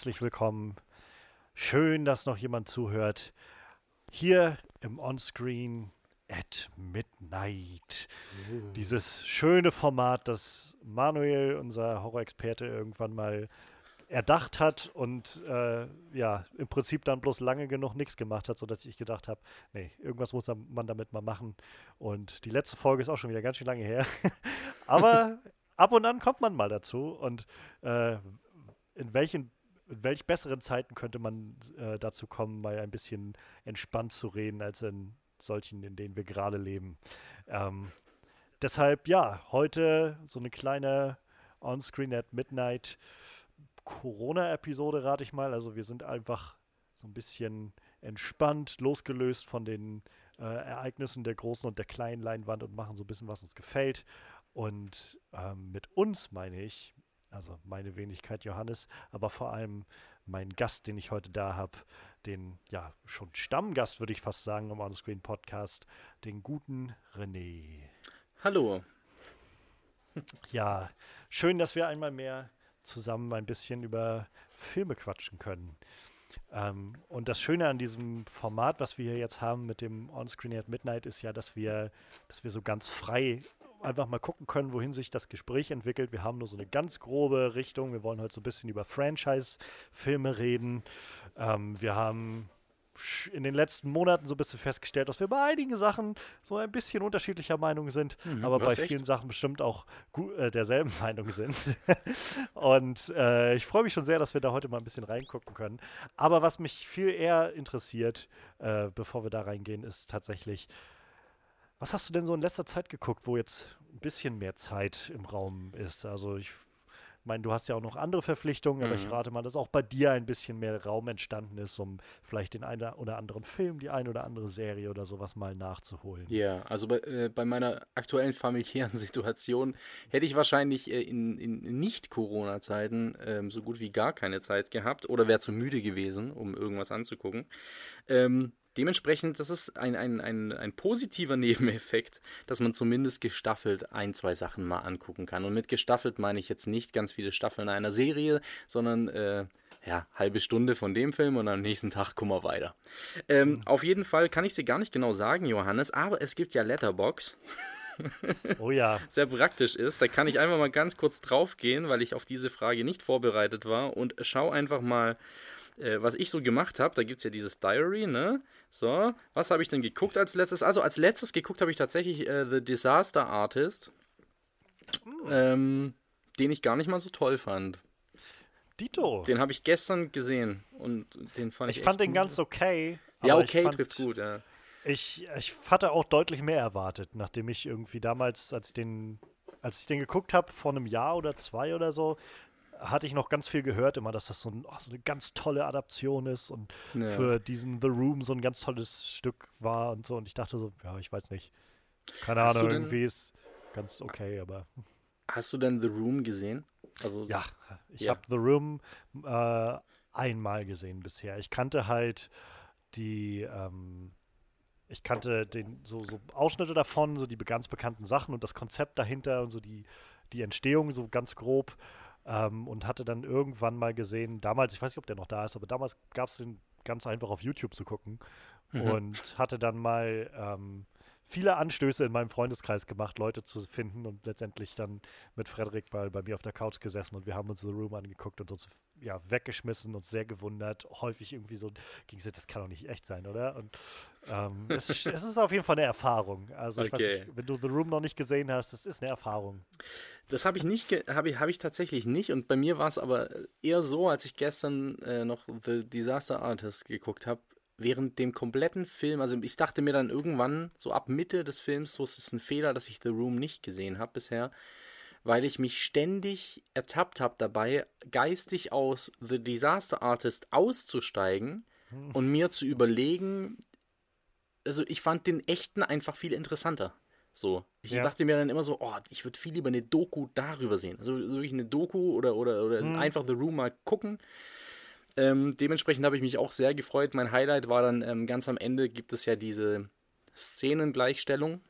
Herzlich willkommen. Schön, dass noch jemand zuhört. Hier im Onscreen at Midnight. Uh. Dieses schöne Format, das Manuel, unser Horrorexperte, irgendwann mal erdacht hat und äh, ja, im Prinzip dann bloß lange genug nichts gemacht hat, sodass ich gedacht habe, nee, irgendwas muss man damit mal machen. Und die letzte Folge ist auch schon wieder ganz schön lange her. Aber ab und an kommt man mal dazu und äh, in welchen in welch besseren Zeiten könnte man äh, dazu kommen, mal ein bisschen entspannt zu reden, als in solchen, in denen wir gerade leben. Ähm, deshalb, ja, heute so eine kleine On-Screen at Midnight Corona-Episode, rate ich mal. Also wir sind einfach so ein bisschen entspannt, losgelöst von den äh, Ereignissen der großen und der kleinen Leinwand und machen so ein bisschen, was uns gefällt. Und ähm, mit uns meine ich, also meine Wenigkeit Johannes, aber vor allem meinen Gast, den ich heute da habe, den ja schon Stammgast, würde ich fast sagen, im Onscreen Podcast, den guten René. Hallo. Ja, schön, dass wir einmal mehr zusammen ein bisschen über Filme quatschen können. Ähm, und das Schöne an diesem Format, was wir hier jetzt haben mit dem Onscreen at Midnight, ist ja, dass wir, dass wir so ganz frei einfach mal gucken können, wohin sich das Gespräch entwickelt. Wir haben nur so eine ganz grobe Richtung. Wir wollen heute so ein bisschen über Franchise-Filme reden. Ähm, wir haben in den letzten Monaten so ein bisschen festgestellt, dass wir bei einigen Sachen so ein bisschen unterschiedlicher Meinung sind, mhm, aber bei vielen echt? Sachen bestimmt auch äh, derselben Meinung sind. und äh, ich freue mich schon sehr, dass wir da heute mal ein bisschen reingucken können. Aber was mich viel eher interessiert, äh, bevor wir da reingehen, ist tatsächlich, was hast du denn so in letzter Zeit geguckt, wo jetzt ein bisschen mehr Zeit im Raum ist? Also ich meine, du hast ja auch noch andere Verpflichtungen, aber ich Mhm. rate mal, dass auch bei dir ein bisschen mehr Raum entstanden ist, um vielleicht den einen oder anderen Film, die eine oder andere Serie oder sowas mal nachzuholen. Ja, also bei, äh, bei meiner aktuellen familiären Situation hätte ich wahrscheinlich äh, in, in Nicht-Corona-Zeiten ähm, so gut wie gar keine Zeit gehabt oder wäre zu müde gewesen, um irgendwas anzugucken. Ähm, dementsprechend, das ist ein, ein, ein, ein positiver Nebeneffekt, dass man zumindest gestaffelt ein, zwei Sachen mal angucken kann. Und mit gestaffelt meine ich jetzt nicht ganz viele Staffeln einer Serie, sondern äh, ja, halbe Stunde von dem Film und am nächsten Tag gucken wir weiter. Ähm, Auf jeden Fall kann ich sie gar nicht genau sagen, Johannes, aber es gibt ja Letterbox Oh ja, sehr praktisch ist. Da kann ich einfach mal ganz kurz draufgehen, weil ich auf diese Frage nicht vorbereitet war und schau einfach mal, äh, was ich so gemacht habe. Da gibt es ja dieses Diary, ne? So, was habe ich denn geguckt als letztes? Also als letztes geguckt habe ich tatsächlich äh, The Disaster Artist, ähm, den ich gar nicht mal so toll fand. Dito. Den habe ich gestern gesehen und den fand ich ich fand den gut. ganz okay. Ja, okay, ich fand, trifft's gut, ja. Ich, ich hatte auch deutlich mehr erwartet, nachdem ich irgendwie damals, als ich den, als ich den geguckt habe, vor einem Jahr oder zwei oder so, hatte ich noch ganz viel gehört, immer, dass das so, ein, oh, so eine ganz tolle Adaption ist und Ja. für diesen The Room so ein ganz tolles Stück war und so. Und ich dachte so, ja, ich weiß nicht. Keine Hast Ahnung, irgendwie ist ganz okay, aber Hast du denn The Room gesehen? Also, ja, ich Ja. habe The Room äh, einmal gesehen bisher. Ich kannte halt die, ähm, ich kannte den, so, so Ausschnitte davon, so die ganz bekannten Sachen und das Konzept dahinter und so die, die Entstehung so ganz grob ähm, und hatte dann irgendwann mal gesehen, damals, ich weiß nicht, ob der noch da ist, aber damals gab es den ganz einfach auf YouTube zu gucken Mhm. und hatte dann mal ähm, viele Anstöße in meinem Freundeskreis gemacht, Leute zu finden und letztendlich dann mit Frederik mal bei mir auf der Couch gesessen und wir haben uns The Room angeguckt und uns ja weggeschmissen und sehr gewundert. Häufig irgendwie so ging es, das kann doch nicht echt sein, oder? Und ähm, es, ist- es ist auf jeden Fall eine Erfahrung. Also ich weiß Okay. nicht, wenn du The Room noch nicht gesehen hast, es ist eine Erfahrung. Das habe ich nicht, habe ich, habe ich tatsächlich nicht. Und bei mir war es aber eher so, als ich gestern äh, noch The Disaster Artist geguckt habe, während dem kompletten Film, also ich dachte mir dann irgendwann, so ab Mitte des Films, so es ist ein Fehler, dass ich The Room nicht gesehen habe bisher, weil ich mich ständig ertappt habe dabei, geistig aus The Disaster Artist auszusteigen und mir zu überlegen, also ich fand den echten einfach viel interessanter. So. Ich Ja. dachte mir dann immer so, oh, ich würde viel lieber eine Doku darüber sehen. Also so wirklich eine Doku oder, oder, oder Mhm. einfach The Room mal gucken. Ähm, dementsprechend habe ich mich auch sehr gefreut. Mein Highlight war dann ähm, ganz am Ende gibt es ja diese Szenengleichstellung,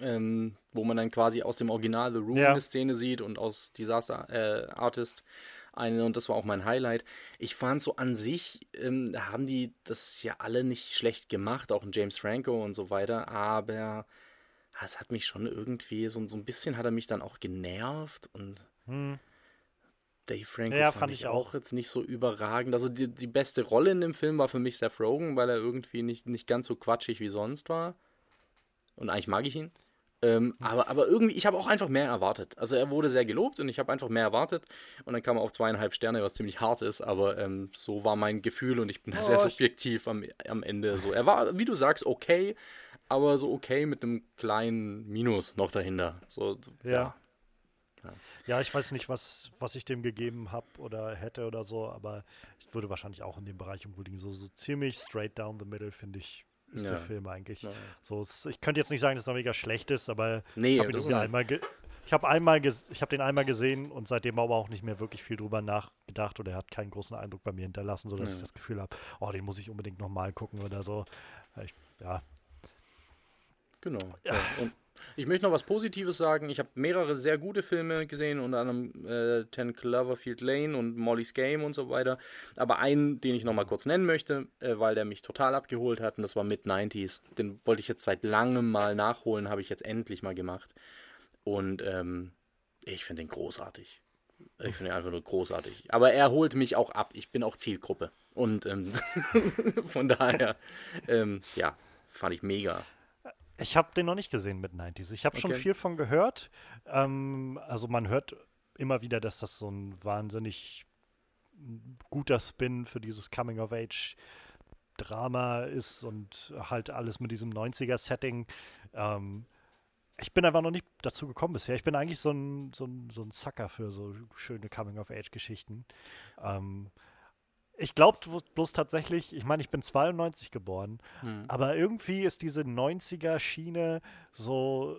ähm, wo man dann quasi aus dem Original The Room Ja. eine Szene sieht und aus Disaster äh, Artist eine und das war auch mein Highlight. Ich fand so an sich, ähm, haben die das ja alle nicht schlecht gemacht, auch ein James Franco und so weiter, aber es hat mich schon irgendwie, so, so ein bisschen hat er mich dann auch genervt und hm. Dave Franco ja, fand, fand, ich auch jetzt nicht so überragend. Also die, die beste Rolle in dem Film war für mich Seth Rogen, weil er irgendwie nicht, nicht ganz so quatschig wie sonst war. Und eigentlich mag ich ihn. Ähm, aber, aber irgendwie, ich habe auch einfach mehr erwartet. Also er wurde sehr gelobt und ich habe einfach mehr erwartet. Und dann kam er auf zweieinhalb Sterne, was ziemlich hart ist. Aber ähm, so war mein Gefühl und ich bin oh, sehr subjektiv am, am Ende. So, er war, wie du sagst, okay, aber so okay mit einem kleinen Minus noch dahinter. So, ja. ja. Ja. ich weiß nicht, was, was ich dem gegeben habe oder hätte oder so, aber ich würde wahrscheinlich auch in dem Bereich irgendwo liegen. So, so ziemlich straight down the middle, finde ich, ist ja. der Film eigentlich. Ja. So, ich könnte jetzt nicht sagen, dass er mega schlecht ist, aber nee, ich habe ihn einmal ich habe einmal ich habe den einmal gesehen und seitdem aber auch nicht mehr wirklich viel drüber nachgedacht oder er hat keinen großen Eindruck bei mir hinterlassen, sodass ja. ich das Gefühl habe, oh, den muss ich unbedingt nochmal gucken oder so. Ich, ja. Genau. Ja. Und ich möchte noch was Positives sagen. Ich habe mehrere sehr gute Filme gesehen, unter anderem äh, Ten Cloverfield Lane und Molly's Game und so weiter. Aber einen, den ich noch mal kurz nennen möchte, äh, weil der mich total abgeholt hat, und das war Mid-90s. Den wollte ich jetzt seit langem mal nachholen, habe ich jetzt endlich mal gemacht. Und ähm, ich finde den großartig. Ich finde ihn einfach nur großartig. Aber er holt mich auch ab. Ich bin auch Zielgruppe. Und ähm, von daher, ähm, ja, fand ich mega. Ich habe den noch nicht gesehen mit 90s. Ich habe okay. schon viel von gehört. Ähm, also man hört immer wieder, dass das so ein wahnsinnig guter Spin für dieses Coming-of-Age-Drama ist und halt alles mit diesem 90er-Setting. Ähm, ich bin einfach noch nicht dazu gekommen bisher. Ich bin eigentlich so ein, so ein, so ein Sucker für so schöne Coming-of-Age-Geschichten. Ähm, ich glaube bloß tatsächlich, ich meine, ich bin 92 geboren, hm. aber irgendwie ist diese 90er-Schiene so,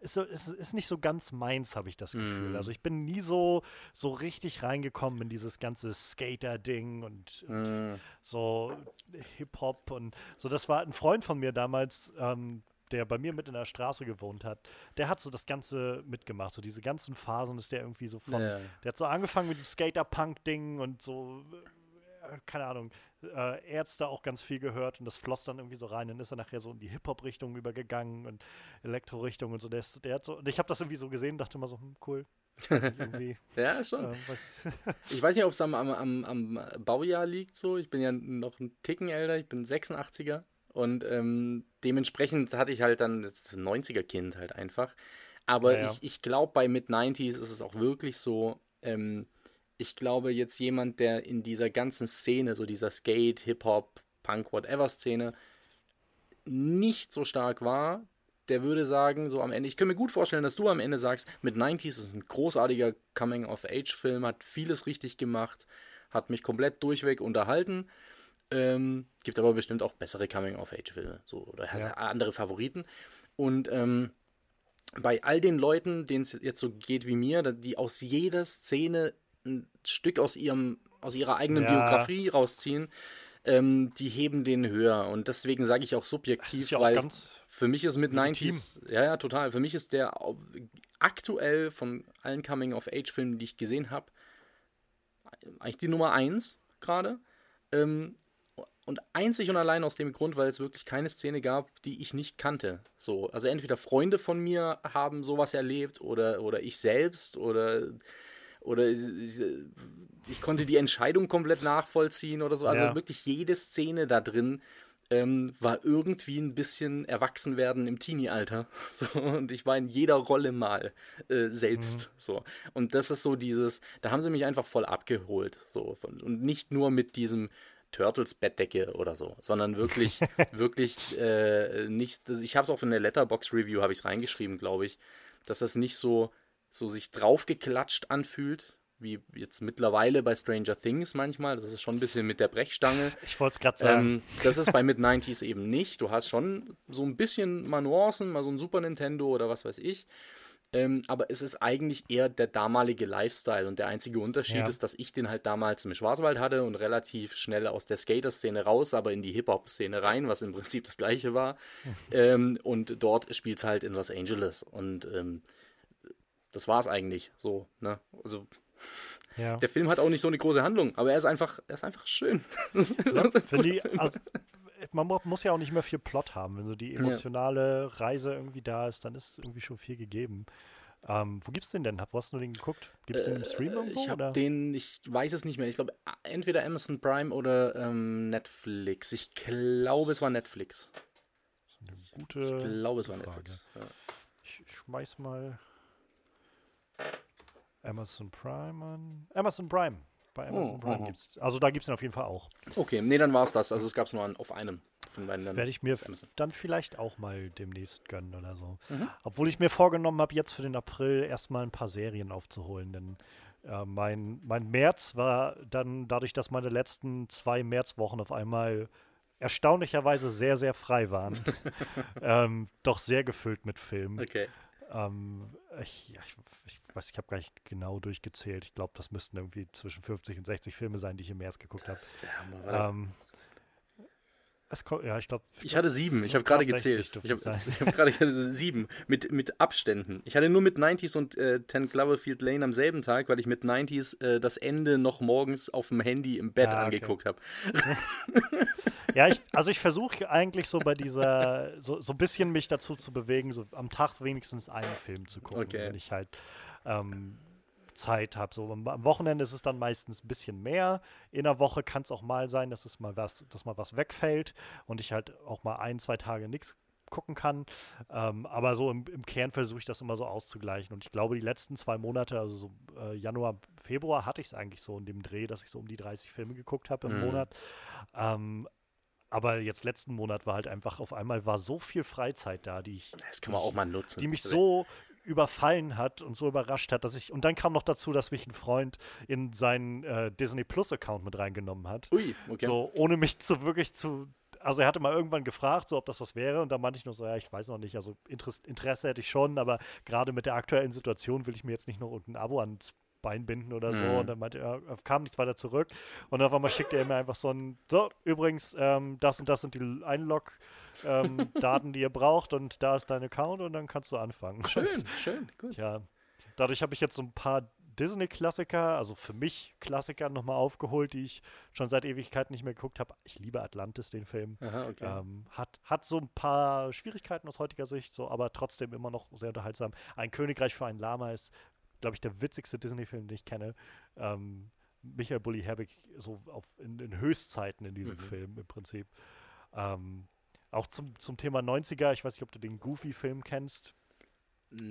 ist, ist, ist nicht so ganz meins, habe ich das Gefühl. Mm. Also ich bin nie so, so richtig reingekommen in dieses ganze Skater-Ding und, und mm. so Hip-Hop und so. Das war ein Freund von mir damals, ähm, der bei mir mit in der Straße gewohnt hat, der hat so das Ganze mitgemacht, so diese ganzen Phasen ist der irgendwie so von, ja. der hat so angefangen mit dem Skater-Punk-Ding und so keine Ahnung, äh, Ärzte auch ganz viel gehört und das floss dann irgendwie so rein. Dann ist er nachher so in die Hip-Hop-Richtung übergegangen und Elektro-Richtung und so. Der, ist, der hat so. Und ich habe das irgendwie so gesehen und dachte immer so, hm, cool. ja, schon. Äh, ich weiß nicht, ob es am, am, am, am, Baujahr liegt so. Ich bin ja noch ein Ticken älter, ich bin 86er. Und ähm, dementsprechend hatte ich halt dann das 90er-Kind halt einfach. Aber ja, ja. ich, ich glaube, bei Mid-90s ist es auch wirklich so, ähm, ich glaube, jetzt jemand, der in dieser ganzen Szene, so dieser Skate, Hip-Hop, Punk, whatever Szene, nicht so stark war, der würde sagen, so am Ende, ich könnte mir gut vorstellen, dass du am Ende sagst, mit 90s ist ein großartiger Coming-of-Age-Film, hat vieles richtig gemacht, hat mich komplett durchweg unterhalten. Ähm, gibt aber bestimmt auch bessere Coming-of-Age-Filme so, oder ja. andere Favoriten. Und ähm, bei all den Leuten, denen es jetzt so geht wie mir, die aus jeder Szene ein Stück aus ihrem, aus ihrer eigenen ja. Biografie rausziehen, ähm, die heben den höher. Und deswegen sage ich auch subjektiv, ja weil auch für mich ist mit 90s, ja, ja, total. Für mich ist der aktuell von allen Coming-of-Age-Filmen, die ich gesehen habe, eigentlich die Nummer 1 gerade. Ähm, und einzig und allein aus dem Grund, weil es wirklich keine Szene gab, die ich nicht kannte. So, also entweder Freunde von mir haben sowas erlebt oder, oder ich selbst oder oder ich, ich, konnte die Entscheidung komplett nachvollziehen oder so. Also ja. wirklich jede Szene da drin ähm, war irgendwie ein bisschen Erwachsenwerden im Teenie-Alter. So, und ich war in jeder Rolle mal äh, selbst. Mhm. So. Und das ist so dieses, da haben sie mich einfach voll abgeholt. So. Und nicht nur mit diesem Turtles Bettdecke oder so, sondern wirklich, wirklich äh, nicht. Ich habe es auch in der Letterbox Review habe ich es reingeschrieben, glaube ich, dass das nicht so so sich draufgeklatscht anfühlt, wie jetzt mittlerweile bei Stranger Things manchmal. Das ist schon ein bisschen mit der Brechstange. Ich wollte es gerade sagen. Ähm, das ist bei Mid-90s eben nicht. Du hast schon so ein bisschen mal Nuancen, mal so ein Super Nintendo oder was weiß ich. Ähm, aber es ist eigentlich eher der damalige Lifestyle und der einzige Unterschied ja. ist, dass ich den halt damals im Schwarzwald hatte und relativ schnell aus der Skater-Szene raus, aber in die Hip-Hop-Szene rein, was im Prinzip das gleiche war. ähm, und dort spielt es halt in Los Angeles und ähm, das war es eigentlich so, ne? Also Ja. Der Film hat auch nicht so eine große Handlung, aber er ist einfach, er ist einfach schön. Ja, die, also, man muss ja auch nicht mehr viel Plot haben. Wenn so die emotionale ja. Reise irgendwie da ist, dann ist irgendwie schon viel gegeben. Ähm, wo gibt's den denn? Wo hast du den geguckt? Gibt es den im Stream äh, irgendwo? Ich habe den, ich weiß es nicht mehr. Ich glaube, entweder Amazon Prime oder ähm, Netflix. Ich glaube, es war Netflix. Gute ich glaube, es war Frage. Netflix. Ja. Ich schmeiß mal Amazon Prime an. Amazon Prime. Bei Amazon oh, Prime oh. gibt's. Also da gibt es den auf jeden Fall auch. Okay, nee, dann war es das. Also es gab es nur an, auf einem von beiden. Werde ich mir dann vielleicht auch mal demnächst gönnen oder so. Mhm. Obwohl ich mir vorgenommen habe, jetzt für den April erstmal ein paar Serien aufzuholen, denn äh, mein, mein März war dann dadurch, dass meine letzten zwei Märzwochen auf einmal erstaunlicherweise sehr, sehr frei waren. ähm, doch sehr gefüllt mit Filmen. Okay. Ähm, ich, ich, ich, weiß, ich habe gar nicht genau durchgezählt. Ich glaube, das müssten irgendwie zwischen 50 und 60 Filme sein, die ich im März geguckt habe. Ähm, Kommt, ja, ich glaube. Ich, ich, hatte sieben. Ich habe gerade gezählt. Ich habe hab gerade sieben. Mit, mit Abständen. Ich hatte nur mit 90s und äh, 10 Cloverfield Lane am selben Tag, weil ich mit 90s äh, das Ende noch morgens auf dem Handy im Bett ah, angeguckt habe. ja, ich, also ich versuche eigentlich so bei dieser, so, so ein bisschen mich dazu zu bewegen, so am Tag wenigstens einen Film zu gucken. Okay. Wenn ich halt ähm, Zeit habe. So am Wochenende ist es dann meistens ein bisschen mehr. In der Woche kann es auch mal sein, dass es mal was, dass mal was wegfällt und ich halt auch mal ein, zwei Tage nichts gucken kann. Ähm, aber so im, im Kern versuche ich das immer so auszugleichen. Und ich glaube, die letzten zwei Monate, also so äh, Januar, Februar, hatte ich es eigentlich so in dem Dreh, dass ich so um die 30 Filme geguckt habe im mhm. Monat. Ähm, aber jetzt letzten Monat war halt einfach auf einmal war so viel Freizeit da, die ich. Das kann man auch mal nutzen. Die mich so überfallen hat und so überrascht hat, dass ich. Und dann kam noch dazu, dass mich ein Freund in seinen äh, Disney Plus-Account mit reingenommen hat. Ui, okay. So, ohne mich zu wirklich zu. Also er hatte mal irgendwann gefragt, so ob das was wäre, und da meinte ich nur so, ja, ich weiß noch nicht. Also Interesse, Interesse hätte ich schon, aber gerade mit der aktuellen Situation will ich mir jetzt nicht noch ein Abo ans Bein binden oder so. Mhm. Und dann meinte er, kam nichts weiter zurück. Und auf einmal schickte er mir einfach so ein, so, übrigens, ähm, das und das sind die Einlog- ähm, Daten, die ihr braucht und da ist dein Account und dann kannst du anfangen. Schön, schön, gut. Ja, dadurch habe ich jetzt so ein paar Disney-Klassiker, also für mich Klassiker nochmal aufgeholt, die ich schon seit Ewigkeiten nicht mehr geguckt habe. Ich liebe Atlantis, den Film. Aha, okay. ähm, hat, hat so ein paar Schwierigkeiten aus heutiger Sicht, so, aber trotzdem immer noch sehr unterhaltsam. Ein Königreich für ein Lama ist, glaube ich, der witzigste Disney-Film, den ich kenne. Ähm, Michael Bulli Herbig so auf, in, in Höchstzeiten in diesem mhm. Film im Prinzip. Ähm, auch zum, zum Thema 90er, ich weiß nicht, ob du den Goofy-Film kennst.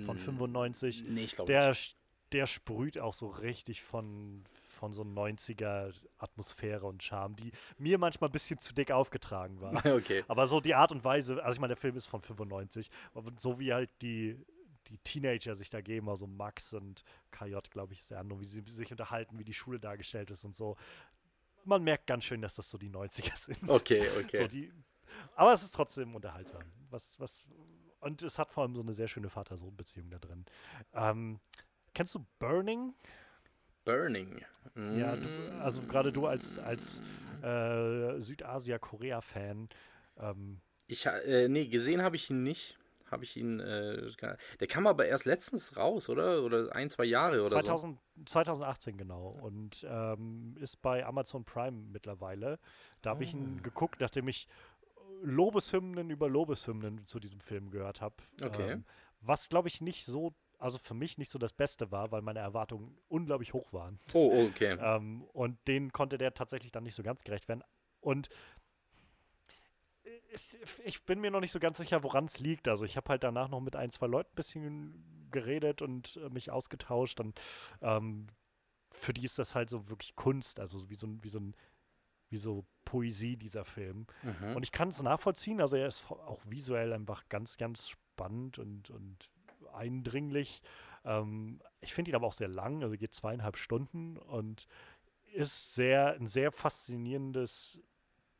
Von 95. Nee, ich glaube der, nicht. Der sprüht auch so richtig von, von so 90er Atmosphäre und Charme, die mir manchmal ein bisschen zu dick aufgetragen war. Okay. Aber so die Art und Weise, also ich meine, der Film ist von 95, aber so wie halt die, die Teenager sich da geben, also Max und KJ, glaube ich, ist der andere, wie sie sich unterhalten, wie die Schule dargestellt ist und so. Man merkt ganz schön, dass das so die 90er sind. Okay, okay. So die, aber es ist trotzdem unterhaltsam. Was, was, und es hat vor allem so eine sehr schöne Vater-Sohn-Beziehung da drin. Ähm, kennst du Burning? Burning. Ja, du, also gerade du als, als äh, Südasia-Korea-Fan. Ähm, ich, äh, nee, gesehen habe ich ihn nicht. Habe ich ihn, äh, der kam aber erst letztens raus, oder? Oder ein, zwei Jahre oder 2000, so. 2018 genau. Und ähm, ist bei Amazon Prime mittlerweile. Da habe oh. ich ihn ah. geguckt, nachdem ich Lobeshymnen über Lobeshymnen zu diesem Film gehört habe. Okay. Ähm, was, glaube ich, nicht so, also für mich nicht so das Beste war, weil meine Erwartungen unglaublich hoch waren. Oh, okay. ähm, und denen konnte der tatsächlich dann nicht so ganz gerecht werden. Und ich bin mir noch nicht so ganz sicher, woran es liegt. Also ich habe halt danach noch mit ein, zwei Leuten ein bisschen geredet und äh, mich ausgetauscht. Und ähm, für die ist das halt so wirklich Kunst, also wie so, wie so ein wie so Poesie, dieser Film. Mhm. Und ich kann es nachvollziehen, also er ist auch visuell einfach ganz, ganz spannend und, und eindringlich. Ähm, ich finde ihn aber auch sehr lang, also geht zweieinhalb Stunden und ist sehr, ein sehr faszinierendes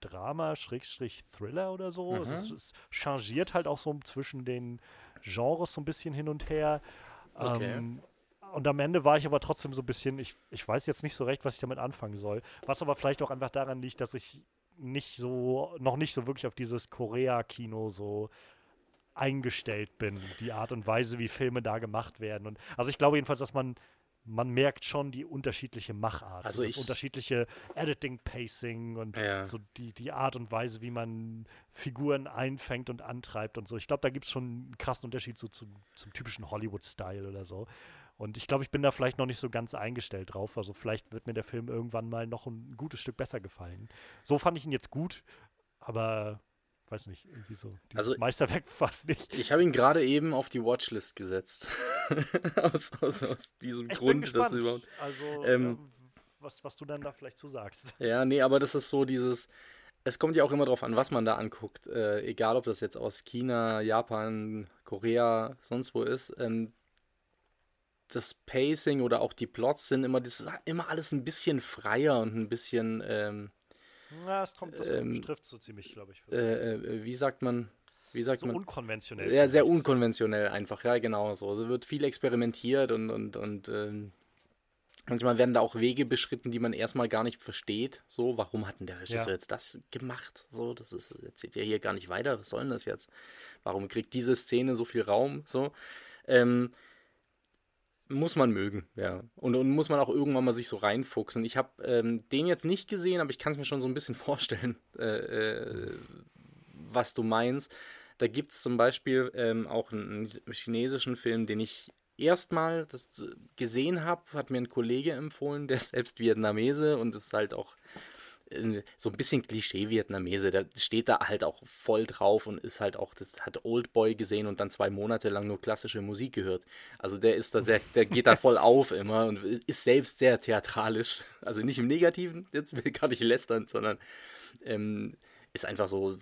Drama, Schrägstrich Thriller oder so. Mhm. Es, es, changiert halt auch so zwischen den Genres so ein bisschen hin und her. Okay. Ähm, und am Ende war ich aber trotzdem so ein bisschen, ich, ich weiß jetzt nicht so recht, was ich damit anfangen soll. Was aber vielleicht auch einfach daran liegt, dass ich nicht so, noch nicht so wirklich auf dieses Korea-Kino so eingestellt bin, die Art und Weise, wie Filme da gemacht werden. Und also ich glaube jedenfalls, dass man man merkt schon die unterschiedliche Machart. Also so das ich- unterschiedliche Editing-Pacing und Ja. so die, die Art und Weise, wie man Figuren einfängt und antreibt und so. Ich glaube, da gibt es schon einen krassen Unterschied so zum, zum typischen Hollywood-Style oder so. Und ich glaube, ich bin da vielleicht noch nicht so ganz eingestellt drauf. Also vielleicht wird mir der Film irgendwann mal noch ein gutes Stück besser gefallen. So fand ich ihn jetzt gut, aber weiß nicht, irgendwie so. Dieses Also- Meisterwerk fast nicht. Ich habe ihn gerade eben auf die Watchlist gesetzt. aus, aus, aus diesem Ich Grund, dass überhaupt. Also, ähm, was, was du dann da vielleicht zu sagst. Ja, nee, aber das ist so dieses. Es kommt ja auch immer drauf an, was man da anguckt. Äh, egal, ob das jetzt aus China, Japan, Korea, sonst wo ist. Ähm, das Pacing oder auch die Plots sind immer, das ist immer alles ein bisschen freier und ein bisschen, ähm, Ja, es kommt, das Ähm, trifft so ziemlich, glaube ich. äh, äh, wie sagt man, wie sagt so man? unkonventionell. Ja, sehr unkonventionell einfach, ja, genau so. Es wird viel experimentiert und, und, und ähm, manchmal werden da auch Wege beschritten, die man erstmal gar nicht versteht. So, warum hat denn der Regisseur Ja. jetzt das gemacht? So, das ist, erzählt ja hier gar nicht weiter. Was soll denn das jetzt? Warum kriegt diese Szene so viel Raum? So, ähm, muss man mögen, ja. Und, und muss man auch irgendwann mal sich so reinfuchsen. Ich habe ähm, den jetzt nicht gesehen, aber ich kann es mir schon so ein bisschen vorstellen, äh, äh, was du meinst. Da gibt es zum Beispiel ähm, auch einen, chinesischen Film, den ich erstmal gesehen habe, hat mir ein Kollege empfohlen, der ist selbst Vietnamese und ist halt auch so ein bisschen Klischee-Vietnamese. Der steht da halt auch voll drauf und ist halt auch, das hat Oldboy gesehen und dann zwei Monate lang nur klassische Musik gehört. Also der ist da, der, der geht da voll auf immer und ist selbst sehr theatralisch. Also nicht im Negativen, jetzt will ich gar nicht lästern, sondern ähm, ist einfach so,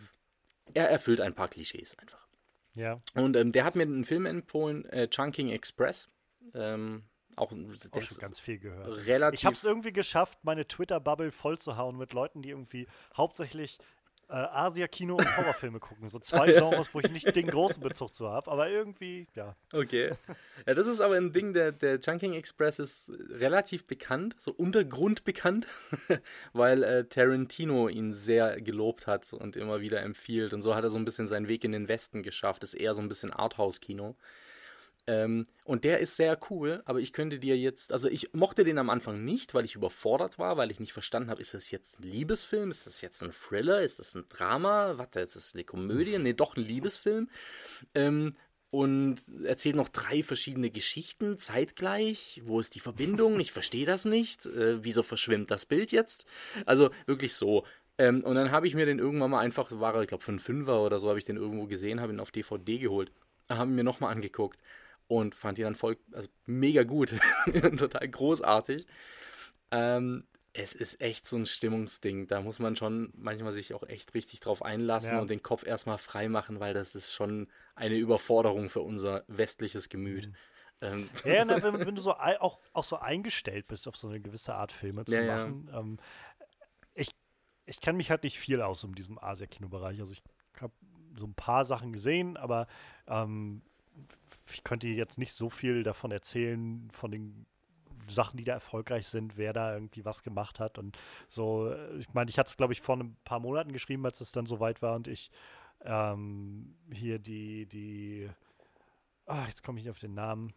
er erfüllt ein paar Klischees einfach. Ja, Und ähm, der hat mir einen Film empfohlen, äh, Chunking Express. Ähm, auch auch schon ganz viel gehört. relativ. Ich habe es irgendwie geschafft, meine Twitter-Bubble voll zu hauen mit Leuten, die irgendwie hauptsächlich äh, Asia-Kino und Horrorfilme gucken. So zwei Genres, wo ich nicht den großen Bezug zu habe, aber irgendwie, ja. Okay. Ja, das ist aber ein Ding, der, der Chunking Express ist relativ bekannt, so Untergrund bekannt, weil äh, Tarantino ihn sehr gelobt hat und immer wieder empfiehlt. Und so hat er so ein bisschen seinen Weg in den Westen geschafft. Ist eher so ein bisschen Arthouse-Kino. Ähm, und der ist sehr cool, aber ich könnte dir jetzt, also ich mochte den am Anfang nicht, weil ich überfordert war, weil ich nicht verstanden habe, ist das jetzt ein Liebesfilm, ist das jetzt ein Thriller, ist das ein Drama, warte, ist das eine Komödie? Nee, doch ein Liebesfilm. Ähm, und erzählt noch drei verschiedene Geschichten zeitgleich. Wo ist die Verbindung? Ich verstehe das nicht. Äh, wieso verschwimmt das Bild jetzt? Also wirklich so. Ähm, und dann habe ich mir den irgendwann mal einfach, war er, ich glaube, für einen Fünfer oder so, habe ich den irgendwo gesehen, habe ihn auf DVD geholt. Haben mir nochmal angeguckt und fand ihn dann voll, also mega gut. Total großartig. Ähm, es ist echt so ein Stimmungsding. Da muss man schon manchmal sich auch echt richtig drauf einlassen Ja. und den Kopf erstmal frei machen, weil das ist schon eine Überforderung für unser westliches Gemüt. Ähm, Ja, na, wenn, wenn du so auch, auch so eingestellt bist, auf so eine gewisse Art Filme zu Ja, ja. machen. Ähm, ich ich kenne mich halt nicht viel aus um diesem Asia-Kino-Bereich. Also ich habe so ein paar Sachen gesehen, aber ähm, ich könnte jetzt nicht so viel davon erzählen, von den Sachen, die da erfolgreich sind, wer da irgendwie was gemacht hat und so. Ich meine, ich hatte es, glaube ich, vor ein paar Monaten geschrieben, als es dann soweit war und ich ähm, hier die, die, ah, jetzt komme ich nicht auf den Namen,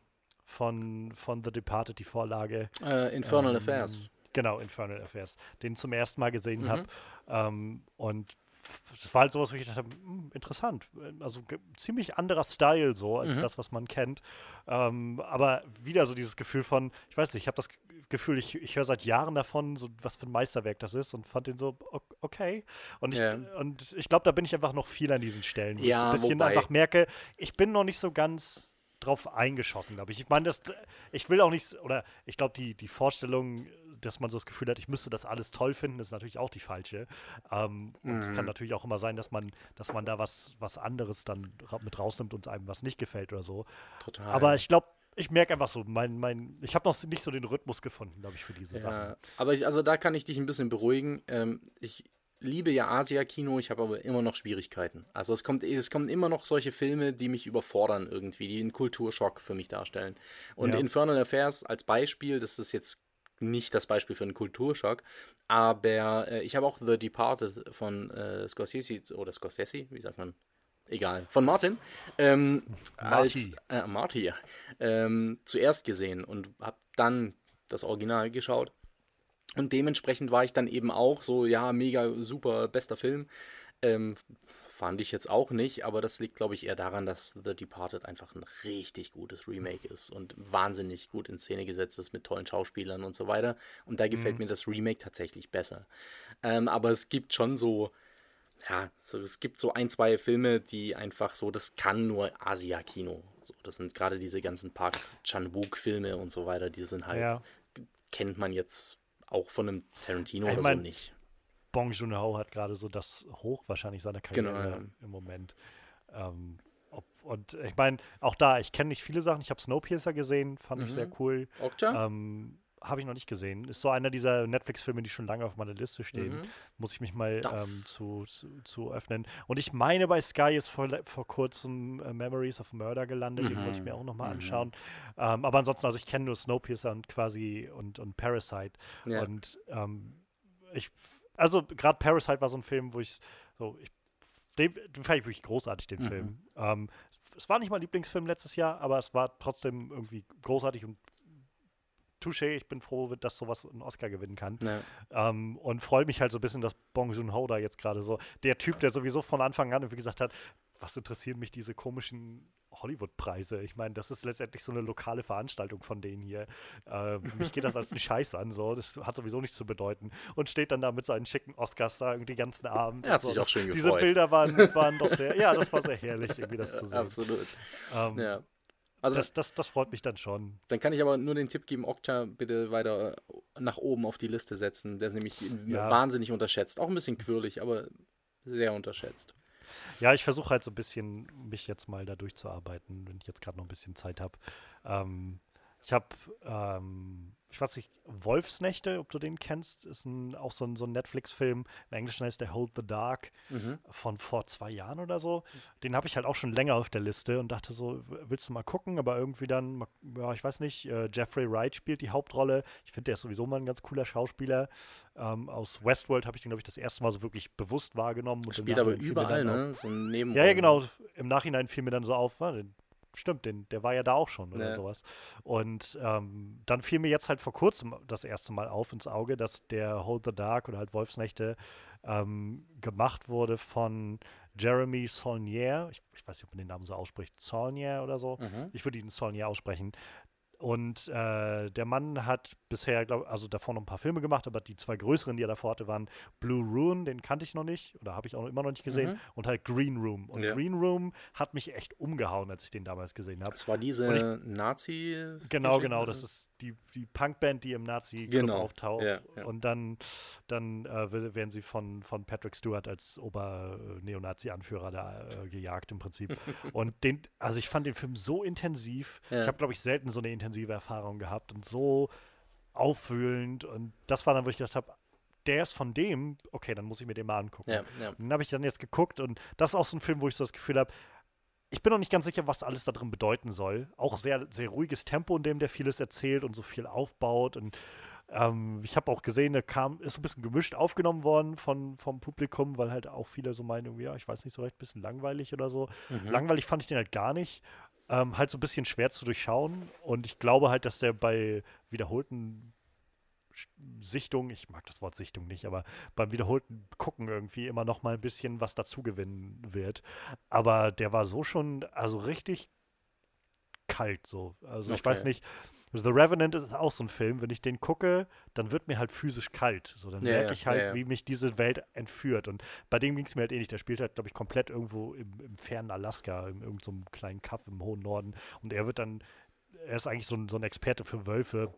von, von The Departed, die Vorlage. äh, Infernal ähm, Affairs. Genau, Infernal Affairs, den zum ersten Mal gesehen Mhm. habe. Ähm, und es war halt sowas, wo ich dachte, hm, interessant. Also ziemlich anderer Style so als Mhm. das, was man kennt. Ähm, aber wieder so dieses Gefühl von, ich weiß nicht, ich habe das Ge- Gefühl, ich, ich höre seit Jahren davon, so was für ein Meisterwerk das ist und fand den so okay. Und ich, Ja. und ich glaube, da bin ich einfach noch viel an diesen Stellen, wo ich Ja, ein bisschen wobei- einfach merke, ich bin noch nicht so ganz drauf eingeschossen, glaube ich. Ich meine, das, ich will auch nicht, oder ich glaube, die, die Vorstellung, dass man so das Gefühl hat, ich müsste das alles toll finden, ist natürlich auch die falsche. Ähm, und es kann Mhm. natürlich auch immer sein, dass man, dass man da was, was anderes dann mit rausnimmt und einem was nicht gefällt oder so. Total. Aber ich glaube, ich merke einfach so, mein, mein, ich habe noch nicht so den Rhythmus gefunden, glaube ich, für diese Sachen. Ja, aber ich, also da kann ich dich ein bisschen beruhigen. Ähm, ich liebe ja Asia-Kino, ich habe aber immer noch Schwierigkeiten. Also es kommt, es kommen immer noch solche Filme, die mich überfordern irgendwie, die einen Kulturschock für mich darstellen. Und Ja. Infernal Affairs als Beispiel, das ist jetzt nicht das Beispiel für einen Kulturschock, aber äh, ich habe auch The Departed von äh, Scorsese oder Scorsese, wie sagt man? Egal, von Martin. Ähm, als, Marty. äh, Marty, ja. Ähm, zuerst gesehen und habe dann das Original geschaut. Und dementsprechend war ich dann eben auch so, ja, mega super, bester Film. Ähm, fand ich jetzt auch nicht, aber das liegt, glaube ich, eher daran, dass The Departed einfach ein richtig gutes Remake ist und wahnsinnig gut in Szene gesetzt ist mit tollen Schauspielern und so weiter. Und da gefällt mhm. mir das Remake tatsächlich besser. Ähm, aber es gibt schon so, ja, so, es gibt so ein, zwei Filme, die einfach so, das kann nur Asia-Kino. So, das sind gerade diese ganzen Park Chan-wook-Filme und so weiter, die sind halt, ja. kennt man jetzt auch von einem Tarantino ich oder mein, so nicht. Bong Joon-ho hat gerade so das Hoch wahrscheinlich seiner Karriere genau, ja. im Moment. Ähm, ob, und ich meine, auch da, ich kenne nicht viele Sachen. Ich habe Snowpiercer gesehen, fand mhm. ich sehr mhm. cool. Okja? Ähm, habe ich noch nicht gesehen. Ist so einer dieser Netflix-Filme, die schon lange auf meiner Liste stehen. Mhm. Muss ich mich mal ähm, zu, zu, zu, öffnen. Und ich meine, bei Sky ist vor, vor kurzem äh, Memories of Murder gelandet. Mhm. Den wollte ich mir auch nochmal mhm. anschauen. Ähm, aber ansonsten, also ich kenne nur Snowpiercer und quasi und, und Parasite. Ja. Und ähm, ich, also gerade Parasite war so ein Film, wo ich so, ich, den, den fand ich wirklich großartig, den mhm. Film. Ähm, es war nicht mein Lieblingsfilm letztes Jahr, aber es war trotzdem irgendwie großartig und touché, ich bin froh, dass sowas einen Oscar gewinnen kann. Ja. Ähm, und freue mich halt so ein bisschen, dass Bong Joon-ho da jetzt gerade so, der Typ, der sowieso von Anfang an irgendwie gesagt hat, was interessieren mich diese komischen Hollywood-Preise? Ich meine, das ist letztendlich so eine lokale Veranstaltung von denen hier. Äh, mich geht das als ein Scheiß an, so. Das hat sowieso nichts zu bedeuten. Und steht dann da mit seinen schicken Oscars da irgendwie den ganzen Abend. Er hat sich so. auch schön gefreut. Diese Bilder waren, waren doch sehr, ja, das war sehr herrlich, irgendwie das zu sehen. Absolut. Ähm, ja. Also das, das, das freut mich dann schon. Dann kann ich aber nur den Tipp geben, Okta bitte weiter nach oben auf die Liste setzen. Der ist nämlich ja. wahnsinnig unterschätzt. Auch ein bisschen quirlig, aber sehr unterschätzt. Ja, ich versuche halt so ein bisschen, mich jetzt mal da durchzuarbeiten, wenn ich jetzt gerade noch ein bisschen Zeit habe. Ähm, ich habe ähm, ich weiß nicht, Wolfsnächte, ob du den kennst, ist ein, auch so ein, so ein Netflix-Film. Im Englischen heißt der Hold the Dark mhm. von vor zwei Jahren oder so. Den habe ich halt auch schon länger auf der Liste und dachte so, willst du mal gucken? Aber irgendwie dann, ja, ich weiß nicht, äh, Jeffrey Wright spielt die Hauptrolle. Ich finde, der ist sowieso mal ein ganz cooler Schauspieler. Ähm, aus Westworld habe ich den, glaube ich, das erste Mal so wirklich bewusst wahrgenommen. Und spielt aber überall, ne? So Ja, ja, genau. Im Nachhinein fiel mir dann so auf, ah, den stimmt, den, der war ja da auch schon oder ja. sowas. Und ähm, dann fiel mir jetzt halt vor kurzem das erste Mal auf ins Auge, dass der Hold the Dark oder halt Wolfsnächte ähm, gemacht wurde von Jeremy Saulnier. Ich, ich, weiß nicht, ob man den Namen so ausspricht. Saulnier oder so. Mhm. Ich würde ihn Saulnier aussprechen. Und äh, der Mann hat bisher, glaub, also davor noch ein paar Filme gemacht, aber die zwei größeren, die er davor hatte, waren Blue Ruin, den kannte ich noch nicht oder habe ich auch immer noch nicht gesehen, mhm. und halt Green Room. Und ja. Green Room hat mich echt umgehauen, als ich den damals gesehen habe. Das war diese Nazi. Genau, genau, das ist die, die Punkband, die im Nazi-Club genau. auftaucht. Ja, ja. Und dann, dann äh, werden sie von, von Patrick Stewart als Ober-Neonazi-Anführer da äh, gejagt im Prinzip. und den, also ich fand den Film so intensiv. Ich habe, glaube ich, selten so eine intensive intensive Erfahrung gehabt und so auffühlend. Und das war dann, wo ich gedacht habe, der ist von dem, okay, dann muss ich mir den mal angucken. Ja, ja. Und dann habe ich dann jetzt geguckt und das ist auch so ein Film, wo ich so das Gefühl habe, ich bin noch nicht ganz sicher, was alles da drin bedeuten soll. Auch sehr, sehr ruhiges Tempo, in dem der vieles erzählt und so viel aufbaut. Und ähm, ich habe auch gesehen, der kam, ist ein bisschen gemischt aufgenommen worden von, vom Publikum, weil halt auch viele so meinen, ja, ich weiß nicht so recht, ein bisschen langweilig oder so. Mhm. Langweilig fand ich den halt gar nicht ähm, halt so ein bisschen schwer zu durchschauen. Und ich glaube halt, dass der bei wiederholten Sichtung, ich mag das Wort Sichtung nicht, aber beim wiederholten Gucken irgendwie immer noch mal ein bisschen was dazu gewinnen wird. Aber der war so schon, also richtig kalt so. Also okay. ich weiß nicht, The Revenant ist auch so ein Film, wenn ich den gucke, dann wird mir halt physisch kalt. So, dann ja, merke ich halt, ja, ja. wie mich diese Welt entführt. Und bei dem ging es mir halt ähnlich. Der spielt halt, glaube ich, komplett irgendwo im, im fernen Alaska, in irgendeinem so kleinen Kaff im hohen Norden. Und er wird dann, er ist eigentlich so ein, so ein Experte für Wölfe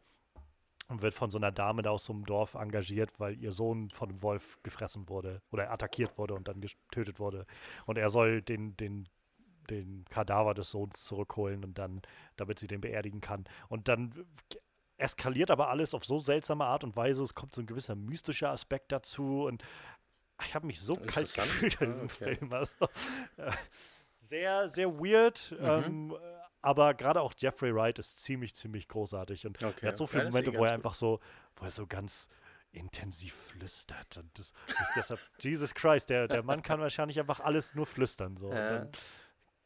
und wird von so einer Dame da aus so einem Dorf engagiert, weil ihr Sohn von einem Wolf gefressen wurde oder attackiert wurde und dann getötet wurde. Und er soll den, den den Kadaver des Sohns zurückholen und dann, damit sie den beerdigen kann. Und dann eskaliert aber alles auf so seltsame Art und Weise. Es kommt so ein gewisser mystischer Aspekt dazu und ich habe mich so kalt gefühlt in diesem okay. Film. Also, äh, sehr, sehr weird. Mhm. Ähm, aber gerade auch Jeffrey Wright ist ziemlich, ziemlich großartig. Und okay. er hat so viele ja, Momente, wo er einfach so, wo er so ganz intensiv flüstert. Und das, ich dachte, Jesus Christ, der, der Mann kann wahrscheinlich einfach alles nur flüstern. So. Ja. Dann,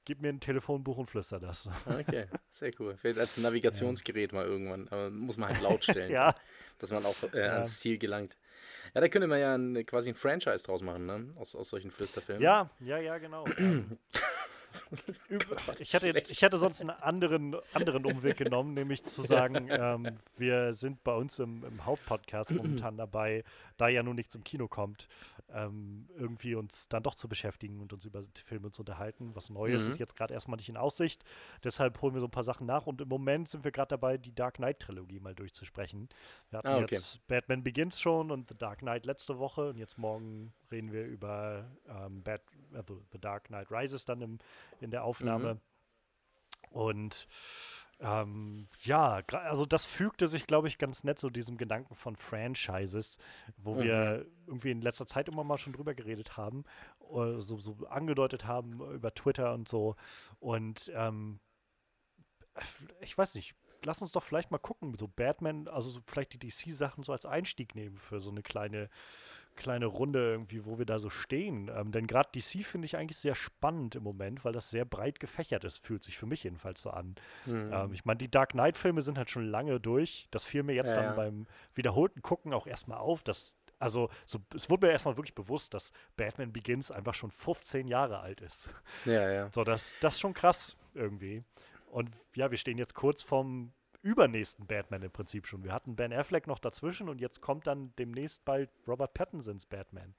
gib mir ein Telefonbuch und flüster das. Okay, sehr cool. Vielleicht als Navigationsgerät ja. mal irgendwann, aber muss man halt laut stellen, ja. dass man auch äh, ans Ziel gelangt. Ja, da könnte man ja ein, quasi ein Franchise draus machen, ne? Aus, aus solchen Flüsterfilmen. Ja, ja, ja, genau. ich, hätte, ich hätte sonst einen anderen, anderen Umweg genommen, nämlich zu sagen, ähm, wir sind bei uns im, im Hauptpodcast momentan dabei, da ja nun nichts im Kino kommt, ähm, irgendwie uns dann doch zu beschäftigen und uns über Filme zu unterhalten. Was Neues mhm. ist jetzt gerade erstmal nicht in Aussicht. Deshalb holen wir so ein paar Sachen nach und im Moment sind wir gerade dabei, die Dark Knight-Trilogie mal durchzusprechen. Wir hatten ah, okay. jetzt Batman Begins schon und The Dark Knight letzte Woche und jetzt morgen reden wir über ähm, Bad, also The Dark Knight Rises dann im, in der Aufnahme. Mhm. Und ähm, ja, also das fügte sich, glaube ich, ganz nett so diesem Gedanken von Franchises, wo mhm. wir irgendwie in letzter Zeit immer mal schon drüber geredet haben, oder so, so angedeutet haben über Twitter und so. Und ähm, ich weiß nicht, lass uns doch vielleicht mal gucken, so Batman, also so vielleicht die DC-Sachen so als Einstieg nehmen für so eine kleine kleine Runde irgendwie, wo wir da so stehen. Ähm, denn gerade DC finde ich eigentlich sehr spannend im Moment, weil das sehr breit gefächert ist, fühlt sich für mich jedenfalls so an. Mhm. Ähm, ich meine, die Dark Knight-Filme sind halt schon lange durch. Das fiel mir jetzt ja, dann ja. beim wiederholten Gucken auch erstmal auf, dass also so, es wurde mir erstmal wirklich bewusst, dass Batman Begins einfach schon 15 Jahre alt ist. Ja, ja. So, das, das ist schon krass irgendwie. Und ja, wir stehen jetzt kurz vorm übernächsten Batman im Prinzip schon. Wir hatten Ben Affleck noch dazwischen und jetzt kommt dann demnächst bald Robert Pattinsons Batman.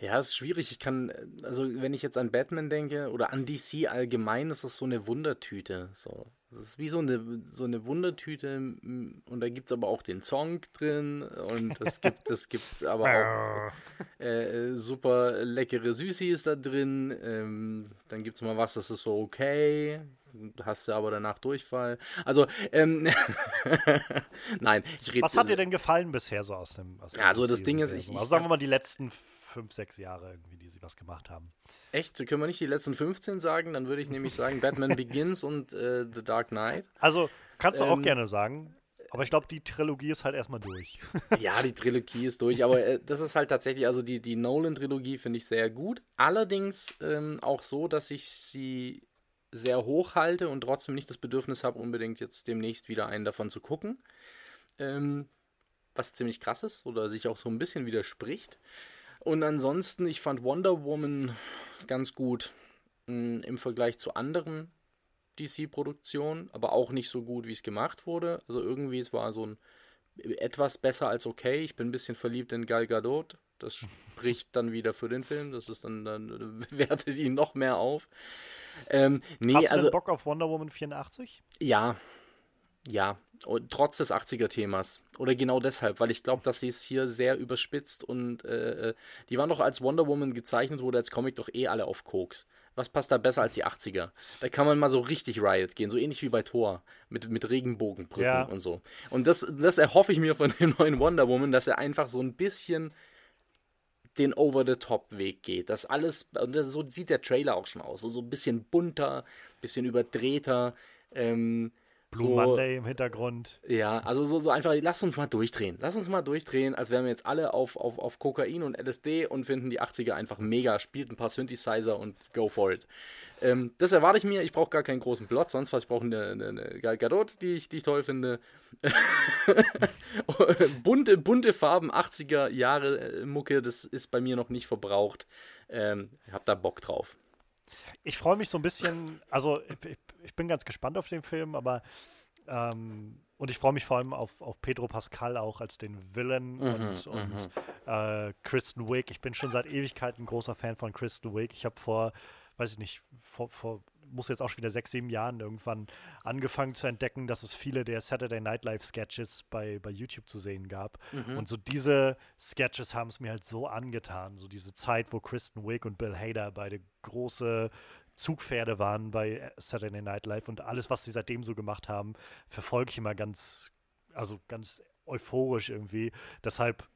Ja, es ist schwierig. Ich kann, also wenn ich jetzt an Batman denke oder an DC allgemein, ist das so eine Wundertüte. So. Das ist wie so eine, so eine Wundertüte und da gibt es aber auch den Song drin und es gibt, es gibt aber auch äh, super leckere Süßis da drin. Ähm, dann gibt es mal was, das ist so okay hast du aber danach Durchfall. Also, ähm, nein, ich rede. Was hat dir denn gefallen bisher so aus dem? Aus ja, also das Ding ist, ich, also sagen wir mal die letzten fünf, sechs Jahre irgendwie, die sie was gemacht haben. Echt? Können wir nicht die letzten 15 sagen? Dann würde ich nämlich sagen Batman Begins und äh, The Dark Knight. Also, kannst du ähm, auch gerne sagen. Aber ich glaube, die Trilogie ist halt erstmal durch. ja, die Trilogie ist durch, aber äh, das ist halt tatsächlich, also die, die Nolan-Trilogie finde ich sehr gut. Allerdings ähm, auch so, dass ich sie sehr hoch halte und trotzdem nicht das Bedürfnis habe, unbedingt jetzt demnächst wieder einen davon zu gucken. Ähm, was ziemlich krass ist oder sich auch so ein bisschen widerspricht. Und ansonsten, ich fand Wonder Woman ganz gut mh, hm, im Vergleich zu anderen DC-Produktionen, aber auch nicht so gut, wie es gemacht wurde. Also irgendwie, es war so ein etwas besser als okay. Ich bin ein bisschen verliebt in Gal Gadot. Das spricht dann wieder für den Film. Das ist dann, dann wertet ihn noch mehr auf. Ähm, nee, Hast du also, Bock auf Wonder Woman 84? Ja, ja. Und trotz des 80er-Themas. Oder genau deshalb, weil ich glaube, dass sie es hier sehr überspitzt und äh, äh, die waren doch als Wonder Woman gezeichnet wurde, als Comic doch eh alle auf Koks. Was passt da besser als die 80er? Da kann man mal so richtig Riot gehen, so ähnlich wie bei Thor, mit, mit Regenbogenbrücken ja. und so. Und das, das erhoffe ich mir von dem neuen Wonder Woman, dass er einfach so ein bisschen den Over-the-Top-Weg geht. Das alles, so sieht der Trailer auch schon aus. So, ein bisschen bunter, bisschen überdrehter. Ähm, Blue so, Monday im Hintergrund. Ja, also so, so einfach, lass uns mal durchdrehen. Lass uns mal durchdrehen, als wären wir jetzt alle auf, auf, auf Kokain und LSD und finden die 80er einfach mega, spielt ein paar Synthesizer und go for it. Ähm, das erwarte ich mir. Ich brauche gar keinen großen Plot, sonst was. Ich brauche eine, eine, eine Gal Gadot, die ich, die ich toll finde. bunte, bunte Farben, 80er Jahre äh, Mucke, das ist bei mir noch nicht verbraucht. Ähm, ich habe da Bock drauf ich freue mich so ein bisschen, also ich, ich, bin ganz gespannt auf den Film, aber ähm, und ich freue mich vor allem auf, auf Pedro Pascal auch als den Villain mhm, und, und mhm. äh, Kristen Wiig. Ich bin schon seit Ewigkeiten ein großer Fan von Kristen Wiig. Ich habe vor, weiß ich nicht, vor, vor muss jetzt auch schon wieder sechs, sieben Jahren irgendwann angefangen zu entdecken, dass es viele der Saturday Night Live Sketches bei, bei YouTube zu sehen gab. Mhm. Und so diese Sketches haben es mir halt so angetan. So diese Zeit, wo Kristen Wiig und Bill Hader beide große Zugpferde waren bei Saturday Night Live und alles, was sie seitdem so gemacht haben, verfolge ich immer ganz, also ganz euphorisch irgendwie. Deshalb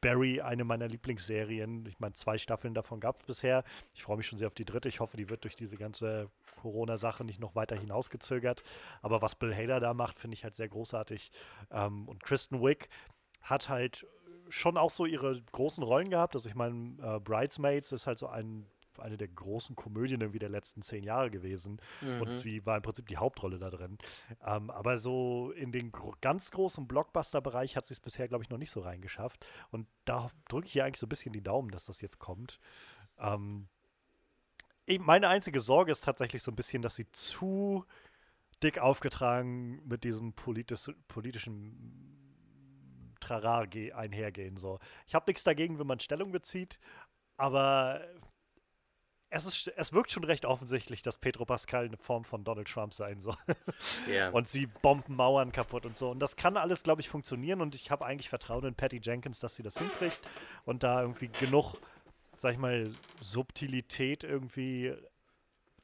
Barry eine meiner Lieblingsserien. Ich meine, zwei Staffeln davon gab es bisher. Ich freue mich schon sehr auf die dritte. Ich hoffe, die wird durch diese ganze Corona-Sache nicht noch weiter hinausgezögert. Aber was Bill Hader da macht, finde ich halt sehr großartig. Ähm, und Kristen Wick hat halt schon auch so ihre großen Rollen gehabt. Also ich meine, äh, Bridesmaids ist halt so ein eine der großen Komödien irgendwie der letzten zehn Jahre gewesen. Mhm. Und sie war im Prinzip die Hauptrolle da drin. Ähm, aber so in den gro ganz großen Blockbuster-Bereich hat sie es bisher, glaube ich, noch nicht so reingeschafft. Und da drücke ich ihr eigentlich so ein bisschen die Daumen, dass das jetzt kommt. Ähm, meine einzige Sorge ist tatsächlich so ein bisschen, dass sie zu dick aufgetragen mit diesem politisch, politischen Trara einhergehen. So. Ich habe nichts dagegen, wenn man Stellung bezieht, aber es, ist, es wirkt schon recht offensichtlich, dass Pedro Pascal eine Form von Donald Trump sein soll. Yeah. Und sie bomben Mauern kaputt und so. Und das kann alles, glaube ich, funktionieren. Und ich habe eigentlich Vertrauen in Patty Jenkins, dass sie das hinkriegt und da irgendwie genug, sag ich mal, Subtilität irgendwie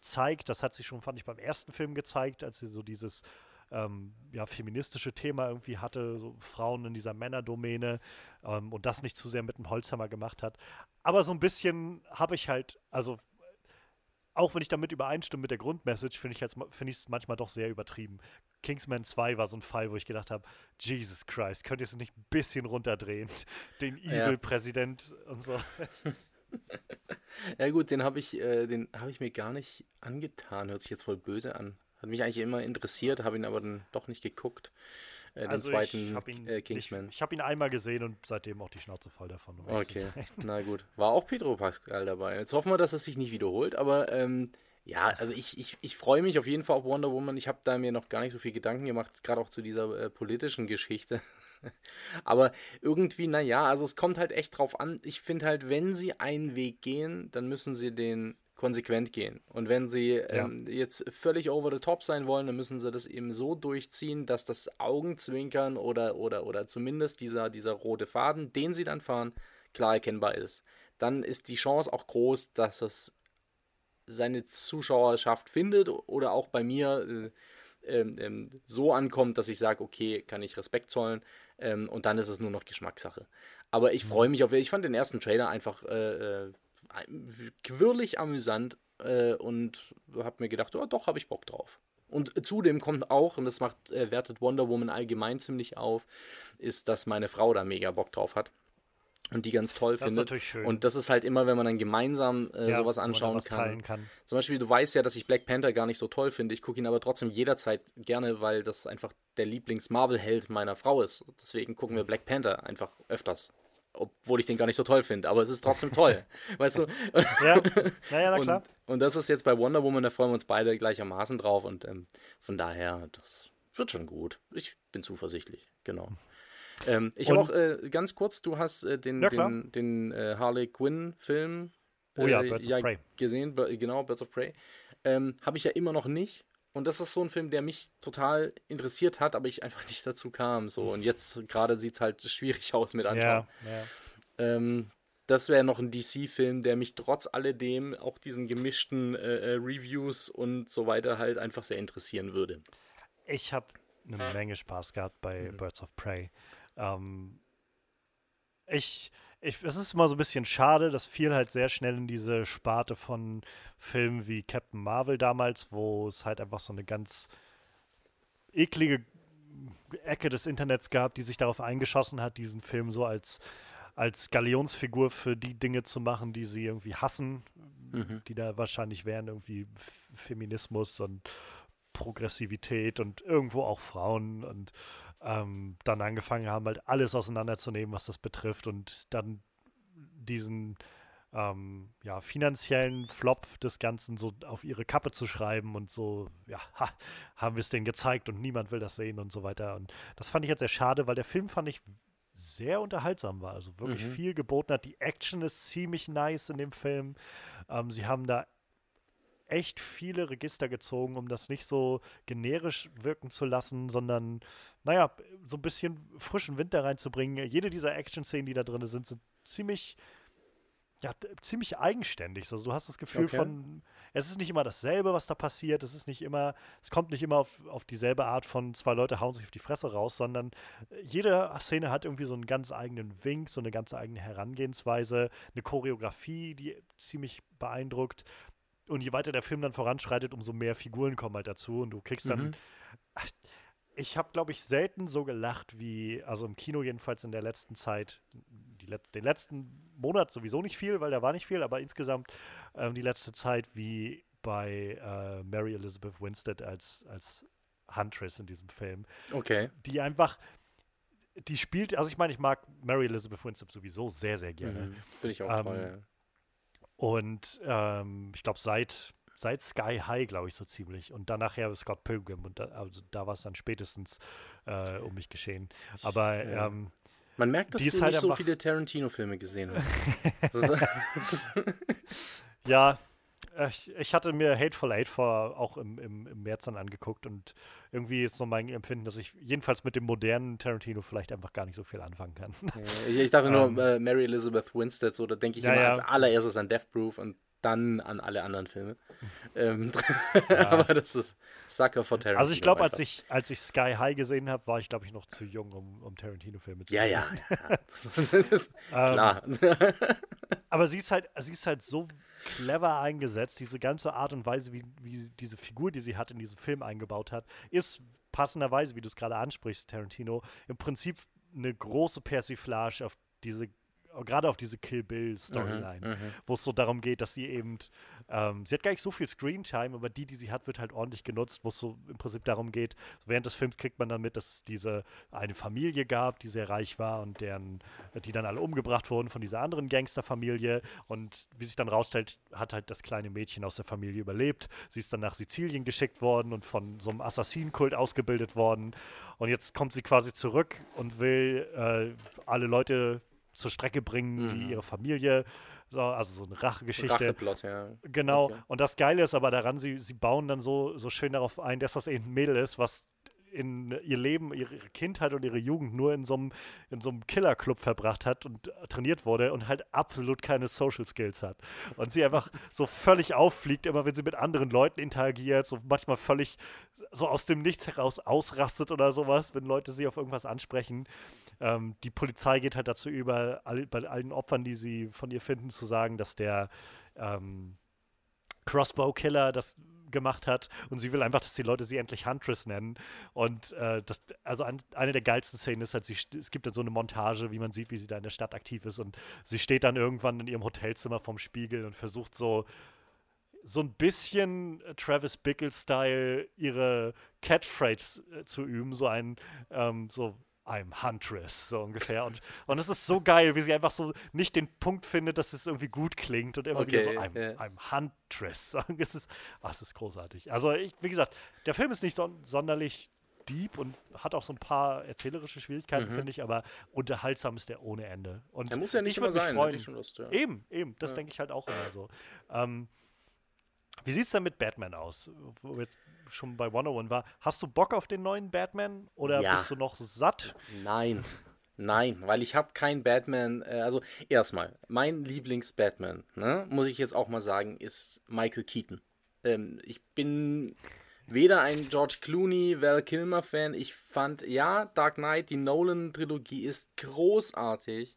zeigt. Das hat sie schon, fand ich, beim ersten Film gezeigt, als sie so dieses ähm, ja, feministische Thema irgendwie hatte, so Frauen in dieser Männerdomäne ähm, und das nicht zu sehr mit dem Holzhammer gemacht hat. Aber so ein bisschen habe ich halt, also auch wenn ich damit übereinstimme mit der Grundmessage, finde ich es find manchmal doch sehr übertrieben. Kingsman 2 war so ein Fall, wo ich gedacht habe, Jesus Christ, könnt ihr es nicht ein bisschen runterdrehen? Den Evil-Präsident ja. und so. ja gut, den habe ich, äh, den habe ich mir gar nicht angetan. Hört sich jetzt voll böse an. Hat mich eigentlich immer interessiert, habe ihn aber dann doch nicht geguckt. Äh, den also zweiten ihn, äh, Kingsman. Ich, ich habe ihn einmal gesehen und seitdem auch die Schnauze voll davon. Um okay, na gut. War auch Pedro Pascal dabei. Jetzt hoffen wir, dass es sich nicht wiederholt, aber ähm, ja, also ich, ich, ich freue mich auf jeden Fall auf Wonder Woman. Ich habe da mir noch gar nicht so viel Gedanken gemacht, gerade auch zu dieser äh, politischen Geschichte. Aber irgendwie, naja, also es kommt halt echt drauf an. Ich finde halt, wenn sie einen Weg gehen, dann müssen sie den konsequent gehen. Und wenn sie ähm, jetzt völlig over the top sein wollen, dann müssen sie das eben so durchziehen, dass das Augenzwinkern oder, oder, oder zumindest dieser, dieser rote Faden, den sie dann fahren, klar erkennbar ist. Dann ist die Chance auch groß, dass es seine Zuschauerschaft findet oder auch bei mir äh, äh, so ankommt, dass ich sage, okay, kann ich Respekt zollen ähm, und dann ist es nur noch Geschmackssache. Aber ich freue mhm. mich auf, ich fand den ersten Trailer einfach äh, äh quirlig amüsant äh, und habe mir gedacht, oh, doch, habe ich Bock drauf. Und zudem kommt auch, und das macht, äh, wertet Wonder Woman allgemein ziemlich auf, ist, dass meine Frau da mega Bock drauf hat und die ganz toll das findet. Ist schön. Und das ist halt immer, wenn man dann gemeinsam äh, ja, sowas anschauen kann. kann. Zum Beispiel, du weißt ja, dass ich Black Panther gar nicht so toll finde. Ich gucke ihn aber trotzdem jederzeit gerne, weil das einfach der Lieblings-Marvel-Held meiner Frau ist. Deswegen gucken wir Black Panther einfach öfters. Obwohl ich den gar nicht so toll finde, aber es ist trotzdem toll. weißt du? Ja, naja, na klar. Und, und, das ist jetzt bei Wonder Woman, da freuen wir uns beide gleichermaßen drauf. Und ähm, von daher, das wird schon gut. Ich bin zuversichtlich, genau. Ähm, ich habe auch äh, ganz kurz, du hast äh, den, ja, den, den äh, Harley Quinn-Film oh ja, äh, Birds of Prey. gesehen, genau, Birds of Prey. Ähm, habe ich ja immer noch nicht. Und das ist so ein Film, der mich total interessiert hat, aber ich einfach nicht dazu kam. So. Und jetzt gerade sieht es halt schwierig aus mit anschauen. Ja, ja. Ähm, das wäre noch ein DC-Film, der mich trotz alledem auch diesen gemischten äh, äh, Reviews und so weiter halt einfach sehr interessieren würde. Ich habe eine Menge Spaß gehabt bei mhm. Birds of Prey. Ähm, ich, ich, es ist immer so ein bisschen schade, das fiel halt sehr schnell in diese Sparte von Filmen wie Captain Marvel damals, wo es halt einfach so eine ganz eklige Ecke des Internets gab, die sich darauf eingeschossen hat, diesen Film so als, als Galionsfigur für die Dinge zu machen, die sie irgendwie hassen, mhm. die da wahrscheinlich wären, irgendwie Feminismus und Progressivität und irgendwo auch Frauen und ähm, dann angefangen haben, halt alles auseinanderzunehmen, was das betrifft und dann diesen ähm, ja, finanziellen Flop des Ganzen so auf ihre Kappe zu schreiben und so, ja, ha, haben wir es denen gezeigt und niemand will das sehen und so weiter. Und das fand ich jetzt sehr schade, weil der Film fand ich sehr unterhaltsam war. Also wirklich mhm. viel geboten hat. Die Action ist ziemlich nice in dem Film. Ähm, sie haben da echt viele Register gezogen, um das nicht so generisch wirken zu lassen, sondern, naja, so ein bisschen frischen Wind da reinzubringen. Jede dieser Action-Szenen, die da drin sind, sind ziemlich, ja, ziemlich eigenständig. Also du hast das Gefühl okay. von, es ist nicht immer dasselbe, was da passiert. Es ist nicht immer, es kommt nicht immer auf, auf dieselbe Art von zwei Leute hauen sich auf die Fresse raus, sondern jede Szene hat irgendwie so einen ganz eigenen Wink, so eine ganz eigene Herangehensweise, eine Choreografie, die ziemlich beeindruckt. Und je weiter der Film dann voranschreitet, umso mehr Figuren kommen halt dazu und du kriegst dann. Mhm. Ich habe, glaube ich, selten so gelacht wie, also im Kino jedenfalls in der letzten Zeit, die, den letzten Monat sowieso nicht viel, weil da war nicht viel, aber insgesamt ähm, die letzte Zeit wie bei äh, Mary Elizabeth Winstead als, als Huntress in diesem Film. Okay. Die einfach, die spielt, also ich meine, ich mag Mary Elizabeth Winstead sowieso sehr, sehr gerne. Mhm. Finde ich auch Ähm, toll. Ja. Und ähm, ich glaube, seit, seit Sky High, glaube ich, so ziemlich. Und dann nachher Scott Pilgrim. Und da, also da war es dann spätestens äh, um mich geschehen. Aber ja. ähm, Man merkt, dass du halt nicht so viele Tarantino-Filme gesehen hast. Ja, ich, ich hatte mir Hateful Eight vor auch im, im, im März dann angeguckt. Und irgendwie ist so mein Empfinden, dass ich jedenfalls mit dem modernen Tarantino vielleicht einfach gar nicht so viel anfangen kann. ich, ich dachte nur, Ähm. äh, Mary Elizabeth Winstead, so, da denke ich Ja, immer ja. als allererstes an Death Proof und dann an alle anderen Filme. ähm, Aber das ist Sucker for Tarantino. Also ich glaube, als ich, als ich Sky High gesehen habe, war ich, glaube ich, noch zu jung, um, um Tarantino-Filme zu Ja, sehen. ja. ja. Das, das ist Ähm, klar. Aber sie ist halt, sie ist halt so clever eingesetzt, diese ganze Art und Weise, wie, wie diese Figur, die sie hat, in diesen Film eingebaut hat, ist passenderweise, wie du es gerade ansprichst, Tarantino, im Prinzip eine große Persiflage auf diese, gerade auf diese Kill Bill Storyline, Mhm, wo es so darum geht, dass sie eben, ähm, sie hat gar nicht so viel Screentime, aber die, die sie hat, wird halt ordentlich genutzt, wo es so im Prinzip darum geht, während des Films kriegt man dann mit, dass es diese eine Familie gab, die sehr reich war und deren, die dann alle umgebracht wurden von dieser anderen Gangsterfamilie und wie sich dann rausstellt, hat halt das kleine Mädchen aus der Familie überlebt. Sie ist dann nach Sizilien geschickt worden und von so einem Assassinenkult ausgebildet worden und jetzt kommt sie quasi zurück und will äh, alle Leute zur Strecke bringen, die Mhm. ihre Familie, so, also so eine Rachegeschichte. Racheplot, ja. Genau. Okay. Und das Geile ist aber daran, sie, sie bauen dann so, so schön darauf ein, dass das eben ein Mädel ist, was in ihr Leben, ihre Kindheit und ihre Jugend nur in so einem, in so einem Killerclub verbracht hat und trainiert wurde und halt absolut keine Social Skills hat. Und sie einfach so völlig auffliegt, immer wenn sie mit anderen Leuten interagiert, so manchmal völlig so aus dem Nichts heraus ausrastet oder sowas, wenn Leute sie auf irgendwas ansprechen. Ähm, die Polizei geht halt dazu über, all, bei allen Opfern, die sie von ihr finden, zu sagen, dass der ähm, Crossbow-Killer das gemacht hat und sie will einfach, dass die Leute sie endlich Huntress nennen. Und äh, das, also ein, eine der geilsten Szenen ist halt, sie, es gibt dann so eine Montage, wie man sieht, wie sie da in der Stadt aktiv ist und sie steht dann irgendwann in ihrem Hotelzimmer vorm Spiegel und versucht so so ein bisschen Travis Bickle-Style ihre Catphrase äh, zu üben, so ein ähm, so I'm Huntress, so ungefähr. Und, und es ist so geil, wie sie einfach so nicht den Punkt findet, dass es irgendwie gut klingt und immer wieder so Okay, I'm, ja. I'm Huntress. Und es ist, ah, es ist großartig. Also ich, wie gesagt, der Film ist nicht son sonderlich deep und hat auch so ein paar erzählerische Schwierigkeiten, Mhm. finde ich, aber unterhaltsam ist der ohne Ende. Und Der muss ja nicht ich immer sein, freuen. hätte ich schon Lust, ja. Eben, eben. Das Ja. denke ich halt auch immer so. Ähm, wie sieht es denn mit Batman aus? Wo jetzt schon bei 101 war. Hast du Bock auf den neuen Batman oder Ja. bist du noch satt? Nein. Nein, weil ich habe kein Batman. Äh, also erstmal, mein Lieblings-Batman, ne, muss ich jetzt auch mal sagen, ist Michael Keaton. Ähm, ich bin weder ein George Clooney, Val Kilmer-Fan. Ich fand, ja, Dark Knight, die Nolan-Trilogie ist großartig.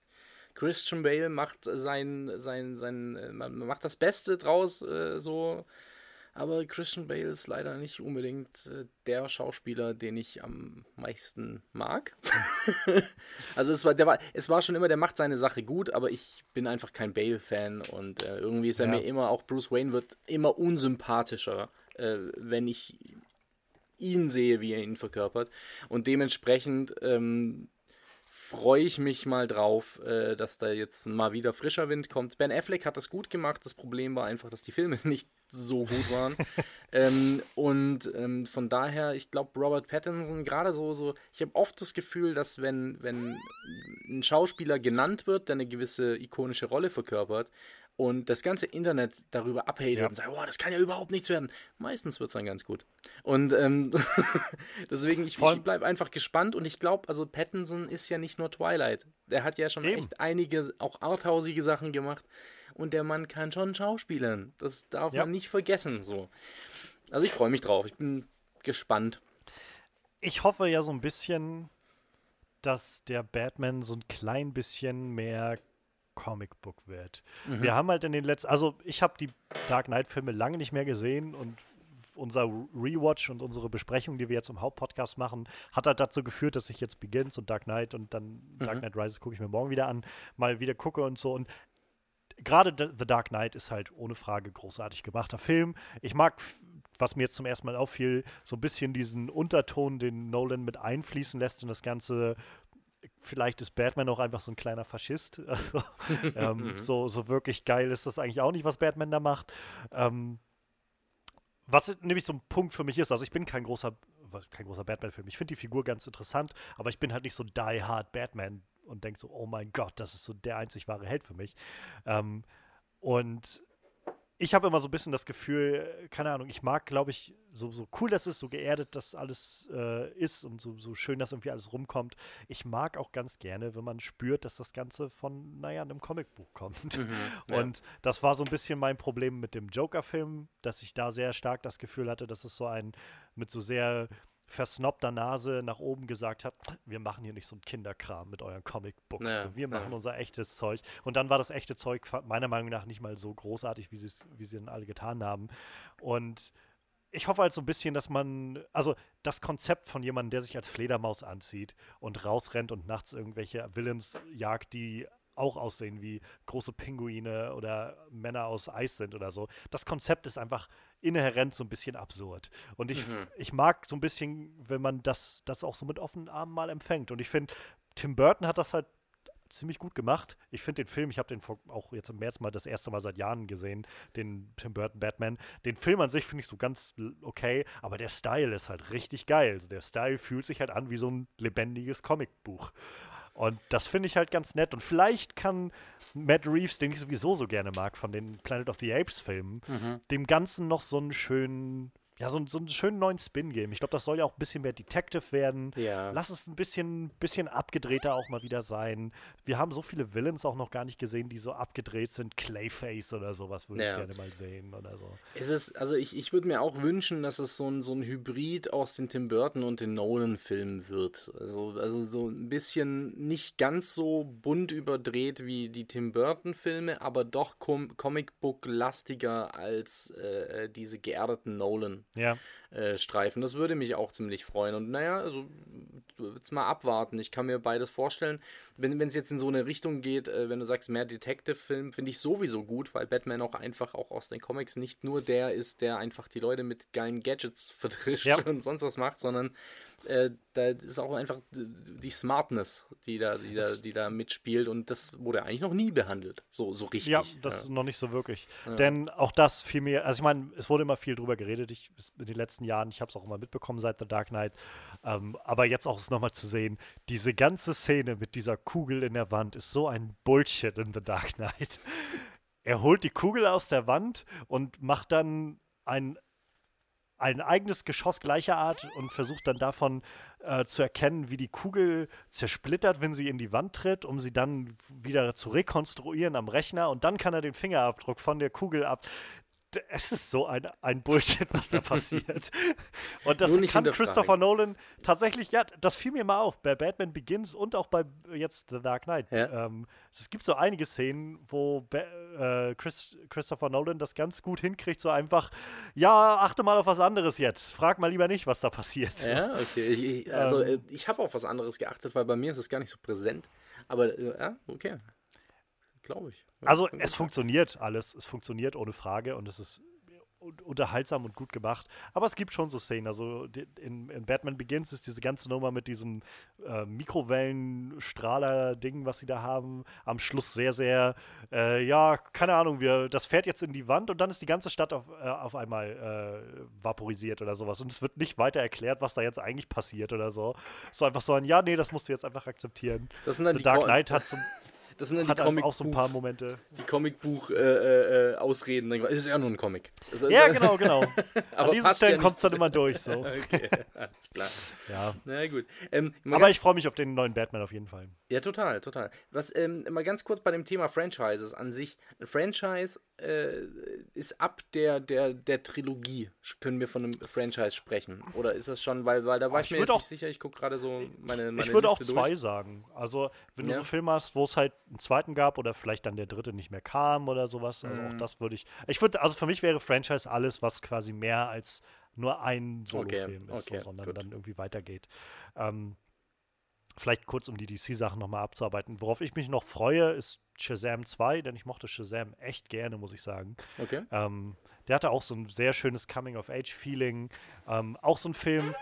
Christian Bale macht sein, sein, sein, äh, man macht das Beste draus, äh, so. Aber Christian Bale ist leider nicht unbedingt äh, der Schauspieler, den ich am meisten mag. also es war, der war, es war schon immer, der macht seine Sache gut, aber ich bin einfach kein Bale-Fan und äh, irgendwie ist er Ja. mir immer, auch Bruce Wayne wird immer unsympathischer, äh, wenn ich ihn sehe, wie er ihn verkörpert. Und dementsprechend ähm, freue ich mich mal drauf, äh, dass da jetzt mal wieder frischer Wind kommt. Ben Affleck hat das gut gemacht. Das Problem war einfach, dass die Filme nicht so gut waren. ähm, und ähm, von daher, ich glaube, Robert Pattinson, gerade so, so, ich habe oft das Gefühl, dass wenn, wenn ein Schauspieler genannt wird, der eine gewisse ikonische Rolle verkörpert, und das ganze Internet darüber abhatet Ja. und sagt, oh, das kann ja überhaupt nichts werden. Meistens wird es dann ganz gut. Und ähm, deswegen, ich, ich bleibe einfach gespannt und ich glaube, also Pattinson ist ja nicht nur Twilight. Der hat ja schon Eben. echt einige, auch arthausige Sachen gemacht. Und der Mann kann schon schauspielern. Das darf Ja. man nicht vergessen. So. Also ich freue mich drauf. Ich bin gespannt. Ich hoffe ja so ein bisschen, dass der Batman so ein klein bisschen mehr Comicbook wird. Mhm. Wir haben halt in den letzten, also ich habe die Dark Knight-Filme lange nicht mehr gesehen und unser Rewatch und unsere Besprechung, die wir jetzt im Hauptpodcast machen, hat halt dazu geführt, dass ich jetzt Begins und Dark Knight und dann Dark Mhm. Knight Rises gucke ich mir morgen wieder an, mal wieder gucke und so. Und gerade The Dark Knight ist halt ohne Frage großartig gemachter Film. Ich mag, was mir jetzt zum ersten Mal auffiel, so ein bisschen diesen Unterton, den Nolan mit einfließen lässt in das Ganze. Vielleicht ist Batman auch einfach so ein kleiner Faschist. Also, ähm, so, so wirklich geil ist das eigentlich auch nicht, was Batman da macht. Ähm, was nämlich so ein Punkt für mich ist, also ich bin kein großer, kein großer Batman-Film. Ich finde die Figur ganz interessant, aber ich bin halt nicht so die hard Batman und denke so, oh mein Gott, das ist so der einzig wahre Held für mich. Ähm, und ich habe immer so ein bisschen das Gefühl, keine Ahnung, ich mag, glaube ich, so, so cool das ist, so geerdet das alles äh, ist und so, so schön, dass irgendwie alles rumkommt. Ich mag auch ganz gerne, wenn man spürt, dass das Ganze von, naja, einem Comicbuch kommt. Mhm, ja. Und das war so ein bisschen mein Problem mit dem Joker-Film, dass ich da sehr stark das Gefühl hatte, dass es so ein mit so sehr versnobter Nase nach oben gesagt hat, wir machen hier nicht so ein Kinderkram mit euren Comicbooks. Ja, wir machen ja. unser echtes Zeug. Und dann war das echte Zeug meiner Meinung nach nicht mal so großartig, wie, wie sie dann alle getan haben. Und ich hoffe halt so ein bisschen, dass man, also das Konzept von jemandem, der sich als Fledermaus anzieht und rausrennt und nachts irgendwelche Villains jagt, die auch aussehen wie große Pinguine oder Männer aus Eis sind oder so. Das Konzept ist einfach inhärent so ein bisschen absurd. Und ich, mhm. ich mag so ein bisschen, wenn man das, das auch so mit offenen Armen mal empfängt. Und ich finde, Tim Burton hat das halt ziemlich gut gemacht. Ich finde den Film, ich habe den auch jetzt im März mal das erste Mal seit Jahren gesehen, den Tim Burton Batman. Den Film an sich finde ich so ganz okay, aber der Style ist halt richtig geil. Der Style fühlt sich halt an wie so ein lebendiges Comicbuch. Und das finde ich halt ganz nett. Und vielleicht kann Matt Reeves, den ich sowieso so gerne mag, von den Planet of the Apes Filmen, mhm. dem Ganzen noch so einen schönen ja, so, so einen schönen neuen Spin geben. Ich glaube, das soll ja auch ein bisschen mehr Detective werden. Ja. Lass es ein bisschen, bisschen abgedrehter auch mal wieder sein. Wir haben so viele Villains auch noch gar nicht gesehen, die so abgedreht sind. Clayface oder sowas würde ja. ich gerne mal sehen oder so. Es ist, also ich, ich würde mir auch wünschen, dass es so ein, so ein Hybrid aus den Tim Burton und den Nolan-Filmen wird. Also, also so ein bisschen nicht ganz so bunt überdreht wie die Tim Burton-Filme, aber doch Com Comicbook-lastiger als äh, diese geerdeten Nolan ja. äh, Streifen. Das würde mich auch ziemlich freuen. Und naja, also jetzt mal abwarten. Ich kann mir beides vorstellen. Wenn es jetzt in so eine Richtung geht, äh, wenn du sagst, mehr Detective-Film, finde ich sowieso gut, weil Batman auch einfach auch aus den Comics nicht nur der ist, der einfach die Leute mit geilen Gadgets vertrischt ja. und sonst was macht, sondern äh, da ist auch einfach die Smartness, die da, die, da, die da mitspielt und das wurde eigentlich noch nie behandelt, so, so richtig. Ja, das ja. noch nicht so wirklich. Ja. Denn auch das fiel mir, also ich meine, es wurde immer viel drüber geredet, ich, in den letzten Jahren, ich habe es auch immer mitbekommen seit The Dark Knight, ähm, aber jetzt auch es nochmal zu sehen, diese ganze Szene mit dieser Kugel in der Wand ist so ein Bullshit in The Dark Knight. er holt die Kugel aus der Wand und macht dann ein ein eigenes Geschoss gleicher Art und versucht dann davon äh, zu erkennen, wie die Kugel zersplittert, wenn sie in die Wand tritt, um sie dann wieder zu rekonstruieren am Rechner. Und dann kann er den Fingerabdruck von der Kugel ab es ist so ein, ein Bullshit, was da passiert. Und das kann Christopher Nolan tatsächlich, ja, das fiel mir mal auf, bei Batman Begins und auch bei jetzt The Dark Knight. Ja. Ähm, es gibt so einige Szenen, wo ba äh, Chris, Christopher Nolan das ganz gut hinkriegt, so einfach, ja, achte mal auf was anderes jetzt. Frag mal lieber nicht, was da passiert. Ja, okay. Ich, ich, also, ähm, äh, ich habe auf was anderes geachtet, weil bei mir ist es gar nicht so präsent. Aber, äh, ja, okay. Glaube ich. Also es funktioniert alles, es funktioniert ohne Frage und es ist unterhaltsam und gut gemacht. Aber es gibt schon so Szenen. Also in, in Batman Begins ist diese ganze Nummer mit diesem äh, Mikrowellenstrahler-Ding, was sie da haben, am Schluss sehr, sehr, äh, ja, keine Ahnung, wir, das fährt jetzt in die Wand und dann ist die ganze Stadt auf, äh, auf einmal äh, vaporisiert oder sowas. Und es wird nicht weiter erklärt, was da jetzt eigentlich passiert oder so. So einfach so ein, ja, nee, das musst du jetzt einfach akzeptieren. Das sind dann The die Dark Knight hat zum das sind dann Hat die Comic auch so ein paar Momente. Die Comicbuch-Ausreden. Äh, äh, es ist ja nur ein Comic. Also, ja, genau, genau. aber An diesen Stellen ja kommt es dann immer durch. So. okay, alles klar. Ja. Na gut. Ähm, aber ich freue mich auf den neuen Batman auf jeden Fall. Ja, total, total. Was, ähm, mal ganz kurz bei dem Thema Franchises an sich. Ein Franchise äh, ist ab der, der, der Trilogie, können wir von einem Franchise sprechen. Oder ist das schon, weil, weil da war ich, ich mir jetzt auch, nicht sicher, ich gucke gerade so meine, meine Ich würde Liste auch zwei durch. sagen. Also, wenn ja. du so Filme hast, wo es halt einen zweiten gab oder vielleicht dann der dritte nicht mehr kam oder sowas. Also mhm. auch das würde ich. Ich würde, also für mich wäre Franchise alles, was quasi mehr als nur ein Solo-Film okay. ist, okay. so, sondern Gut. dann irgendwie weitergeht. Ähm, vielleicht kurz, um die DC-Sachen nochmal abzuarbeiten. Worauf ich mich noch freue, ist Shazam 2, denn ich mochte Shazam echt gerne, muss ich sagen. Okay. Ähm, der hatte auch so ein sehr schönes Coming-of-Age-Feeling. Ähm, auch so ein Film,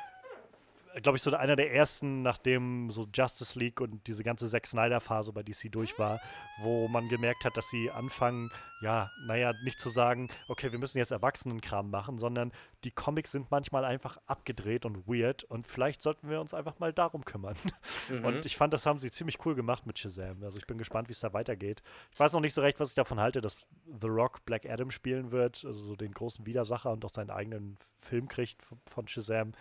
glaube ich, so einer der ersten, nachdem so Justice League und diese ganze Zack Snyder-Phase bei DC durch war, wo man gemerkt hat, dass sie anfangen, ja, naja, nicht zu sagen, okay, wir müssen jetzt Erwachsenenkram machen, sondern die Comics sind manchmal einfach abgedreht und weird und vielleicht sollten wir uns einfach mal darum kümmern. Mhm. Und ich fand, das haben sie ziemlich cool gemacht mit Shazam. Also ich bin gespannt, wie es da weitergeht. Ich weiß noch nicht so recht, was ich davon halte, dass The Rock Black Adam spielen wird, also so den großen Widersacher und auch seinen eigenen Film kriegt von Shazam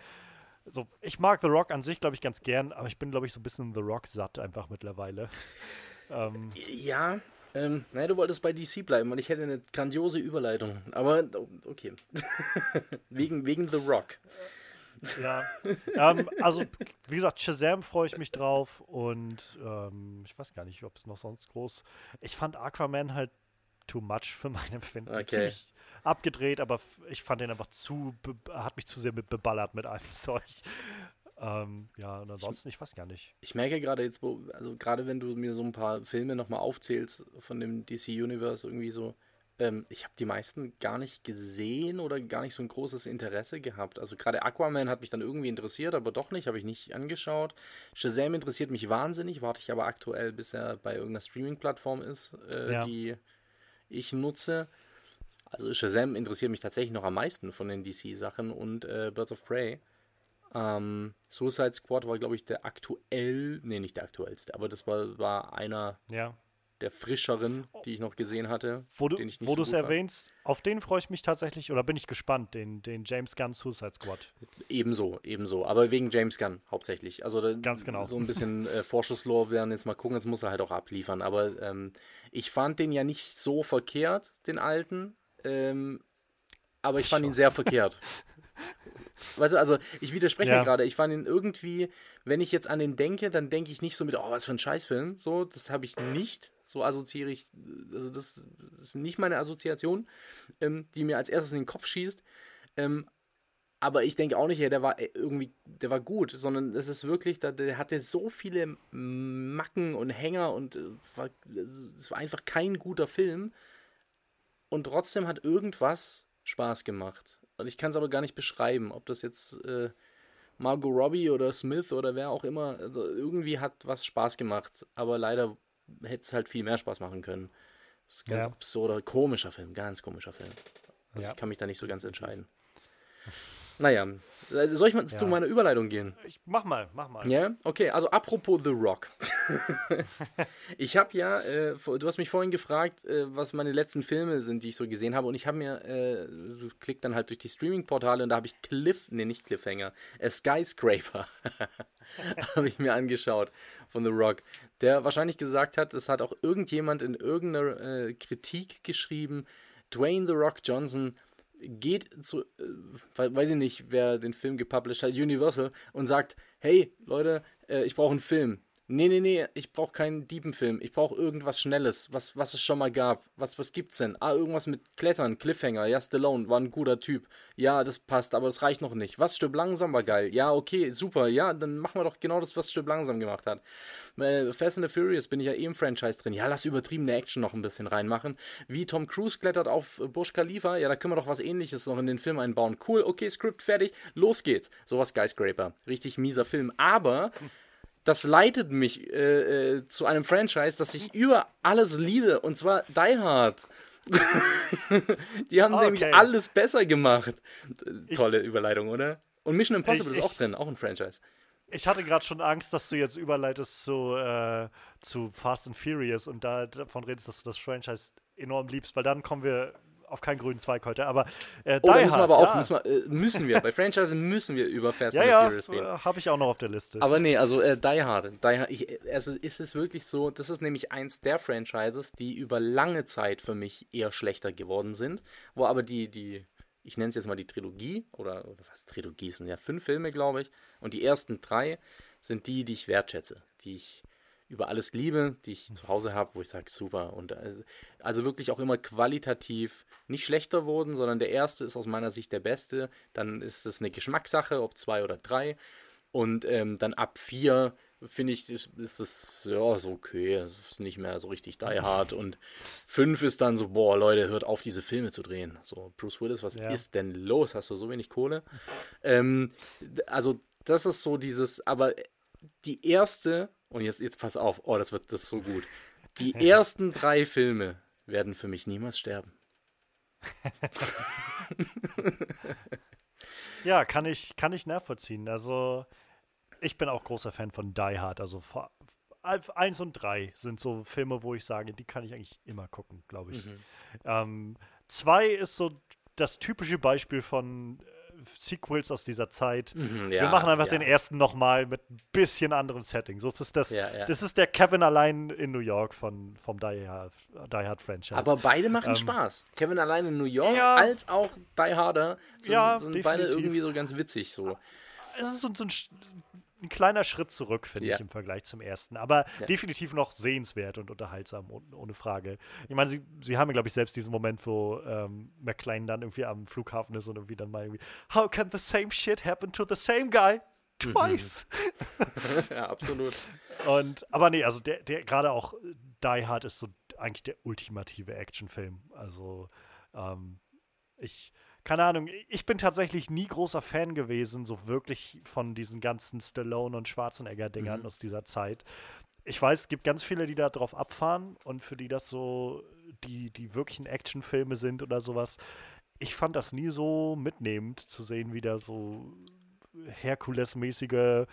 so, ich mag The Rock an sich, glaube ich, ganz gern, aber ich bin, glaube ich, so ein bisschen The Rock satt einfach mittlerweile. ähm, ja, ähm, naja, du wolltest bei DC bleiben und ich hätte eine grandiose Überleitung. Aber okay. wegen, wegen The Rock. Ja, ähm, also wie gesagt, Shazam freue ich mich drauf und ähm, ich weiß gar nicht, ob es noch sonst groß. Ich fand Aquaman halt too much für mein Empfinden. Okay. Ziemlich, abgedreht, aber ich fand den einfach zu, hat mich zu sehr mit beballert mit allem Zeug. Ähm, ja, und ansonsten, ich, ich weiß gar nicht. Ich merke gerade jetzt, wo, also gerade wenn du mir so ein paar Filme nochmal aufzählst von dem DC Universe, irgendwie so, ähm, ich habe die meisten gar nicht gesehen oder gar nicht so ein großes Interesse gehabt. Also gerade Aquaman hat mich dann irgendwie interessiert, aber doch nicht, habe ich nicht angeschaut. Shazam interessiert mich wahnsinnig, warte ich aber aktuell, bis er bei irgendeiner Streaming-Plattform ist, äh, ja. die ich nutze. Also Shazam interessiert mich tatsächlich noch am meisten von den DC-Sachen und äh, Birds of Prey. Ähm, Suicide Squad war, glaube ich, der aktuell, nee, nicht der aktuellste, aber das war, war einer ja. der frischeren, die ich noch gesehen hatte. Wo du es so erwähnst, auf den freue ich mich tatsächlich oder bin ich gespannt, den, den James Gunn Suicide Squad. Ebenso, ebenso, aber wegen James Gunn hauptsächlich. Also ganz genau. So ein bisschen äh, werden jetzt mal gucken, jetzt muss er halt auch abliefern. Aber ähm, ich fand den ja nicht so verkehrt, den alten. Ähm, aber ich fand ihn sehr verkehrt. Weißt du, also ich widerspreche ja. gerade. Ich fand ihn irgendwie, wenn ich jetzt an den denke, dann denke ich nicht so mit, oh, was für ein Scheißfilm. So, das habe ich nicht. So assoziiere ich, also das, das ist nicht meine Assoziation, ähm, die mir als erstes in den Kopf schießt. Ähm, aber ich denke auch nicht, ja, der war äh, irgendwie, der war gut, sondern es ist wirklich, der, der hatte so viele Macken und Hänger und äh, war, es war einfach kein guter Film. Und trotzdem hat irgendwas Spaß gemacht. Und ich kann es aber gar nicht beschreiben, ob das jetzt äh, Margot Robbie oder Smith oder wer auch immer. Also irgendwie hat was Spaß gemacht, aber leider hätte es halt viel mehr Spaß machen können. Das ist ein ganz ja. absurder, komischer Film, ganz komischer Film. Also ja. ich kann mich da nicht so ganz entscheiden. Naja, soll ich mal ja. zu meiner Überleitung gehen? Ich, mach mal, mach mal. Ja, okay. Also apropos The Rock. ich habe ja, äh, du hast mich vorhin gefragt, äh, was meine letzten Filme sind, die ich so gesehen habe. Und ich habe mir, äh, so klick dann halt durch die Streaming-Portale und da habe ich Cliff, nee, nicht Cliffhanger, äh, Skyscraper habe ich mir angeschaut von The Rock, der wahrscheinlich gesagt hat, es hat auch irgendjemand in irgendeiner äh, Kritik geschrieben, Dwayne The Rock Johnson geht zu, äh, weiß ich nicht, wer den Film gepublished hat, Universal, und sagt, hey Leute, äh, ich brauche einen Film. Nee, nee, nee, ich brauche keinen Diebenfilm. Ich brauche irgendwas Schnelles, was, was es schon mal gab. Was, was gibt's denn? Ah, irgendwas mit Klettern, Cliffhanger. Ja, Stallone war ein guter Typ. Ja, das passt, aber das reicht noch nicht. Was, Stück langsam war geil. Ja, okay, super. Ja, dann machen wir doch genau das, was Stück langsam gemacht hat. Äh, Fast and the Furious bin ich ja eh im Franchise drin. Ja, lass übertriebene Action noch ein bisschen reinmachen. Wie Tom Cruise klettert auf Burj Khalifa. Ja, da können wir doch was ähnliches noch in den Film einbauen. Cool, okay, Skript fertig. Los geht's. Sowas Skyscraper. Richtig mieser Film. Aber das leitet mich äh, äh, zu einem Franchise, das ich über alles liebe, und zwar Die Hard. die haben okay. nämlich alles besser gemacht. Ich, Tolle Überleitung, oder? Und Mission Impossible ich, ist auch drin, auch ein Franchise. Ich hatte gerade schon Angst, dass du jetzt überleitest zu, äh, zu Fast and Furious und da davon redest, dass du das Franchise enorm liebst, weil dann kommen wir auf keinen grünen Zweig heute, aber äh, oh, da müssen wir aber auch, ja. müssen, wir, äh, müssen wir, bei Franchise müssen wir über Fast ja, and ja, Furious reden. habe ich auch noch auf der Liste. Aber nee, also äh, Die Hard, Die Hard ich, also ist es wirklich so, das ist nämlich eins der Franchises, die über lange Zeit für mich eher schlechter geworden sind, wo aber die, die ich nenne es jetzt mal die Trilogie, oder, oder was, Trilogie sind ja fünf Filme, glaube ich, und die ersten drei sind die, die ich wertschätze, die ich über alles liebe, die ich zu Hause habe, wo ich sage, super. Und also, also, wirklich auch immer qualitativ nicht schlechter wurden, sondern der erste ist aus meiner Sicht der beste. Dann ist es eine Geschmackssache, ob zwei oder drei. Und ähm, dann ab vier finde ich, ist, ist das ja so okay. Das ist nicht mehr so richtig die hard. Und fünf ist dann so, boah, Leute, hört auf, diese Filme zu drehen. So, Bruce Willis, was ja. ist denn los? Hast du so wenig Kohle? Ähm, also, das ist so dieses, aber die erste, und jetzt, jetzt pass auf, oh, das wird das so gut. Die ersten drei Filme werden für mich niemals sterben. ja, kann ich, kann ich nachvollziehen. Also, ich bin auch großer Fan von Die Hard. Also, eins und drei sind so Filme, wo ich sage, die kann ich eigentlich immer gucken, glaube ich. Mhm. Ähm, zwei ist so das typische Beispiel von Sequels aus dieser Zeit. Mhm, ja, wir machen einfach ja. den ersten nochmal mit ein bisschen anderem Setting. So ist das, ja, das ist der Kevin allein in New York von, vom Die Hard, Die Hard Franchise. Aber beide machen ähm, Spaß. Kevin allein in New York als auch Die Harder sind, sind beide irgendwie so ganz witzig. So. Es ist so, so ein ein kleiner Schritt zurück, finde ja. ich, im Vergleich zum ersten. Aber ja. definitiv noch sehenswert und unterhaltsam, ohne Frage. Ich meine, sie, sie haben, glaube ich, selbst diesen Moment, wo ähm, McClane dann irgendwie am Flughafen ist und irgendwie dann mal irgendwie, How can the same shit happen to the same guy? Twice. ja, absolut. Und, aber nee, also der, der gerade auch Die Hard ist so eigentlich der ultimative Actionfilm. Also ähm, ich keine Ahnung, ich bin tatsächlich nie großer Fan gewesen, so wirklich von diesen ganzen Stallone und Schwarzenegger-Dingern mhm. aus dieser Zeit. Ich weiß, es gibt ganz viele, die da drauf abfahren und für die das so die, die wirklichen Actionfilme sind oder sowas. Ich fand das nie so mitnehmend zu sehen, wie da so Herkules-mäßige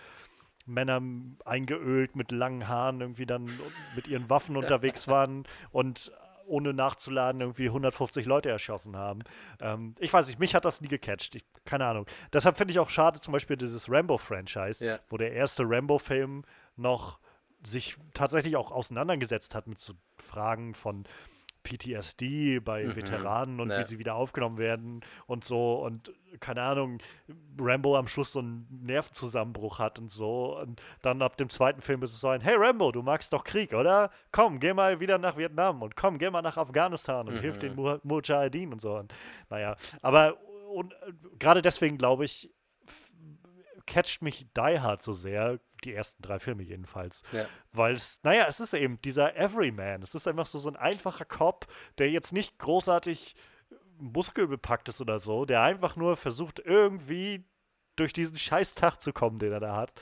Männer eingeölt mit langen Haaren irgendwie dann mit ihren Waffen unterwegs waren und ohne nachzuladen irgendwie 150 Leute erschossen haben. Ähm, ich weiß nicht, mich hat das nie gecatcht. Ich, keine Ahnung. Deshalb finde ich auch schade zum Beispiel dieses Rambo-Franchise, ja. wo der erste Rambo-Film noch sich tatsächlich auch auseinandergesetzt hat mit so Fragen von PTSD bei mhm. Veteranen und ja. wie sie wieder aufgenommen werden und so und keine Ahnung, Rambo am Schluss so einen Nervenzusammenbruch hat und so und dann ab dem zweiten Film ist es so ein, hey Rambo, du magst doch Krieg, oder? Komm, geh mal wieder nach Vietnam und komm, geh mal nach Afghanistan und mhm. hilf den mhm. Mujahideen und so und naja, aber und, äh, gerade deswegen glaube ich, catcht mich Die Hard so sehr, die ersten drei Filme jedenfalls. Ja. Weil es, naja, es ist eben dieser Everyman. Es ist einfach so, so ein einfacher Cop, der jetzt nicht großartig muskelbepackt ist oder so, der einfach nur versucht, irgendwie durch diesen Scheißtag zu kommen, den er da hat.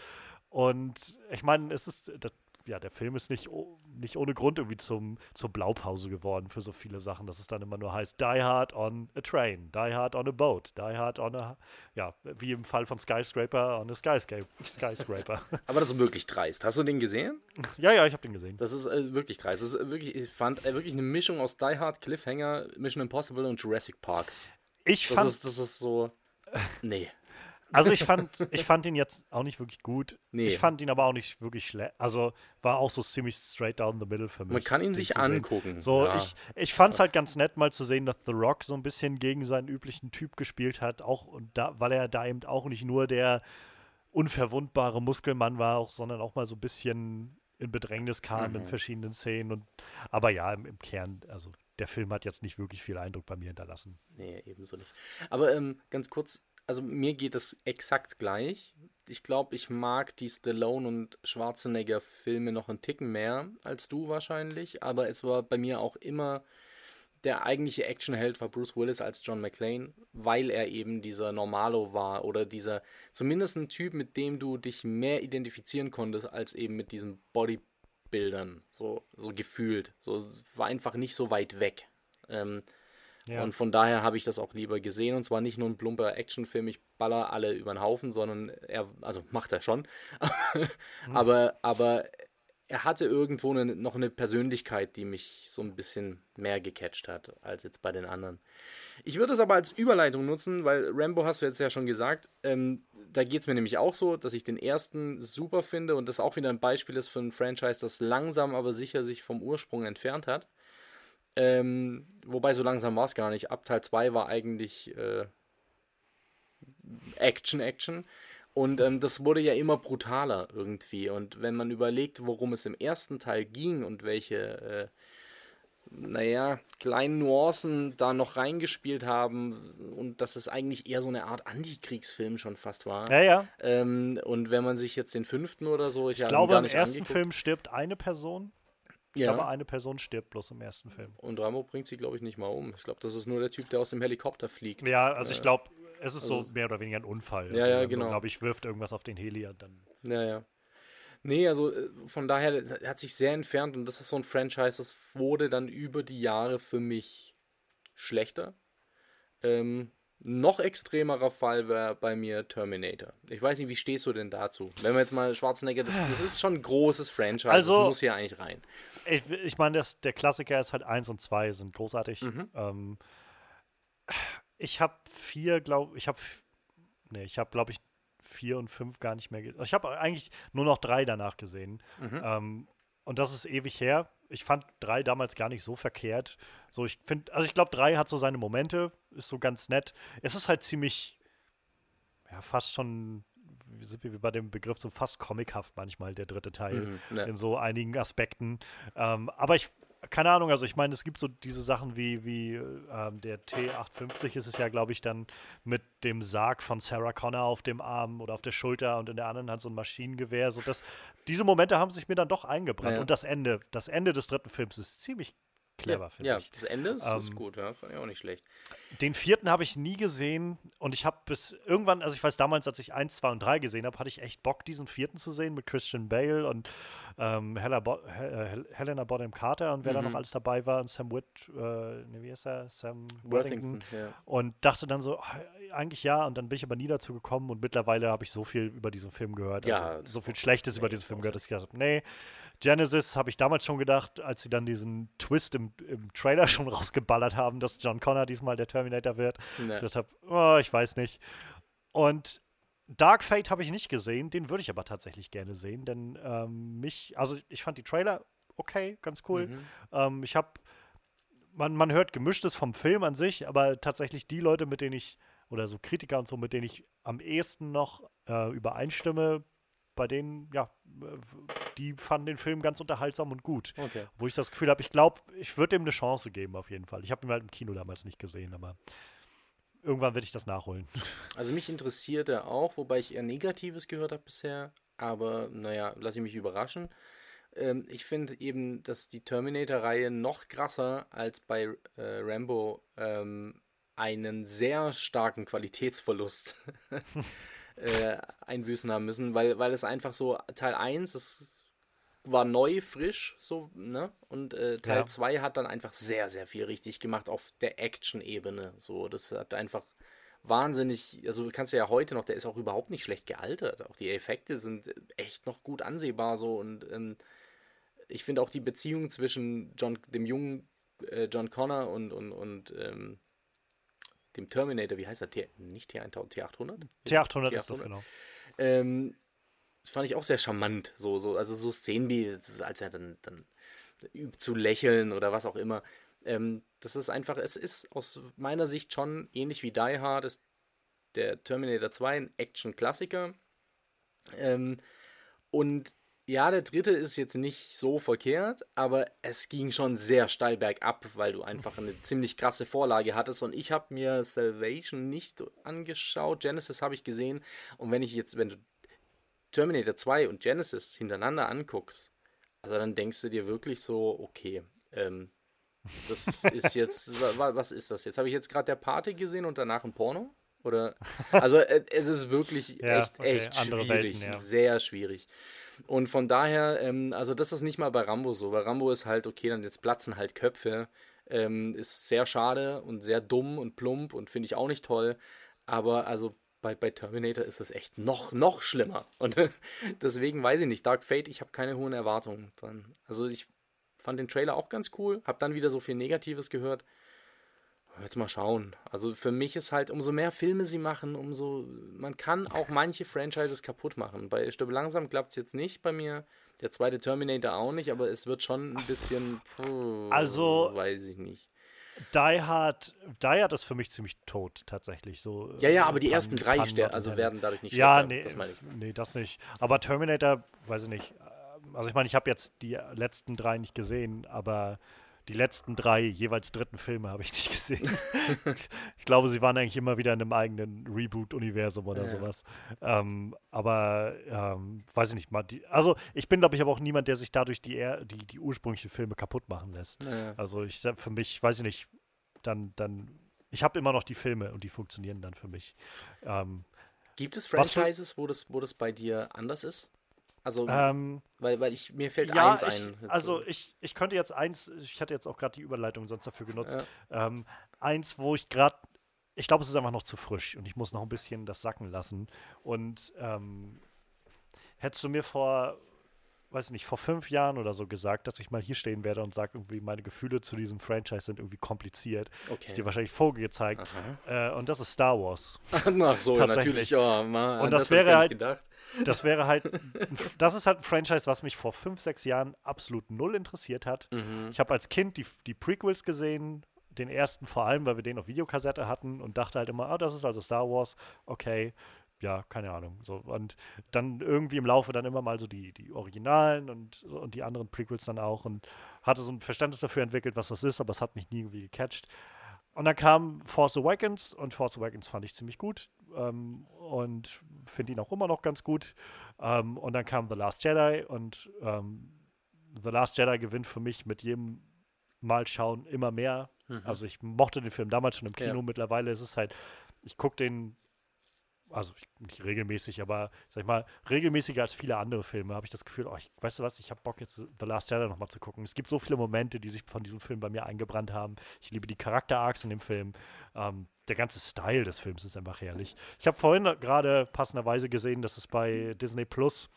Und ich meine, es ist, das ja, der Film ist nicht, nicht ohne Grund irgendwie zum, zur Blaupause geworden für so viele Sachen, dass es dann immer nur heißt, Die Hard on a Train, Die Hard on a Boat, Die Hard on a, ja, wie im Fall von Skyscraper on a Skyscraper. Skyscraper. Aber das ist wirklich dreist. Hast du den gesehen? Ja, ja, ich habe den gesehen. Das ist äh, wirklich dreist. Das ist wirklich, ich fand äh, wirklich eine Mischung aus Die Hard, Cliffhanger, Mission Impossible und Jurassic Park. Ich fand. Das ist, das ist so. Nee. Also ich fand, ich fand ihn jetzt auch nicht wirklich gut. Nee. Ich fand ihn aber auch nicht wirklich schlecht. Also war auch so ziemlich straight down the middle für mich. Man kann ihn sich angucken. So, ja. ich, ich fand es halt ganz nett, mal zu sehen, dass The Rock so ein bisschen gegen seinen üblichen Typ gespielt hat. Auch und da, weil er da eben auch nicht nur der unverwundbare Muskelmann war, auch, sondern auch mal so ein bisschen in Bedrängnis kam mhm. in verschiedenen Szenen. Und, aber ja, im, im Kern, also der Film hat jetzt nicht wirklich viel Eindruck bei mir hinterlassen. Nee, ebenso nicht. Aber ähm, ganz kurz, also mir geht es exakt gleich. Ich glaube, ich mag die Stallone und Schwarzenegger Filme noch einen Ticken mehr als du wahrscheinlich, aber es war bei mir auch immer der eigentliche Actionheld war Bruce Willis als John McClane, weil er eben dieser Normalo war oder dieser zumindest ein Typ, mit dem du dich mehr identifizieren konntest als eben mit diesen Bodybuildern, so so gefühlt. So war einfach nicht so weit weg. Ähm, ja. Und von daher habe ich das auch lieber gesehen. Und zwar nicht nur ein plumper Actionfilm, ich baller alle über den Haufen, sondern er, also macht er schon. aber, aber er hatte irgendwo eine, noch eine Persönlichkeit, die mich so ein bisschen mehr gecatcht hat als jetzt bei den anderen. Ich würde es aber als Überleitung nutzen, weil Rambo hast du jetzt ja schon gesagt. Ähm, da geht es mir nämlich auch so, dass ich den ersten super finde und das auch wieder ein Beispiel ist für ein Franchise, das langsam aber sicher sich vom Ursprung entfernt hat. Ähm, wobei so langsam war es gar nicht. Ab Teil 2 war eigentlich äh, Action, Action. Und ähm, das wurde ja immer brutaler irgendwie. Und wenn man überlegt, worum es im ersten Teil ging und welche, äh, naja, kleinen Nuancen da noch reingespielt haben und dass es eigentlich eher so eine Art Antikriegsfilm schon fast war. Ja, ja. Ähm, und wenn man sich jetzt den fünften oder so, ich, ich glaube, im ersten angeguckt. Film stirbt eine Person. Ich ja. glaube, eine Person stirbt bloß im ersten Film. Und Rambo bringt sie, glaube ich, nicht mal um. Ich glaube, das ist nur der Typ, der aus dem Helikopter fliegt. Ja, also ich glaube, es ist also, so mehr oder weniger ein Unfall. Ja, also, ja, genau. glaube ich, wirft irgendwas auf den Heli und dann. Ja, ja. Nee, also äh, von daher hat sich sehr entfernt und das ist so ein Franchise, das wurde dann über die Jahre für mich schlechter. Ähm, noch extremerer Fall wäre bei mir Terminator. Ich weiß nicht, wie stehst du denn dazu? Wenn wir jetzt mal Schwarzenegger, das, das ist schon ein großes Franchise, also, das muss hier eigentlich rein. Ich, ich meine, der Klassiker ist halt 1 und 2 sind großartig. Mhm. Ähm, ich habe vier, glaube ich, habe, nee, ich habe, glaube ich, vier und fünf gar nicht mehr. gesehen. Ich habe eigentlich nur noch drei danach gesehen. Mhm. Ähm, und das ist ewig her. Ich fand drei damals gar nicht so verkehrt. So, ich finde, also ich glaube, drei hat so seine Momente, ist so ganz nett. Es ist halt ziemlich, ja, fast schon, sind wir bei dem Begriff, so fast comichaft manchmal, der dritte Teil, mhm, ne. in so einigen Aspekten. Ähm, aber ich keine Ahnung, also ich meine, es gibt so diese Sachen wie, wie ähm, der T850 ist es ja, glaube ich, dann mit dem Sarg von Sarah Connor auf dem Arm oder auf der Schulter und in der anderen Hand so ein Maschinengewehr. So das, diese Momente haben sich mir dann doch eingebrannt. Ja. Und das Ende, das Ende des dritten Films ist ziemlich clever, ja, finde ja, ich. Ja, das Ende ist, ähm, ist, gut, ja, fand ich auch nicht schlecht. Den vierten habe ich nie gesehen und ich habe bis irgendwann, also ich weiß damals, als ich 1, 2 und 3 gesehen habe, hatte ich echt Bock, diesen vierten zu sehen mit Christian Bale und ähm, Helena, Bo Hel Helena Bonham Carter und wer mhm. da noch alles dabei war und Sam Witt, äh, ne, wie ist er? Sam Worthington. Ja. Und dachte dann so, oh, eigentlich ja, und dann bin ich aber nie dazu gekommen und mittlerweile habe ich so viel über diesen Film gehört, ja, also so viel Schlechtes über diesen Film gehört, dass ich gedacht habe, nee, Genesis habe ich damals schon gedacht, als sie dann diesen Twist im, im Trailer schon rausgeballert haben, dass John Connor diesmal der Terminator wird. Nee. Ich dachte, oh, ich weiß nicht. Und Dark Fate habe ich nicht gesehen, den würde ich aber tatsächlich gerne sehen, denn ähm, mich, also ich fand die Trailer okay, ganz cool. Mhm. Ähm, ich habe, man, man hört Gemischtes vom Film an sich, aber tatsächlich die Leute, mit denen ich, oder so Kritiker und so, mit denen ich am ehesten noch äh, übereinstimme, bei denen, ja, die fanden den Film ganz unterhaltsam und gut. Okay. Wo ich das Gefühl habe, ich glaube, ich würde ihm eine Chance geben, auf jeden Fall. Ich habe ihn halt im Kino damals nicht gesehen, aber irgendwann werde ich das nachholen. Also mich interessiert er auch, wobei ich eher Negatives gehört habe bisher. Aber naja, lasse ich mich überraschen. Ähm, ich finde eben, dass die Terminator-Reihe noch krasser als bei äh, Rambo ähm, einen sehr starken Qualitätsverlust äh, einbüßen haben müssen, weil, weil es einfach so, Teil 1 ist, war neu, frisch, so, ne? Und äh, Teil 2 ja. hat dann einfach sehr, sehr viel richtig gemacht auf der Action-Ebene. So, das hat einfach wahnsinnig, also du kannst ja heute noch, der ist auch überhaupt nicht schlecht gealtert. Auch die Effekte sind echt noch gut ansehbar so und ähm, ich finde auch die Beziehung zwischen John, dem jungen äh, John Connor und, und, und ähm, dem Terminator, wie heißt er? T nicht T1000, T800? T800, ist das, genau. Ähm, das fand ich auch sehr charmant. So, so, also so Szenen wie, als er dann, dann übt zu lächeln oder was auch immer. Ähm, das ist einfach, es ist aus meiner Sicht schon ähnlich wie Die Hard, ist der Terminator 2 ein Action-Klassiker. Ähm, und ja, der dritte ist jetzt nicht so verkehrt, aber es ging schon sehr steil bergab, weil du einfach eine ziemlich krasse Vorlage hattest. Und ich habe mir Salvation nicht angeschaut. Genesis habe ich gesehen. Und wenn ich jetzt, wenn du Terminator 2 und Genesis hintereinander anguckst, also dann denkst du dir wirklich so, okay, ähm, das ist jetzt, was ist das jetzt? Habe ich jetzt gerade der Party gesehen und danach ein Porno? Oder, also äh, es ist wirklich ja, echt, okay. echt schwierig, Welten, ja. sehr schwierig. Und von daher, ähm, also das ist nicht mal bei Rambo so. Bei Rambo ist halt, okay, dann jetzt platzen halt Köpfe. Ähm, ist sehr schade und sehr dumm und plump und finde ich auch nicht toll. Aber also bei, bei Terminator ist es echt noch, noch schlimmer. Und deswegen weiß ich nicht, Dark Fate, ich habe keine hohen Erwartungen dran. Also ich fand den Trailer auch ganz cool, habe dann wieder so viel Negatives gehört. Jetzt mal schauen. Also für mich ist halt, umso mehr Filme sie machen, umso. Man kann auch manche Franchises kaputt machen. Bei Stirb langsam klappt es jetzt nicht bei mir. Der zweite Terminator auch nicht, aber es wird schon ein bisschen. Puh, also. Weiß ich nicht. Die Hard, Die Hard ist für mich ziemlich tot, tatsächlich. So, ja, ja, aber die Pan, ersten drei also werden dadurch nicht ja, schlechter. Ja, nee, das meine ich. nee, das nicht. Aber Terminator, weiß ich nicht. Also ich meine, ich habe jetzt die letzten drei nicht gesehen, aber die letzten drei jeweils dritten Filme habe ich nicht gesehen. ich glaube, sie waren eigentlich immer wieder in einem eigenen Reboot-Universum oder ja. sowas. Ähm, aber ähm, weiß ich nicht mal. Die, also ich bin, glaube ich, aber auch niemand, der sich dadurch die, die, die ursprünglichen Filme kaputt machen lässt. Ja. Also ich für mich, weiß ich nicht, dann, dann, ich habe immer noch die Filme und die funktionieren dann für mich. Ähm, Gibt es Franchises, wo das, wo das bei dir anders ist? Also, ähm, weil, weil ich, mir fällt ja, eins ich, ein. Also, ich, ich könnte jetzt eins, ich hatte jetzt auch gerade die Überleitung sonst dafür genutzt. Ja. Ähm, eins, wo ich gerade, ich glaube, es ist einfach noch zu frisch und ich muss noch ein bisschen das sacken lassen. Und ähm, hättest du mir vor weiß nicht, vor fünf Jahren oder so gesagt, dass ich mal hier stehen werde und sage, irgendwie meine Gefühle zu diesem Franchise sind irgendwie kompliziert. Okay. Ich dir wahrscheinlich vorgezeigt. Äh, und das ist Star Wars. Ach so, natürlich. Oh, Mann, und das, das wäre halt, gedacht. das wäre halt, das ist halt ein Franchise, was mich vor fünf, sechs Jahren absolut null interessiert hat. Mhm. Ich habe als Kind die, die Prequels gesehen, den ersten vor allem, weil wir den auf Videokassette hatten und dachte halt immer, ah, das ist also Star Wars, okay ja, keine Ahnung. So, und dann irgendwie im Laufe dann immer mal so die, die Originalen und, und die anderen Prequels dann auch und hatte so ein Verständnis dafür entwickelt, was das ist, aber es hat mich nie irgendwie gecatcht. Und dann kam Force Awakens und Force Awakens fand ich ziemlich gut ähm, und finde ihn auch immer noch ganz gut. Ähm, und dann kam The Last Jedi und ähm, The Last Jedi gewinnt für mich mit jedem Mal schauen immer mehr. Mhm. Also ich mochte den Film damals schon im Kino, ja. mittlerweile ist es halt, ich gucke den also nicht regelmäßig, aber sag ich mal, regelmäßiger als viele andere Filme, habe ich das Gefühl, oh, ich, weißt du was, ich habe Bock jetzt The Last Jedi nochmal zu gucken. Es gibt so viele Momente, die sich von diesem Film bei mir eingebrannt haben. Ich liebe die Charakter-Arcs in dem Film. Ähm, der ganze Style des Films ist einfach herrlich. Ich habe vorhin gerade passenderweise gesehen, dass es bei Disney Plus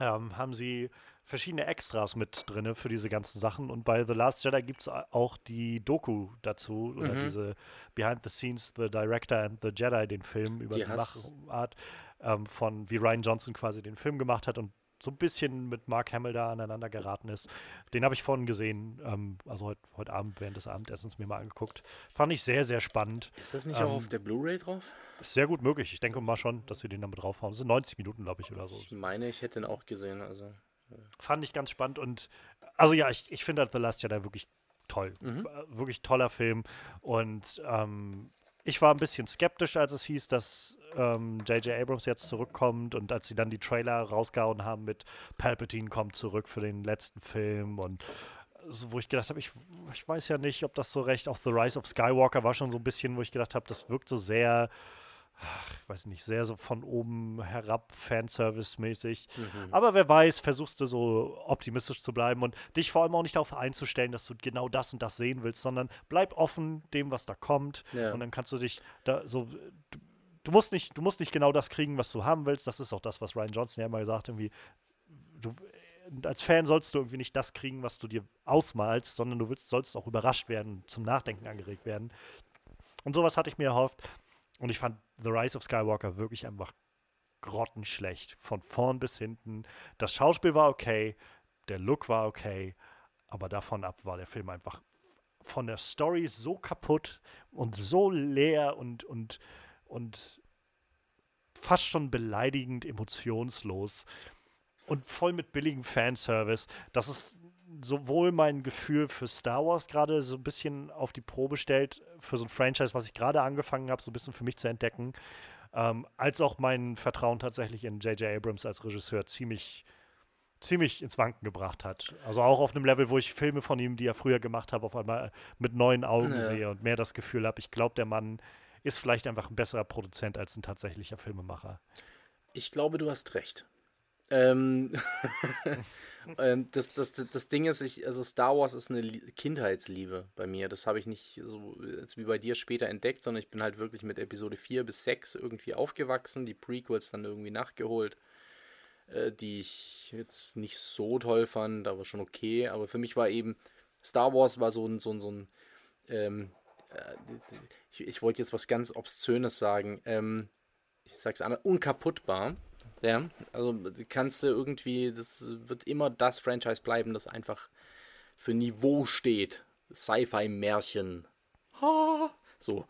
ähm, haben sie verschiedene Extras mit drin für diese ganzen Sachen. Und bei The Last Jedi gibt es auch die Doku dazu, oder mhm. diese Behind the Scenes, The Director and the Jedi, den Film über die, die Machart ähm, von, wie Ryan Johnson quasi den Film gemacht hat und so ein bisschen mit Mark Hamill da aneinander geraten ist. Den habe ich vorhin gesehen, ähm, also heute heut Abend während des Abendessens mir mal angeguckt. Fand ich sehr, sehr spannend. Ist das nicht ähm, auch auf der Blu-ray drauf? Ist sehr gut möglich. Ich denke mal schon, dass sie den damit draufhauen. Das sind 90 Minuten, glaube ich, oder so. Ich meine, ich hätte ihn auch gesehen, also. Fand ich ganz spannend und also ja, ich, ich finde halt The Last Jedi wirklich toll. Mhm. Wirklich toller Film. Und ähm, ich war ein bisschen skeptisch, als es hieß, dass J.J. Ähm, Abrams jetzt zurückkommt und als sie dann die Trailer rausgehauen haben mit Palpatine kommt zurück für den letzten Film und so, wo ich gedacht habe, ich, ich weiß ja nicht, ob das so recht, auch The Rise of Skywalker war schon so ein bisschen, wo ich gedacht habe, das wirkt so sehr ich weiß nicht, sehr so von oben herab Fanservice-mäßig. Mhm. Aber wer weiß, versuchst du so optimistisch zu bleiben und dich vor allem auch nicht darauf einzustellen, dass du genau das und das sehen willst, sondern bleib offen dem, was da kommt. Ja. Und dann kannst du dich da so. Du, du, musst nicht, du musst nicht genau das kriegen, was du haben willst. Das ist auch das, was Ryan Johnson ja immer gesagt hat, irgendwie. Du, als Fan sollst du irgendwie nicht das kriegen, was du dir ausmalst, sondern du willst, sollst auch überrascht werden, zum Nachdenken angeregt werden. Und sowas hatte ich mir erhofft. Und ich fand The Rise of Skywalker wirklich einfach grottenschlecht. Von vorn bis hinten. Das Schauspiel war okay, der Look war okay, aber davon ab war der Film einfach von der Story so kaputt und so leer und, und, und fast schon beleidigend emotionslos und voll mit billigem Fanservice, dass es sowohl mein Gefühl für Star Wars gerade so ein bisschen auf die Probe stellt, für so ein Franchise, was ich gerade angefangen habe, so ein bisschen für mich zu entdecken, ähm, als auch mein Vertrauen tatsächlich in J.J. Abrams als Regisseur ziemlich, ziemlich ins Wanken gebracht hat. Also auch auf einem Level, wo ich Filme von ihm, die er früher gemacht hat, auf einmal mit neuen Augen ja. sehe und mehr das Gefühl habe, ich glaube, der Mann ist vielleicht einfach ein besserer Produzent als ein tatsächlicher Filmemacher. Ich glaube, du hast recht. Ähm, ähm, das, das, das Ding ist, ich, also Star Wars ist eine Kindheitsliebe bei mir. Das habe ich nicht so jetzt wie bei dir später entdeckt, sondern ich bin halt wirklich mit Episode 4 bis 6 irgendwie aufgewachsen, die Prequels dann irgendwie nachgeholt, äh, die ich jetzt nicht so toll fand, aber schon okay. Aber für mich war eben, Star Wars war so ein, so ein, so ein ähm, äh, ich, ich wollte jetzt was ganz Obszönes sagen. Ähm, ich sag's anders, unkaputtbar. Ja, also kannst du irgendwie, das wird immer das Franchise bleiben, das einfach für Niveau steht. Sci-Fi-Märchen. So.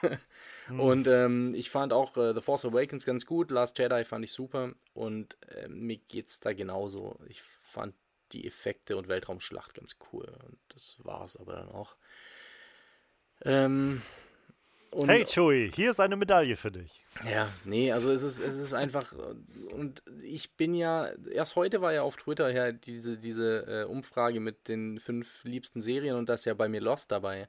hm. Und ähm, ich fand auch äh, The Force Awakens ganz gut. Last Jedi fand ich super. Und äh, mir geht's da genauso. Ich fand die Effekte und Weltraumschlacht ganz cool. Und das war es aber dann auch. Ähm, und, hey Chewie, hier ist eine Medaille für dich. Ja, nee, also es ist, es ist einfach, und ich bin ja, erst heute war ja auf Twitter ja diese, diese äh, Umfrage mit den fünf liebsten Serien und das ja bei mir Lost dabei.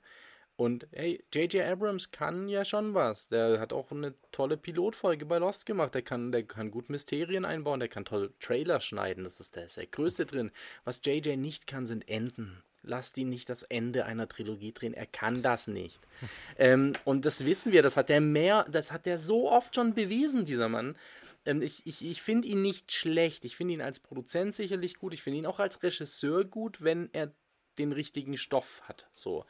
Und hey, J.J. Abrams kann ja schon was. Der hat auch eine tolle Pilotfolge bei Lost gemacht. Der kann, der kann gut Mysterien einbauen, der kann toll Trailer schneiden. Das ist der, ist der Größte drin. Was J.J. nicht kann, sind Enden. Lasst ihn nicht das Ende einer Trilogie drehen. Er kann das nicht. ähm, und das wissen wir. Das hat er mehr, das hat er so oft schon bewiesen, dieser Mann. Ähm, ich ich, ich finde ihn nicht schlecht. Ich finde ihn als Produzent sicherlich gut. Ich finde ihn auch als Regisseur gut, wenn er den richtigen Stoff hat. So.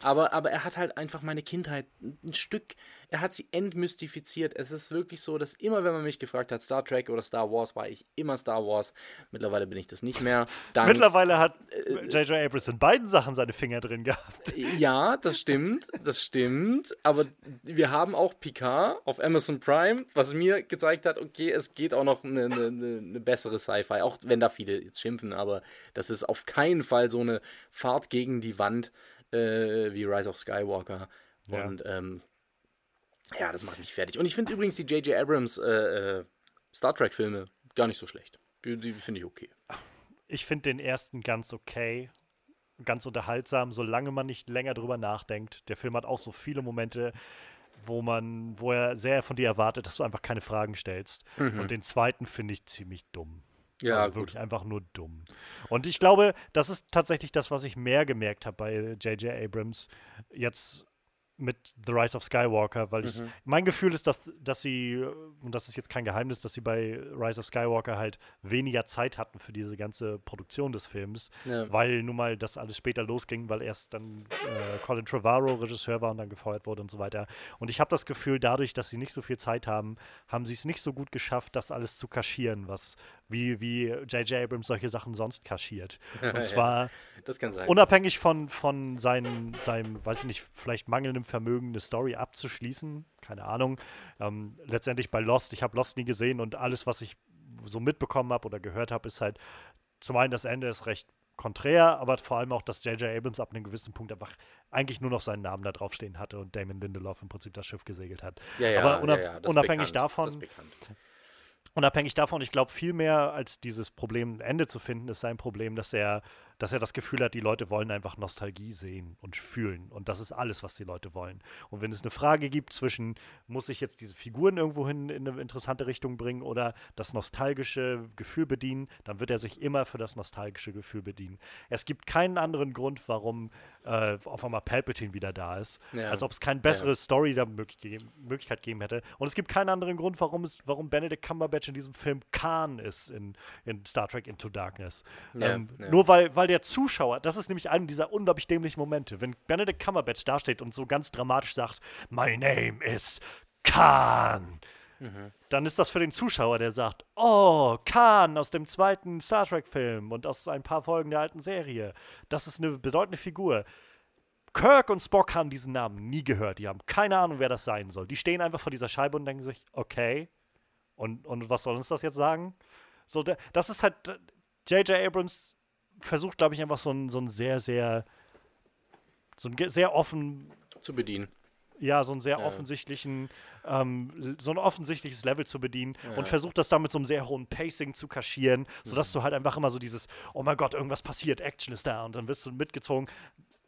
Aber, aber er hat halt einfach meine Kindheit ein Stück, er hat sie entmystifiziert. Es ist wirklich so, dass immer, wenn man mich gefragt hat, Star Trek oder Star Wars, war ich immer Star Wars. Mittlerweile bin ich das nicht mehr. Dank, Mittlerweile hat J.J. Äh, Abrams in beiden Sachen seine Finger drin gehabt. Ja, das stimmt, das stimmt. Aber wir haben auch Picard auf Amazon Prime, was mir gezeigt hat, okay, es geht auch noch eine, eine, eine bessere Sci-Fi, auch wenn da viele jetzt schimpfen, aber das ist auf keinen Fall so eine Fahrt gegen die Wand äh, wie Rise of Skywalker. Ja. Und ähm, ja, das macht mich fertig. Und ich finde übrigens die J.J. Abrams äh, äh, Star Trek-Filme gar nicht so schlecht. Die, die finde ich okay. Ich finde den ersten ganz okay. Ganz unterhaltsam, solange man nicht länger drüber nachdenkt. Der Film hat auch so viele Momente, wo man, wo er sehr von dir erwartet, dass du einfach keine Fragen stellst. Mhm. Und den zweiten finde ich ziemlich dumm. Ja, also wirklich einfach nur dumm. Und ich glaube, das ist tatsächlich das, was ich mehr gemerkt habe bei J.J. Abrams jetzt mit The Rise of Skywalker, weil ich, mhm. mein Gefühl ist, dass, dass sie, und das ist jetzt kein Geheimnis, dass sie bei Rise of Skywalker halt weniger Zeit hatten für diese ganze Produktion des Films, ja. weil nun mal das alles später losging, weil erst dann äh, Colin Trevorrow Regisseur war und dann gefeuert wurde und so weiter. Und ich habe das Gefühl, dadurch, dass sie nicht so viel Zeit haben, haben sie es nicht so gut geschafft, das alles zu kaschieren, was wie, wie J.J. Abrams solche Sachen sonst kaschiert. Und zwar ja, unabhängig von, von seinen, seinem, weiß ich nicht, vielleicht mangelndem Vermögen, eine Story abzuschließen. Keine Ahnung. Ähm, letztendlich bei Lost, ich habe Lost nie gesehen und alles, was ich so mitbekommen habe oder gehört habe, ist halt zum einen das Ende ist recht konträr, aber vor allem auch, dass J.J. Abrams ab einem gewissen Punkt einfach eigentlich nur noch seinen Namen da draufstehen hatte und Damon Lindelof im Prinzip das Schiff gesegelt hat. Ja, ja, aber unab ja, unabhängig bekannt, davon Unabhängig davon, ich glaube, viel mehr als dieses Problem Ende zu finden, ist sein Problem, dass er dass er das Gefühl hat, die Leute wollen einfach Nostalgie sehen und fühlen. Und das ist alles, was die Leute wollen. Und wenn es eine Frage gibt zwischen, muss ich jetzt diese Figuren irgendwohin in eine interessante Richtung bringen oder das nostalgische Gefühl bedienen, dann wird er sich immer für das nostalgische Gefühl bedienen. Es gibt keinen anderen Grund, warum äh, auf einmal Palpatine wieder da ist, ja. als ob es keine bessere ja. Story da möglich, Möglichkeit geben hätte. Und es gibt keinen anderen Grund, warum, es, warum Benedict Cumberbatch in diesem Film Khan ist in, in Star Trek Into Darkness. Ja, ähm, nur weil, weil weil der Zuschauer, das ist nämlich einer dieser unglaublich dämlichen Momente, wenn Benedict Cumberbatch dasteht und so ganz dramatisch sagt, My name is Khan. Dann ist das für den Zuschauer, der sagt, oh, Khan aus dem zweiten Star Trek-Film und aus ein paar Folgen der alten Serie. Das ist eine bedeutende Figur. Kirk und Spock haben diesen Namen nie gehört. Die haben keine Ahnung, wer das sein soll. Die stehen einfach vor dieser Scheibe und denken sich, okay, und, und was soll uns das jetzt sagen? So, das ist halt. J.J. Abrams versucht, glaube ich, einfach so ein, so ein sehr, sehr, so ein sehr offen zu bedienen. Ja, so einen sehr ja. offensichtlichen, ähm, so ein offensichtliches Level zu bedienen ja. und versucht das dann mit so einem sehr hohen Pacing zu kaschieren, sodass mhm. du halt einfach immer so dieses, oh mein Gott, irgendwas passiert, Action ist da und dann wirst du mitgezogen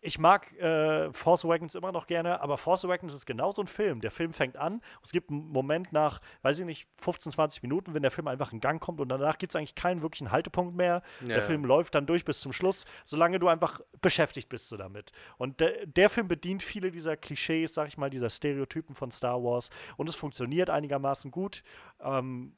ich mag äh, Force Awakens immer noch gerne, aber Force Awakens ist genau so ein Film. Der Film fängt an, es gibt einen Moment nach, weiß ich nicht, 15, 20 Minuten, wenn der Film einfach in Gang kommt und danach gibt es eigentlich keinen wirklichen Haltepunkt mehr. Ja. Der Film läuft dann durch bis zum Schluss, solange du einfach beschäftigt bist du damit. Und der, der Film bedient viele dieser Klischees, sag ich mal, dieser Stereotypen von Star Wars und es funktioniert einigermaßen gut. Ähm,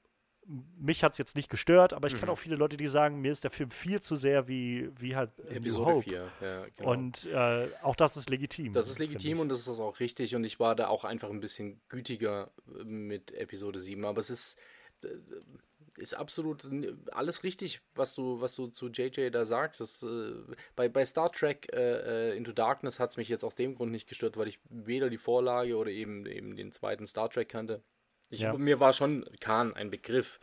mich hat es jetzt nicht gestört, aber ich mhm. kenne auch viele Leute, die sagen, mir ist der Film viel zu sehr wie, wie halt Episode Hope. 4. Ja, genau. Und äh, auch das ist legitim. Das ist legitim und das ist auch richtig und ich war da auch einfach ein bisschen gütiger äh, mit Episode 7, aber es ist, äh, ist absolut alles richtig, was du, was du zu JJ da sagst. Das, äh, bei, bei Star Trek äh, Into Darkness hat es mich jetzt aus dem Grund nicht gestört, weil ich weder die Vorlage oder eben, eben den zweiten Star Trek kannte. Ich, ja. Mir war schon Khan ein Begriff.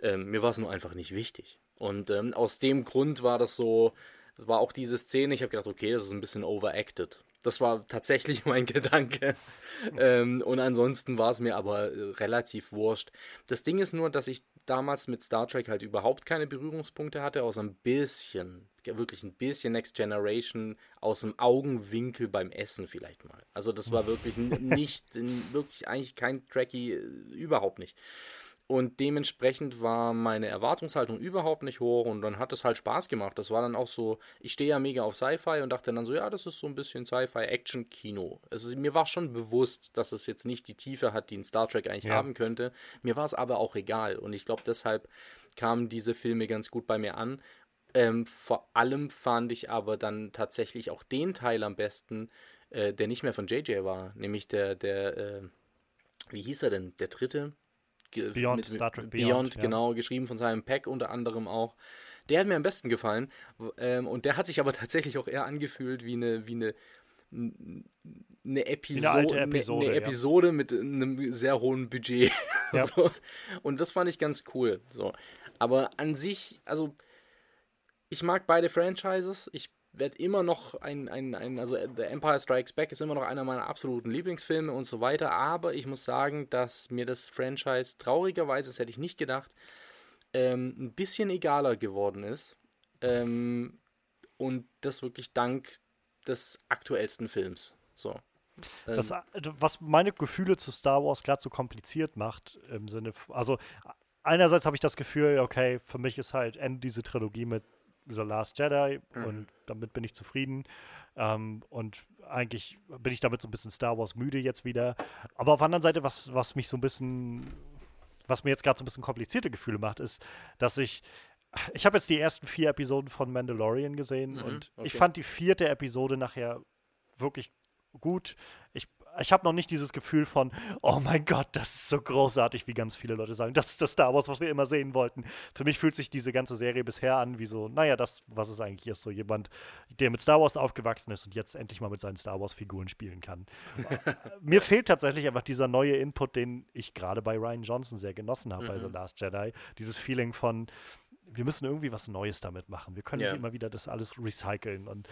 Ähm, mir war es nur einfach nicht wichtig. Und ähm, aus dem Grund war das so, das war auch diese Szene, ich habe gedacht, okay, das ist ein bisschen overacted. Das war tatsächlich mein Gedanke. ähm, und ansonsten war es mir aber äh, relativ wurscht. Das Ding ist nur, dass ich damals mit Star Trek halt überhaupt keine Berührungspunkte hatte, außer ein bisschen, wirklich ein bisschen Next Generation aus dem Augenwinkel beim Essen vielleicht mal. Also das war wirklich nicht, wirklich eigentlich kein Tracky, äh, überhaupt nicht. Und dementsprechend war meine Erwartungshaltung überhaupt nicht hoch und dann hat es halt Spaß gemacht. Das war dann auch so, ich stehe ja mega auf Sci-Fi und dachte dann so, ja, das ist so ein bisschen Sci-Fi-Action-Kino. Also mir war schon bewusst, dass es jetzt nicht die Tiefe hat, die ein Star Trek eigentlich ja. haben könnte. Mir war es aber auch egal und ich glaube, deshalb kamen diese Filme ganz gut bei mir an. Ähm, vor allem fand ich aber dann tatsächlich auch den Teil am besten, äh, der nicht mehr von JJ war, nämlich der, der, äh, wie hieß er denn, der dritte? Beyond, mit, Star Trek Beyond, Beyond ja. genau, geschrieben von seinem Pack unter anderem auch. Der hat mir am besten gefallen ähm, und der hat sich aber tatsächlich auch eher angefühlt wie eine, wie eine, eine, Episo eine, Episode, eine, eine Episode ja. mit einem sehr hohen Budget. Ja. so. Und das fand ich ganz cool. So. Aber an sich, also ich mag beide Franchises. Ich werde immer noch ein, ein, ein, also The Empire Strikes Back ist immer noch einer meiner absoluten Lieblingsfilme und so weiter, aber ich muss sagen, dass mir das Franchise traurigerweise, das hätte ich nicht gedacht, ähm, ein bisschen egaler geworden ist. Ähm, und das wirklich dank des aktuellsten Films. So. Ähm, das, äh, was meine Gefühle zu Star Wars gerade so kompliziert macht, im Sinne, also einerseits habe ich das Gefühl, okay, für mich ist halt Ende diese Trilogie mit The Last Jedi mhm. und damit bin ich zufrieden. Ähm, und eigentlich bin ich damit so ein bisschen Star Wars müde jetzt wieder. Aber auf der anderen Seite, was, was mich so ein bisschen, was mir jetzt gerade so ein bisschen komplizierte Gefühle macht, ist, dass ich ich habe jetzt die ersten vier Episoden von Mandalorian gesehen mhm, und okay. ich fand die vierte Episode nachher wirklich gut. Ich ich habe noch nicht dieses Gefühl von, oh mein Gott, das ist so großartig, wie ganz viele Leute sagen. Das ist das Star Wars, was wir immer sehen wollten. Für mich fühlt sich diese ganze Serie bisher an wie so, naja, das, was es eigentlich ist. So jemand, der mit Star Wars aufgewachsen ist und jetzt endlich mal mit seinen Star Wars-Figuren spielen kann. Mir fehlt tatsächlich einfach dieser neue Input, den ich gerade bei Ryan Johnson sehr genossen habe mhm. bei The Last Jedi. Dieses Feeling von, wir müssen irgendwie was Neues damit machen. Wir können yeah. nicht immer wieder das alles recyceln. Und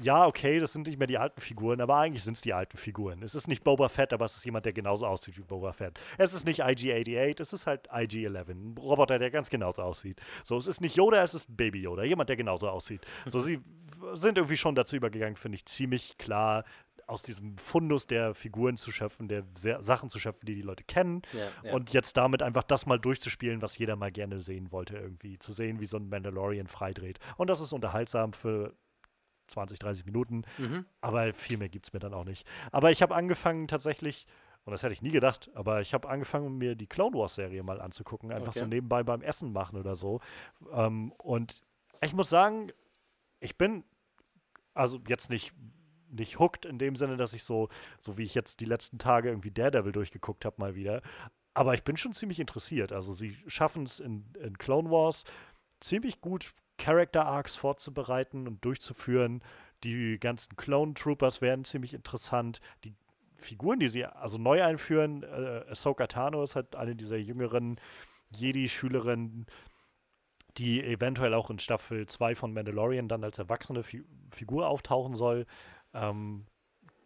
ja, okay, das sind nicht mehr die alten Figuren, aber eigentlich sind es die alten Figuren. Es ist nicht Boba Fett, aber es ist jemand, der genauso aussieht wie Boba Fett. Es ist nicht IG-88, es ist halt IG-11. Ein Roboter, der ganz genauso aussieht. So, es ist nicht Yoda, es ist Baby Yoda. Jemand, der genauso aussieht. So, sie sind irgendwie schon dazu übergegangen, finde ich, ziemlich klar aus diesem Fundus der Figuren zu schöpfen, der Sachen zu schöpfen, die die Leute kennen. Ja, ja. Und jetzt damit einfach das mal durchzuspielen, was jeder mal gerne sehen wollte, irgendwie. Zu sehen, wie so ein Mandalorian freidreht. Und das ist unterhaltsam für 20, 30 Minuten. Mhm. Aber viel mehr gibt es mir dann auch nicht. Aber ich habe angefangen tatsächlich. Und das hätte ich nie gedacht, aber ich habe angefangen, mir die Clone Wars-Serie mal anzugucken. Einfach okay. so nebenbei beim Essen machen oder so. Ähm, und ich muss sagen, ich bin, also jetzt nicht nicht hooked in dem Sinne, dass ich so, so wie ich jetzt die letzten Tage irgendwie Daredevil durchgeguckt habe, mal wieder. Aber ich bin schon ziemlich interessiert. Also sie schaffen es in, in Clone Wars ziemlich gut, Character Arcs vorzubereiten und durchzuführen. Die ganzen Clone Troopers werden ziemlich interessant. Die Figuren, die sie also neu einführen, äh, Ahsoka Tano ist halt eine dieser jüngeren Jedi-Schülerinnen, die eventuell auch in Staffel 2 von Mandalorian dann als erwachsene Fi Figur auftauchen soll. Ähm,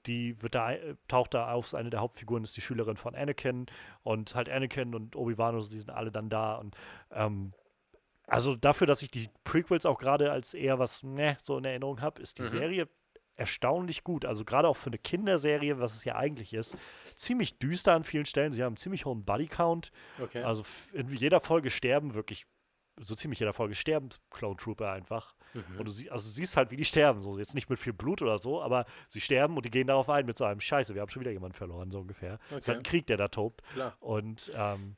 die wird da, taucht da auf, eine der Hauptfiguren ist die Schülerin von Anakin und halt Anakin und Obi-Wan, die sind alle dann da und ähm, also dafür, dass ich die Prequels auch gerade als eher was ne, so in Erinnerung habe, ist die mhm. Serie erstaunlich gut. Also gerade auch für eine Kinderserie, was es ja eigentlich ist, ziemlich düster an vielen Stellen. Sie haben einen ziemlich hohen Bodycount. Okay. Also in jeder Folge sterben wirklich so ziemlich jeder Folge sterben Clone Trooper einfach. Mhm. Und du, sie, also du siehst halt, wie die sterben. So, jetzt nicht mit viel Blut oder so, aber sie sterben und die gehen darauf ein mit so einem Scheiße, wir haben schon wieder jemanden verloren, so ungefähr. Okay. Es ist halt ein Krieg, der da tobt. Klar. Und ähm,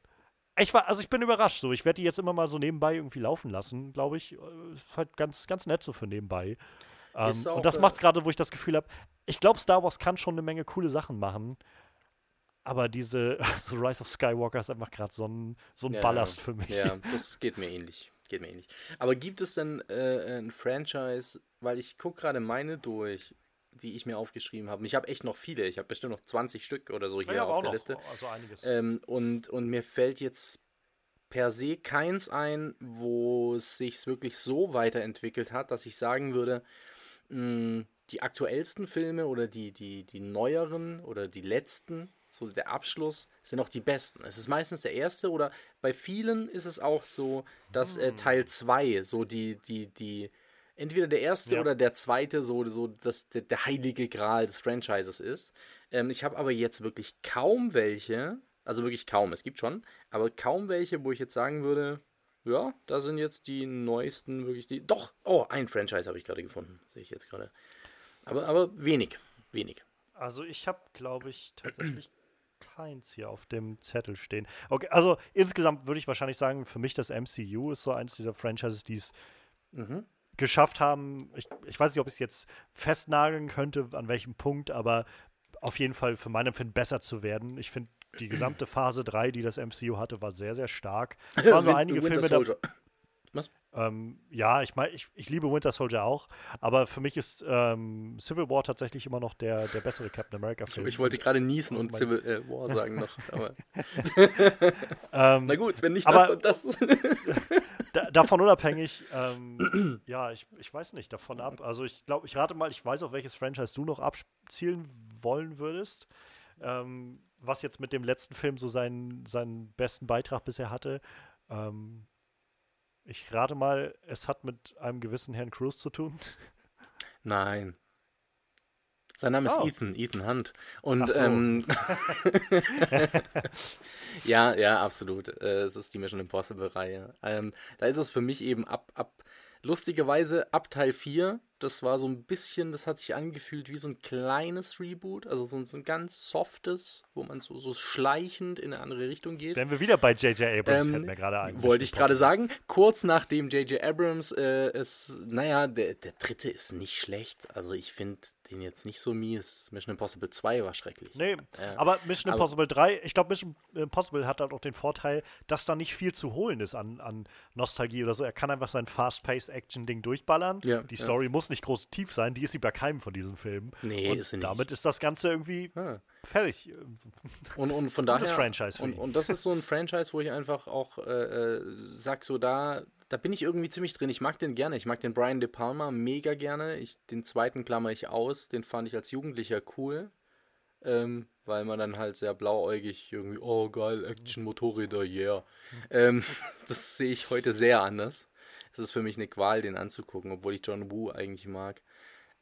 ich war, also ich bin überrascht so. Ich werde die jetzt immer mal so nebenbei irgendwie laufen lassen, glaube ich. Ist halt ganz, ganz nett so für nebenbei. Ähm, und das macht es gerade, wo ich das Gefühl habe, ich glaube, Star Wars kann schon eine Menge coole Sachen machen. Aber diese also Rise of Skywalker ist einfach gerade so ein, so ein ja, Ballast für mich. Ja, das geht mir ähnlich. Geht mir ähnlich. Aber gibt es denn äh, ein Franchise, weil ich gucke gerade meine durch, die ich mir aufgeschrieben habe. Ich habe echt noch viele. Ich habe bestimmt noch 20 Stück oder so hier ja, auf der noch. Liste. Also einiges. Ähm, und, und mir fällt jetzt per se keins ein, wo es sich wirklich so weiterentwickelt hat, dass ich sagen würde, mh, die aktuellsten Filme oder die, die, die neueren oder die letzten, so der Abschluss, sind auch die besten. Es ist meistens der erste oder bei vielen ist es auch so, dass äh, Teil 2 so die, die, die, entweder der erste Ja. oder der zweite so, so das, der, der heilige Gral des Franchises ist. Ähm, ich habe aber jetzt wirklich kaum welche, also wirklich kaum, es gibt schon, aber kaum welche, wo ich jetzt sagen würde, ja, da sind jetzt die neuesten wirklich die. Doch, oh, ein Franchise habe ich gerade gefunden, sehe ich jetzt gerade. Aber, aber wenig, wenig. Also ich habe, glaube ich, tatsächlich keins hier auf dem Zettel stehen. Okay, also insgesamt würde ich wahrscheinlich sagen, für mich das MCU ist so eins dieser Franchises, die es Mhm. geschafft haben. Ich, ich weiß nicht, ob ich es jetzt festnageln könnte, an welchem Punkt, aber auf jeden Fall für mein Empfinden besser zu werden. Ich finde, die gesamte Phase 3, die das MCU hatte, war sehr, sehr stark. Es waren so einige Winter Filme da, Soldier. Ähm, ja, ich meine, ich, ich liebe Winter Soldier auch, aber für mich ist ähm, Civil War tatsächlich immer noch der, der bessere Captain America-Film. Ich wollte gerade niesen und mein- Civil äh, War sagen noch. Aber, ähm, na gut, wenn nicht Aber- das, dann das. da, davon unabhängig, ähm, ja, ich, ich weiß nicht, davon ab. Also ich glaube, ich rate mal, ich weiß, auf welches Franchise du noch abzielen wollen würdest. Ähm, was jetzt mit dem letzten Film so seinen, seinen besten Beitrag bisher hatte. Ähm, ich rate mal, es hat mit einem gewissen Herrn Cruz zu tun. Nein. Sein Name ist Oh. Ethan, Ethan Hunt. Und so. ähm, ja, ja, absolut. Äh, es ist die Mission Impossible-Reihe. Ähm, da ist es für mich eben ab, ab, lustigerweise ab Teil 4, das war so ein bisschen, das hat sich angefühlt wie so ein kleines Reboot, also so, ein- so ein ganz softes, wo man so, so schleichend in eine andere Richtung geht. Wären wir wieder bei J.J. Abrams, Ähm, fällt mir gerade ein. Wollte ich gerade sagen, kurz nachdem J.J. Abrams äh, es, naja, der, der dritte ist nicht schlecht. Also ich finde den jetzt nicht so mies. Mission Impossible 2 war schrecklich. Nee, Ja. aber Mission Aber- Impossible 3, ich glaube, Mission Impossible hat halt auch den Vorteil, dass da nicht viel zu holen ist an, an Nostalgie oder so. Er kann einfach sein Fast-Paced-Action-Ding durchballern. Ja, die ja. Story muss nicht groß tief sein, die ist sie bei keinem von diesen Filmen. Nee, und ist sie nicht. damit ist das Ganze irgendwie Ah. fertig. Und, und von daher. Gutes Franchise und, und das ist so ein Franchise, wo ich einfach auch äh, äh, sag, so da, da bin ich irgendwie ziemlich drin. Ich mag den gerne. Ich mag den Brian De Palma mega gerne. Ich, den zweiten klammer ich aus. Den fand ich als Jugendlicher cool. Ähm, weil man dann halt sehr blauäugig irgendwie, oh geil, Action, Motorräder, yeah. Ähm, das sehe ich heute sehr anders. Es ist für mich eine Qual, den anzugucken, obwohl ich John Woo eigentlich mag.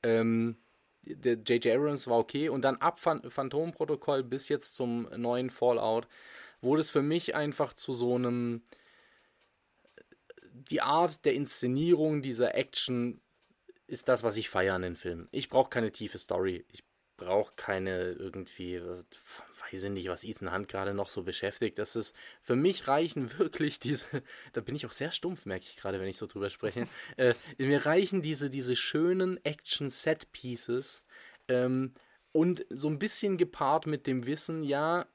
Ähm, der J.J. Abrams war okay und dann ab Phan Phantom-Protokoll bis jetzt zum neuen Fallout wurde es für mich einfach zu so einem die Art der Inszenierung dieser Action ist das, was ich feiere an den Filmen. Ich brauche keine tiefe Story. Ich brauche keine irgendwie, äh, weiß ich nicht, was Ethan Hunt gerade noch so beschäftigt. Das ist, für mich reichen wirklich diese, da bin ich auch sehr stumpf, merke ich gerade, wenn ich so drüber spreche. äh, mir reichen diese, diese schönen Action-Set-Pieces ähm, und so ein bisschen gepaart mit dem Wissen, ja,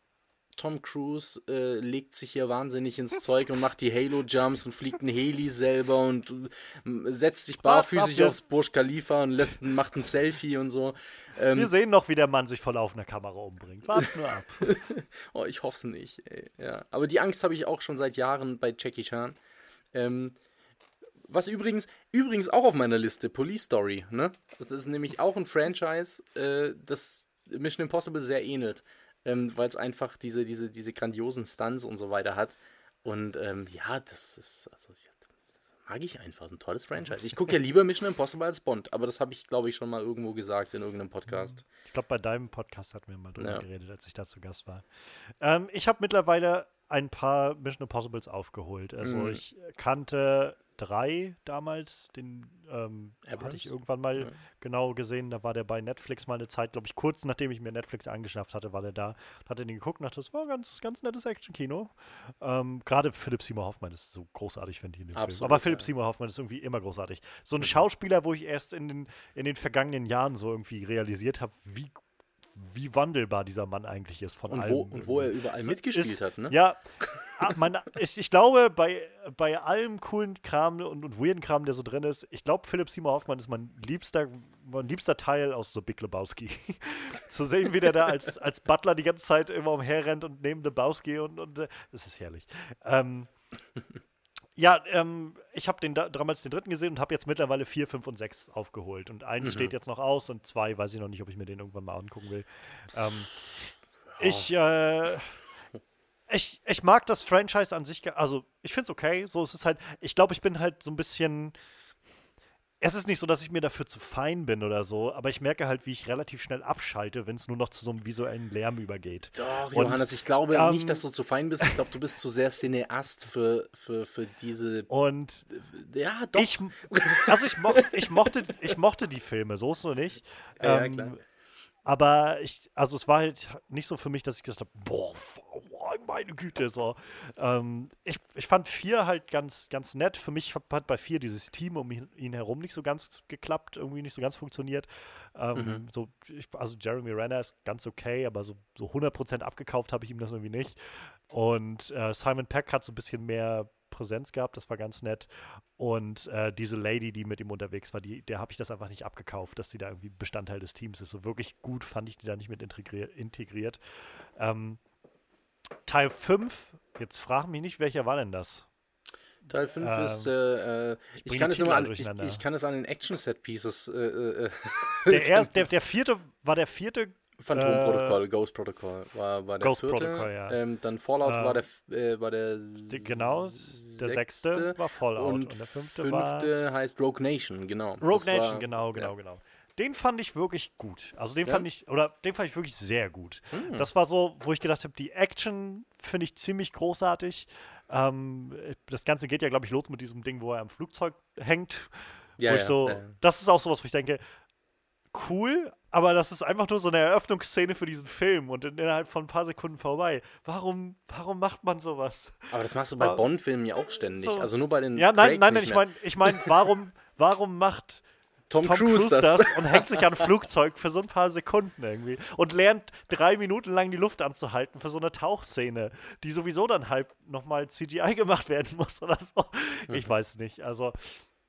Tom Cruise äh, legt sich hier wahnsinnig ins Zeug und macht die Halo-Jumps und fliegt ein Heli selber und äh, setzt sich barfüßig aufs Burj Khalifa und lässt, macht ein Selfie und so. Ähm, Wir sehen noch, wie der Mann sich vor laufender Kamera umbringt. Wart nur ab. Oh, ich hoffe es nicht. Ey. Ja. Aber die Angst habe ich auch schon seit Jahren bei Jackie Chan. Ähm, was übrigens, übrigens auch auf meiner Liste, Police Story, ne? Das ist nämlich auch ein Franchise, äh, das Mission Impossible sehr ähnelt. Ähm, Weil es einfach diese, diese, diese grandiosen Stunts und so weiter hat. Und ähm, ja, das ist, also ja, das mag ich einfach. Das ist ein tolles Franchise. Ich gucke ja lieber Mission Impossible als Bond, aber das habe ich, glaube ich, schon mal irgendwo gesagt in irgendeinem Podcast. Ich glaube, bei deinem Podcast hatten wir mal drüber Ja. geredet, als ich da zu Gast war. Ähm, ich habe mittlerweile ein paar Mission Impossibles aufgeholt. Also Mhm. ich kannte drei damals, den ähm, hatte ich irgendwann mal Ja. genau gesehen. Da war der bei Netflix mal eine Zeit, glaube ich, kurz nachdem ich mir Netflix angeschafft hatte, war der da. Hatte den geguckt und dachte, das war ein ganz, ganz nettes Action-Kino. Ähm, Gerade Philipp Seymour Hoffmann ist so großartig, finde ich in dem Film. Absolut, Aber Philipp ja. Seymour Hoffmann ist irgendwie immer großartig. So ein Schauspieler, wo ich erst in den, in den vergangenen Jahren so irgendwie realisiert habe, wie wie wandelbar dieser Mann eigentlich ist von Und allem. wo, und wo er überall Es mitgespielt ist- hat, ne? Ja, ah, man, ich, ich glaube, bei, bei allem coolen Kram und, und weirden Kram, der so drin ist, ich glaube, Philipp Seymour Hoffmann ist mein liebster mein liebster Teil aus so Big Lebowski. Zu sehen, wie der da als, als Butler die ganze Zeit immer umherrennt und neben Lebowski und, und äh, das ist herrlich. Ähm, ja, ähm, ich habe da, damals den dritten gesehen und habe jetzt mittlerweile vier, fünf und sechs aufgeholt. Und eins mhm. steht jetzt noch aus und zwei weiß ich noch nicht, ob ich mir den irgendwann mal angucken will. Ähm, oh. Ich, äh, ich, ich mag das Franchise an sich, also ich finde es okay. So ist es halt. Ich glaube, ich bin halt so ein bisschen es ist nicht so, dass ich mir dafür zu fein bin oder so, aber ich merke halt, wie ich relativ schnell abschalte, wenn es nur noch zu so einem visuellen Lärm übergeht. Doch, und, Johannes, ich glaube ähm, nicht, dass du zu fein bist. Ich glaube, du bist zu sehr Cineast für, für, für diese. Und ja, doch. Ich, also ich, mo ich, mochte, ich mochte die Filme, so ist es nur nicht. Ja, ähm, ja, klar. Aber ich, also es war halt nicht so für mich, dass ich gesagt habe, boah, meine Güte, so. Ähm, ich, ich fand vier halt ganz, ganz nett. Für mich hat bei vier dieses Team um ihn, herum nicht so ganz geklappt, irgendwie nicht so ganz funktioniert. Ähm, mhm. so, ich, also Jeremy Renner ist ganz okay, aber so, so 100% abgekauft habe ich ihm das irgendwie nicht. Und äh, Simon Peck hat so ein bisschen mehr Präsenz gehabt, das war ganz nett. Und äh, diese Lady, die mit ihm unterwegs war, die, der habe ich das einfach nicht abgekauft, dass sie da irgendwie Bestandteil des Teams ist. So wirklich gut fand ich die da nicht mit integriert. integriert. Ähm, Teil 5, jetzt frag mich nicht, welcher war denn das? Teil 5 ähm, ist, äh, äh ich, ich, kann es immer an, ich, ich, kann es an den Action-Set-Pieces. Äh, äh, äh der, erst, der, der vierte, war der vierte Phantom-Protokoll, äh, Ghost Protocol war, war der Ghost vierte. Protocol, ja. Ähm, dann Fallout war der, war der Genau, der sechste, war Fallout und, und der fünfte, fünfte war heißt Rogue Nation, genau. Rogue das Nation, war, genau, genau, ja. genau den fand ich wirklich gut. Also den ja? fand ich, oder den fand ich wirklich sehr gut. Mhm. Das war so, wo ich gedacht habe, die Action finde ich ziemlich großartig. Ähm, das Ganze geht ja, glaube ich, los mit diesem Ding, wo er am Flugzeug hängt. Ja, wo ich ja, so, ja. das ist auch sowas, wo ich denke, cool, aber das ist einfach nur so eine Eröffnungsszene für diesen Film und innerhalb von ein paar Sekunden vorbei. Warum, warum macht man sowas? Aber das machst du bei Bond-Filmen ja auch ständig. So. Also nur bei den. Ja, nein, nein, nein, ich meine, ich mein, warum, warum macht Tom, Tom Cruise, Cruise das. und hängt sich an ein Flugzeug für so ein paar Sekunden irgendwie und lernt drei Minuten lang die Luft anzuhalten für so eine Tauchszene, die sowieso dann halb nochmal CGI gemacht werden muss oder so. Mhm. Ich weiß nicht. Also,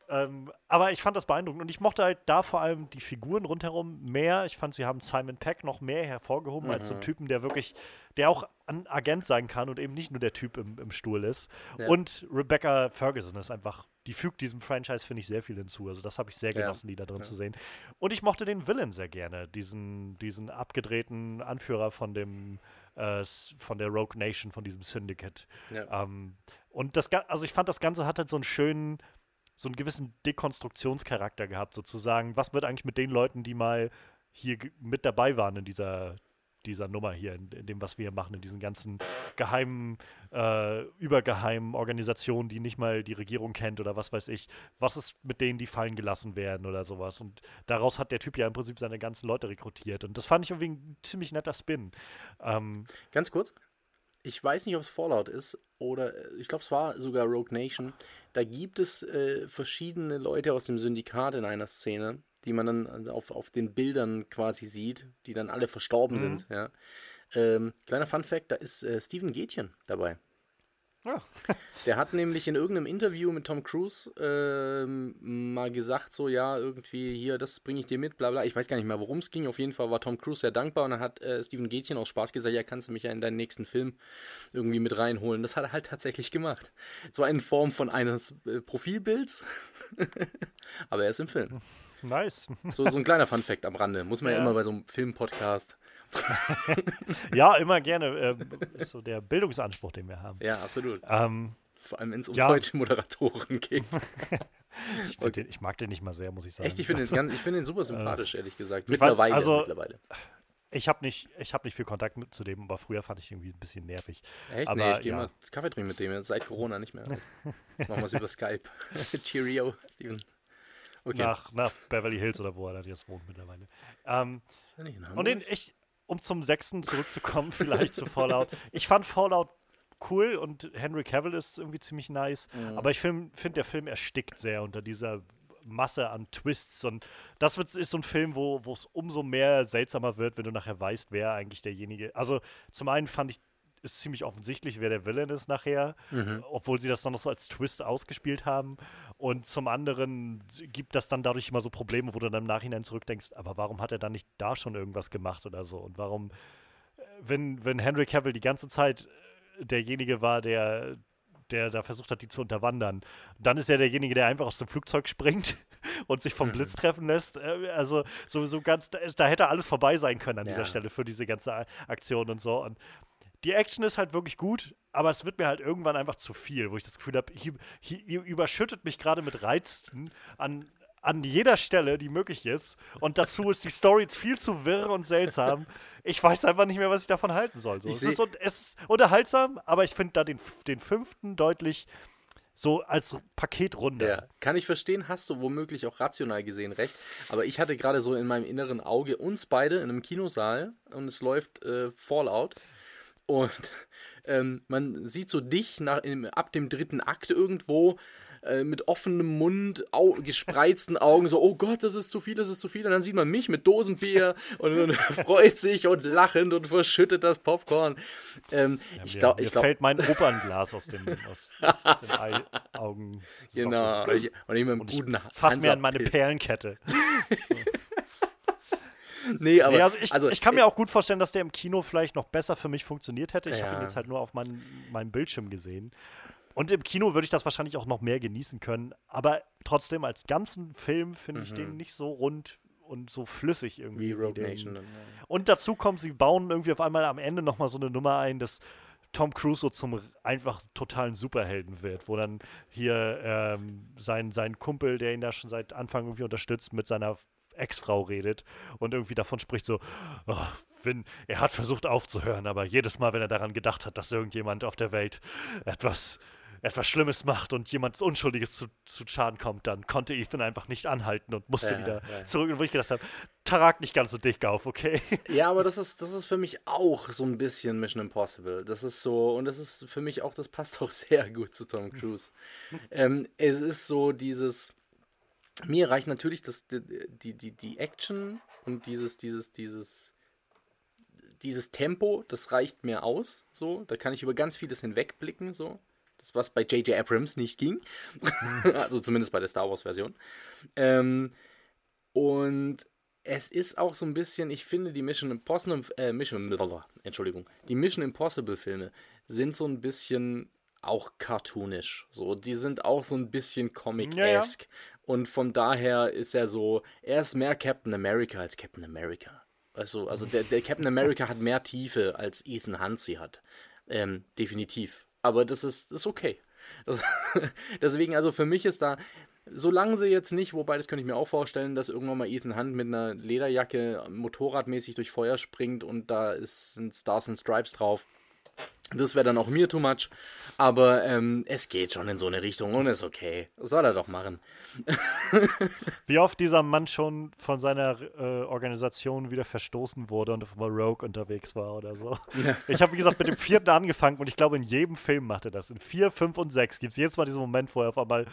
ähm, aber ich fand das beeindruckend und ich mochte halt da vor allem die Figuren rundherum mehr. Ich fand, sie haben Simon Peck noch mehr hervorgehoben mhm. als so einen Typen, der wirklich, der auch ein Agent sein kann und eben nicht nur der Typ im, im Stuhl ist. Ja. Und Rebecca Ferguson ist einfach, die fügt diesem Franchise, finde ich, sehr viel hinzu. Also das habe ich sehr genossen, ja. die da drin ja. zu sehen. Und ich mochte den Villain sehr gerne, diesen, diesen abgedrehten Anführer von dem äh, von der Rogue Nation, von diesem Syndicate. Ähm, und das, also ich fand, das Ganze hat halt so einen schönen so einen gewissen Dekonstruktionscharakter gehabt, sozusagen. Was wird eigentlich mit den Leuten, die mal hier mit dabei waren in dieser, dieser Nummer hier, in, in dem, was wir hier machen, in diesen ganzen geheimen, äh, übergeheimen Organisationen, die nicht mal die Regierung kennt oder was weiß ich. Was ist mit denen, die fallen gelassen werden oder sowas? Und daraus hat der Typ ja im Prinzip seine ganzen Leute rekrutiert. Und das fand ich irgendwie ein ziemlich netter Spin. Ähm, Ganz kurz, ich weiß nicht, ob es Fallout ist oder äh, ich glaube, es war sogar Rogue Nation. Da gibt es äh, verschiedene Leute aus dem Syndikat in einer Szene, die man dann äh, auf, auf den Bildern quasi sieht, die dann alle verstorben mhm. sind. Ja. Ähm, kleiner Fun Fact: Da ist äh, Steven Gätchen dabei. Ja. Der hat nämlich in irgendeinem Interview mit Tom Cruise ähm, mal gesagt, so ja, irgendwie hier, das bringe ich dir mit, bla bla. Ich weiß gar nicht mehr, worum es ging. Auf jeden Fall war Tom Cruise sehr dankbar und dann hat äh, Steven Gätchen aus Spaß gesagt, ja, kannst du mich ja in deinen nächsten Film irgendwie mit reinholen. Das hat er halt tatsächlich gemacht. Zwar in Form von eines äh, Profilbilds, aber er ist im Film. Nice. So, so ein kleiner Fun-Fact am Rande. Muss man ja, ja immer bei so einem Film-Podcast ja, immer gerne. Äh, ist so der Bildungsanspruch, den wir haben. Ja, absolut. Ähm, Vor allem, wenn es um ja. deutsche Moderatoren geht. ich, okay. den, ich, mag den nicht mal sehr, muss ich sagen. Echt, ich finde den, find den super sympathisch, äh, ehrlich gesagt. Mittlerweile. Weiß, also, mittlerweile. Ich habe nicht, hab nicht viel Kontakt mit, zu dem, aber früher fand ich irgendwie ein bisschen nervig. Echt? Aber, nee, ich gehe ja. mal Kaffee trinken mit dem, seit Corona nicht mehr. Machen wir es über Skype. Cheerio, Steven. Okay. Nach, nach Beverly Hills oder wo er jetzt wohnt mittlerweile. Ähm, ist er nicht in Hamburg? Und den, ich, um zum sechsten zurückzukommen, vielleicht zu Fallout. Ich fand Fallout cool und Henry Cavill ist irgendwie ziemlich nice, mhm. aber ich finde, find, der Film erstickt sehr unter dieser Masse an Twists und das wird, ist so ein Film, wo es umso mehr seltsamer wird, wenn du nachher weißt, wer eigentlich derjenige. Also zum einen fand ich ist ziemlich offensichtlich, wer der Villain ist nachher, mhm. obwohl sie das dann noch so als Twist ausgespielt haben. Und zum anderen gibt das dann dadurch immer so Probleme, wo du dann im Nachhinein zurückdenkst, aber warum hat er dann nicht da schon irgendwas gemacht oder so? Und warum, äh, wenn, wenn Henry Cavill die ganze Zeit äh, derjenige war, der der da versucht hat, die zu unterwandern. Dann ist er derjenige, der einfach aus dem Flugzeug springt und sich vom mhm. Blitz treffen lässt. Äh, also sowieso ganz, da hätte alles vorbei sein können an ja. dieser Stelle für diese ganze Aktion und so. Und die Action ist halt wirklich gut, aber es wird mir halt irgendwann einfach zu viel, wo ich das Gefühl habe, hier, hier, überschüttet mich gerade mit Reizen an, an jeder Stelle, die möglich ist. Und dazu ist die Story viel zu wirr und seltsam. Ich weiß einfach nicht mehr, was ich davon halten soll. So, es, ist, es, ist, unterhaltsam, aber ich finde da den, den fünften deutlich so als Paketrunde. Ja, kann ich verstehen, hast du womöglich auch rational gesehen recht. Aber ich hatte gerade so in meinem inneren Auge uns beide in einem Kinosaal und es läuft äh, Fallout. Und ähm, man sieht so dich nach, im, ab dem dritten Akt irgendwo äh, mit offenem Mund, au gespreizten Augen, so, oh Gott, das ist zu viel, das ist zu viel. Und dann sieht man mich mit Dosenbier und, und freut sich und lachend und verschüttet das Popcorn. Ähm, ja, ich glaube, ich glaub, fällt mein Opernglas aus den, aus, aus den Augen. Genau. Ich, und ich mit einem guten Fass mir an meine Perlenkette. Nee, aber. Nee, also ich, also, ich kann mir auch gut vorstellen, dass der im Kino vielleicht noch besser für mich funktioniert hätte. Ich ja. habe ihn jetzt halt nur auf mein, meinem Bildschirm gesehen. Und im Kino würde ich das wahrscheinlich auch noch mehr genießen können. Aber trotzdem als ganzen Film finde ich mhm. den nicht so rund und so flüssig irgendwie. Wie Rogue Nation. Dann, ja. Und dazu kommt, sie bauen irgendwie auf einmal am Ende nochmal so eine Nummer ein, dass Tom Cruise so zum einfach totalen Superhelden wird, wo dann hier ähm, sein, sein Kumpel, der ihn da schon seit Anfang irgendwie unterstützt, mit seiner Ex-Frau redet und irgendwie davon spricht so, oh, wenn, er hat versucht aufzuhören, aber jedes Mal, wenn er daran gedacht hat, dass irgendjemand auf der Welt etwas etwas Schlimmes macht und jemand Unschuldiges zu, zu Schaden kommt, dann konnte Ethan einfach nicht anhalten und musste ja, wieder ja. zurück. Und wo ich gedacht habe, Tarak nicht ganz so dick auf, okay? Ja, aber das ist, das ist für mich auch so ein bisschen Mission Impossible. Das ist so, und das ist für mich auch, das passt auch sehr gut zu Tom Cruise. ähm, es ist so dieses, mir reicht natürlich das, die, die, die Action und dieses, dieses, dieses, dieses Tempo, das reicht mir aus. So, da kann ich über ganz vieles hinwegblicken. So, was bei J.J. Abrams nicht ging. also zumindest bei der Star Wars-Version. Ähm, und es ist auch so ein bisschen, ich finde, die Mission Impossible, äh, Mission, Entschuldigung, die Mission Impossible Filme sind so ein bisschen auch cartoonisch. So, die sind auch so ein bisschen comic-esque. Ja, ja. Und von daher ist er so, er ist mehr Captain America als Captain America. Also, also der, der Captain America hat mehr Tiefe als Ethan Hunt sie hat. Ähm, definitiv. Aber das ist, ist okay. Das, deswegen, also für mich ist da, solange sie jetzt nicht, wobei das könnte ich mir auch vorstellen, dass irgendwann mal Ethan Hunt mit einer Lederjacke motorradmäßig durch Feuer springt und da ist, sind Stars and Stripes drauf. Das wäre dann auch mir too much. Aber ähm, es geht schon in so eine Richtung und ist okay. Das soll er doch machen. Wie oft dieser Mann schon von seiner äh, Organisation wieder verstoßen wurde und auf einmal Rogue unterwegs war oder so. Ja. Ich habe, wie gesagt, mit dem vierten angefangen und ich glaube, in jedem Film macht er das. In vier, fünf und sechs gibt es jedes Mal diesen Moment, wo er auf einmal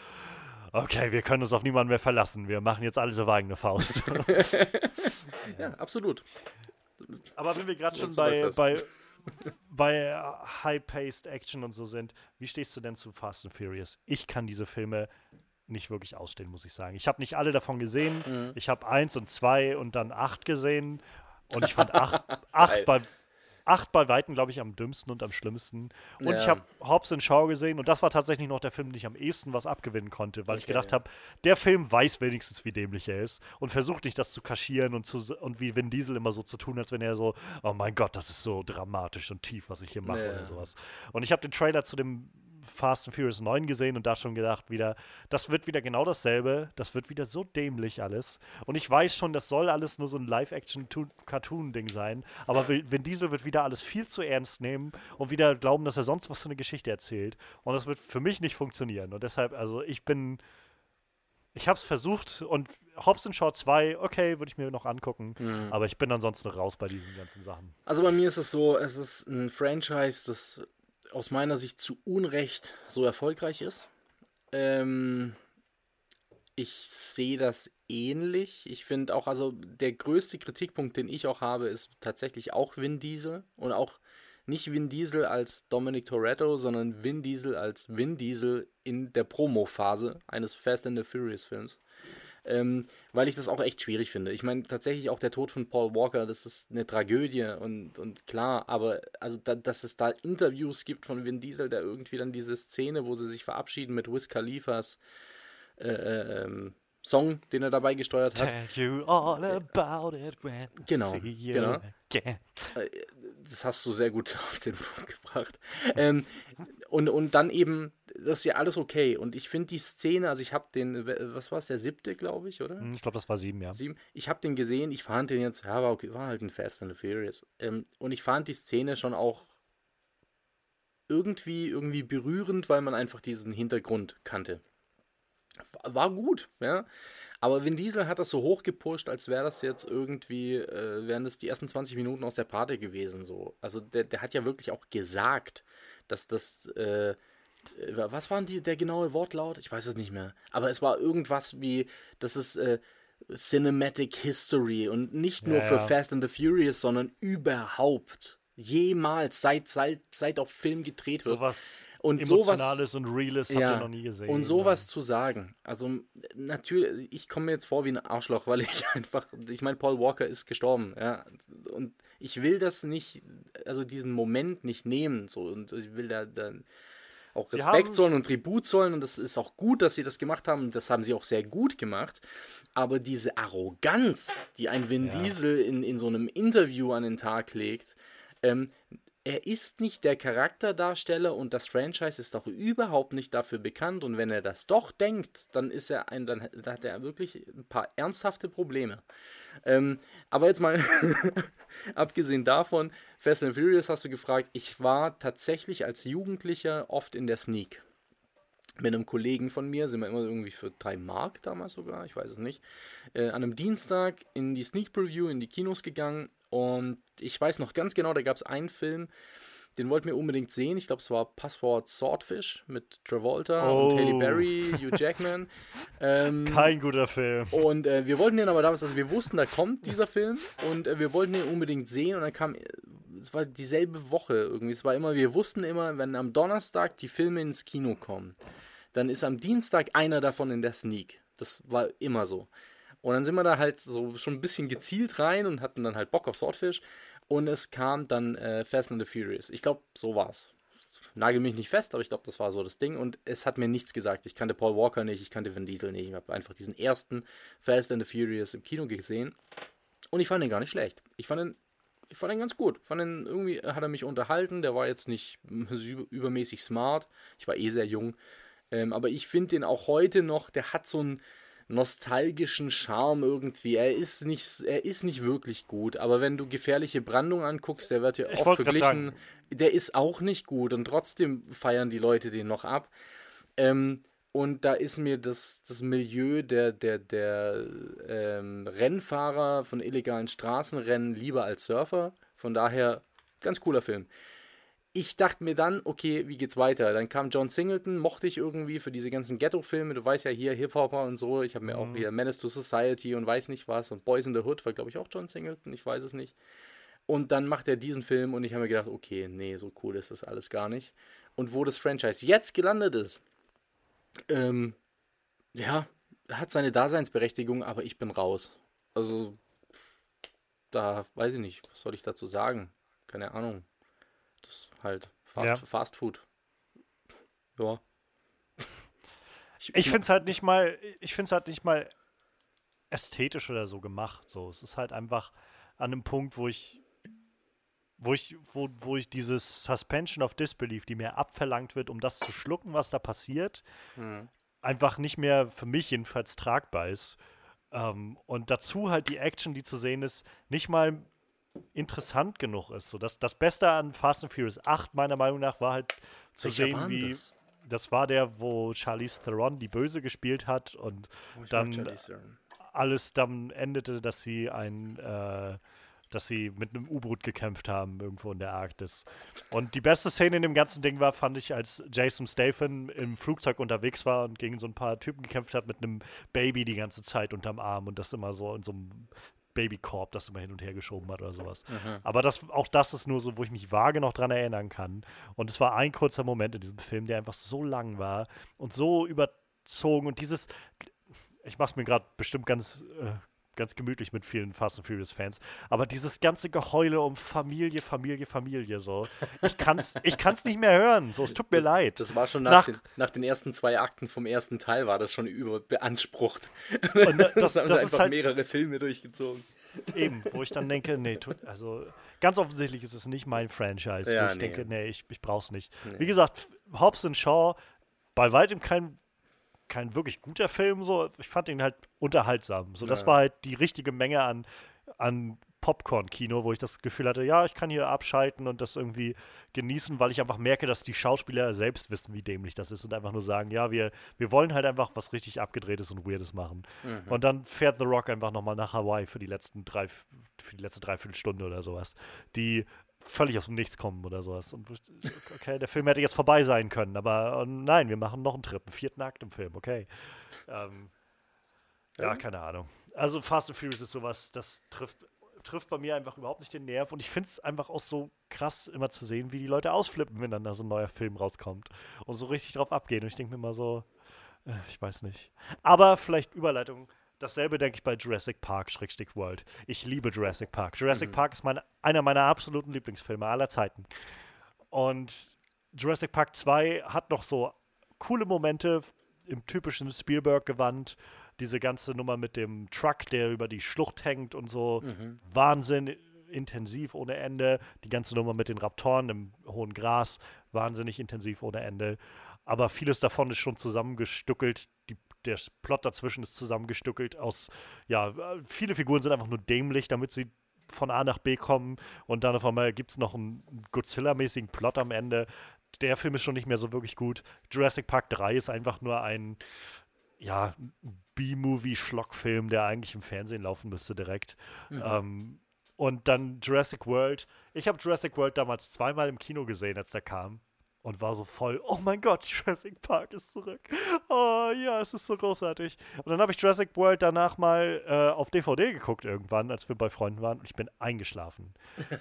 okay, wir können uns auf niemanden mehr verlassen. Wir machen jetzt alles auf eigene Faust. ja, absolut. Aber wenn wir gerade schon bei, bei bei High-Paced Action und so sind. Wie stehst du denn zu Fast and Furious? Ich kann diese Filme nicht wirklich ausstehen, muss ich sagen. Ich habe nicht alle davon gesehen. Mhm. Ich habe eins und zwei und dann acht gesehen. Und ich fand acht, acht bei acht bei Weitem, glaube ich, am dümmsten und am schlimmsten. Und ja. ich habe Hobbs Shaw gesehen und das war tatsächlich noch der Film, den ich am ehesten was abgewinnen konnte, weil okay, ich gedacht ja. habe, der Film weiß wenigstens, wie dämlich er ist und versucht nicht, das zu kaschieren und, zu, und wie Vin Diesel immer so zu tun, als wenn er so, oh mein Gott, das ist so dramatisch und tief, was ich hier mache ja. oder sowas. Und ich habe den Trailer zu dem Fast and Furious 9 gesehen und da schon gedacht, wieder, das wird wieder genau dasselbe. Das wird wieder so dämlich alles. Und ich weiß schon, das soll alles nur so ein Live-Action-Cartoon-Ding sein. Aber Vin Diesel wird wieder alles viel zu ernst nehmen und wieder glauben, dass er sonst was für eine Geschichte erzählt. Und das wird für mich nicht funktionieren. Und deshalb, also ich bin. Ich habe es versucht und Hobbs Shaw 2, okay, würde ich mir noch angucken, mhm. aber ich bin ansonsten raus bei diesen ganzen Sachen. Also bei mir ist es so, es ist ein Franchise, das aus meiner Sicht zu Unrecht so erfolgreich ist. Ähm, ich sehe das ähnlich. Ich finde auch, also der größte Kritikpunkt, den ich auch habe, ist tatsächlich auch Vin Diesel und auch nicht Vin Diesel als Dominic Toretto, sondern Vin Diesel als Vin Diesel in der Promo-Phase eines Fast and the Furious Films. Ähm, weil ich das auch echt schwierig finde. Ich meine, tatsächlich auch der Tod von Paul Walker, das ist eine Tragödie und, und klar, aber also da, dass es da Interviews gibt von Vin Diesel, der irgendwie dann diese Szene, wo sie sich verabschieden mit Wiz Khalifas äh, äh ähm, Song, den er dabei gesteuert hat. Tell you all about it when genau, see you genau. again. Äh, das hast du sehr gut auf den Punkt gebracht. Ähm, und, und dann eben, das ist ja alles okay. Und ich finde die Szene, also ich habe den, was war es, der siebte, glaube ich, oder? Hm, ich glaube, das war sieben, ja. Sieben. Ich habe den gesehen, ich fand den jetzt, ja, war, okay, war halt ein Fast and the Furious. Ähm, und ich fand die Szene schon auch irgendwie, irgendwie berührend, weil man einfach diesen Hintergrund kannte war gut, ja. Aber Vin Diesel hat das so hochgepusht, als wäre das jetzt irgendwie, äh, wären das die ersten 20 Minuten aus der Party gewesen. So. Also der, der hat ja wirklich auch gesagt, dass das, äh, was war die, der genaue Wortlaut? Ich weiß es nicht mehr. Aber es war irgendwas wie, das ist äh, Cinematic History und nicht nur ja, für ja. Fast and the Furious, sondern überhaupt jemals, seit, seit, seit auf Film gedreht wird. Sowas und Emotionales sowas, und Reales ja, habt ihr noch nie gesehen. Und sowas ja. zu sagen, also natürlich, ich komme mir jetzt vor wie ein Arschloch, weil ich einfach, ich meine, Paul Walker ist gestorben, ja, und ich will das nicht, also diesen Moment nicht nehmen, so, und ich will da, da auch Respekt zollen und Tribut zollen und das ist auch gut, dass sie das gemacht haben und das haben sie auch sehr gut gemacht. Aber diese Arroganz, die ein Vin ja. Diesel in, in so einem Interview an den Tag legt, ähm, er ist nicht der Charakterdarsteller und das Franchise ist auch überhaupt nicht dafür bekannt. Und wenn er das doch denkt, dann ist er ein, dann hat er wirklich ein paar ernsthafte Probleme. Ähm, aber jetzt mal, abgesehen davon, Fast and Furious hast du gefragt, ich war tatsächlich als Jugendlicher oft in der Sneak. Mit einem Kollegen von mir sind wir immer irgendwie für drei Mark damals sogar, ich weiß es nicht, äh, an einem Dienstag in die Sneak Preview in die Kinos gegangen und ich weiß noch ganz genau, da gab es einen Film, den wollten wir unbedingt sehen. Ich glaube, es war Passwort Swordfish mit Travolta oh. und Haley Berry, Hugh Jackman. ähm, Kein guter Film. Und äh, wir wollten den aber damals, also wir wussten, da kommt dieser Film und äh, wir wollten den unbedingt sehen und dann kam, es war dieselbe Woche irgendwie. Es war immer, wir wussten immer, wenn am Donnerstag die Filme ins Kino kommen, dann ist am Dienstag einer davon in der Sneak. Das war immer so. Und dann sind wir da halt so schon ein bisschen gezielt rein und hatten dann halt Bock auf Swordfish. Und es kam dann äh, Fast and the Furious. Ich glaube, so war's. Nagel mich nicht fest, aber ich glaube, das war so das Ding. Und es hat mir nichts gesagt. Ich kannte Paul Walker nicht, ich kannte Vin Diesel nicht. Ich habe einfach diesen ersten Fast and the Furious im Kino gesehen. Und ich fand ihn gar nicht schlecht. Ich fand ihn, ich fand ihn ganz gut. Fand ihn, irgendwie hat er mich unterhalten. Der war jetzt nicht übermäßig smart. Ich war eh sehr jung. Ähm, aber ich finde den auch heute noch, der hat so ein nostalgischen Charme irgendwie. Er ist nicht, er ist nicht wirklich gut, aber wenn du gefährliche Brandung anguckst, der wird ja ich oft verglichen, der ist auch nicht gut und trotzdem feiern die Leute den noch ab. Ähm, und da ist mir das, das Milieu der, der, der ähm, Rennfahrer von illegalen Straßenrennen lieber als Surfer. Von daher ganz cooler Film ich dachte mir dann, okay, wie geht's weiter? Dann kam John Singleton, mochte ich irgendwie für diese ganzen Ghetto-Filme. Du weißt ja hier Hip-Hopper und so. Ich habe mir mhm. auch hier Menace to Society und weiß nicht was. Und Boys in the Hood war, glaube ich, auch John Singleton. Ich weiß es nicht. Und dann macht er diesen Film und ich habe mir gedacht, okay, nee, so cool ist das alles gar nicht. Und wo das Franchise jetzt gelandet ist, ähm, ja, hat seine Daseinsberechtigung, aber ich bin raus. Also, da weiß ich nicht, was soll ich dazu sagen? Keine Ahnung halt. Fast, ja. Fast Food. Ja. Ich, ich finde es halt nicht mal, ich finde es halt nicht mal ästhetisch oder so gemacht. So, es ist halt einfach an einem Punkt, wo ich, wo ich, wo, wo ich dieses Suspension of Disbelief, die mir abverlangt wird, um das zu schlucken, was da passiert, mhm. einfach nicht mehr für mich jedenfalls tragbar ist. Ähm, und dazu halt die Action, die zu sehen ist, nicht mal interessant genug ist. So, das, das Beste an Fast and Furious 8 meiner Meinung nach war halt zu Welcher sehen, wie das? das? war der, wo Charlize Theron die Böse gespielt hat und oh, dann alles dann endete, dass sie ein äh, dass sie mit einem U-Boot gekämpft haben irgendwo in der Arktis. Und die beste Szene in dem ganzen Ding war, fand ich, als Jason Statham im Flugzeug unterwegs war und gegen so ein paar Typen gekämpft hat mit einem Baby die ganze Zeit unterm Arm und das immer so in so einem Babykorb, das immer hin und her geschoben hat oder sowas. Mhm. Aber das, auch das ist nur so, wo ich mich vage noch dran erinnern kann. Und es war ein kurzer Moment in diesem Film, der einfach so lang war und so überzogen und dieses, ich mach's mir gerade bestimmt ganz äh, ganz gemütlich mit vielen Fast and Furious Fans. Aber dieses ganze Geheule um Familie, Familie, Familie, so. Ich kann's, ich kann's nicht mehr hören. So, es tut mir das, leid. Das war schon nach, nach, den, nach, den, ersten zwei Akten vom ersten Teil war das schon überbeansprucht. Und das, das, das, das ist halt mehrere Filme durchgezogen. Eben, wo ich dann denke, nee, tut, also ganz offensichtlich ist es nicht mein Franchise, ja, wo ich nee. denke, nee, ich, ich brauch's nicht. Nee. Wie gesagt, Hobbs Shaw, bei weitem kein kein wirklich guter Film, so. Ich fand ihn halt unterhaltsam. So, das ja. war halt die richtige Menge an, an Popcorn-Kino, wo ich das Gefühl hatte, ja, ich kann hier abschalten und das irgendwie genießen, weil ich einfach merke, dass die Schauspieler selbst wissen, wie dämlich das ist und einfach nur sagen, ja, wir, wir wollen halt einfach was richtig abgedrehtes und weirdes machen. Mhm. Und dann fährt The Rock einfach nochmal nach Hawaii für die letzten drei, für die letzte Dreiviertelstunde oder sowas, die völlig aus dem Nichts kommen oder sowas. Und okay, der Film hätte jetzt vorbei sein können, aber oh nein, wir machen noch einen Trip, einen vierten Akt im Film, okay. Ähm, ja, keine Ahnung. Also Fast and Furious ist sowas, das trifft, trifft bei mir einfach überhaupt nicht den Nerv und ich finde es einfach auch so krass immer zu sehen, wie die Leute ausflippen, wenn dann da so ein neuer Film rauskommt und so richtig drauf abgehen. Und ich denke mir mal so, äh, ich weiß nicht. Aber vielleicht Überleitung Dasselbe denke ich bei Jurassic Park, Schrägstück World. Ich liebe Jurassic Park. Jurassic mhm. Park ist mein, einer meiner absoluten Lieblingsfilme aller Zeiten. Und Jurassic Park 2 hat noch so coole Momente im typischen Spielberg-Gewand. Diese ganze Nummer mit dem Truck, der über die Schlucht hängt und so. Mhm. Wahnsinn intensiv ohne Ende. Die ganze Nummer mit den Raptoren im hohen Gras, wahnsinnig intensiv ohne Ende. Aber vieles davon ist schon zusammengestückelt. Die der Plot dazwischen ist zusammengestückelt aus, ja, viele Figuren sind einfach nur dämlich, damit sie von A nach B kommen und dann auf einmal gibt es noch einen Godzilla-mäßigen Plot am Ende. Der Film ist schon nicht mehr so wirklich gut. Jurassic Park 3 ist einfach nur ein, ja, B-Movie-Schlockfilm, der eigentlich im Fernsehen laufen müsste direkt. Mhm. Ähm, und dann Jurassic World. Ich habe Jurassic World damals zweimal im Kino gesehen, als der kam und war so voll, oh mein Gott, Jurassic Park ist zurück. Oh ja, es ist so großartig. Und dann habe ich Jurassic World danach mal äh, auf DVD geguckt irgendwann, als wir bei Freunden waren und ich bin eingeschlafen.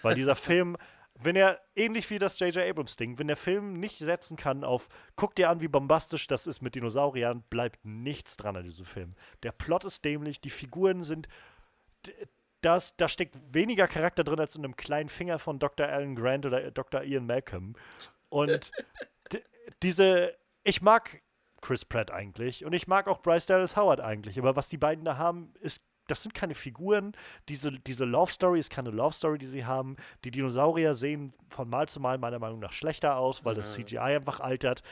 Weil dieser Film, wenn er, ähnlich wie das J.J. Abrams Ding, wenn der Film nicht setzen kann auf, guck dir an, wie bombastisch das ist mit Dinosauriern, bleibt nichts dran an diesem Film. Der Plot ist dämlich, die Figuren sind das, da steckt weniger Charakter drin als in einem kleinen Finger von Dr. Alan Grant oder Dr. Ian Malcolm. Und diese, ich mag Chris Pratt eigentlich und ich mag auch Bryce Dallas Howard eigentlich, aber was die beiden da haben, ist das sind keine Figuren. Diese, diese Love Story ist keine Love Story, die sie haben. Die Dinosaurier sehen von Mal zu Mal meiner Meinung nach schlechter aus, weil das CGI einfach altert.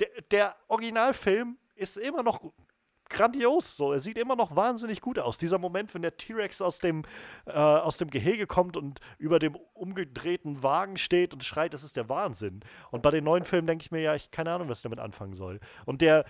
Der, der Originalfilm ist immer noch grandios. So, er sieht immer noch wahnsinnig gut aus. Dieser Moment, wenn der T-Rex aus dem, äh, aus dem Gehege kommt und über dem umgedrehten Wagen steht und schreit, das ist der Wahnsinn. Und bei den neuen Filmen denke ich mir, ja, ich keine Ahnung, was ich damit anfangen soll. Und der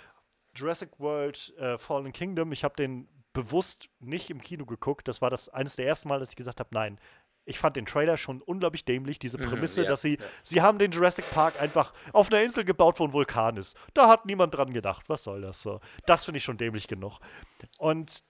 Jurassic World äh, Fallen Kingdom, ich habe den bewusst nicht im Kino geguckt. Das war das eines der ersten Mal, dass ich gesagt habe, nein, ich fand den Trailer schon unglaublich dämlich, diese mhm, Prämisse, ja, dass sie, ja. sie haben den Jurassic Park einfach auf einer Insel gebaut, wo ein Vulkan ist. Da hat niemand dran gedacht. Was soll das so? Das finde ich schon dämlich genug. Und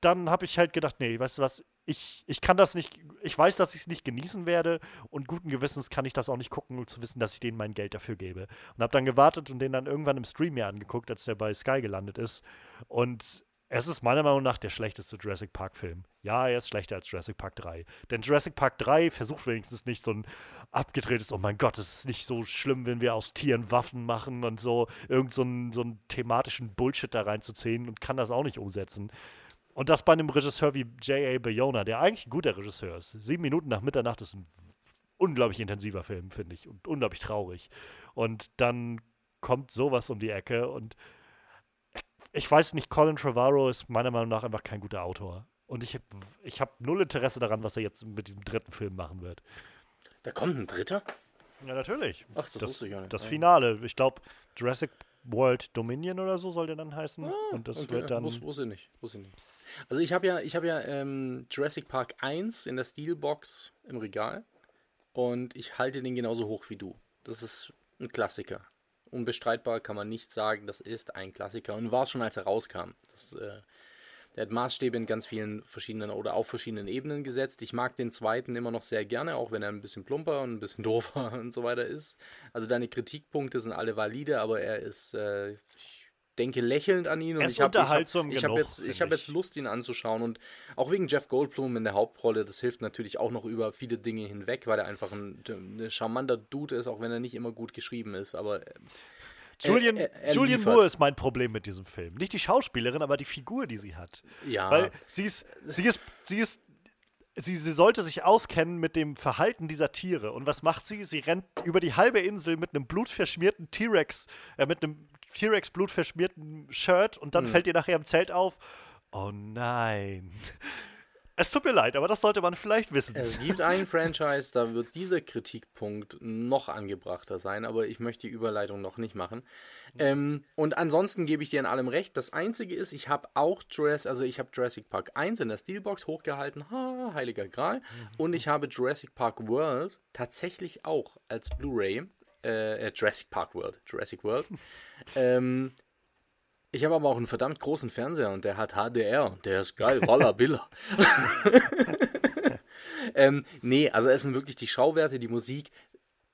dann habe ich halt gedacht, nee, weißt du was, ich, ich kann das nicht, ich weiß, dass ich es nicht genießen werde und guten Gewissens kann ich das auch nicht gucken, um zu wissen, dass ich denen mein Geld dafür gebe. Und habe dann gewartet und den dann irgendwann im Stream mir angeguckt, als der bei Sky gelandet ist. Und es ist meiner Meinung nach der schlechteste Jurassic Park-Film. Ja, er ist schlechter als Jurassic Park 3. Denn Jurassic Park 3 versucht wenigstens nicht so ein abgedrehtes, oh mein Gott, es ist nicht so schlimm, wenn wir aus Tieren Waffen machen und so irgend so so einen thematischen Bullshit da reinzuziehen und kann das auch nicht umsetzen. Und das bei einem Regisseur wie J.A. Bayona, der eigentlich ein guter Regisseur ist. Sieben Minuten nach Mitternacht ist ein unglaublich intensiver Film, finde ich. Und unglaublich traurig. Und dann kommt sowas um die Ecke und ich weiß nicht, Colin Trevorrow ist meiner Meinung nach einfach kein guter Autor. Und ich, ich habe null Interesse daran, was er jetzt mit diesem dritten Film machen wird. Da kommt ein dritter? Ja, natürlich. Ach, das, das wusste ich gar nicht. Das Finale. Ich glaube, Jurassic World Dominion oder so soll der dann heißen. Ah, und das okay. wird dann. Wus wusste nicht. Wusste nicht. Also ich habe ja, ich hab ja ähm, Jurassic Park 1 in der Steelbox im Regal. Und ich halte den genauso hoch wie du. Das ist ein Klassiker unbestreitbar kann man nicht sagen, das ist ein Klassiker und war es schon, als er rauskam. Das, äh, der hat Maßstäbe in ganz vielen verschiedenen oder auf verschiedenen Ebenen gesetzt. Ich mag den zweiten immer noch sehr gerne, auch wenn er ein bisschen plumper und ein bisschen doofer und so weiter ist. Also deine Kritikpunkte sind alle valide, aber er ist, äh, ich denke lächelnd an ihn und ich habe hab, ich hab jetzt, ich hab jetzt. Lust, ihn anzuschauen und auch wegen Jeff Goldblum in der Hauptrolle, das hilft natürlich auch noch über viele Dinge hinweg, weil er einfach ein, ein charmanter Dude ist, auch wenn er nicht immer gut geschrieben ist, aber äh, Julian, er- er Julian. Moore ist mein Problem mit diesem Film. Nicht die Schauspielerin, aber die Figur, die sie hat. ja. Weil sie ist, sie ist, sie ist, sie, sie sollte sich auskennen mit dem Verhalten dieser Tiere. Und was macht sie? Sie rennt über die halbe Insel mit einem blutverschmierten T-Rex, äh, mit einem T-Rex blutverschmierten Shirt und dann fällt ihr nachher im Zelt auf. Oh nein. Es tut mir leid, aber das sollte man vielleicht wissen. Es gibt einen Franchise, da wird dieser Kritikpunkt noch angebrachter sein, aber ich möchte die Überleitung noch nicht machen. Ähm, und ansonsten gebe ich dir in allem recht. Das Einzige ist, ich habe auch Jurassic, also ich habe Jurassic Park 1 in der Steelbox hochgehalten, ha, heiliger Gral. Und ich habe Jurassic Park World tatsächlich auch als Blu-ray, äh, äh, Jurassic Park World, Jurassic World. Ähm, ich habe aber auch einen verdammt großen Fernseher und der hat HDR. Der ist geil, Walla Billa. ähm, nee, also es sind wirklich die Schauwerte, die Musik.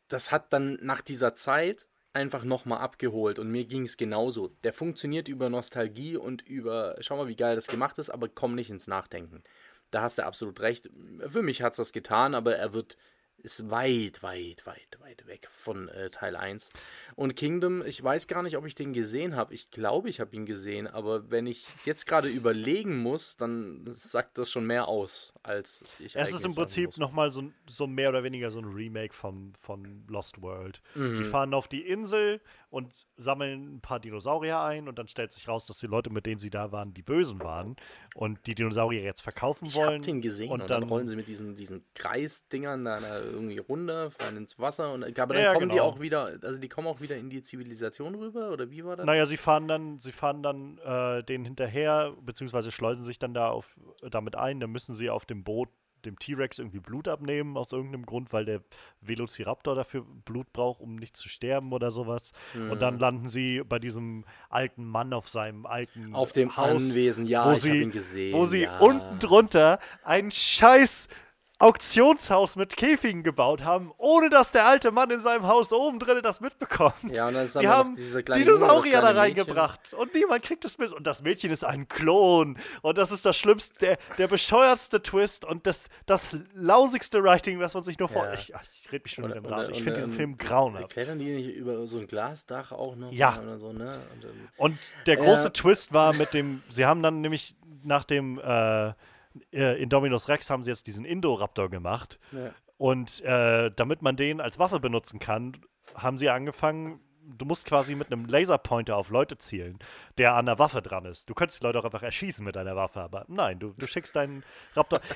Das hat dann nach dieser Zeit einfach nochmal abgeholt und mir ging es genauso. Der funktioniert über Nostalgie und über, schau mal, wie geil das gemacht ist, aber komm nicht ins Nachdenken. Da hast du absolut recht. Für mich hat es das getan, aber er wird, ist weit, weit, weit, weit weg von äh, Teil 1. Und Kingdom, ich weiß gar nicht, ob ich den gesehen habe. Ich glaube, ich habe ihn gesehen, aber wenn ich jetzt gerade überlegen muss, dann sagt das schon mehr aus, als ich Es ist im Prinzip nochmal so, so mehr oder weniger so ein Remake von, von Lost World. Mhm. Sie fahren auf die Insel und sammeln ein paar Dinosaurier ein und dann stellt sich raus, dass die Leute, mit denen sie da waren, die Bösen waren und die Dinosaurier jetzt verkaufen Ich wollen. hab den gesehen und, und dann, dann- rollen sie mit diesen, diesen Kreisdingern da, irgendwie runter, fallen ins Wasser und aber dann Ja, kommen die genau. auch wieder, also die kommen auch wieder in die Zivilisation rüber oder wie war das? Naja, sie fahren dann, sie fahren dann äh, denen hinterher, beziehungsweise schleusen sich dann da auf, damit ein. Dann müssen sie auf dem Boot dem T-Rex irgendwie Blut abnehmen aus irgendeinem Grund, weil der Velociraptor dafür Blut braucht, um nicht zu sterben oder sowas. Und Mhm. dann landen sie bei diesem alten Mann auf seinem alten Auf dem Haus, Anwesen, ja, wo ich sie, ihn gesehen, Wo sie ja. unten drunter ein scheiß Auktionshaus mit Käfigen gebaut haben, ohne dass der alte Mann in seinem Haus oben drin das mitbekommt. Ja, und dann ist Sie haben das Dinosaurier da reingebracht und niemand kriegt es mit. Und das Mädchen ist ein Klon. Und das ist das Schlimmste, der, der bescheuertste Twist und das, das lausigste Writing, was man sich nur vor. Ja. Ich, ach, ich rede mich schon Und- im und- Rage. Ich finde diesen und- Film grauenhaft. Klettern die nicht über so ein Glasdach auch noch? Ja. Oder so, ne? Und dann, Und der große Ja. Twist war mit dem, sie haben dann nämlich nach dem äh, äh, Indominus Rex haben sie jetzt diesen Indoraptor gemacht. ja. Und äh, damit man den als Waffe benutzen kann, haben sie angefangen, du musst quasi mit einem Laserpointer auf Leute zielen, der an der Waffe dran ist. Du könntest die Leute auch einfach erschießen mit einer Waffe, aber nein, du, du schickst deinen Raptor.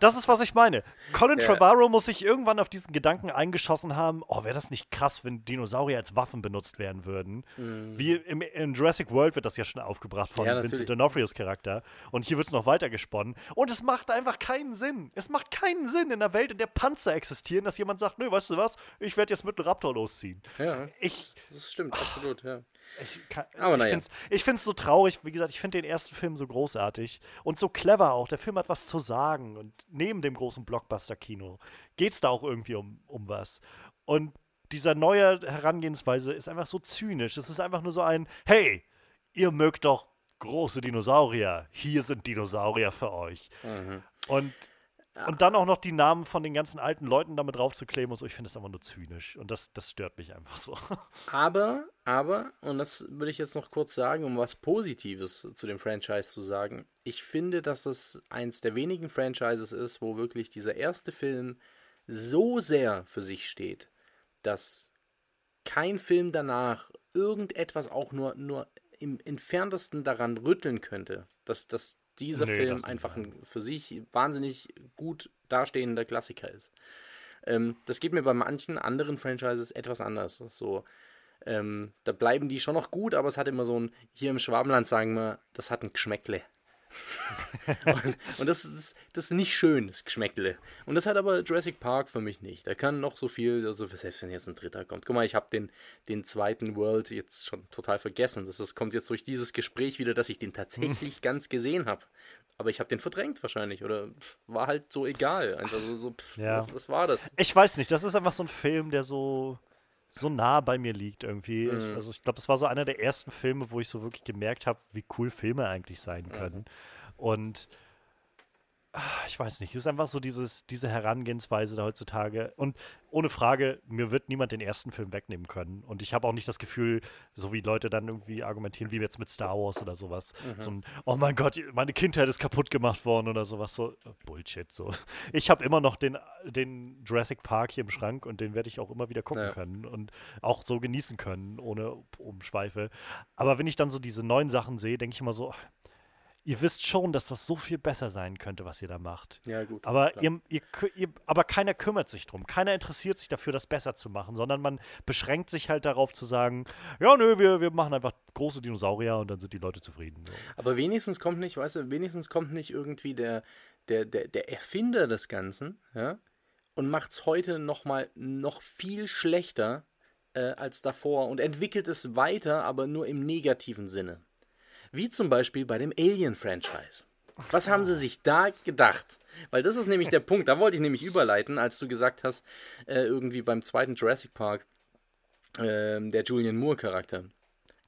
Das ist, was ich meine. Colin Ja. Trevorrow muss sich irgendwann auf diesen Gedanken eingeschossen haben, oh, wäre das nicht krass, wenn Dinosaurier als Waffen benutzt werden würden. Wie im, in Jurassic World wird das ja schon aufgebracht von Mhm. Ja, Vincent. D'Onofrios Charakter. Und hier wird es noch weiter gesponnen. Und es macht einfach keinen Sinn. Es macht keinen Sinn in einer Welt, in der Panzer existieren, dass jemand sagt, nö, weißt du was, ich werde jetzt mit einem Raptor losziehen. ja, Ich, das stimmt, absolut, ja. ich, kann, Aber ich naja. finde es ich so traurig. Wie gesagt, ich finde den ersten Film so großartig und so clever auch. Der Film hat was zu sagen. Und neben dem großen Blockbuster-Kino geht es da auch irgendwie um, um was. Und dieser neue Herangehensweise ist einfach so zynisch. Es ist einfach nur so ein, hey, ihr mögt doch große Dinosaurier. Hier sind Dinosaurier für euch. Mhm. Und, und dann auch noch die Namen von den ganzen alten Leuten damit draufzukleben und so. Ich finde das einfach nur zynisch. Und das, das stört mich einfach so. Aber, aber, und das würde ich jetzt noch kurz sagen, um was Positives zu dem Franchise zu sagen. Ich finde, dass es eins der wenigen Franchises ist, wo wirklich dieser erste Film so sehr für sich steht, dass kein Film danach irgendetwas auch nur, nur im entferntesten daran rütteln könnte, dass, dass dieser Nee, Film einfach ein für sich wahnsinnig gut dastehender Klassiker ist. Ähm, das geht mir bei manchen anderen Franchises etwas anders. So, ähm, da bleiben die schon noch gut, aber es hat immer so ein, hier im Schwabenland sagen wir, das hat ein Geschmäckle. und, und das, ist, das ist nicht schön, das Geschmäckle. Und das hat aber Jurassic Park für mich nicht. Da kann noch so viel, also selbst wenn jetzt ein dritter kommt. Guck mal, ich habe den, den zweiten World jetzt schon total vergessen. Das ist, kommt jetzt durch dieses Gespräch wieder, dass ich den tatsächlich ganz gesehen habe. Aber ich habe den verdrängt wahrscheinlich oder war halt so egal. Also so, pff, ja. was, was war das? Ich weiß nicht, das ist einfach so ein Film, der so so nah bei mir liegt irgendwie. Mhm. Ich, also ich glaube, das war so einer der ersten Filme, wo ich so wirklich gemerkt habe, wie cool Filme eigentlich sein können. Mhm. Und ich weiß nicht, es ist einfach so dieses, diese Herangehensweise da heutzutage. Und ohne Frage, mir wird niemand den ersten Film wegnehmen können. Und ich habe auch nicht das Gefühl, so wie Leute dann irgendwie argumentieren, wie jetzt mit Star Wars oder sowas. Mhm. So ein, oh mein Gott, meine Kindheit ist kaputt gemacht worden oder sowas. So äh, Bullshit. So. Ich habe immer noch den, den Jurassic Park hier im Schrank und den werde ich auch immer wieder gucken ja. können und auch so genießen können, ohne Umschweife. Aber wenn ich dann so diese neuen Sachen sehe, denke ich immer so, ihr wisst schon, dass das so viel besser sein könnte, was ihr da macht. Ja, gut. Aber, ihr, ihr, ihr, aber keiner kümmert sich drum. Keiner interessiert sich dafür, das besser zu machen, sondern man beschränkt sich halt darauf zu sagen, ja, nö, wir, wir machen einfach große Dinosaurier und dann sind die Leute zufrieden. So. Aber wenigstens kommt nicht, weißt du, wenigstens kommt nicht irgendwie der, der, der, der Erfinder des Ganzen, ja, und macht es heute noch mal noch viel schlechter äh, als davor und entwickelt es weiter, aber nur im negativen Sinne. Wie zum Beispiel bei dem Alien-Franchise. Was haben sie sich da gedacht? Weil das ist nämlich der Punkt, da wollte ich nämlich überleiten, als du gesagt hast, äh, irgendwie beim zweiten Jurassic Park, äh, der Julian Moore-Charakter.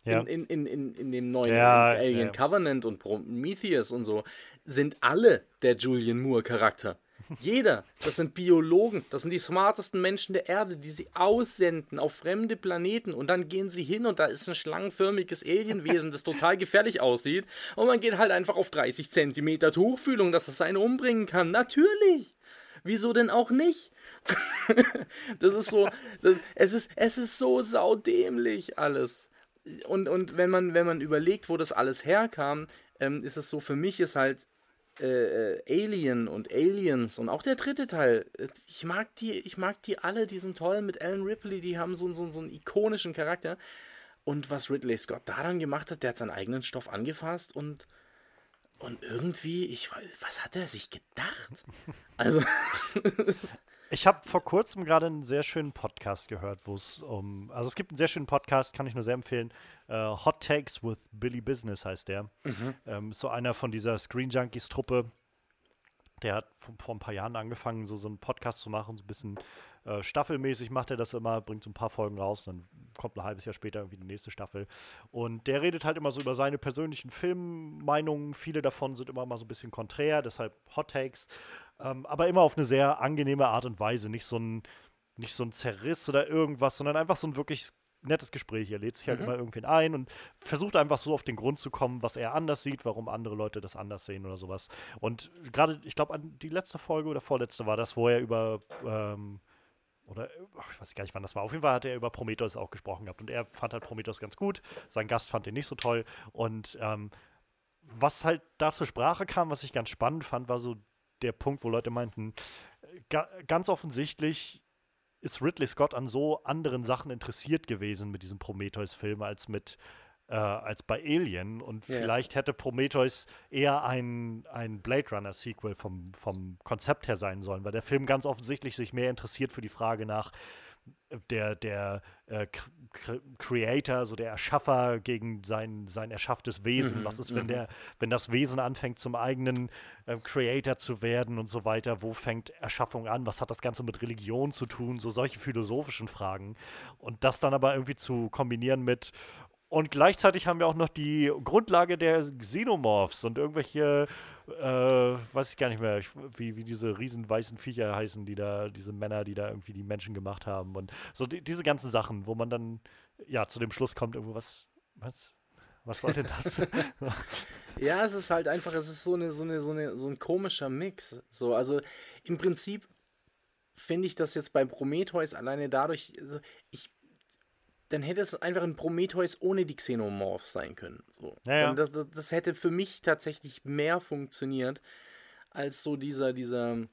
Ja. In, in, in, in dem neuen ja, Alien ja. Covenant und Prometheus und so sind alle der Julian Moore-Charakter. Jeder. Das sind Biologen. Das sind die smartesten Menschen der Erde, die sie aussenden auf fremde Planeten. Und dann gehen sie hin und da ist ein schlangenförmiges Alienwesen, das total gefährlich aussieht. Und man geht halt einfach auf 30 Zentimeter Tuchfühlung, dass es einen umbringen kann. Natürlich. Wieso denn auch nicht? das ist so, das, es, ist, es ist so saudämlich alles. Und, und wenn, man, wenn man überlegt, wo das alles herkam, ähm, ist es so, für mich ist halt äh, äh, Alien und Aliens und auch der dritte Teil. Ich mag die, ich mag die alle, die sind toll mit Alan Ripley, die haben so, so, so einen ikonischen Charakter. Und was Ridley Scott da dann gemacht hat, der hat seinen eigenen Stoff angefasst und, und irgendwie, ich weiß, was hat er sich gedacht? Also. Ich habe vor kurzem gerade einen sehr schönen Podcast gehört, wo es um, also es gibt einen sehr schönen Podcast, kann ich nur sehr empfehlen. Uh, Hot Takes with Billy Business heißt der. Mhm. Ähm, so einer von dieser Screen Junkies Truppe. Der hat vor, vor, ein paar Jahren angefangen, so, so einen Podcast zu machen, so ein bisschen äh, staffelmäßig macht er das immer, bringt so ein paar Folgen raus, dann kommt ein halbes Jahr später irgendwie die nächste Staffel. Und der redet halt immer so über seine persönlichen Filmmeinungen. Viele davon sind immer mal so ein bisschen konträr, deshalb Hot Takes. Ähm, aber immer auf eine sehr angenehme Art und Weise. Nicht so ein, nicht so ein Zerriss oder irgendwas, sondern einfach so ein wirklich nettes Gespräch. Er lädt sich halt mhm. immer irgendwen ein und versucht einfach so auf den Grund zu kommen, was er anders sieht, warum andere Leute das anders sehen oder sowas. Und gerade, ich glaube, die letzte Folge oder vorletzte war das, wo er über ähm, oder ich weiß gar nicht, wann das war. Auf jeden Fall hat er über Prometheus auch gesprochen gehabt und er fand halt Prometheus ganz gut. Sein Gast fand ihn nicht so toll. Und ähm, was halt da zur Sprache kam, was ich ganz spannend fand, war so der Punkt, wo Leute meinten, ga, ganz offensichtlich ist Ridley Scott an so anderen Sachen interessiert gewesen mit diesem Prometheus-Film als mit äh, als bei Alien und yeah. vielleicht hätte Prometheus eher ein, ein Blade Runner-Sequel vom, vom Konzept her sein sollen, weil der Film ganz offensichtlich sich mehr interessiert für die Frage nach der, der äh, Creator, so der Erschaffer gegen sein, sein erschafftes Wesen. Mhm, Was ist, wenn mhm. der, wenn das Wesen anfängt, zum eigenen äh, Creator zu werden und so weiter? Wo fängt Erschaffung an? Was hat das Ganze mit Religion zu tun? So solche philosophischen Fragen. Und das dann aber irgendwie zu kombinieren mit, und gleichzeitig haben wir auch noch die Grundlage der Xenomorphs und irgendwelche, äh, weiß ich gar nicht mehr, wie, wie diese riesen weißen Viecher heißen, die da, diese Männer, die da irgendwie die Menschen gemacht haben. Und so die, diese ganzen Sachen, wo man dann ja zu dem Schluss kommt, irgendwo, was, was, was soll denn das? ja, es ist halt einfach, es ist so, eine, so, eine, so, eine, so ein komischer Mix. So, also im Prinzip finde ich das jetzt bei Prometheus alleine dadurch, also ich dann hätte es einfach ein Prometheus ohne die Xenomorphs sein können. So. Ja, ja. Das, das, hätte für mich tatsächlich mehr funktioniert als so dieser, dieser,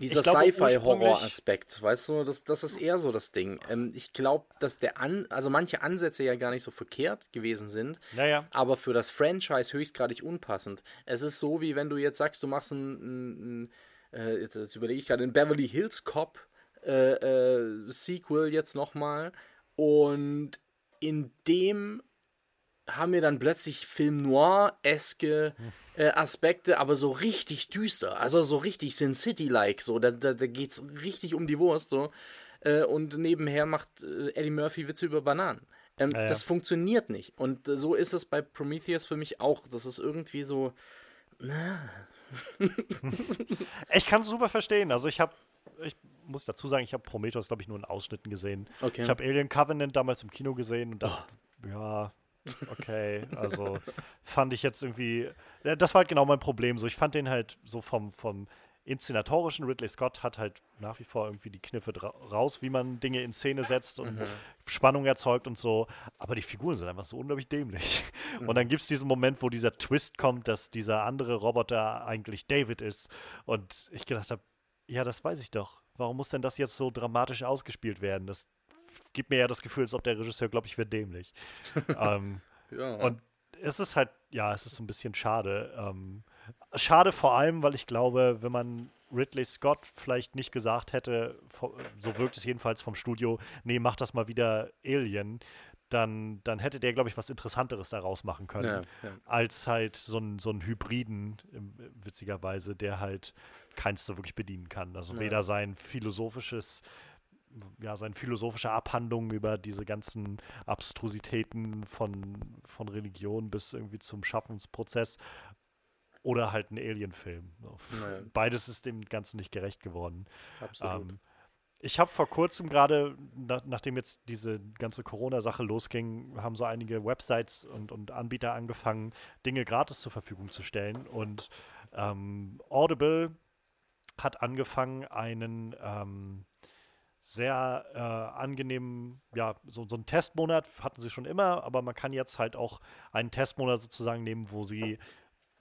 Dieser Sci-Fi-Horror-Aspekt, weißt du, das, das ist eher so das Ding. Ähm, ich glaube, dass der An, also manche Ansätze ja gar nicht so verkehrt gewesen sind, naja. aber für das Franchise höchstgradig unpassend. Es ist so, wie wenn du jetzt sagst, du machst ein, ein, äh, jetzt, jetzt überlege ich gerade, ein Beverly Hills Cop äh, äh, Sequel jetzt nochmal und in dem haben wir dann plötzlich Film Noir-eske äh, Aspekte, aber so richtig düster, also so richtig Sin City-like, so, da, da, da geht es richtig um die Wurst, so. Äh, und nebenher macht äh, Eddie Murphy Witze über Bananen. Ähm, ja, ja. Das funktioniert nicht. Und äh, so ist es bei Prometheus für mich auch. Das ist irgendwie so. Na. ich kann es super verstehen. Also ich habe ich muss dazu sagen, ich habe Prometheus, glaube ich, nur in Ausschnitten gesehen. Okay. Ich habe Alien Covenant damals im Kino gesehen und dachte, oh. ja, okay, also fand ich jetzt irgendwie, das war halt genau mein Problem. So, ich fand den halt so vom, vom inszenatorischen, Ridley Scott hat halt nach wie vor irgendwie die Kniffe raus, wie man Dinge in Szene setzt und mhm. Spannung erzeugt und so. Aber die Figuren sind einfach so unglaublich dämlich. Mhm. Und dann gibt es diesen Moment, wo dieser Twist kommt, dass dieser andere Roboter eigentlich David ist. Und ich gedacht habe, ja, das weiß ich doch. Warum muss denn das jetzt so dramatisch ausgespielt werden? Das gibt mir ja das Gefühl, als ob der Regisseur glaubt, ich wäre dämlich. ähm, ja. Und es ist halt, ja, es ist so ein bisschen schade. Ähm, schade vor allem, weil ich glaube, wenn man Ridley Scott vielleicht nicht gesagt hätte, so wirkt es jedenfalls vom Studio, nee, mach das mal wieder Alien, dann, dann hätte der, glaube ich, was Interessanteres daraus machen können, ja, ja. als halt so ein, so Hybriden, witzigerweise, der halt keins so wirklich bedienen kann. Also ja. weder sein philosophisches ja, seine philosophische Abhandlung über diese ganzen Abstrusitäten von, von Religion bis irgendwie zum Schaffensprozess oder halt ein Alien-Film. So. Beides ist dem Ganzen nicht gerecht geworden. Absolut. Ähm, ich habe vor kurzem gerade, na, nachdem jetzt diese ganze Corona-Sache losging, haben so einige Websites und, und Anbieter angefangen, Dinge gratis zur Verfügung zu stellen. Und ähm, Audible hat angefangen, einen ähm, sehr äh, angenehmen, ja, so, so einen Testmonat hatten sie schon immer, aber man kann jetzt halt auch einen Testmonat sozusagen nehmen, wo sie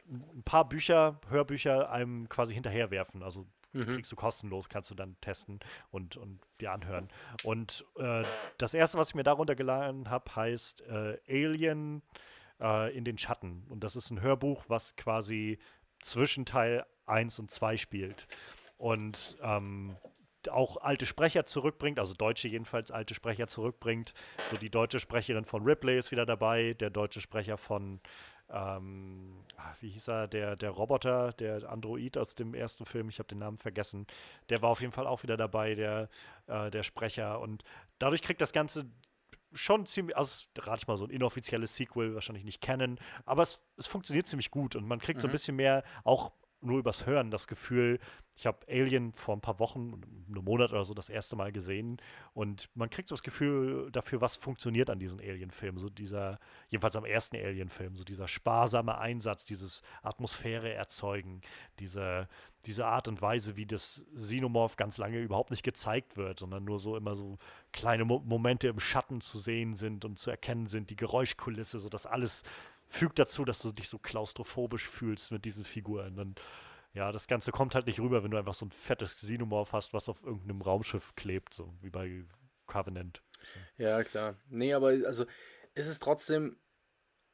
ein paar Bücher, Hörbücher einem quasi hinterherwerfen. Also mhm. kriegst du kostenlos, kannst du dann testen und, und dir anhören. Und äh, das erste, was ich mir darunter geladen habe, heißt äh, Alien äh, in den Schatten. Und das ist ein Hörbuch, was quasi zwischen Teil 1 und 2 spielt. Und ähm, auch alte Sprecher zurückbringt, also Deutsche jedenfalls alte Sprecher zurückbringt. So die deutsche Sprecherin von Ripley ist wieder dabei, der deutsche Sprecher von, ähm, ah, wie hieß er, der, der Roboter, der Android aus dem ersten Film, ich habe den Namen vergessen, der war auf jeden Fall auch wieder dabei, der, äh, der Sprecher. Und dadurch kriegt das Ganze schon ziemlich, also rate ich mal, so ein inoffizielles Sequel, wahrscheinlich nicht kennen, aber es, es funktioniert ziemlich gut und man kriegt mhm. so ein mhm. bisschen mehr auch nur übers Hören das Gefühl, ich habe Alien vor ein paar Wochen, einem Monat oder so, das erste Mal gesehen und man kriegt so das Gefühl dafür, was funktioniert an diesen Alien-Filmen. So dieser, jedenfalls am ersten Alien-Film, so dieser sparsame Einsatz, dieses Atmosphäre erzeugen, diese, diese Art und Weise, wie das Xenomorph ganz lange überhaupt nicht gezeigt wird, sondern nur so immer so kleine Mo Momente im Schatten zu sehen sind und zu erkennen sind, die Geräuschkulisse, so dass alles fügt dazu, dass du dich so klaustrophobisch fühlst mit diesen Figuren. Und ja, das Ganze kommt halt nicht rüber, wenn du einfach so ein fettes Xenomorph hast, was auf irgendeinem Raumschiff klebt, so wie bei Covenant. Ja, klar. Nee, aber also es ist trotzdem,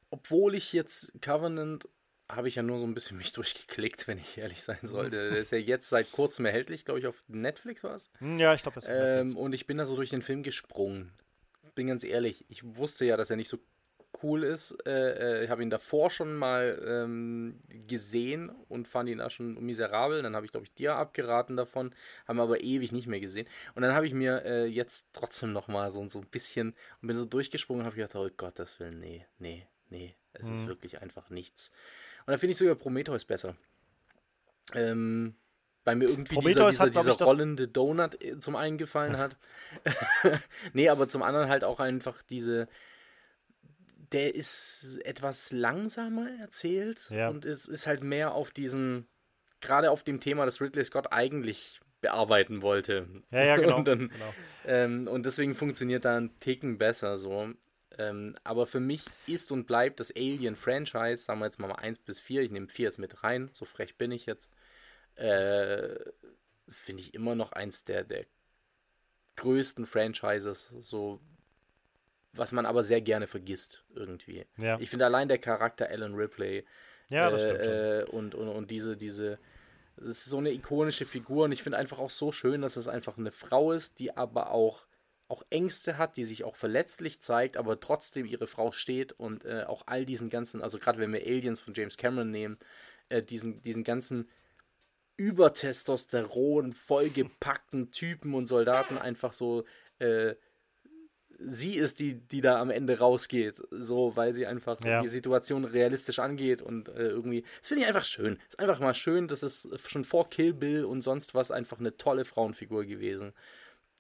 obwohl ich jetzt Covenant habe ich ja nur so ein bisschen mich durchgeklickt, wenn ich ehrlich sein sollte. Der ist ja jetzt seit kurzem erhältlich, glaube ich, auf Netflix war es. Ja, ich glaube, das ist ähm, Und ich bin da so durch den Film gesprungen. Bin ganz ehrlich, ich wusste ja, dass er nicht so cool ist. Äh, äh, ich habe ihn davor schon mal ähm, gesehen und fand ihn auch schon miserabel. Dann habe ich, glaube ich, dir abgeraten davon, haben wir aber ewig nicht mehr gesehen. Und dann habe ich mir äh, jetzt trotzdem noch mal so, so ein bisschen und bin so durchgesprungen und habe gedacht, oh Gott, das will, nee, nee, nee. Es mhm. ist wirklich einfach nichts. Und da finde ich sogar Prometheus besser. Ähm, bei mir irgendwie Prometheus dieser, dieser, dieser rollende Donut äh, zum einen gefallen hat. nee, aber zum anderen halt auch einfach diese, der ist etwas langsamer erzählt ja. und es ist halt mehr auf diesen, gerade auf dem Thema, das Ridley Scott eigentlich bearbeiten wollte. Ja, ja, genau. und, dann, genau. Ähm, und deswegen funktioniert da ein Ticken besser so. Ähm, aber für mich ist und bleibt das Alien-Franchise, sagen wir jetzt mal 1 bis 4, ich nehme 4 jetzt mit rein, so frech bin ich jetzt, äh, finde ich, immer noch eins der, der größten Franchises, so was man aber sehr gerne vergisst irgendwie. Ja. Ich finde allein der Charakter Alan Ripley Ja, das äh, äh, und, und, und diese, diese, das ist so eine ikonische Figur und ich finde einfach auch so schön, dass es einfach eine Frau ist, die aber auch, auch Ängste hat, die sich auch verletzlich zeigt, aber trotzdem ihre Frau steht und äh, auch all diesen ganzen, also gerade wenn wir Aliens von James Cameron nehmen, äh, diesen, diesen ganzen Übertestosteron vollgepackten Typen und Soldaten einfach so äh, sie ist die, die da am Ende rausgeht, so, weil sie einfach Ja. die Situation realistisch angeht und äh, irgendwie, das finde ich einfach schön. Ist einfach mal schön, das ist schon vor Kill Bill und sonst was einfach eine tolle Frauenfigur gewesen,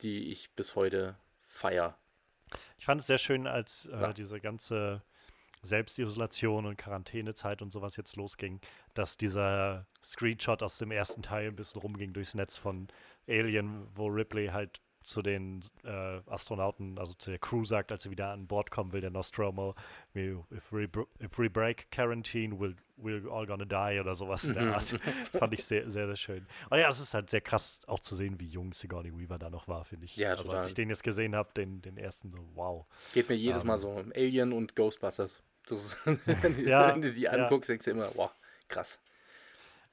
die ich bis heute feier. Ich fand es sehr schön, als äh, Ja. diese ganze Selbstisolation und Quarantänezeit und sowas jetzt losging, dass dieser Screenshot aus dem ersten Teil ein bisschen rumging durchs Netz von Alien, wo Ripley halt zu den äh, Astronauten, also zu der Crew sagt, als sie wieder an Bord kommen will, der Nostromo, we, if, we, if we break quarantine, we'll, we're all gonna die oder sowas in der Art. Das fand ich sehr, sehr, sehr schön. Und ja, es ist halt sehr krass auch zu sehen, wie jung Sigourney Weaver da noch war, finde ich. Ja, also total. als ich den jetzt gesehen habe, den, den ersten so, wow. Geht mir jedes Ähm. Mal so. Alien und Ghostbusters. Das wenn, du- Ja, du die ja. anguckst, denkst du immer, wow, krass.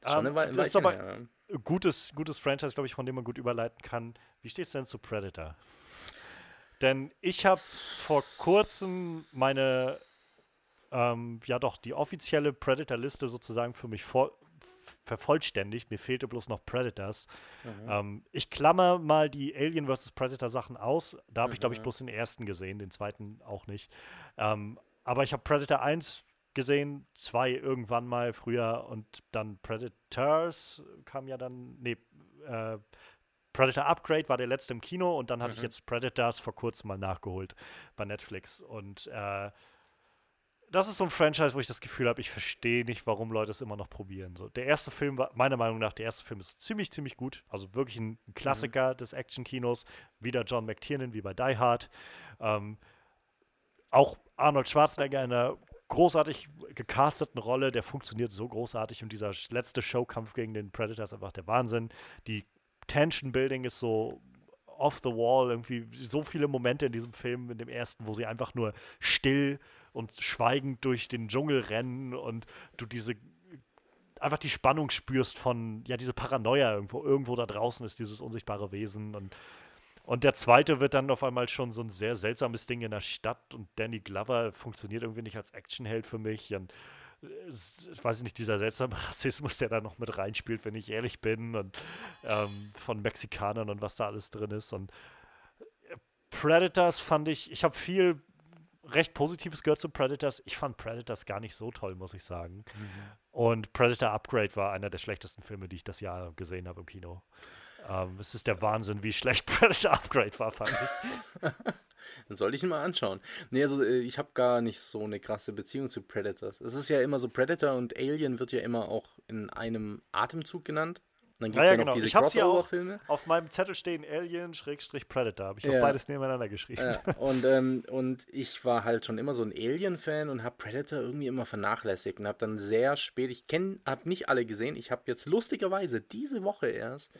Das ist schon Ähm, eine Wei- das ist aber- her. Gutes, gutes Franchise, glaube ich, von dem man gut überleiten kann. Wie stehst du denn zu Predator? Denn ich habe vor kurzem meine, ähm, ja doch, die offizielle Predator-Liste sozusagen für mich vor, vervollständigt. Mir fehlte bloß noch Predators. Mhm. Ähm, ich klammer mal die Alien vs. Predator Sachen aus. Da habe ich, glaube ich, Mhm. bloß den ersten gesehen, den zweiten auch nicht. Ähm, aber ich habe Predator 1 gesehen, 2 irgendwann mal früher und dann Predators kam ja dann, nee, äh, Predator Upgrade war der letzte im Kino und dann hatte ich Mhm. jetzt Predators vor kurzem mal nachgeholt bei Netflix und äh, das ist so ein Franchise, wo ich das Gefühl habe, ich verstehe nicht, warum Leute es immer noch probieren. So, der erste Film war, meiner Meinung nach, der erste Film ist ziemlich, ziemlich gut. Also wirklich ein, Klassiker des Actionkinos. Wieder John McTiernan, wie bei Die Hard. Ähm, auch Arnold Schwarzenegger in einer großartig gecasteten Rolle, der funktioniert so großartig und dieser letzte Showkampf gegen den Predator ist einfach der Wahnsinn. Die Tension Building ist so off the wall, irgendwie so viele Momente in diesem Film, in dem ersten, wo sie einfach nur still und schweigend durch den Dschungel rennen und du diese einfach die Spannung spürst von, ja, diese Paranoia irgendwo, irgendwo da draußen ist dieses unsichtbare Wesen und und der zweite wird dann auf einmal schon so ein sehr seltsames Ding in der Stadt und Danny Glover funktioniert irgendwie nicht als Actionheld für mich. Und äh, ich weiß nicht, dieser seltsame Rassismus, der da noch mit reinspielt, wenn ich ehrlich bin, und ähm, von Mexikanern und was da alles drin ist. Und äh, Predators fand ich, ich habe viel recht Positives gehört zu Predators. Ich fand Predators gar nicht so toll, muss ich sagen. Und Predator Upgrade war einer der schlechtesten Filme, die ich das Jahr gesehen habe im Kino. Ähm, es ist der Wahnsinn, wie schlecht Predator Upgrade war, fand ich. Dann sollte ich ihn mal anschauen. Nee, also äh, ich habe gar nicht so eine krasse Beziehung zu Predators. Es ist ja immer so, Predator und Alien wird ja immer auch in einem Atemzug genannt. Dann gibt es ja, ja, noch genau. diese Ich ja auch Crossover-Filme. auf meinem Zettel stehen Alien Schrägstrich Predator. Habe ich auch Ja. beides nebeneinander geschrieben. Ja, und, ähm, und ich war halt schon immer so ein Alien-Fan und habe Predator irgendwie immer vernachlässigt und habe dann sehr spät, ich kenne, habe nicht alle gesehen, ich habe jetzt lustigerweise diese Woche erst,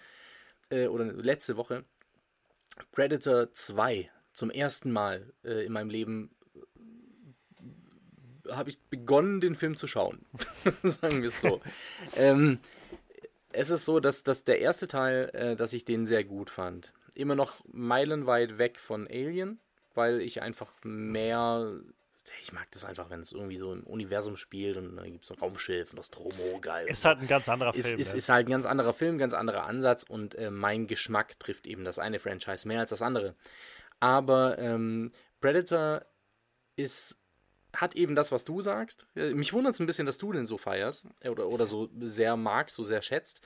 äh, oder letzte Woche, Predator 2 zum ersten Mal äh, in meinem Leben äh, habe ich begonnen, den Film zu schauen. Sagen wir es so. ähm, es ist so, dass, dass der erste Teil, äh, dass ich den sehr gut fand. Immer noch meilenweit weg von Alien, weil ich einfach mehr. Ich mag das einfach, wenn es irgendwie so im Universum spielt und dann gibt es ein Raumschiff, Nostromo, geil. Ist halt ein ganz anderer ist, Film. ist, ne? ist halt ein ganz anderer Film, ganz anderer Ansatz und äh, mein Geschmack trifft eben das eine Franchise mehr als das andere. Aber ähm, Predator ist hat eben das, was du sagst. Äh, Mich wundert es ein bisschen, dass du den so feierst äh, oder, oder so sehr magst, so sehr schätzt.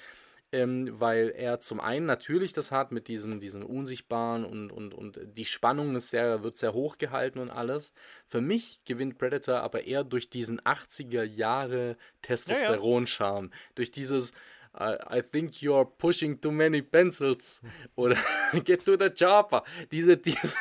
Ähm, weil er zum einen natürlich das hat mit diesem, diesem Unsichtbaren und, und, und die Spannung ist sehr, wird sehr hoch gehalten und alles. Für mich gewinnt Predator aber eher durch diesen 80er Jahre Testosteron-Charme. Durch dieses I, I think you're pushing too many pencils oder get to the chopper. Diese, diese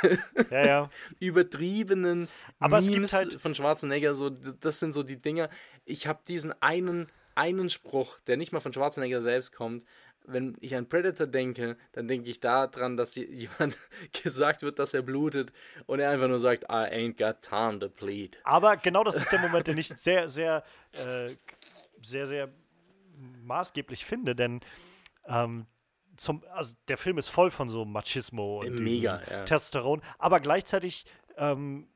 Ja, ja. übertriebenen Aber es gibt Memes halt- von Schwarzenegger, so, das sind so die Dinger. Ich habe diesen einen, einen Spruch, der nicht mal von Schwarzenegger selbst kommt, wenn ich an Predator denke, dann denke ich daran, dass jemand gesagt wird, dass er blutet und er einfach nur sagt, I ain't got time to bleed. Aber genau das ist der Moment, den ich sehr, sehr, äh, sehr, sehr maßgeblich finde, denn ähm, zum, also der Film ist voll von so Machismo und Mega, ja. Testosteron, aber gleichzeitig ähm,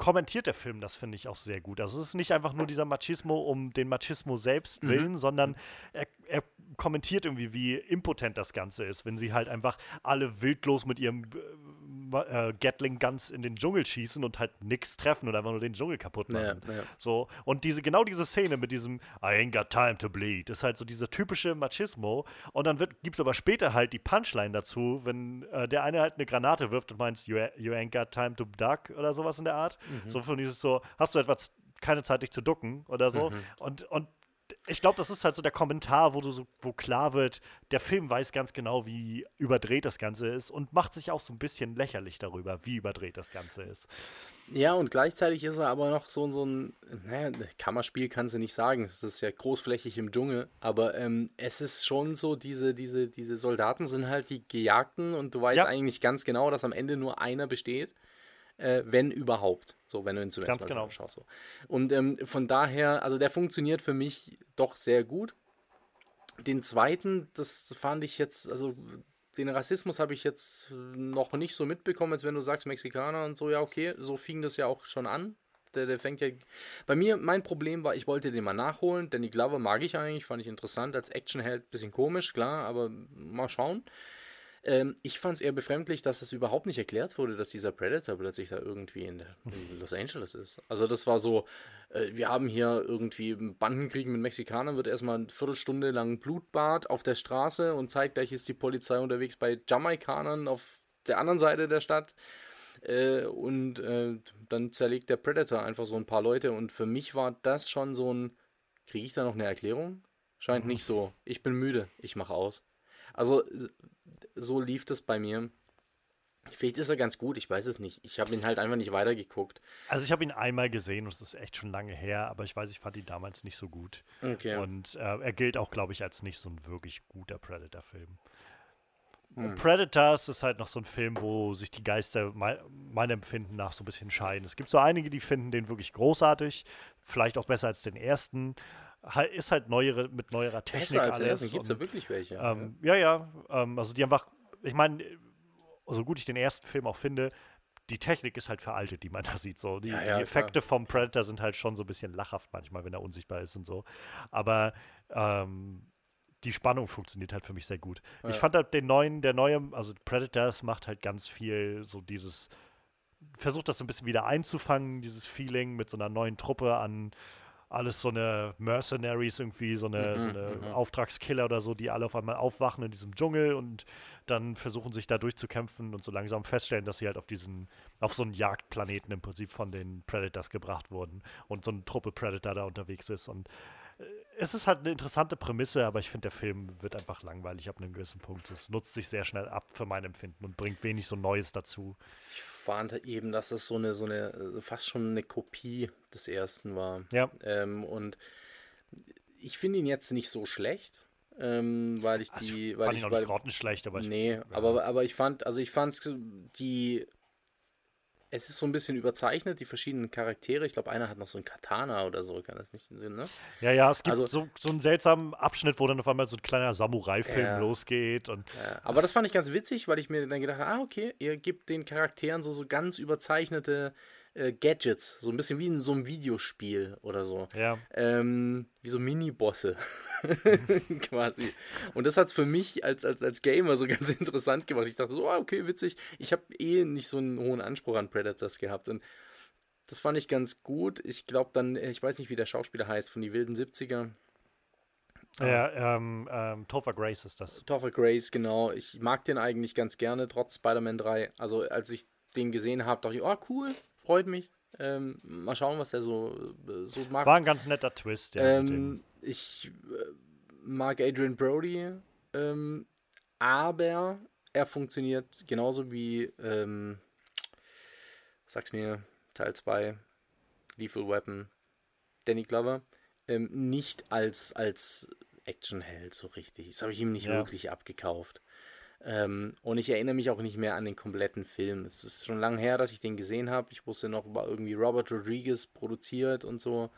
kommentiert der Film das, finde ich, auch sehr gut. Also es ist nicht einfach nur dieser Machismo um den Machismo selbst mhm. willen, mhm. sondern er, er, kommentiert irgendwie, wie impotent das Ganze ist, wenn sie halt einfach alle wildlos mit ihrem äh, Gatling Guns in den Dschungel schießen und halt nichts treffen und einfach nur den Dschungel kaputt machen. Ja, ja. So, und diese, genau diese Szene mit diesem I ain't got time to bleed ist halt so dieser typische Machismo. Und dann gibt es aber später halt die Punchline dazu, wenn äh, der eine halt eine Granate wirft und meint, you, you ain't got time to duck oder sowas in der Art. Mhm. So von dieses so, hast du etwas keine Zeit, dich zu ducken oder so. Mhm. Und, und ich glaube, das ist halt so der Kommentar, wo du so, wo klar wird, der Film weiß ganz genau, wie überdreht das Ganze ist und macht sich auch so ein bisschen lächerlich darüber, wie überdreht das Ganze ist. Ja, und gleichzeitig ist er aber noch so, so ein, naja, Kammerspiel kannst du nicht sagen, es ist ja großflächig im Dschungel, aber ähm, es ist schon so, diese, diese, diese Soldaten sind halt die Gejagten und du weißt ja. eigentlich ganz genau, dass am Ende nur einer besteht äh, wenn überhaupt. So, wenn du ihn zumindest Ganz genau. schaust. So. Und ähm, von daher, also der funktioniert für mich doch sehr gut. Den zweiten, das fand ich jetzt, also den Rassismus habe ich jetzt noch nicht so mitbekommen, als wenn du sagst Mexikaner und so, ja, okay, so fing das ja auch schon an. Der, der fängt ja. Bei mir, mein Problem war, ich wollte den mal nachholen. Danny Glover mag ich eigentlich, fand ich interessant. Als Actionheld bisschen komisch, klar, aber mal schauen. Ähm, ich fand es eher befremdlich, dass es überhaupt nicht erklärt wurde, dass dieser Predator plötzlich da irgendwie in, in Los Angeles ist. Also das war so, äh, wir haben hier irgendwie Bandenkrieg mit Mexikanern, wird erstmal eine Viertelstunde lang Blutbad auf der Straße und zeitgleich ist die Polizei unterwegs bei Jamaikanern auf der anderen Seite der Stadt. Äh, und äh, dann zerlegt der Predator einfach so ein paar Leute und für mich war das schon so ein, kriege ich da noch eine Erklärung? Scheint mhm. nicht so. Ich bin müde, ich mache aus. Also so lief das bei mir. Vielleicht ist er ganz gut, ich weiß es nicht. Ich habe ihn halt einfach nicht weitergeguckt. Also ich habe ihn einmal gesehen und es ist echt schon lange her, aber ich weiß, ich fand ihn damals nicht so gut. Okay. Und äh, er gilt auch, glaube ich, als nicht so ein wirklich guter Predator-Film. Hm. Predators ist halt noch so ein Film, wo sich die Geister mein, meinem Empfinden nach so ein bisschen scheiden. Es gibt so einige, die finden den wirklich großartig, vielleicht auch besser als den ersten ist halt neuere, mit neuerer Technik Besser als alles. Gibt es da wirklich welche? Ähm, ja, ja. Ähm, also die einfach, ich meine, so gut ich den ersten Film auch finde, die Technik ist halt veraltet, die man da sieht. So. Die, ja, ja, die Effekte klar. vom Predator sind halt schon so ein bisschen lachhaft manchmal, wenn er unsichtbar ist und so. Aber ähm, die Spannung funktioniert halt für mich sehr gut. Ja. Ich fand halt den neuen, der neue, also Predators macht halt ganz viel so dieses, versucht das so ein bisschen wieder einzufangen, dieses Feeling mit so einer neuen Truppe an alles so eine Mercenaries irgendwie, so eine, mhm, so eine mhm. Auftragskiller oder so, die alle auf einmal aufwachen in diesem Dschungel und dann versuchen sich da durchzukämpfen und so langsam feststellen, dass sie halt auf diesen, auf so einen Jagdplaneten im Prinzip von den Predators gebracht wurden und so eine Truppe Predator da unterwegs ist und äh, es ist halt eine interessante Prämisse, aber ich finde, der Film wird einfach langweilig ab einem gewissen Punkt. Es nutzt sich sehr schnell ab für mein Empfinden und bringt wenig so Neues dazu. Ich fand eben, dass es so eine, so eine, äh, fast schon eine Kopie des ersten war. Ja. Ähm, und ich finde ihn jetzt nicht so schlecht. Ähm, weil ich also die. Ich weil fand ich, ihn auch weil, nicht grottenschlecht, aber ich, Nee, ja. aber, aber ich fand, also ich fand die es ist so ein bisschen überzeichnet, die verschiedenen Charaktere. Ich glaube, einer hat noch so ein Katana oder so, kann das nicht Sinn, ne? Ja, ja, es gibt also, so, so einen seltsamen Abschnitt, wo dann auf einmal so ein kleiner Samurai-Film ja, losgeht. Und ja, aber das fand ich ganz witzig, weil ich mir dann gedacht habe, ah, okay, ihr gebt den Charakteren so, so ganz überzeichnete äh, Gadgets, so ein bisschen wie in so einem Videospiel oder so. Ja. Ähm, wie so Mini-Bosse. quasi. Und das hat es für mich als, als, als Gamer so ganz interessant gemacht. Ich dachte so, oh, okay, witzig. Ich habe eh nicht so einen hohen Anspruch an Predators gehabt. Und das fand ich ganz gut. Ich glaube dann, ich weiß nicht, wie der Schauspieler heißt, von die wilden 70er. Ja, ähm, ähm, Topher Grace ist das. Topher Grace, genau. Ich mag den eigentlich ganz gerne, trotz Spider-Man 3. Also, als ich den gesehen habe, dachte ich, oh, cool, freut mich. Ähm, mal schauen, was der so, so mag. War ein ganz netter Twist, ja. Ähm, ich äh, mag Adrian Brody, ähm, aber er funktioniert genauso wie, ähm, sag's mir, Teil 2, Lethal Weapon, Danny Glover, ähm, nicht als, als Actionheld so richtig. Das habe ich ihm nicht Ja. wirklich abgekauft. Ähm, und ich erinnere mich auch nicht mehr an den kompletten Film. Es ist schon lange her, dass ich den gesehen habe. Ich wusste noch, war irgendwie Robert Rodriguez produziert und so.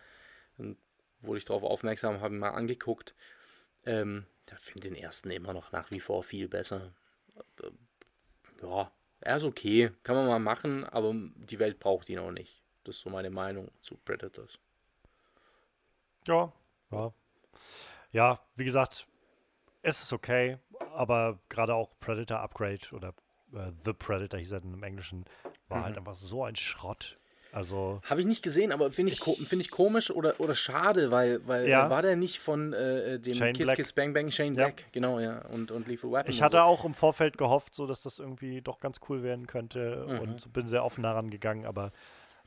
Und wurde ich darauf aufmerksam, habe ihn mal angeguckt. Ähm, ich finde den ersten immer noch nach wie vor viel besser. Äh, Ja, er ist okay, kann man mal machen, aber die Welt braucht ihn auch nicht. Das ist so meine Meinung zu Predators. Ja, ja. Ja, wie gesagt, es ist okay, aber gerade auch Predator Upgrade oder äh, The Predator, hieß er im Englischen, war Mhm. halt einfach so ein Schrott. Also, Habe ich nicht gesehen, aber finde ich, ko find ich komisch oder, oder schade, weil, weil Ja. äh, war der nicht von äh, dem Shane Kiss Black. Kiss Bang Bang Shane Ja. Black, genau, ja, und, und Lethal Weapon. ich hatte so. auch im Vorfeld gehofft, so dass das irgendwie doch ganz cool werden könnte Mhm. und bin sehr offen daran gegangen, aber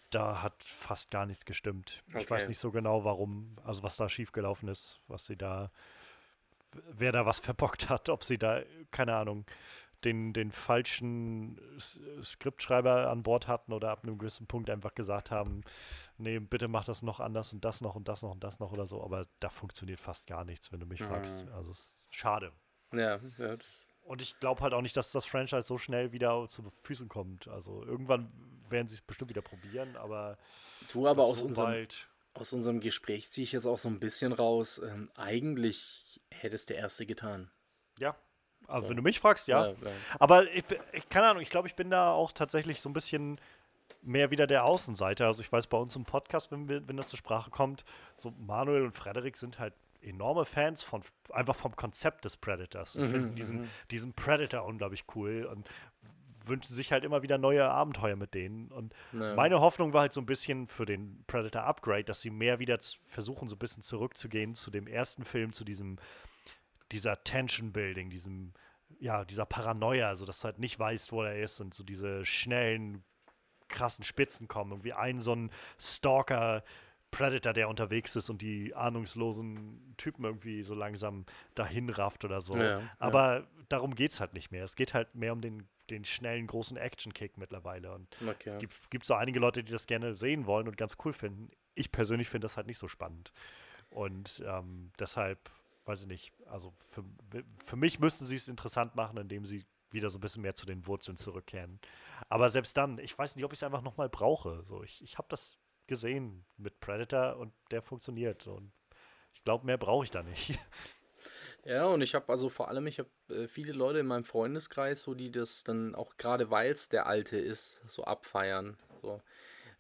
da hat fast gar nichts gestimmt. Ich Okay. weiß nicht so genau, warum, also was da schiefgelaufen ist, was sie da, wer da was verbockt hat, ob sie da, keine Ahnung, den, den falschen S Skriptschreiber an Bord hatten oder ab einem gewissen Punkt einfach gesagt haben, nee, bitte mach das noch anders und das noch und das noch und das noch oder so, aber da funktioniert fast gar nichts, wenn du mich fragst. Mhm. Also es ist schade. Ja, ja, das, Und ich glaube halt auch nicht, dass das Franchise so schnell wieder zu Füßen kommt. Also irgendwann werden sie es bestimmt wieder probieren, aber tu aber aus so unserem, bald. Aus unserem Gespräch ziehe ich jetzt auch so ein bisschen raus. Ähm, eigentlich hätte es der Erste getan. Ja. Aber So. wenn du mich fragst, ja. Ja, ja. Aber ich, bin- ich keine Ahnung, ich glaube, ich bin da auch tatsächlich so ein bisschen mehr wieder der Außenseiter. Also ich weiß bei uns im Podcast, wenn, wir, wenn das zur Sprache kommt, so Manuel und Frederik sind halt enorme Fans von einfach vom Konzept des Predators und Mhm, finden diesen, diesen Predator unglaublich cool und wünschen sich halt immer wieder neue Abenteuer mit denen. Und Ja. meine Hoffnung war halt so ein bisschen für den Predator Upgrade, dass sie mehr wieder versuchen, so ein bisschen zurückzugehen zu dem ersten Film, zu diesem, dieser Tension Building, diesem, ja, dieser Paranoia, so dass du halt nicht weißt, wo er ist und so diese schnellen, krassen Spitzen kommen. Irgendwie ein so ein Stalker. Predator, der unterwegs ist und die ahnungslosen Typen irgendwie so langsam dahin rafft oder so. Ja, ja. Aber darum geht es halt nicht mehr. Es geht halt mehr um den, den schnellen, großen Action-Kick mittlerweile. Und Okay. es gibt, so einige Leute, die das gerne sehen wollen und ganz cool finden. Ich persönlich finde das halt nicht so spannend. Und ähm, deshalb, weiß ich nicht, also für, für mich müssten sie es interessant machen, indem sie wieder so ein bisschen mehr zu den Wurzeln zurückkehren. Aber selbst dann, ich weiß nicht, ob ich es einfach nochmal brauche. So, ich ich habe das gesehen mit Predator und der funktioniert. Und ich glaube, mehr brauche ich da nicht. Ja, und ich habe also vor allem, ich habe äh, viele Leute in meinem Freundeskreis, so die das dann auch gerade weil es der Alte ist, so abfeiern. So.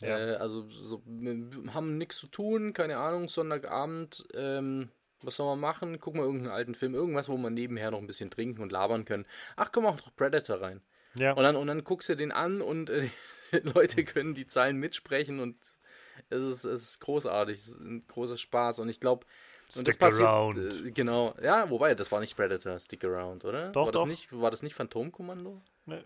Ja. Äh, also so, wir haben nichts zu tun, keine Ahnung, Sonntagabend, ähm, was soll man machen? Gucken wir irgendeinen alten Film, irgendwas, wo man nebenher noch ein bisschen trinken und labern können. Ach, komm auch noch Predator rein. ja, Und dann, und dann guckst du den an und äh, Leute können die Zeilen mitsprechen und es ist, es ist großartig, es ist ein großer Spaß und ich glaube, und das Stick passiert, around. Äh, genau, ja, wobei, das war nicht Predator, Stick Around, oder? Doch, war das doch. Nicht, war das nicht Phantomkommando? Ne,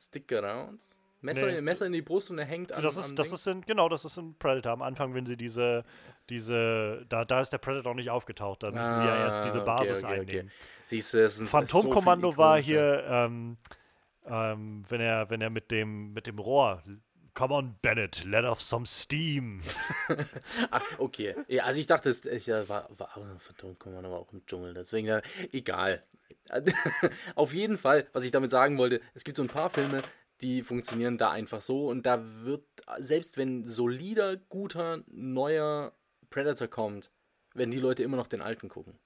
Stick Around? Messer, Nee. Messer in die Brust und er hängt an das ist, das Ding? ist in, genau, das ist in Predator. Am Anfang, wenn sie diese, diese, da, da ist der Predator noch nicht aufgetaucht, da müssen sie ja erst diese Ah, Basis okay, okay, okay. einnehmen. Siehst du, Phantomkommando so war hier, ähm, ähm, wenn er, wenn er mit dem, mit dem Rohr, come on Bennett, let off some steam. Ach, okay. Ja, also ich dachte, es ja, war, war aber Phantomkommando war auch im Dschungel, deswegen, ja, egal. Auf jeden Fall, was ich damit sagen wollte, es gibt so ein paar Filme, die funktionieren da einfach so und da wird, selbst wenn solider, guter, neuer Predator kommt, werden die Leute immer noch den alten gucken.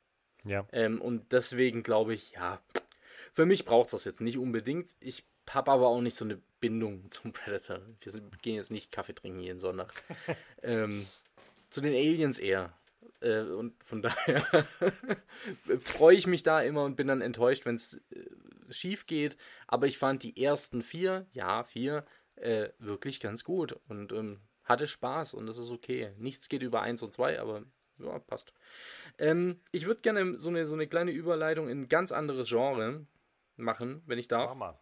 Ja, Ähm, und deswegen glaube ich, ja, für mich braucht es das jetzt nicht unbedingt. Ich habe aber auch nicht so eine Bindung zum Predator. Wir sind, gehen jetzt nicht Kaffee trinken jeden Sonntag. ähm, zu den Aliens eher. Äh, und von daher freue ich mich da immer und bin dann enttäuscht, wenn es äh, schief geht. Aber ich fand die ersten vier, ja, vier, äh, wirklich ganz gut und ähm, hatte Spaß und das ist okay. Nichts geht über eins und zwei, aber ja, passt. Ähm, ich würde gerne so eine, so eine kleine Überleitung in ein ganz anderes Genre machen, wenn ich darf. mach mal.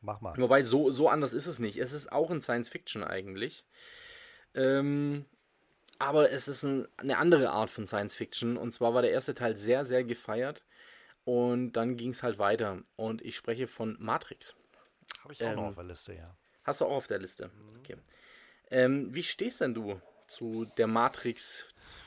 Mach mal. Wobei, so, so anders ist es nicht. Es ist auch in Science Fiction eigentlich. Ähm, aber es ist ein, eine andere Art von Science Fiction. Und zwar war der erste Teil sehr, sehr gefeiert. Und dann ging es halt weiter. Und ich spreche von Matrix. Habe ich auch noch ähm, auf der Liste, ja. Hast du auch auf der Liste? Okay. Ähm, wie stehst denn du zu der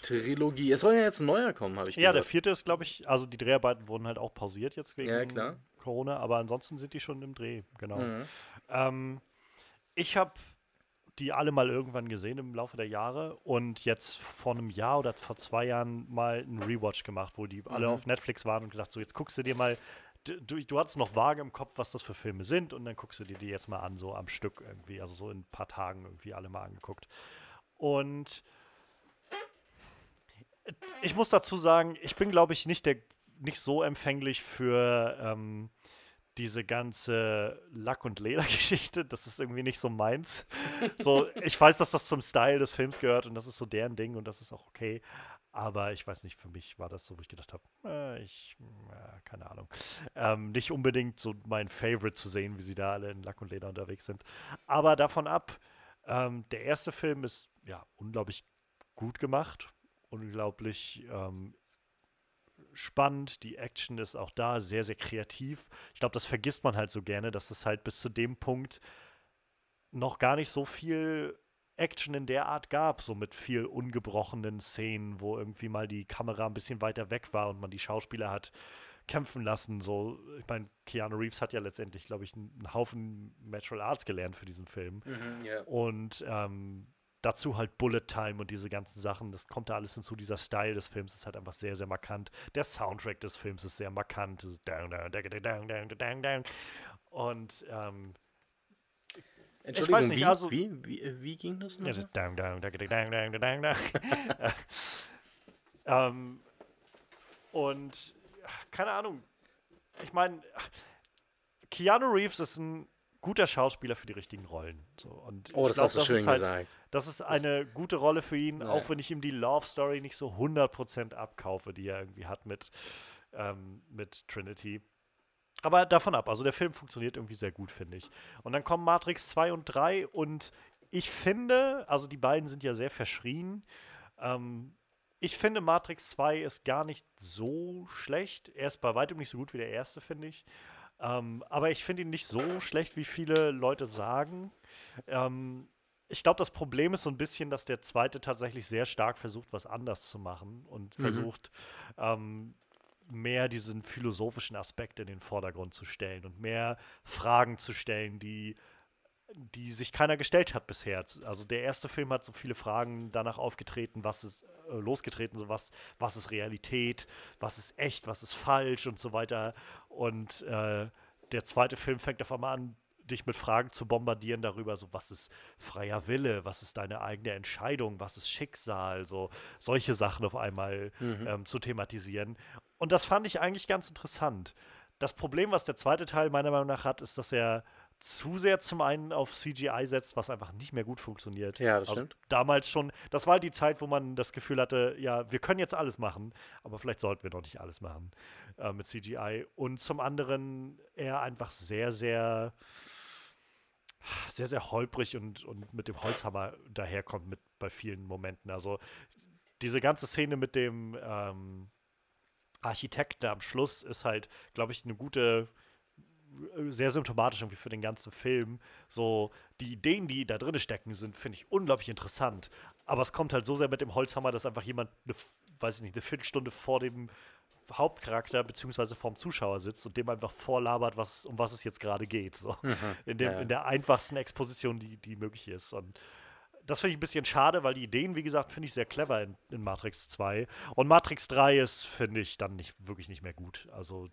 Trilogie. Es soll ja jetzt ein neuer kommen, habe ich Ja, der vierte ist, glaube ich, also die Dreharbeiten wurden halt auch pausiert jetzt wegen Ja, klar. Corona, aber ansonsten sind die schon im Dreh, genau. Mhm. Ähm, ich habe die alle mal irgendwann gesehen im Laufe der Jahre und jetzt vor einem Jahr oder vor zwei Jahren mal einen Rewatch gemacht, wo die alle Mhm. auf Netflix waren und gedacht, so jetzt guckst du dir mal, du, du hattest noch vage im Kopf, was das für Filme sind und dann guckst du dir die jetzt mal an, so am Stück irgendwie, also so in ein paar Tagen irgendwie alle mal angeguckt. Und ich muss dazu sagen, ich bin, glaube ich, nicht, der, nicht so empfänglich für ähm, diese ganze Lack- und Ledergeschichte. Das ist irgendwie nicht so meins. So, ich weiß, dass das zum Style des Films gehört und das ist so deren Ding und das ist auch okay. Aber ich weiß nicht, für mich war das so, wo ich gedacht habe, äh, ich, äh, keine Ahnung. Ähm, nicht unbedingt so mein Favorite zu sehen, wie sie da alle in Lack und Leder unterwegs sind. Aber davon ab, ähm, der erste Film ist ja unglaublich gut gemacht, unglaublich ähm, spannend. Die Action ist auch da sehr, sehr kreativ. Ich glaube, das vergisst man halt so gerne, dass es halt bis zu dem Punkt noch gar nicht so viel Action in der Art gab, so mit viel ungebrochenen Szenen, wo irgendwie mal die Kamera ein bisschen weiter weg war und man die Schauspieler hat kämpfen lassen. So, ich meine, Keanu Reeves hat ja letztendlich, glaube ich, einen Haufen Martial Arts gelernt für diesen Film. Mhm, ja. Und ähm, dazu halt Bullet Time und diese ganzen Sachen, das kommt da alles hinzu. Dieser Style des Films ist halt einfach sehr, sehr markant. Der Soundtrack des Films ist sehr markant. Und ähm, Entschuldigung, nicht, wie, also- wie, wie, äh, wie ging das noch? ähm, und keine Ahnung. Ich meine, Keanu Reeves ist ein guter Schauspieler für die richtigen Rollen. So, und oh, das glaub, hast du schön ist halt, gesagt. Das ist eine gute Rolle für ihn, Ja. auch wenn ich ihm die Love Story nicht so 100% abkaufe, die er irgendwie hat mit, ähm, mit Trinity. Aber davon ab, also der Film funktioniert irgendwie sehr gut, finde ich. Und dann kommen Matrix 2 und 3 und ich finde, also die beiden sind ja sehr verschrien. Ähm, ich finde, Matrix 2 ist gar nicht so schlecht. Er ist bei weitem nicht so gut wie der erste, finde ich. Ähm, aber ich finde ihn nicht so schlecht, wie viele Leute sagen. Ähm, ich glaube, das Problem ist so ein bisschen, dass der zweite tatsächlich sehr stark versucht, was anders zu machen und Mhm. versucht, ähm, mehr diesen philosophischen Aspekt in den Vordergrund zu stellen und mehr Fragen zu stellen, die, die sich keiner gestellt hat bisher. Also der erste Film hat so viele Fragen danach aufgetreten, was ist äh, losgetreten, so was, was ist Realität, was ist echt, was ist falsch und so weiter. Und äh, der zweite Film fängt auf einmal an, dich mit Fragen zu bombardieren darüber, so was ist freier Wille, was ist deine eigene Entscheidung, was ist Schicksal, so solche Sachen auf einmal Mhm. ähm, zu thematisieren. Und das fand ich eigentlich ganz interessant. Das Problem, was der zweite Teil meiner Meinung nach hat, ist, dass er zu sehr zum einen auf CGI setzt, was einfach nicht mehr gut funktioniert. Ja, das Also stimmt. damals schon, das war die Zeit, wo man das Gefühl hatte, ja, wir können jetzt alles machen, aber vielleicht sollten wir noch nicht alles machen äh, mit CGI. Und zum anderen er einfach sehr, sehr, sehr, sehr holprig und, und mit dem Holzhammer daherkommt mit bei vielen Momenten. Also diese ganze Szene mit dem ähm, Architekten am Schluss ist halt, glaube ich, eine gute, sehr symptomatisch irgendwie für den ganzen Film. So, die Ideen, die da drin stecken, sind, finde ich, unglaublich interessant. Aber es kommt halt so sehr mit dem Holzhammer, dass einfach jemand, eine, weiß ich nicht, eine Viertelstunde vor dem Hauptcharakter beziehungsweise vorm Zuschauer sitzt und dem einfach vorlabert, was, um was es jetzt gerade geht. So. In, dem, ja. in der einfachsten Exposition, die, die möglich ist. Und das finde ich ein bisschen schade, weil die Ideen, wie gesagt, finde ich sehr clever in, in Matrix 2. Und Matrix 3 ist, finde ich, dann nicht wirklich nicht mehr gut. Also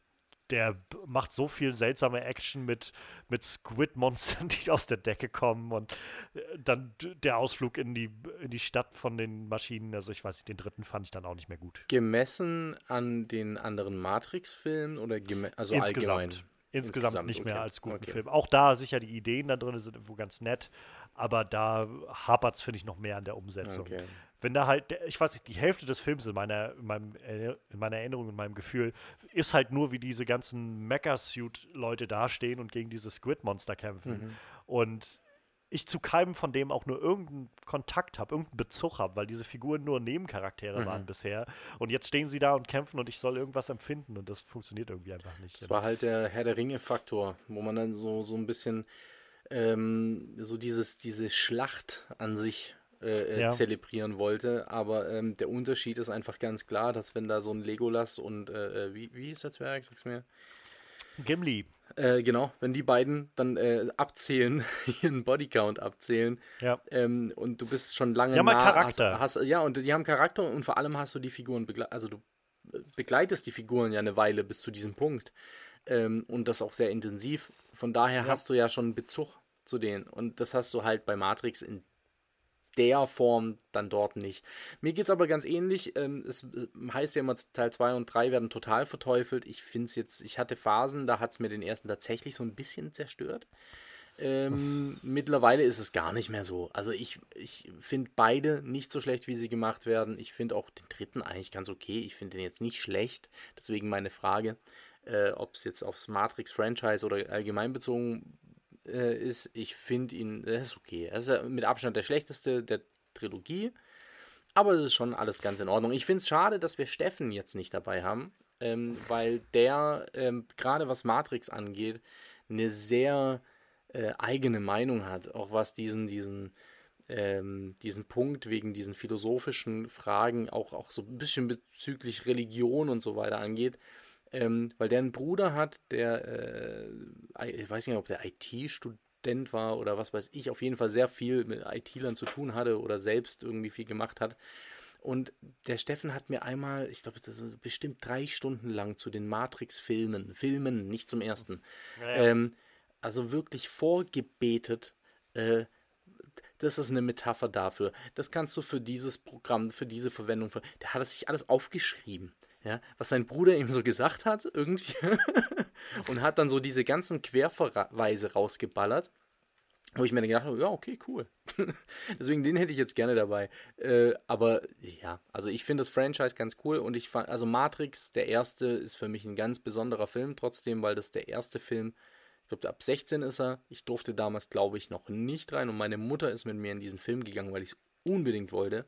der macht so viel seltsame Action mit, mit Squid-Monstern, die aus der Decke kommen und äh, dann der Ausflug in die, in die Stadt von den Maschinen. Also ich weiß nicht, den dritten fand ich dann auch nicht mehr gut. Gemessen an den anderen Matrix-Filmen oder also allgemein? Insgesamt. Insgesamt, nicht mehr okay. als guten Okay. Film. Auch da sicher die Ideen da drin sind irgendwo ganz nett, aber da hapert es, finde ich, noch mehr an der Umsetzung. Okay. Wenn da halt, ich weiß nicht, die Hälfte des Films in meiner, in, meinem, Erinner- in meiner Erinnerung, in meinem Gefühl, ist halt nur, wie diese ganzen Mecha-Suit-Leute dastehen und gegen diese Squid-Monster kämpfen. Mhm. Und ich zu keinem von dem auch nur irgendeinen Kontakt habe, irgendeinen Bezug habe, weil diese Figuren nur Nebencharaktere Mhm. waren bisher. Und jetzt stehen sie da und kämpfen und ich soll irgendwas empfinden und das funktioniert irgendwie einfach nicht. Das war halt der Herr der Ringe-Faktor, wo man dann so, so ein bisschen ähm, so dieses, diese Schlacht an sich äh, äh, ja. zelebrieren wollte. Aber ähm, der Unterschied ist einfach ganz klar, dass wenn da so ein Legolas und äh, äh wie, wie ist der Zwerg, sag's mir? Gimli. Äh, genau, wenn die beiden dann äh, abzählen, ihren Bodycount abzählen, ja. ähm, und du bist schon lange die haben nah, Charakter. Hast, hast, ja, und die haben Charakter und vor allem hast du die Figuren, also du begleitest die Figuren ja eine Weile bis zu diesem Punkt ähm, und das auch sehr intensiv. Von daher ja. hast du ja schon einen Bezug zu denen und das hast du halt bei Matrix in der Form dann dort nicht. Mir geht es aber ganz ähnlich. Ähm, es äh, heißt ja immer, Teil 2 und 3 werden total verteufelt. Ich finde es jetzt, ich hatte Phasen, da hat es mir den ersten tatsächlich so ein bisschen zerstört. Ähm, mittlerweile ist es gar nicht mehr so. Also ich, ich finde beide nicht so schlecht, wie sie gemacht werden. Ich finde auch den dritten eigentlich ganz okay. Ich finde den jetzt nicht schlecht. Deswegen meine Frage, äh, ob es jetzt aufs Matrix-Franchise oder allgemein bezogen äh, ist, ich finde ihn, er ist okay. Er ist mit Abstand der schlechteste der Trilogie, aber es ist schon alles ganz in Ordnung. Ich finde es schade, dass wir Steffen jetzt nicht dabei haben, ähm, weil der, ähm, gerade was Matrix angeht, eine sehr äh, eigene Meinung hat, auch was diesen, diesen, ähm, diesen Punkt wegen diesen philosophischen Fragen, auch, auch so ein bisschen bezüglich Religion und so weiter angeht. Ähm, weil der einen Bruder hat, der, äh, ich weiß nicht, ob der IT-Student war oder was weiß ich, auf jeden Fall sehr viel mit IT-Lern zu tun hatte oder selbst irgendwie viel gemacht hat. Und der Steffen hat mir einmal, ich glaube, das ist bestimmt drei Stunden lang zu den Matrix-Filmen, Filmen, nicht zum ersten, ja, ja. Ähm, also wirklich vorgebetet, äh, das ist eine Metapher dafür. Das kannst du für dieses Programm, für diese Verwendung, für, der hat es sich alles aufgeschrieben ja, was sein Bruder ihm so gesagt hat, irgendwie. und hat dann so diese ganzen Querverweise rausgeballert. Wo ich mir dann gedacht habe, ja, okay, cool. Deswegen den hätte ich jetzt gerne dabei. Äh, aber ja, also ich finde das Franchise ganz cool und ich fand, also Matrix, der erste, ist für mich ein ganz besonderer Film, trotzdem, weil das der erste Film, ich glaube, ab 16 ist er. Ich durfte damals, glaube ich, noch nicht rein und meine Mutter ist mit mir in diesen Film gegangen, weil ich es unbedingt wollte.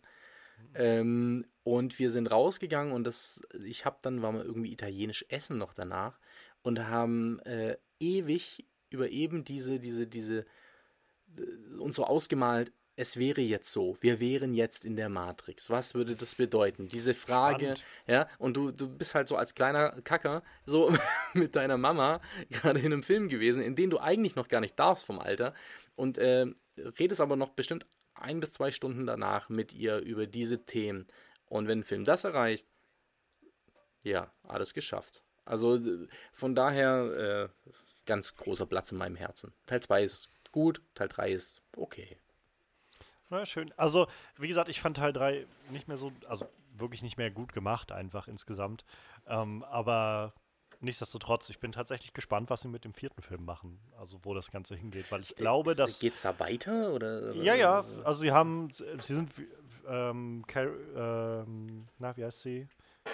Ähm, und wir sind rausgegangen und das, ich habe dann, war mal irgendwie italienisch essen noch danach und haben äh, ewig über eben diese, diese, diese, äh, uns so ausgemalt, es wäre jetzt so, wir wären jetzt in der Matrix. Was würde das bedeuten? Diese Frage, Spannend. ja, und du, du bist halt so als kleiner Kacker so mit deiner Mama gerade in einem Film gewesen, in den du eigentlich noch gar nicht darfst vom Alter und äh, redest aber noch bestimmt ein bis zwei Stunden danach mit ihr über diese Themen. Und wenn ein Film das erreicht, ja, alles geschafft. Also von daher äh, ganz großer Platz in meinem Herzen. Teil 2 ist gut, Teil 3 ist okay. Na, schön. Also, wie gesagt, ich fand Teil 3 nicht mehr so, also wirklich nicht mehr gut gemacht, einfach insgesamt. Ähm, aber nichtsdestotrotz, ich bin tatsächlich gespannt, was sie mit dem vierten Film machen. Also wo das Ganze hingeht, weil ich glaube, dass. Geht es da weiter? Oder, Ja, ja. Also sie haben, sie sind, ähm, Car ähm, na, wie heißt sie?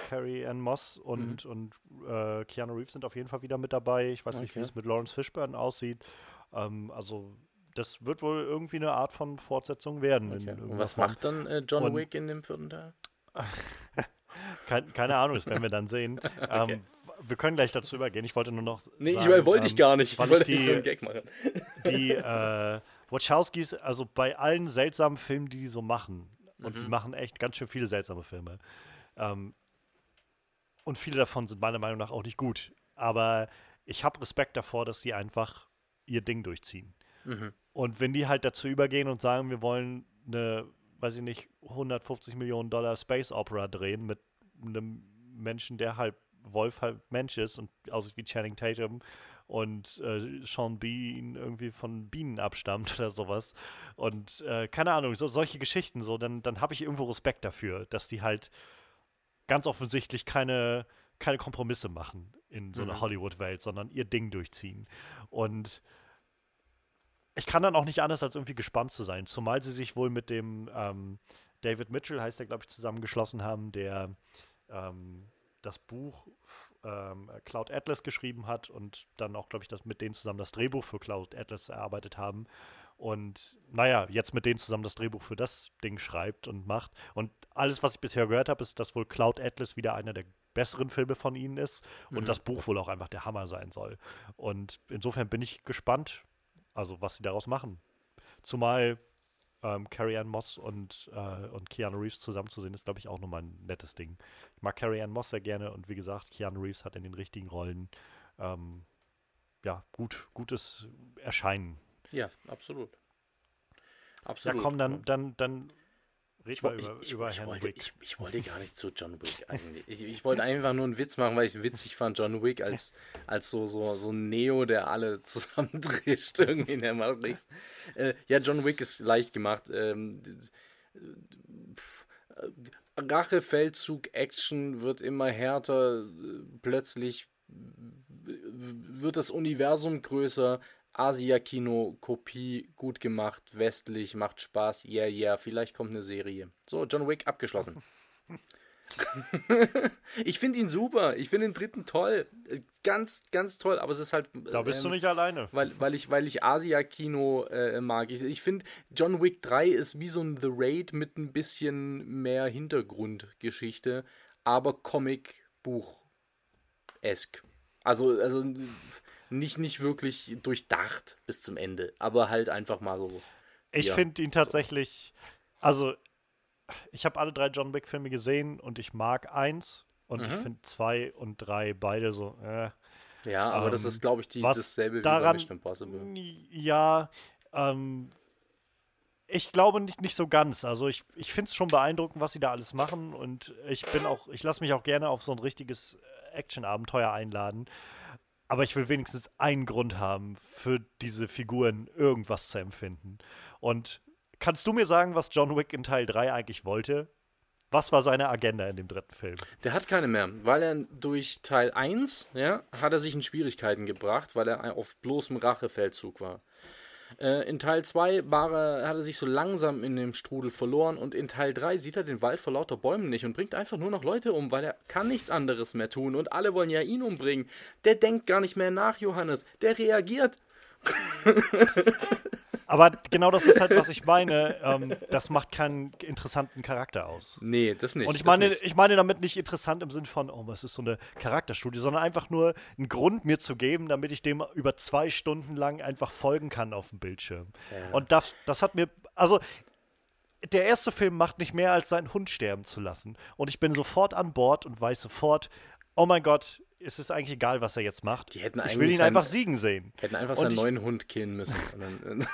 Carrie Ann Moss und, mhm. und äh, Keanu Reeves sind auf jeden Fall wieder mit dabei. Ich weiß okay. nicht, wie es mit Lawrence Fishburne aussieht. Ähm, also das wird wohl irgendwie eine Art von Fortsetzung werden. Okay. und was macht dann äh, John und Wick in dem vierten Teil? keine, keine Ahnung, das werden wir dann sehen. okay. ähm, wir können gleich dazu übergehen. Ich wollte nur noch. Nee, sagen, ich wollte ähm, ich gar nicht. Ich wollte die, einen Gag machen. Die äh, Wachowskis, also bei allen seltsamen Filmen, die die so machen, und mhm. sie machen echt ganz schön viele seltsame Filme. Ähm, und viele davon sind meiner Meinung nach auch nicht gut. Aber ich habe Respekt davor, dass sie einfach ihr Ding durchziehen. Mhm. Und wenn die halt dazu übergehen und sagen, wir wollen eine, weiß ich nicht, 150 Millionen Dollar Space Opera drehen mit einem Menschen, der halt Wolf halt Mensch ist und aussieht wie Channing Tatum und äh, Sean Bean irgendwie von Bienen abstammt oder sowas. Und äh, keine Ahnung, so, solche Geschichten, so, dann, dann habe ich irgendwo Respekt dafür, dass die halt ganz offensichtlich keine, keine Kompromisse machen in so einer mhm. Hollywood-Welt, sondern ihr Ding durchziehen. Und ich kann dann auch nicht anders, als irgendwie gespannt zu sein, zumal sie sich wohl mit dem ähm, David Mitchell, heißt der, glaube ich, zusammengeschlossen haben, der ähm, das Buch ähm, Cloud Atlas geschrieben hat und dann auch, glaube ich, das mit denen zusammen das Drehbuch für Cloud Atlas erarbeitet haben. Und naja, jetzt mit denen zusammen das Drehbuch für das Ding schreibt und macht. Und alles, was ich bisher gehört habe, ist, dass wohl Cloud Atlas wieder einer der besseren Filme von ihnen ist und mhm. das Buch wohl auch einfach der Hammer sein soll. Und insofern bin ich gespannt, also was sie daraus machen. Zumal ähm, Carrie Ann Moss und, äh, und Keanu Reeves zusammenzusehen, ist, glaube ich, auch nochmal ein nettes Ding. Ich mag Carrie Ann Moss sehr gerne und wie gesagt, Keanu Reeves hat in den richtigen Rollen ähm, ja, gut, gutes Erscheinen. Ja, absolut. Absolut. Ja, komm, dann, dann, dann Red mal über, ich, über ich, Herrn wollte, Wick. Ich, ich, wollte gar nicht zu John Wick eigentlich. Ich, ich wollte einfach nur einen Witz machen, weil ich es witzig fand, John Wick als, als so, so, so Neo, der alle zusammendrischt irgendwie in der Matrix. Äh, ja, John Wick ist leicht gemacht. Ähm, Rachefeldzug, Action wird immer härter. Plötzlich wird das Universum größer. Asia-Kino-Kopie gut gemacht, westlich, macht Spaß, yeah, yeah, vielleicht kommt eine Serie. So, John Wick abgeschlossen. ich finde ihn super, ich finde den dritten toll, ganz, ganz toll, aber es ist halt. Da bist ähm, du nicht alleine. Weil, weil ich, weil ich Asia-Kino äh, mag. Ich, ich finde, John Wick 3 ist wie so ein The Raid mit ein bisschen mehr Hintergrundgeschichte, aber Comic-Buch-esk. Also, also nicht, nicht wirklich durchdacht bis zum Ende, aber halt einfach mal so. Ich ja, finde ihn tatsächlich, so. also ich habe alle drei John Wick-Filme gesehen und ich mag eins und mhm. ich finde zwei und drei beide so, äh, Ja, aber ähm, das ist, glaube ich, die, dasselbe daran, wie bei Mission Impossible. Ja, ähm, ich glaube nicht, nicht so ganz. Also ich, ich finde es schon beeindruckend, was sie da alles machen und ich bin auch, ich lasse mich auch gerne auf so ein richtiges Action-Abenteuer einladen. Aber ich will wenigstens einen Grund haben, für diese Figuren irgendwas zu empfinden. Und kannst du mir sagen, was John Wick in Teil 3 eigentlich wollte? Was war seine Agenda in dem dritten Film? Der hat keine mehr, weil er durch Teil 1, ja, hat er sich in Schwierigkeiten gebracht, weil er auf bloßem Rachefeldzug war. Äh, in Teil 2 er, hat er sich so langsam in dem Strudel verloren und in Teil 3 sieht er den Wald vor lauter Bäumen nicht und bringt einfach nur noch Leute um, weil er kann nichts anderes mehr tun und alle wollen ja ihn umbringen. Der denkt gar nicht mehr nach, Johannes. Der reagiert. Aber genau das ist halt, was ich meine. Ähm, das macht keinen interessanten Charakter aus. Nee, das nicht. Und ich meine, ich meine damit nicht interessant im Sinne von, oh, was ist so eine Charakterstudie, sondern einfach nur einen Grund mir zu geben, damit ich dem über zwei Stunden lang einfach folgen kann auf dem Bildschirm. Ja. Und das, das hat mir, also der erste Film macht nicht mehr als seinen Hund sterben zu lassen. Und ich bin sofort an Bord und weiß sofort, oh mein Gott, ist es eigentlich egal, was er jetzt macht. Die hätten ich will ihn seinen, einfach siegen sehen. Hätten einfach seinen neuen Hund killen müssen.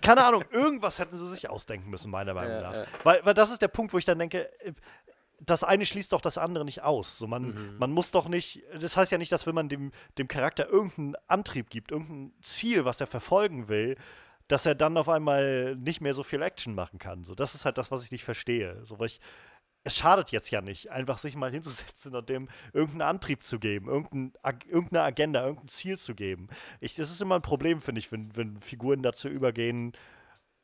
Keine Ahnung, irgendwas hätten sie sich ausdenken müssen, meiner Meinung ja, nach. Ja. Weil, weil das ist der Punkt, wo ich dann denke, äh, das eine schließt doch das andere nicht aus. So, man, mhm. man muss doch nicht, das heißt ja nicht, dass wenn man dem, dem Charakter irgendeinen Antrieb gibt, irgendein Ziel, was er verfolgen will, dass er dann auf einmal nicht mehr so viel Action machen kann. So, das ist halt das, was ich nicht verstehe. So, weil ich, es schadet jetzt ja nicht, einfach sich mal hinzusetzen und dem irgendeinen Antrieb zu geben, irgendein, irgendeine Agenda, irgendein Ziel zu geben. Ich, das ist immer ein Problem, finde ich, wenn, wenn Figuren dazu übergehen,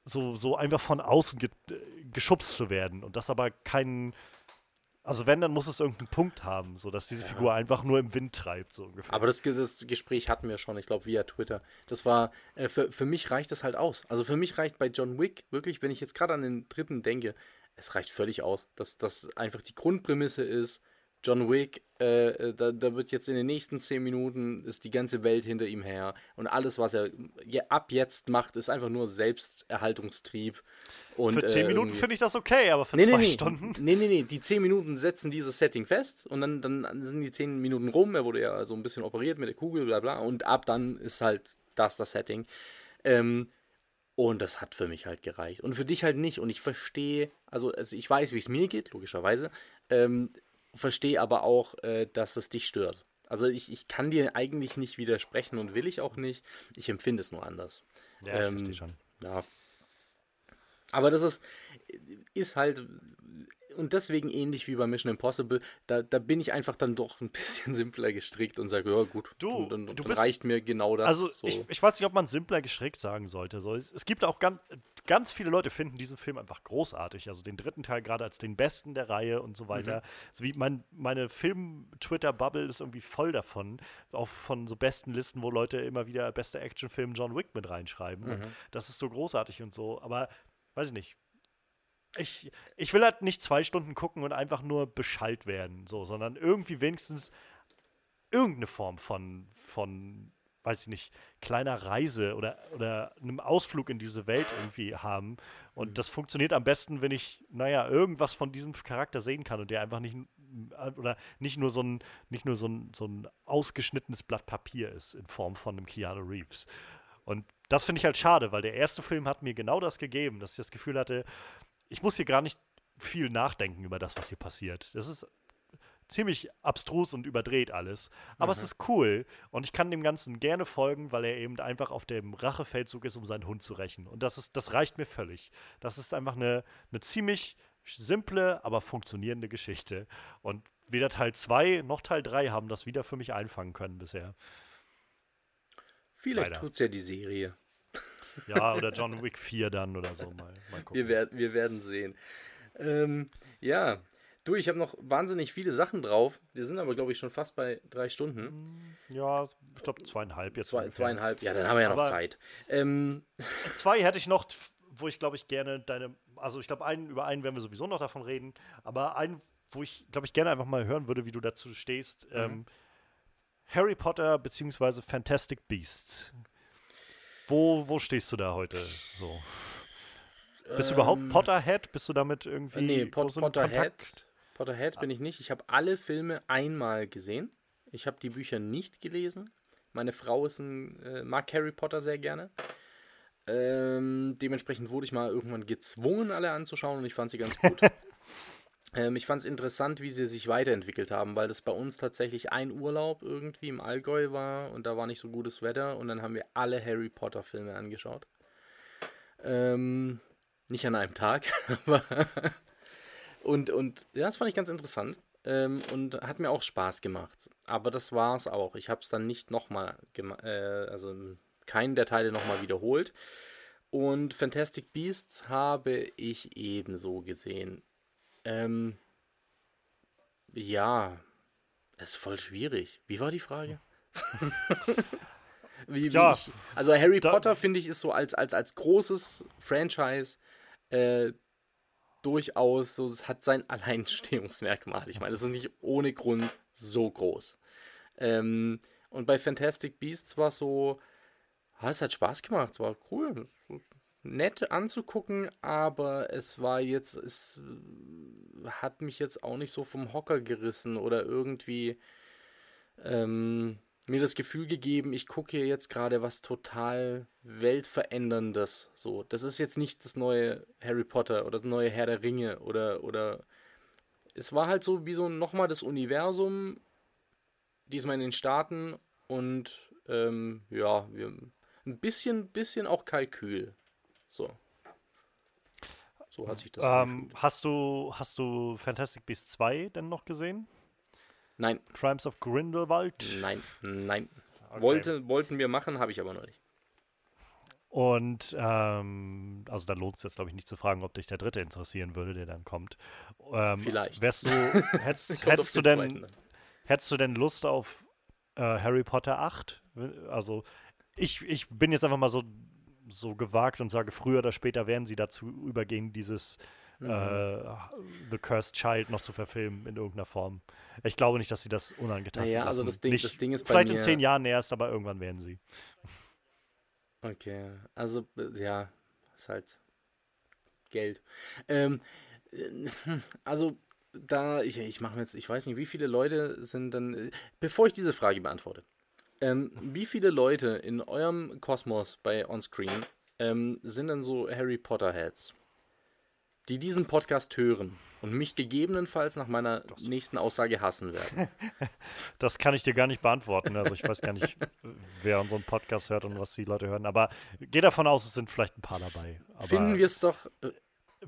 so, so einfach von außen ge geschubst zu werden und das aber keinen. Also wenn, dann muss es irgendeinen Punkt haben, sodass diese ja. Figur einfach nur im Wind treibt, so ungefähr. Aber das, das Gespräch hatten wir schon, ich glaube, via Twitter. Das war, äh, für, für mich reicht das halt aus. Also für mich reicht bei John Wick wirklich, wenn ich jetzt gerade an den dritten denke, es reicht völlig aus, dass das einfach die Grundprämisse ist. John Wick, äh, äh, da, da, wird jetzt in den nächsten zehn Minuten ist die ganze Welt hinter ihm her und alles, was er ab jetzt macht, ist einfach nur Selbsterhaltungstrieb. Und, für zehn äh, Minuten finde ich das okay, aber für nee, zwei nee, Stunden. Nee, nee, nee, die zehn Minuten setzen dieses Setting fest und dann, dann sind die zehn Minuten rum. Er wurde ja so ein bisschen operiert mit der Kugel, bla bla, und ab dann ist halt das das Setting. Ähm, und das hat für mich halt gereicht. Und für dich halt nicht. Und ich verstehe, also, also ich weiß, wie es mir geht, logischerweise. Ähm, verstehe aber auch, äh, dass es dich stört. Also ich, ich kann dir eigentlich nicht widersprechen und will ich auch nicht. Ich empfinde es nur anders. Ja, ich ähm, verstehe schon. Ja. Aber das ist, ist halt und deswegen ähnlich wie bei Mission Impossible, da, da bin ich einfach dann doch ein bisschen simpler gestrickt und sage, ja gut, du, dann, du dann bist, reicht mir genau das. Also so. ich, ich weiß nicht, ob man simpler gestrickt sagen sollte. So, es, es gibt auch ganz, ganz viele Leute finden diesen Film einfach großartig. Also den dritten Teil gerade als den besten der Reihe und so weiter. Mhm. Also wie mein, meine Film-Twitter-Bubble ist irgendwie voll davon. Auch von so besten Listen, wo Leute immer wieder bester Actionfilm John Wick mit reinschreiben. Mhm. Das ist so großartig und so. Aber weiß ich nicht ich, ich will halt nicht zwei Stunden gucken und einfach nur beschallt werden, so, sondern irgendwie wenigstens irgendeine Form von, von weiß ich nicht, kleiner Reise oder, oder einem Ausflug in diese Welt irgendwie haben. Und mhm. das funktioniert am besten, wenn ich, naja, irgendwas von diesem Charakter sehen kann und der einfach nicht oder nicht nur so ein, nicht nur so ein, so ein ausgeschnittenes Blatt Papier ist in Form von einem Keanu Reeves. Und das finde ich halt schade, weil der erste Film hat mir genau das gegeben, dass ich das Gefühl hatte, ich muss hier gar nicht viel nachdenken über das, was hier passiert. Das ist ziemlich abstrus und überdreht alles. Aber mhm. es ist cool und ich kann dem Ganzen gerne folgen, weil er eben einfach auf dem Rachefeldzug ist, um seinen Hund zu rächen. Und das ist, das reicht mir völlig. Das ist einfach eine, eine ziemlich simple, aber funktionierende Geschichte. Und weder Teil 2 noch Teil 3 haben das wieder für mich einfangen können bisher. Vielleicht tut es ja die Serie. Ja, oder John Wick 4 dann oder so. Mal, mal gucken. Wir, werd, wir werden sehen. Ähm, ja, Du, ich habe noch wahnsinnig viele Sachen drauf. Wir sind aber, glaube ich, schon fast bei drei Stunden. Mm, ja, ich glaube zweieinhalb jetzt. Zwei, zweieinhalb, ja, dann haben wir ja noch aber Zeit. Ähm. Zwei hätte ich noch, wo ich, glaube ich, gerne deine, also ich glaube, einen, über einen werden wir sowieso noch davon reden, aber einen, wo ich, glaube ich, gerne einfach mal hören würde, wie du dazu stehst. Mhm. Ähm, Harry Potter bzw. Fantastic Beasts. Wo, wo stehst du da heute so? Bist du überhaupt ähm. Potterhead? Bist du damit irgendwie nee, Pot Potterhead. Kontakt? Potterhead bin ich nicht. Ich habe alle Filme einmal gesehen. Ich habe die Bücher nicht gelesen. Meine Frau ist ein, äh, mag Harry Potter sehr gerne. Ähm, dementsprechend wurde ich mal irgendwann gezwungen, alle anzuschauen und ich fand sie ganz gut. ähm, ich fand es interessant, wie sie sich weiterentwickelt haben, weil das bei uns tatsächlich ein Urlaub irgendwie im Allgäu war und da war nicht so gutes Wetter und dann haben wir alle Harry Potter Filme angeschaut. Ähm, nicht an einem Tag, aber und, und ja, das fand ich ganz interessant. Ähm, und hat mir auch Spaß gemacht. Aber das war es auch. Ich habe es dann nicht nochmal, äh, also keinen der Teile nochmal wiederholt. Und Fantastic Beasts habe ich ebenso gesehen. Ähm, ja, es ist voll schwierig. Wie war die Frage? wie, wie ja, ich, also Harry Potter finde ich ist so als, als, als großes Franchise äh, durchaus so, es hat sein Alleinstehungsmerkmal. Ich meine, es ist nicht ohne Grund so groß. Ähm, und bei Fantastic Beasts war es so, ah, es hat Spaß gemacht, es war cool, nett anzugucken, aber es war jetzt, es hat mich jetzt auch nicht so vom Hocker gerissen oder irgendwie ähm, mir das Gefühl gegeben, ich gucke hier jetzt gerade was total weltveränderndes. So, das ist jetzt nicht das neue Harry Potter oder das neue Herr der Ringe oder oder es war halt so wie so nochmal das Universum, diesmal in den Staaten und ähm, ja, wir, ein bisschen, bisschen auch Kalkül. So. So hat sich das ähm, Hast du, hast du Fantastic Beasts 2 denn noch gesehen? Nein. Crimes of Grindelwald? Nein, nein. Okay. Wollte, wollten wir machen, habe ich aber noch nicht. Und ähm, also da lohnt es jetzt, glaube ich, nicht zu fragen, ob dich der dritte interessieren würde, der dann kommt. Ähm, Vielleicht. Wärst du, hättest, hättest du denn, hättest du denn Lust auf äh, Harry Potter 8? Also ich, ich bin jetzt einfach mal so, so gewagt und sage, früher oder später werden sie dazu übergehen, dieses mhm. äh, The Cursed Child noch zu verfilmen in irgendeiner Form. Ich glaube nicht, dass sie das unangetastet naja, also das Ding, nicht, das Ding ist Vielleicht in zehn Jahren erst, aber irgendwann werden sie. Okay, also ja, ist halt Geld. Ähm, also da, ich, ich mache jetzt, ich weiß nicht, wie viele Leute sind dann, bevor ich diese Frage beantworte, ähm, wie viele Leute in eurem Kosmos bei Onscreen ähm, sind dann so Harry Potter Heads? die diesen Podcast hören und mich gegebenenfalls nach meiner das nächsten Aussage hassen werden? Das kann ich dir gar nicht beantworten. Also ich weiß gar nicht, wer unseren Podcast hört und was die Leute hören. Aber geh davon aus, es sind vielleicht ein paar dabei. Aber finden wir es doch. Äh,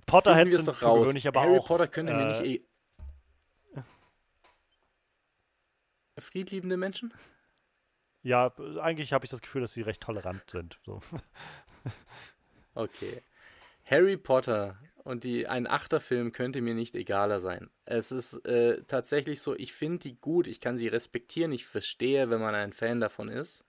Potterheads sind doch raus. gewöhnlich aber Harry auch. Potter könnte äh, mir nicht eh. Friedliebende Menschen? Ja, eigentlich habe ich das Gefühl, dass sie recht tolerant sind. So. Okay. Harry Potter und die, ein Achterfilm könnte mir nicht egaler sein. Es ist äh, tatsächlich so, ich finde die gut, ich kann sie respektieren, ich verstehe, wenn man ein Fan davon ist.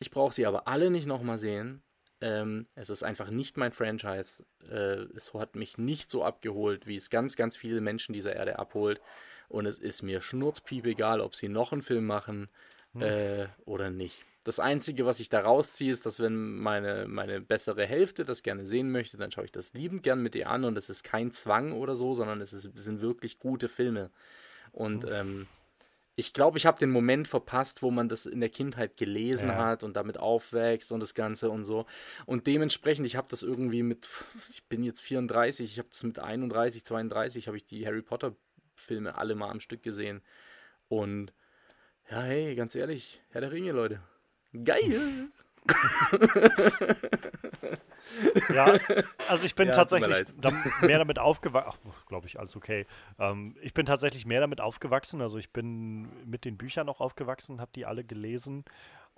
Ich brauche sie aber alle nicht nochmal sehen. Ähm, es ist einfach nicht mein Franchise. Äh, es hat mich nicht so abgeholt, wie es ganz, ganz viele Menschen dieser Erde abholt. Und es ist mir schnurzpiep egal, ob sie noch einen Film machen hm. äh, oder nicht. Das Einzige, was ich da rausziehe, ist, dass wenn meine, meine bessere Hälfte das gerne sehen möchte, dann schaue ich das liebend gern mit ihr an und es ist kein Zwang oder so, sondern es ist, sind wirklich gute Filme. Und ähm, ich glaube, ich habe den Moment verpasst, wo man das in der Kindheit gelesen ja. hat und damit aufwächst und das Ganze und so. Und dementsprechend, ich habe das irgendwie mit, ich bin jetzt 34, ich habe das mit 31, 32, habe ich die Harry Potter Filme alle mal am Stück gesehen. Und ja, hey, ganz ehrlich, Herr der Ringe, Leute. Geil! ja, also ich bin ja, tatsächlich mehr damit aufgewachsen. Glaube ich, alles okay. Ähm, ich bin tatsächlich mehr damit aufgewachsen. Also ich bin mit den Büchern auch aufgewachsen, habe die alle gelesen.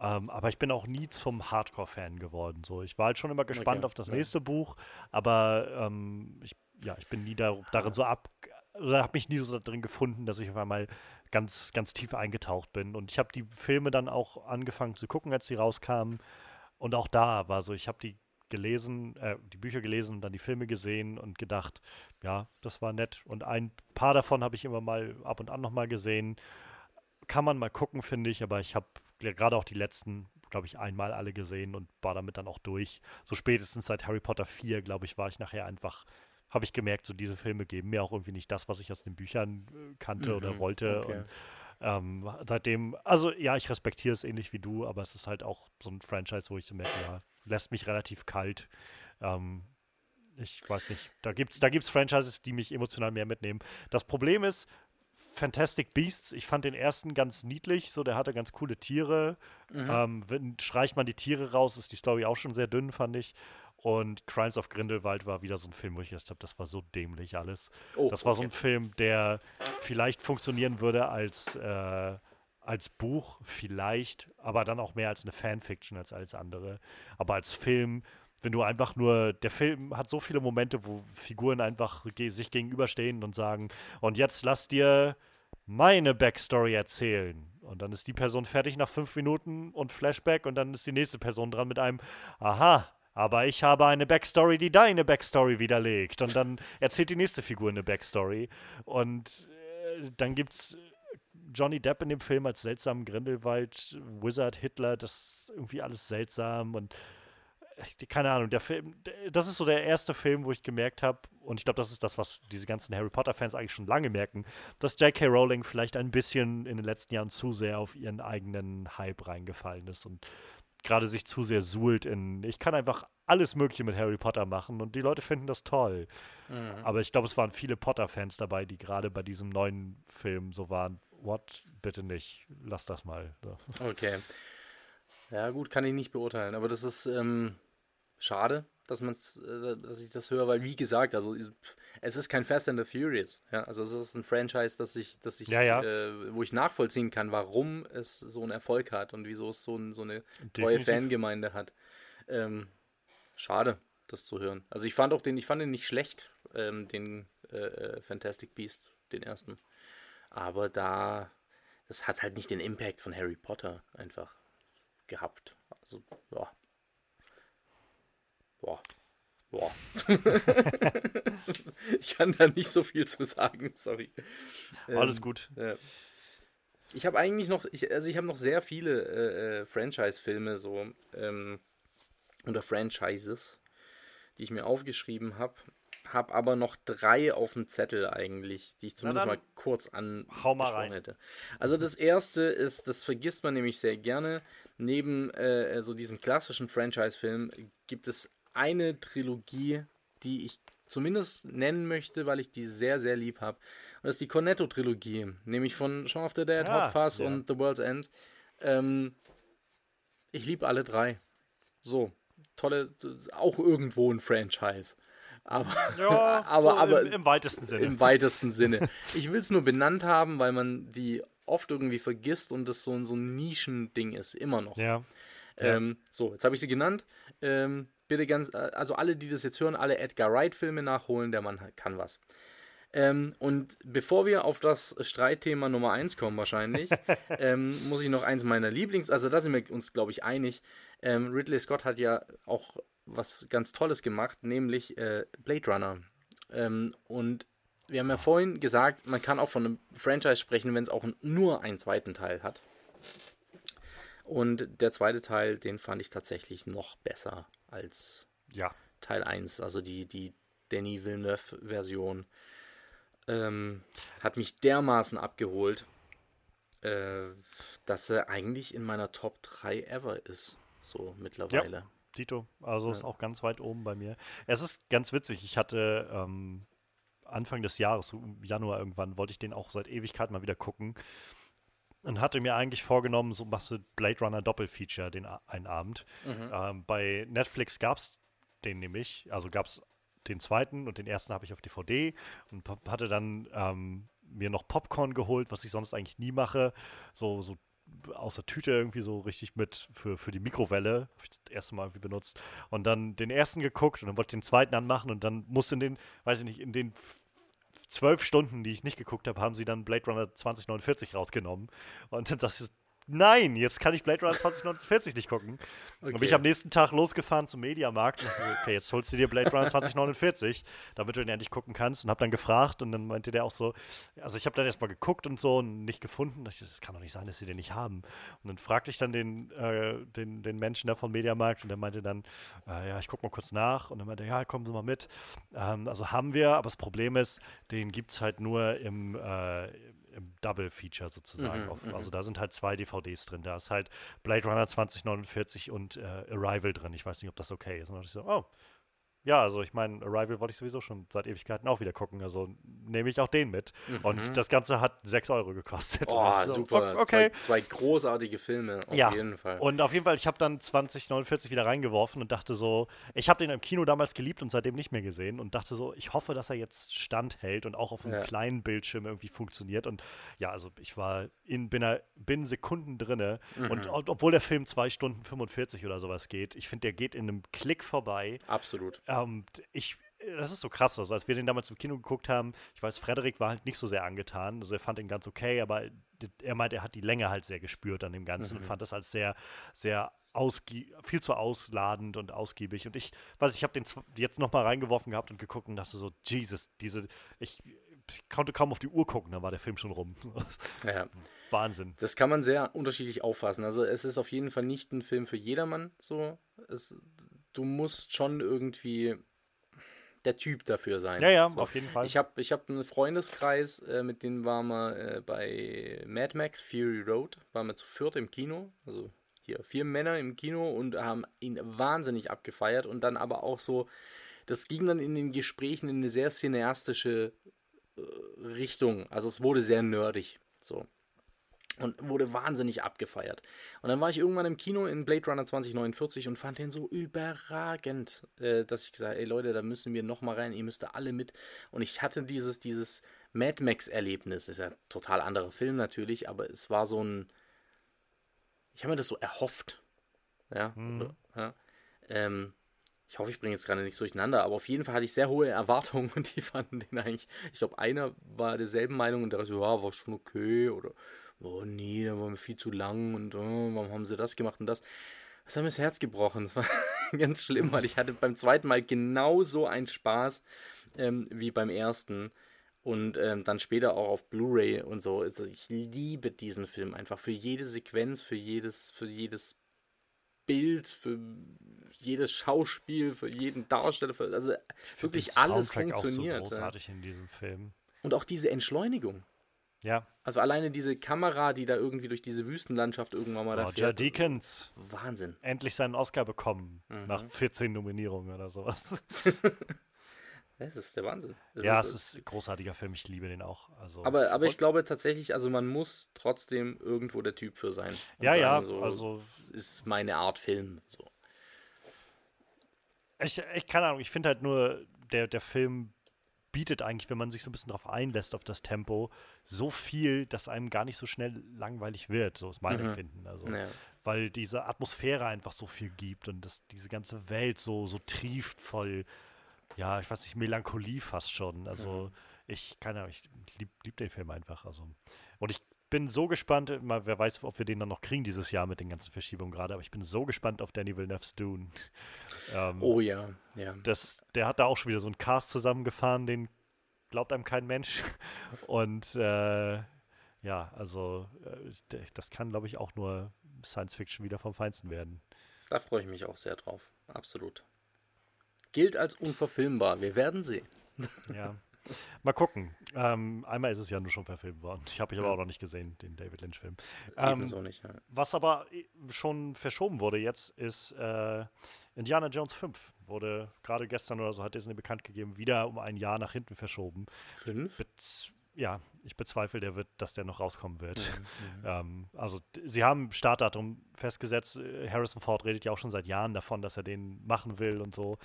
Ähm, aber ich bin auch nie zum Hardcore-Fan geworden. So, ich war halt schon immer gespannt okay, auf das ja. nächste Buch, aber ähm, ich, ja, ich bin nie da, darin so ab, oder habe mich nie so drin gefunden, dass ich auf einmal ganz, ganz tief eingetaucht bin. Und ich habe die Filme dann auch angefangen zu gucken, als sie rauskamen. Und auch da war so, ich habe die gelesen, äh, die Bücher gelesen und dann die Filme gesehen und gedacht, ja, das war nett. Und ein paar davon habe ich immer mal ab und an nochmal gesehen. Kann man mal gucken, finde ich, aber ich habe gerade auch die letzten, glaube ich, einmal alle gesehen und war damit dann auch durch. So spätestens seit Harry Potter 4, glaube ich, war ich nachher einfach habe ich gemerkt, so diese Filme geben mir auch irgendwie nicht das, was ich aus den Büchern äh, kannte mhm, oder wollte. Okay. Und ähm, seitdem, also ja, ich respektiere es ähnlich wie du, aber es ist halt auch so ein Franchise, wo ich so merke, ja, lässt mich relativ kalt. Ähm, ich weiß nicht, da gibt es da gibt's Franchises, die mich emotional mehr mitnehmen. Das Problem ist, Fantastic Beasts, ich fand den ersten ganz niedlich, so der hatte ganz coole Tiere. Mhm. Ähm, wenn, streicht man die Tiere raus, ist die Story auch schon sehr dünn, fand ich. Und Crimes of Grindelwald war wieder so ein Film, wo ich gedacht habe, das war so dämlich alles. Oh, das war okay. so ein Film, der vielleicht funktionieren würde als, äh, als Buch, vielleicht, aber dann auch mehr als eine Fanfiction als als andere. Aber als Film, wenn du einfach nur, der Film hat so viele Momente, wo Figuren einfach sich gegenüberstehen und sagen, und jetzt lass dir meine Backstory erzählen. Und dann ist die Person fertig nach fünf Minuten und Flashback und dann ist die nächste Person dran mit einem, aha, aber ich habe eine Backstory, die deine Backstory widerlegt. Und dann erzählt die nächste Figur eine Backstory. Und äh, dann gibt's Johnny Depp in dem Film als seltsamen Grindelwald, Wizard, Hitler, das ist irgendwie alles seltsam und äh, keine Ahnung, der Film, das ist so der erste Film, wo ich gemerkt habe, und ich glaube, das ist das, was diese ganzen Harry Potter-Fans eigentlich schon lange merken, dass J.K. Rowling vielleicht ein bisschen in den letzten Jahren zu sehr auf ihren eigenen Hype reingefallen ist und gerade sich zu sehr suhlt in, ich kann einfach alles Mögliche mit Harry Potter machen und die Leute finden das toll. Mhm. Aber ich glaube, es waren viele Potter-Fans dabei, die gerade bei diesem neuen Film so waren, what, bitte nicht, lass das mal. So. Okay. Ja, gut, kann ich nicht beurteilen, aber das ist ähm, schade, dass man äh, dass ich das höre, weil wie gesagt, also es ist kein Fast and the Furious, ja, also es ist ein Franchise, das ich, das ich, ja, ja. Äh, wo ich nachvollziehen kann, warum es so einen Erfolg hat und wieso es so, ein, so eine treue Fangemeinde hat. Ähm, schade, das zu hören. Also ich fand auch den, ich fand den nicht schlecht, ähm, den äh, äh Fantastic Beast, den ersten, aber da, das hat halt nicht den Impact von Harry Potter einfach gehabt. Also ja. Boah. Boah. ich kann da nicht so viel zu sagen, sorry. Alles ähm, gut. Ja. Ich habe eigentlich noch, ich, also ich habe noch sehr viele äh, äh, Franchise-Filme so ähm, oder Franchises, die ich mir aufgeschrieben habe. Habe aber noch drei auf dem Zettel eigentlich, die ich zumindest mal kurz angesprochen hätte. Also das erste ist, das vergisst man nämlich sehr gerne. Neben äh, so diesen klassischen Franchise-Filmen gibt es eine Trilogie, die ich zumindest nennen möchte, weil ich die sehr, sehr lieb habe. Und das ist die Cornetto-Trilogie, nämlich von Shaun of the Dead, ah, Hot Fuzz ja. und The World's End. Ähm, ich liebe alle drei. So, tolle, auch irgendwo ein Franchise. Aber, ja, aber, aber im, im, weitesten Sinne. Im weitesten Sinne. Ich will es nur benannt haben, weil man die oft irgendwie vergisst und das so, so ein Nischending ist, immer noch. Ja. Ähm, so, jetzt habe ich sie genannt. Ähm, bitte ganz, äh, also alle, die das jetzt hören, alle Edgar Wright-Filme nachholen, der Mann kann was. Ähm, und bevor wir auf das Streitthema Nummer 1 kommen, wahrscheinlich, ähm, muss ich noch eins meiner Lieblings-, also da sind wir uns, glaube ich, einig. Ähm, Ridley Scott hat ja auch was ganz Tolles gemacht, nämlich äh, Blade Runner. Ähm, und wir haben ja vorhin gesagt, man kann auch von einem Franchise sprechen, wenn es auch nur einen zweiten Teil hat. Und der zweite Teil, den fand ich tatsächlich noch besser als Ja. Teil 1. Also die, die Danny Villeneuve-Version ähm, hat mich dermaßen abgeholt, äh, dass er eigentlich in meiner Top 3 ever ist. So mittlerweile. Dito, also Ja. ist auch ganz weit oben bei mir. Es ist ganz witzig, ich hatte ähm, Anfang des Jahres, Januar irgendwann, wollte ich den auch seit Ewigkeit mal wieder gucken und hatte mir eigentlich vorgenommen, so machst du Blade Runner Doppelfeature den einen Abend. Mhm. Ähm, bei Netflix gab es den nämlich, also gab es den zweiten und den ersten habe ich auf DVD und hatte dann ähm, mir noch Popcorn geholt, was ich sonst eigentlich nie mache. So, so aus der Tüte irgendwie so richtig mit für, für die Mikrowelle. Habe ich das erste Mal irgendwie benutzt. Und dann den ersten geguckt und dann wollte ich den zweiten anmachen und dann musste in den, weiß ich nicht, in den zwölf Stunden, die ich nicht geguckt habe, haben sie dann Blade Runner 2049 rausgenommen. Und dachte ich, nein, jetzt kann ich Blade Runner 2049 nicht gucken. Dann bin ich Okay. am nächsten Tag losgefahren zum Mediamarkt und dachte okay, jetzt holst du dir Blade Runner 2049, damit du ihn endlich gucken kannst und habe dann gefragt und dann meinte der auch so, also ich habe dann erstmal geguckt und so und nicht gefunden. Da dachte Ich, das kann doch nicht sein, dass sie den nicht haben. Und dann fragte ich dann den, äh, den, den Menschen da vom Mediamarkt und der meinte dann, äh, ja, ich gucke mal kurz nach und dann meinte er, ja, kommen Sie mal mit. Ähm, also haben wir, aber das Problem ist, den gibt es halt nur im, äh, im Double-Feature sozusagen. Mhm, auf, mhm. also da sind halt zwei DVDs drin. Da ist halt Blade Runner 2049 und äh, Arrival drin. Ich weiß nicht, ob das okay ist. Und dann dachte ich so, oh. Ja, also ich meine, Arrival wollte ich sowieso schon seit Ewigkeiten auch wieder gucken. Also nehme ich auch den mit. Und das Ganze hat 6 Euro gekostet. Und Oh, so, super. o- Okay. Zwei, zwei großartige Filme, auf Ja. jeden Fall. Und auf jeden Fall, ich habe dann 2049 wieder reingeworfen und dachte so, ich habe den im Kino damals geliebt und seitdem nicht mehr gesehen und dachte so, ich hoffe, dass er jetzt standhält und auch auf einem Ja. kleinen Bildschirm irgendwie funktioniert. Und ja, also ich war in binnen, binnen Sekunden drinne und Mhm. ob- obwohl der Film 2 Stunden 45 oder sowas geht, ich finde, der geht in einem Klick vorbei. Absolut. Ähm, ich, das ist so krass. Also, als wir den damals im Kino geguckt haben, ich weiß, Frederik war halt nicht so sehr angetan. Also, er fand den ganz okay, aber er meint, er hat die Länge halt sehr gespürt an dem Ganzen und fand das als sehr, sehr viel zu ausladend und ausgiebig. Und ich, weiß ich habe den jetzt nochmal reingeworfen gehabt und geguckt und dachte so, Jesus, diese, ich, ich konnte kaum auf die Uhr gucken, dann war der Film schon rum. Ja. Wahnsinn. Das kann man sehr unterschiedlich auffassen. Also es ist auf jeden Fall nicht ein Film für jedermann. So, es, du musst schon irgendwie der Typ dafür sein. Ja, ja, so. auf jeden Fall. Ich habe ich hab einen Freundeskreis, äh, mit dem waren wir äh, bei Mad Max Fury Road, waren wir zu viert im Kino, also hier vier Männer im Kino und haben ihn wahnsinnig abgefeiert und dann aber auch so, das ging dann in den Gesprächen in eine sehr cineastische äh, Richtung. Also es wurde sehr nerdig, so und wurde wahnsinnig abgefeiert. Und dann war ich irgendwann im Kino in Blade Runner 2049 und fand den so überragend, äh, dass ich gesagt habe, ey Leute, da müssen wir noch mal rein, ihr müsst da alle mit. Und ich hatte dieses, dieses Mad Max-Erlebnis, ist ja ein total anderer Film natürlich, aber es war so ein, ich habe mir das so erhofft. Ja, oder, ja. Ähm, ich hoffe, ich bringe jetzt gerade nichts durcheinander, aber auf jeden Fall hatte ich sehr hohe Erwartungen und die fanden den eigentlich. Ich glaube, einer war derselben Meinung und der so, ja, war schon okay oder oh nee, da war mir viel zu lang und oh, warum haben sie das gemacht und das. Das hat mir das Herz gebrochen. Das war ganz schlimm, weil ich hatte beim zweiten Mal genauso einen Spaß ähm, wie beim ersten. Und ähm, dann später auch auf Blu-ray und so. Also ich liebe diesen Film einfach für jede Sequenz, für jedes, für jedes Bild, für jedes Schauspiel, für jeden Darsteller, für, also wirklich alles funktioniert. Auch so großartig in diesem Film. Und auch diese Entschleunigung. Ja, Also alleine diese Kamera, die da irgendwie durch diese Wüstenlandschaft irgendwann mal da Roger fährt. Deakins. Wahnsinn. endlich seinen Oscar bekommen. Mhm. Nach 14 Nominierungen oder sowas. Das ist der Wahnsinn. Das ja, es ist ein großartiger Film. Ich liebe den auch. Also, Aber, aber ich glaube tatsächlich, also man muss trotzdem irgendwo der Typ für sein. Ja, ja, so, also ist meine Art Film. So. ich, ich keine Ahnung, ich finde halt nur, der, der Film bietet eigentlich, wenn man sich so ein bisschen darauf einlässt, auf das Tempo, so viel, dass einem gar nicht so schnell langweilig wird. So ist mein Mhm. Empfinden. Also, Ja. weil diese Atmosphäre einfach so viel gibt und das, diese ganze Welt so, so trieft voll, ja, ich weiß nicht, Melancholie fast schon. Also ich, keine Ahnung, ich lieb, lieb den Film einfach. Also. Und ich bin so gespannt, mal, wer weiß, ob wir den dann noch kriegen dieses Jahr mit den ganzen Verschiebungen gerade, aber ich bin so gespannt auf Danny Villeneuve's Dune. ähm, Oh ja, ja. das, der hat da auch schon wieder so einen Cast zusammengefahren, den glaubt einem kein Mensch. Und äh, ja, also äh, das kann, glaube ich, auch nur Science Fiction wieder vom Feinsten werden. Da freue ich mich auch sehr drauf. Absolut. Gilt als unverfilmbar. Wir werden sehen. Ja. Mal gucken. Ähm, einmal ist es ja nur schon verfilmt worden. Ich habe ich aber auch noch nicht gesehen, den David Lynch-Film. Ähm, nicht, ja. Was aber schon verschoben wurde jetzt, ist äh, Indiana Jones 5. Wurde gerade gestern oder so, hat Disney bekannt gegeben, wieder um ein Jahr nach hinten verschoben. Fünf? Bez ja, ich bezweifle, der wird, dass der noch rauskommen wird. Mhm. ähm, also sie haben Startdatum festgesetzt. Harrison Ford redet ja auch schon seit Jahren davon, dass er den machen will und so.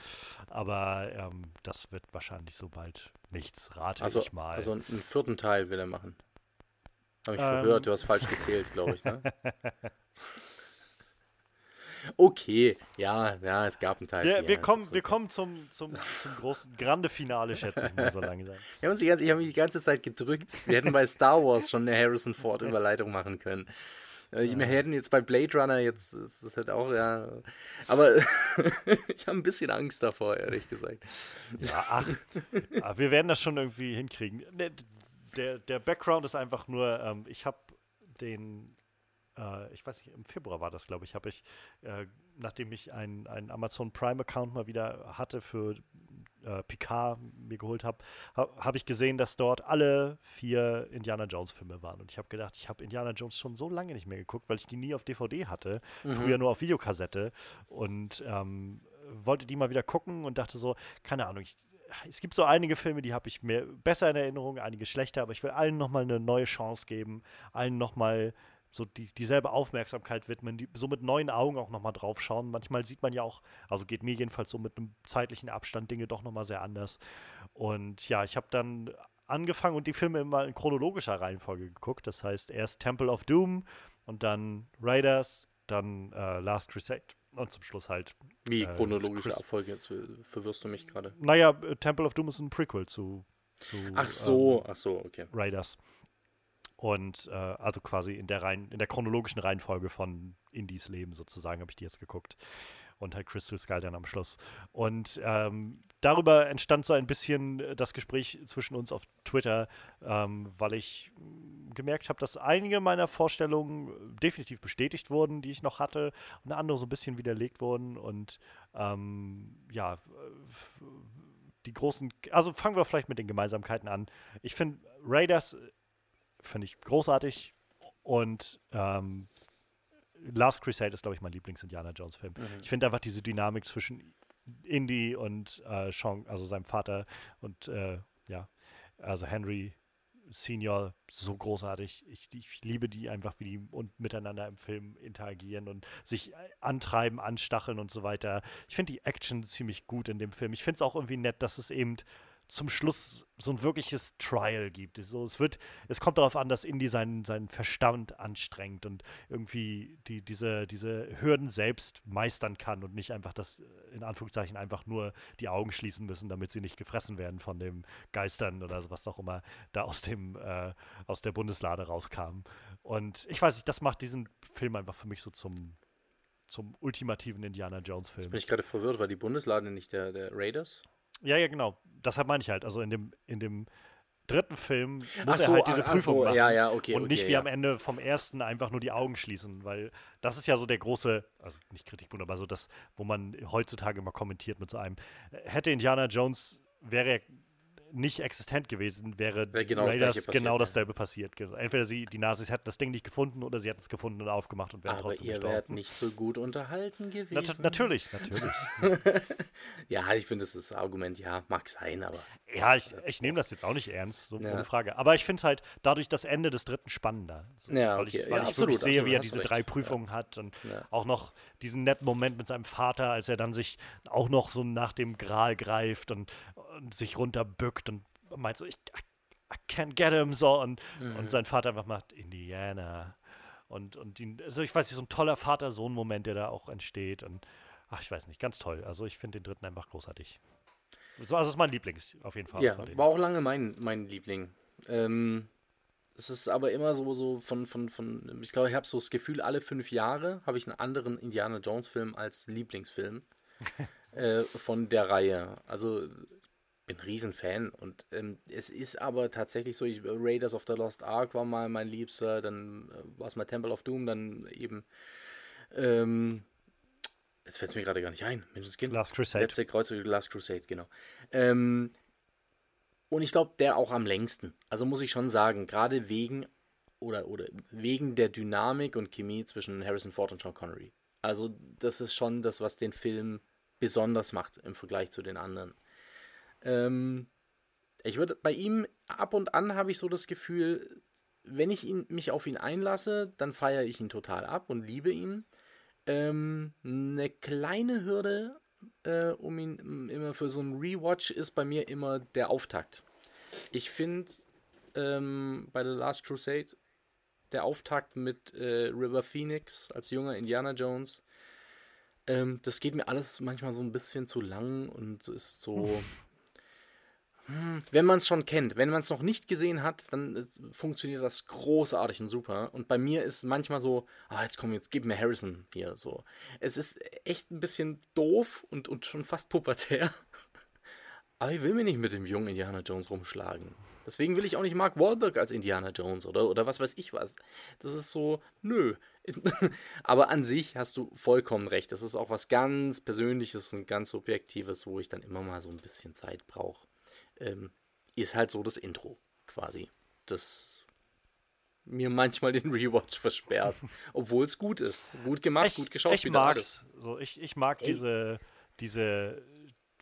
Aber ähm, das wird wahrscheinlich so bald nichts, rate also, ich mal. Also einen vierten Teil will er machen. Habe ich ähm, gehört, du hast falsch gezählt, glaube ich, ne? Okay, ja, ja, es gab einen Teil. Ja, wir, kommen, wir kommen zum, zum, zum großen Grande Finale, schätze ich mal so langsam. Wir haben ich habe mich die ganze Zeit gedrückt. Wir hätten bei Star Wars schon eine Harrison Ford-Überleitung machen können. Äh, wir hätten jetzt bei Blade Runner jetzt, das ist halt auch, ja. Aber ich habe ein bisschen Angst davor, ehrlich gesagt. Ja, ach, ach wir werden das schon irgendwie hinkriegen. Der, der Background ist einfach nur, ähm, ich habe den äh, ich weiß nicht, im Februar war das, glaube ich, habe ich, äh, nachdem ich einen Amazon Prime-Account mal wieder hatte für äh, Picard mir geholt habe, habe hab ich gesehen, dass dort alle vier Indiana Jones-Filme waren. Und ich habe gedacht, ich habe Indiana Jones schon so lange nicht mehr geguckt, weil ich die nie auf DVD hatte, mhm. früher nur auf Videokassette. Und ähm, wollte die mal wieder gucken und dachte so, keine Ahnung, ich, es gibt so einige Filme, die habe ich mir besser in Erinnerung, einige schlechter, aber ich will allen nochmal eine neue Chance geben, allen nochmal so die, dieselbe Aufmerksamkeit widmen, die, so mit neuen Augen auch nochmal drauf schauen. Manchmal sieht man ja auch, also geht mir jedenfalls so mit einem zeitlichen Abstand Dinge doch nochmal sehr anders. Und ja, ich habe dann angefangen und die Filme immer in chronologischer Reihenfolge geguckt. Das heißt erst Temple of Doom und dann Raiders, dann äh, Last Crusade und zum Schluss halt. Wie äh, chronologische Chris Abfolge? Jetzt verwirrst du mich gerade. Naja, äh, Temple of Doom ist ein Prequel zu. zu ach so, ähm, ach so, okay. Raiders. Und äh, also quasi in der, Reihen, in der chronologischen Reihenfolge von Indies Leben sozusagen habe ich die jetzt geguckt. Und halt Crystal Skull dann am Schluss. Und ähm, darüber entstand so ein bisschen das Gespräch zwischen uns auf Twitter, ähm, weil ich gemerkt habe, dass einige meiner Vorstellungen definitiv bestätigt wurden, die ich noch hatte, und andere so ein bisschen widerlegt wurden. Und ähm, ja, die großen, also fangen wir vielleicht mit den Gemeinsamkeiten an. Ich finde, Raiders finde ich großartig. Und ähm, Last Crusade ist, glaube ich, mein Lieblings-Indiana Jones-Film. Mhm. Ich finde einfach diese Dynamik zwischen Indy und äh, Sean, also seinem Vater und äh, ja, also Henry Senior so großartig. Ich, ich, liebe die einfach, wie die und miteinander im Film interagieren und sich antreiben, anstacheln und so weiter. Ich finde die Action ziemlich gut in dem Film. Ich finde es auch irgendwie nett, dass es eben zum Schluss so ein wirkliches Trial gibt. So, es, wird, es kommt darauf an, dass Indy seinen, seinen Verstand anstrengt und irgendwie die, diese, diese Hürden selbst meistern kann und nicht einfach das, in Anführungszeichen, einfach nur die Augen schließen müssen, damit sie nicht gefressen werden von dem Geistern oder was auch immer da aus dem, äh, aus der Bundeslade rauskam. Und ich weiß nicht, das macht diesen Film einfach für mich so zum, zum ultimativen Indiana Jones-Film. Jetzt bin ich gerade verwirrt, war die Bundeslade nicht der, der Raiders? Ja, ja, genau. Deshalb meine ich halt. Also in dem, in dem dritten Film muss so, er halt diese Prüfung so, machen. Ja, ja, okay, und okay, nicht wie ja. am Ende vom ersten einfach nur die Augen schließen, weil das ist ja so der große, also nicht Kritikpunkt, aber so das, wo man heutzutage immer kommentiert mit so einem. Hätte Indiana Jones, wäre er nicht existent gewesen, wäre genau Raiders das genau dasselbe ja. passiert. Entweder sie, die Nazis hätten das Ding nicht gefunden oder sie hätten es gefunden und aufgemacht und wären Aber trotzdem ihr gestorben. wärt nicht so gut unterhalten gewesen. Na, natürlich, natürlich. ja, ich finde, das ist das Argument, ja, mag sein, aber. Ja, ich, ich nehme das jetzt auch nicht ernst, so ja. ohne Frage. Aber ich finde es halt dadurch das Ende des dritten spannender. So, ja, okay. Weil ich, weil ja, ich absolut, wirklich sehe, absolut, wie er diese drei Prüfungen hat und auch noch diesen netten Moment mit seinem Vater, als er dann sich auch noch so nach dem Gral greift und, und sich runterbückt und meint so, ich I can't get him so und, mhm. und sein Vater einfach macht Indiana. Und, und ihn, also ich weiß nicht, so ein toller Vater-Sohn-Moment, der da auch entsteht. Und ach, ich weiß nicht, ganz toll. Also ich finde den dritten einfach großartig. So, also ist mein Lieblings, auf jeden Fall. Ja, war auch lange mein, mein Liebling. Ähm, es ist aber immer so, so von, von, von ich glaube, ich habe so das Gefühl, alle fünf Jahre habe ich einen anderen Indiana Jones-Film als Lieblingsfilm äh, von der Reihe. Also bin ein Riesenfan und ähm, es ist aber tatsächlich so, ich, Raiders of the Lost Ark war mal mein Liebster, dann äh, war es mal Temple of Doom, dann eben ähm, jetzt fällt es mir gerade gar nicht ein, Menschenskind. Last Crusade. Letzte Kreuzzug, Last Crusade, genau. Ähm, und ich glaube, der auch am längsten. Also muss ich schon sagen, gerade wegen oder, oder wegen der Dynamik und Chemie zwischen Harrison Ford und Sean Connery. Also das ist schon das, was den Film besonders macht im Vergleich zu den anderen. Ähm, ich würde bei ihm ab und an habe ich so das Gefühl, wenn ich ihn, mich auf ihn einlasse, dann feiere ich ihn total ab und liebe ihn. Ähm, eine kleine Hürde, äh, um ihn immer für so einen Rewatch ist bei mir immer der Auftakt. Ich finde ähm, bei The Last Crusade der Auftakt mit äh, River Phoenix als junger Indiana Jones, ähm, das geht mir alles manchmal so ein bisschen zu lang und ist so. Wenn man es schon kennt, wenn man es noch nicht gesehen hat, dann äh, funktioniert das großartig und super. Und bei mir ist manchmal so, ah, jetzt komm, jetzt gib mir Harrison hier so. Es ist echt ein bisschen doof und, und schon fast pubertär. Aber ich will mich nicht mit dem jungen Indiana Jones rumschlagen. Deswegen will ich auch nicht Mark Wahlberg als Indiana Jones oder, oder was weiß ich was. Das ist so, nö. Aber an sich hast du vollkommen recht. Das ist auch was ganz Persönliches und ganz Subjektives, wo ich dann immer mal so ein bisschen Zeit brauche ähm, ist halt so das Intro quasi. Das mir manchmal den Rewatch versperrt, obwohl es gut ist. Gut gemacht, ich, gut geschaut. Ich mag's. So, ich, ich mag diese, diese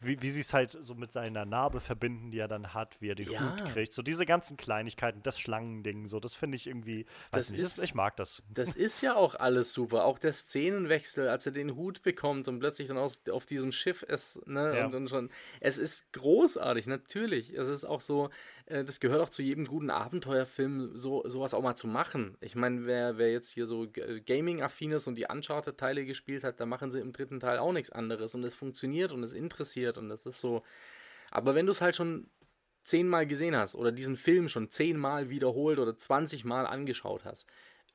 wie, wie sie es halt so mit seiner Narbe verbinden, die er dann hat, wie er den ja. Hut kriegt. So diese ganzen Kleinigkeiten, das Schlangending, so, das finde ich irgendwie, das nicht, ist, ich mag das. Das ist ja auch alles super. Auch der Szenenwechsel, als er den Hut bekommt und plötzlich dann aus, auf diesem Schiff ist, ne, ja. und dann schon. Es ist großartig, natürlich. Es ist auch so, äh, das gehört auch zu jedem guten Abenteuerfilm, so, sowas auch mal zu machen. Ich meine, wer, wer jetzt hier so Gaming-affin ist und die Uncharted-Teile gespielt hat, da machen sie im dritten Teil auch nichts anderes und es funktioniert und es interessiert und das ist so. Aber wenn du es halt schon zehnmal gesehen hast oder diesen Film schon zehnmal wiederholt oder zwanzigmal angeschaut hast,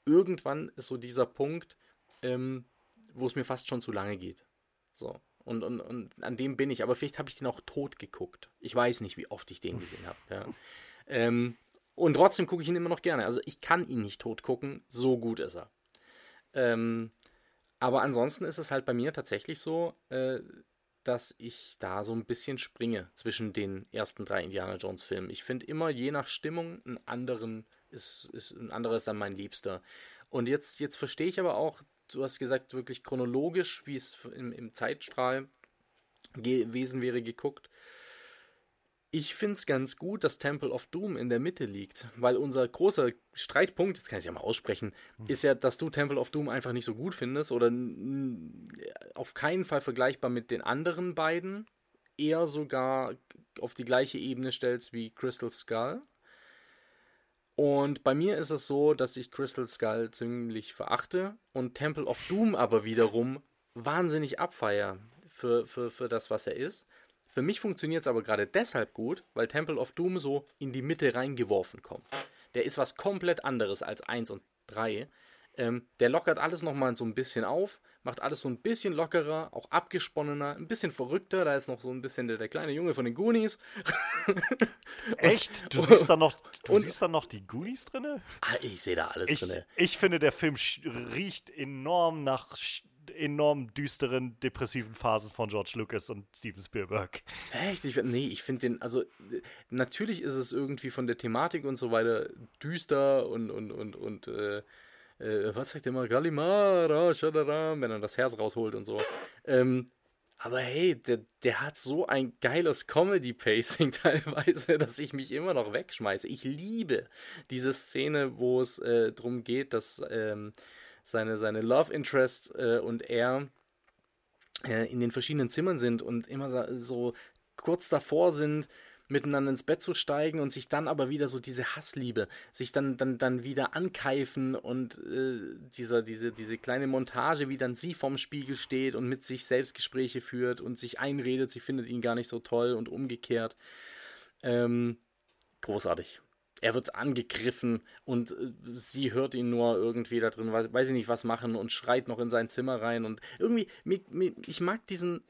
irgendwann ist so dieser Punkt, ähm, wo es mir fast schon zu lange geht. So. Und, und, und an dem bin ich. Aber vielleicht habe ich den auch tot geguckt. Ich weiß nicht, wie oft ich den gesehen habe. Ja. Ähm, und trotzdem gucke ich ihn immer noch gerne. Also ich kann ihn nicht tot gucken, so gut ist er. Ähm, aber ansonsten ist es halt bei mir tatsächlich so, äh, dass ich da so ein bisschen springe zwischen den ersten drei Indiana Jones Filmen. Ich finde immer je nach Stimmung einen anderen ist, ist ein anderes dann mein Liebster. Und jetzt, jetzt verstehe ich aber auch, du hast gesagt, wirklich chronologisch, wie es im, im Zeitstrahl gewesen wäre, geguckt. Ich finde es ganz gut, dass Temple of Doom in der Mitte liegt, weil unser großer Streitpunkt, jetzt kann ich es ja mal aussprechen, hm. ist ja, dass du Temple of Doom einfach nicht so gut findest oder auf keinen Fall vergleichbar mit den anderen beiden, eher sogar auf die gleiche Ebene stellst wie Crystal Skull. Und bei mir ist es so, dass ich Crystal Skull ziemlich verachte und Temple of Doom aber wiederum wahnsinnig abfeier für, für, für das, was er ist. Für mich funktioniert es aber gerade deshalb gut, weil Temple of Doom so in die Mitte reingeworfen kommt. Der ist was komplett anderes als 1 und 3. Ähm, der lockert alles nochmal so ein bisschen auf, macht alles so ein bisschen lockerer, auch abgesponnener, ein bisschen verrückter. Da ist noch so ein bisschen der, der kleine Junge von den Goonies. Echt? Du siehst da noch, du und, siehst da noch die Goonies drin? Ah, ich sehe da alles ich, drin. Ich finde, der Film riecht enorm nach enorm düsteren, depressiven Phasen von George Lucas und Steven Spielberg. Echt? Ich, nee, ich finde den, also natürlich ist es irgendwie von der Thematik und so weiter düster und, und, und, und äh, äh, was sagt der mal, Galimara, Shadaram, wenn er das Herz rausholt und so. Ähm, aber hey, der, der hat so ein geiles Comedy-Pacing teilweise, dass ich mich immer noch wegschmeiße. Ich liebe diese Szene, wo es äh, darum geht, dass ähm, seine, seine Love Interest äh, und er äh, in den verschiedenen Zimmern sind und immer so, kurz davor sind, miteinander ins Bett zu steigen und sich dann aber wieder so diese Hassliebe, sich dann, dann, dann wieder ankeifen und äh, dieser, diese, diese kleine Montage, wie dann sie vorm Spiegel steht und mit sich selbst Gespräche führt und sich einredet, sie findet ihn gar nicht so toll und umgekehrt. Ähm, großartig. Er wird angegriffen und äh, sie hört ihn nur irgendwie da drin, weiß, weiß ich nicht was machen und schreit noch in sein Zimmer rein und irgendwie, mir, mir, ich mag diesen,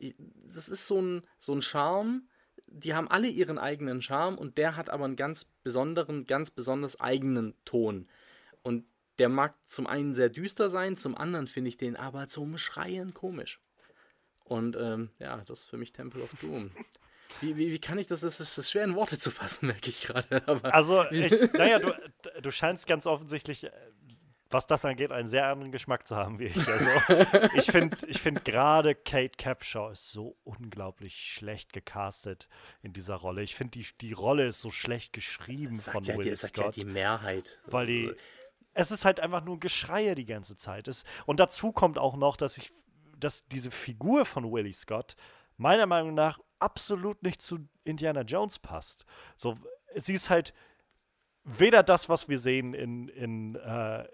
das ist so ein, so ein Charme, die haben alle ihren eigenen Charme und der hat aber einen ganz besonderen, ganz besonders eigenen Ton. Und der mag zum einen sehr düster sein, zum anderen finde ich den aber zum Schreien komisch. Und ähm, ja, das ist für mich Temple of Doom. Wie, wie, wie kann ich das? Es ist schwer in Worte zu fassen, merke ich gerade. Also, ich, naja, du, du scheinst ganz offensichtlich, äh, was das angeht, einen sehr anderen Geschmack zu haben wie ich. Also, ich finde ich find gerade Kate Capshaw ist so unglaublich schlecht gecastet in dieser Rolle. Ich finde, die, die Rolle ist so schlecht geschrieben das von ja, Will die, das Scott. Ja die Mehrheit. Weil die, es ist halt einfach nur Geschreie die ganze Zeit. Es, und dazu kommt auch noch, dass ich, dass diese Figur von Willie Scott meiner Meinung nach absolut nicht zu Indiana Jones passt. So, sie ist halt weder das, was wir sehen in, in äh,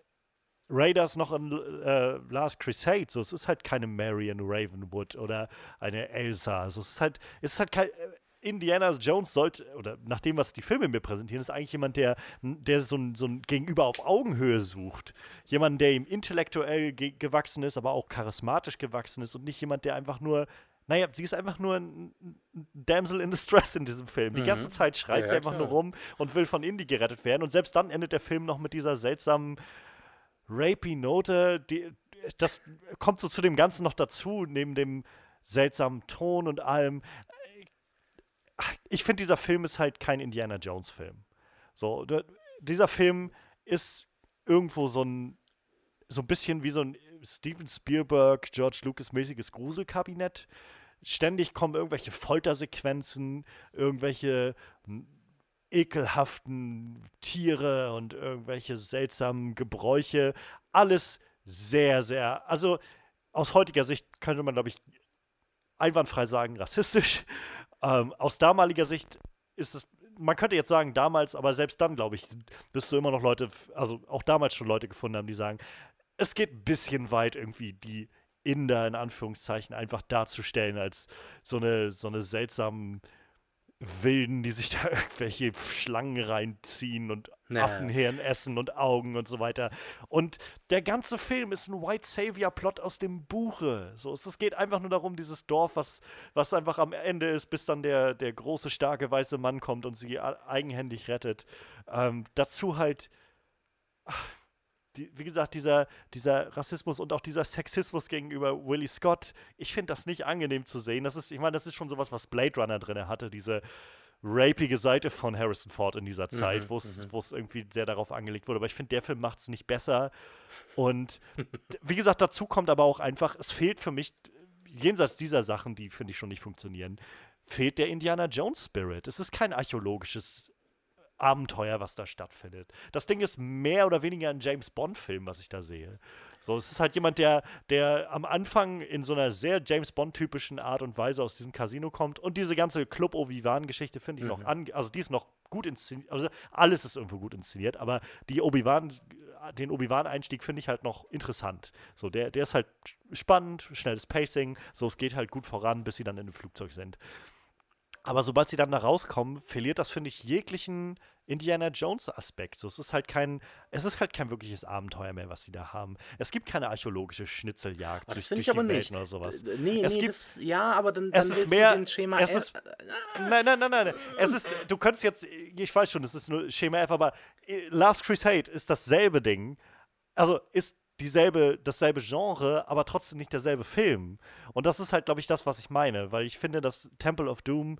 Raiders noch in äh, Last Crusade. So, es ist halt keine Marion Ravenwood oder eine Elsa. Also, es ist halt, es ist halt kein. Äh, Indiana Jones sollte, oder nach dem, was die Filme mir präsentieren, ist eigentlich jemand, der, der so ein, so ein Gegenüber auf Augenhöhe sucht. Jemand, der ihm intellektuell ge gewachsen ist, aber auch charismatisch gewachsen ist und nicht jemand, der einfach nur naja, sie ist einfach nur ein Damsel in Distress in diesem Film. Die mhm. ganze Zeit schreit ja, sie einfach klar. nur rum und will von Indy gerettet werden. Und selbst dann endet der Film noch mit dieser seltsamen rapey Note. Die, das kommt so zu dem Ganzen noch dazu, neben dem seltsamen Ton und allem. Ich finde, dieser Film ist halt kein Indiana Jones-Film. So, dieser Film ist irgendwo so ein so ein bisschen wie so ein Steven Spielberg, George Lucas-mäßiges Gruselkabinett. Ständig kommen irgendwelche Foltersequenzen, irgendwelche ekelhaften Tiere und irgendwelche seltsamen Gebräuche. Alles sehr, sehr, also aus heutiger Sicht könnte man, glaube ich, einwandfrei sagen, rassistisch. Ähm, aus damaliger Sicht ist es, man könnte jetzt sagen damals, aber selbst dann, glaube ich, wirst du immer noch Leute, also auch damals schon Leute gefunden haben, die sagen, es geht ein bisschen weit, irgendwie die Inder in Anführungszeichen einfach darzustellen als so eine, so eine seltsamen Wilden, die sich da irgendwelche Schlangen reinziehen und naja. Affenhirn essen und Augen und so weiter. Und der ganze Film ist ein White Savior-Plot aus dem Buche. So, es geht einfach nur darum, dieses Dorf, was, was einfach am Ende ist, bis dann der, der große, starke weiße Mann kommt und sie eigenhändig rettet. Ähm, dazu halt. Ach, die, wie gesagt, dieser, dieser Rassismus und auch dieser Sexismus gegenüber Willie Scott, ich finde das nicht angenehm zu sehen. Das ist, ich meine, das ist schon sowas, was Blade Runner drin hatte, diese rapige Seite von Harrison Ford in dieser Zeit, mhm, wo es mhm. irgendwie sehr darauf angelegt wurde. Aber ich finde, der Film macht es nicht besser. Und wie gesagt, dazu kommt aber auch einfach, es fehlt für mich, jenseits dieser Sachen, die finde ich schon nicht funktionieren, fehlt der Indiana Jones Spirit. Es ist kein archäologisches Abenteuer, was da stattfindet. Das Ding ist mehr oder weniger ein James Bond-Film, was ich da sehe. So, es ist halt jemand, der, der am Anfang in so einer sehr James Bond-typischen Art und Weise aus diesem Casino kommt. Und diese ganze Club Obi-Wan-Geschichte finde ich mhm. noch an, also die ist noch gut inszeniert. Also alles ist irgendwo gut inszeniert, aber die Obi-Wan, den Obi-Wan-Einstieg finde ich halt noch interessant. So, der, der ist halt spannend, schnelles Pacing, so es geht halt gut voran, bis sie dann in dem Flugzeug sind. Aber sobald sie dann da rauskommen, verliert das, finde ich, jeglichen Indiana Jones-Aspekt. So, es ist halt kein, es ist halt kein wirkliches Abenteuer mehr, was sie da haben. Es gibt keine archäologische Schnitzeljagd. Oh, das finde ich aber nicht. Oder sowas. Nee, es nee, gibt, das, ja, aber dann, dann es ist mehr, den Schema es ist, Nein, nein, nein, nein. Es ist, du könntest jetzt, ich weiß schon, es ist nur Schema F, aber äh, Last Crusade ist dasselbe Ding. Also ist dieselbe, dasselbe Genre, aber trotzdem nicht derselbe Film. Und das ist halt, glaube ich, das, was ich meine, weil ich finde, dass Temple of Doom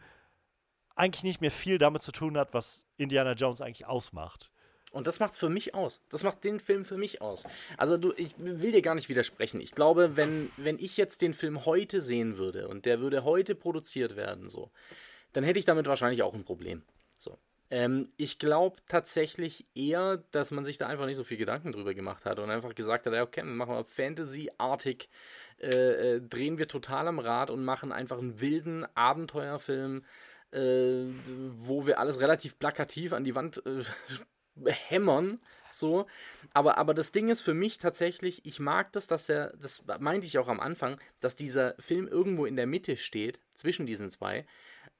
eigentlich nicht mehr viel damit zu tun hat, was Indiana Jones eigentlich ausmacht. Und das macht es für mich aus. Das macht den Film für mich aus. Also du, ich will dir gar nicht widersprechen. Ich glaube, wenn, wenn ich jetzt den Film heute sehen würde und der würde heute produziert werden, so, dann hätte ich damit wahrscheinlich auch ein Problem. So. Ähm, ich glaube tatsächlich eher, dass man sich da einfach nicht so viel Gedanken drüber gemacht hat und einfach gesagt hat, ja, okay, wir machen mal Fantasy-artig, äh, äh, drehen wir total am Rad und machen einfach einen wilden Abenteuerfilm äh, wo wir alles relativ plakativ an die Wand äh, hämmern. So. Aber, aber das Ding ist für mich tatsächlich, ich mag das, dass er, das meinte ich auch am Anfang, dass dieser Film irgendwo in der Mitte steht, zwischen diesen zwei,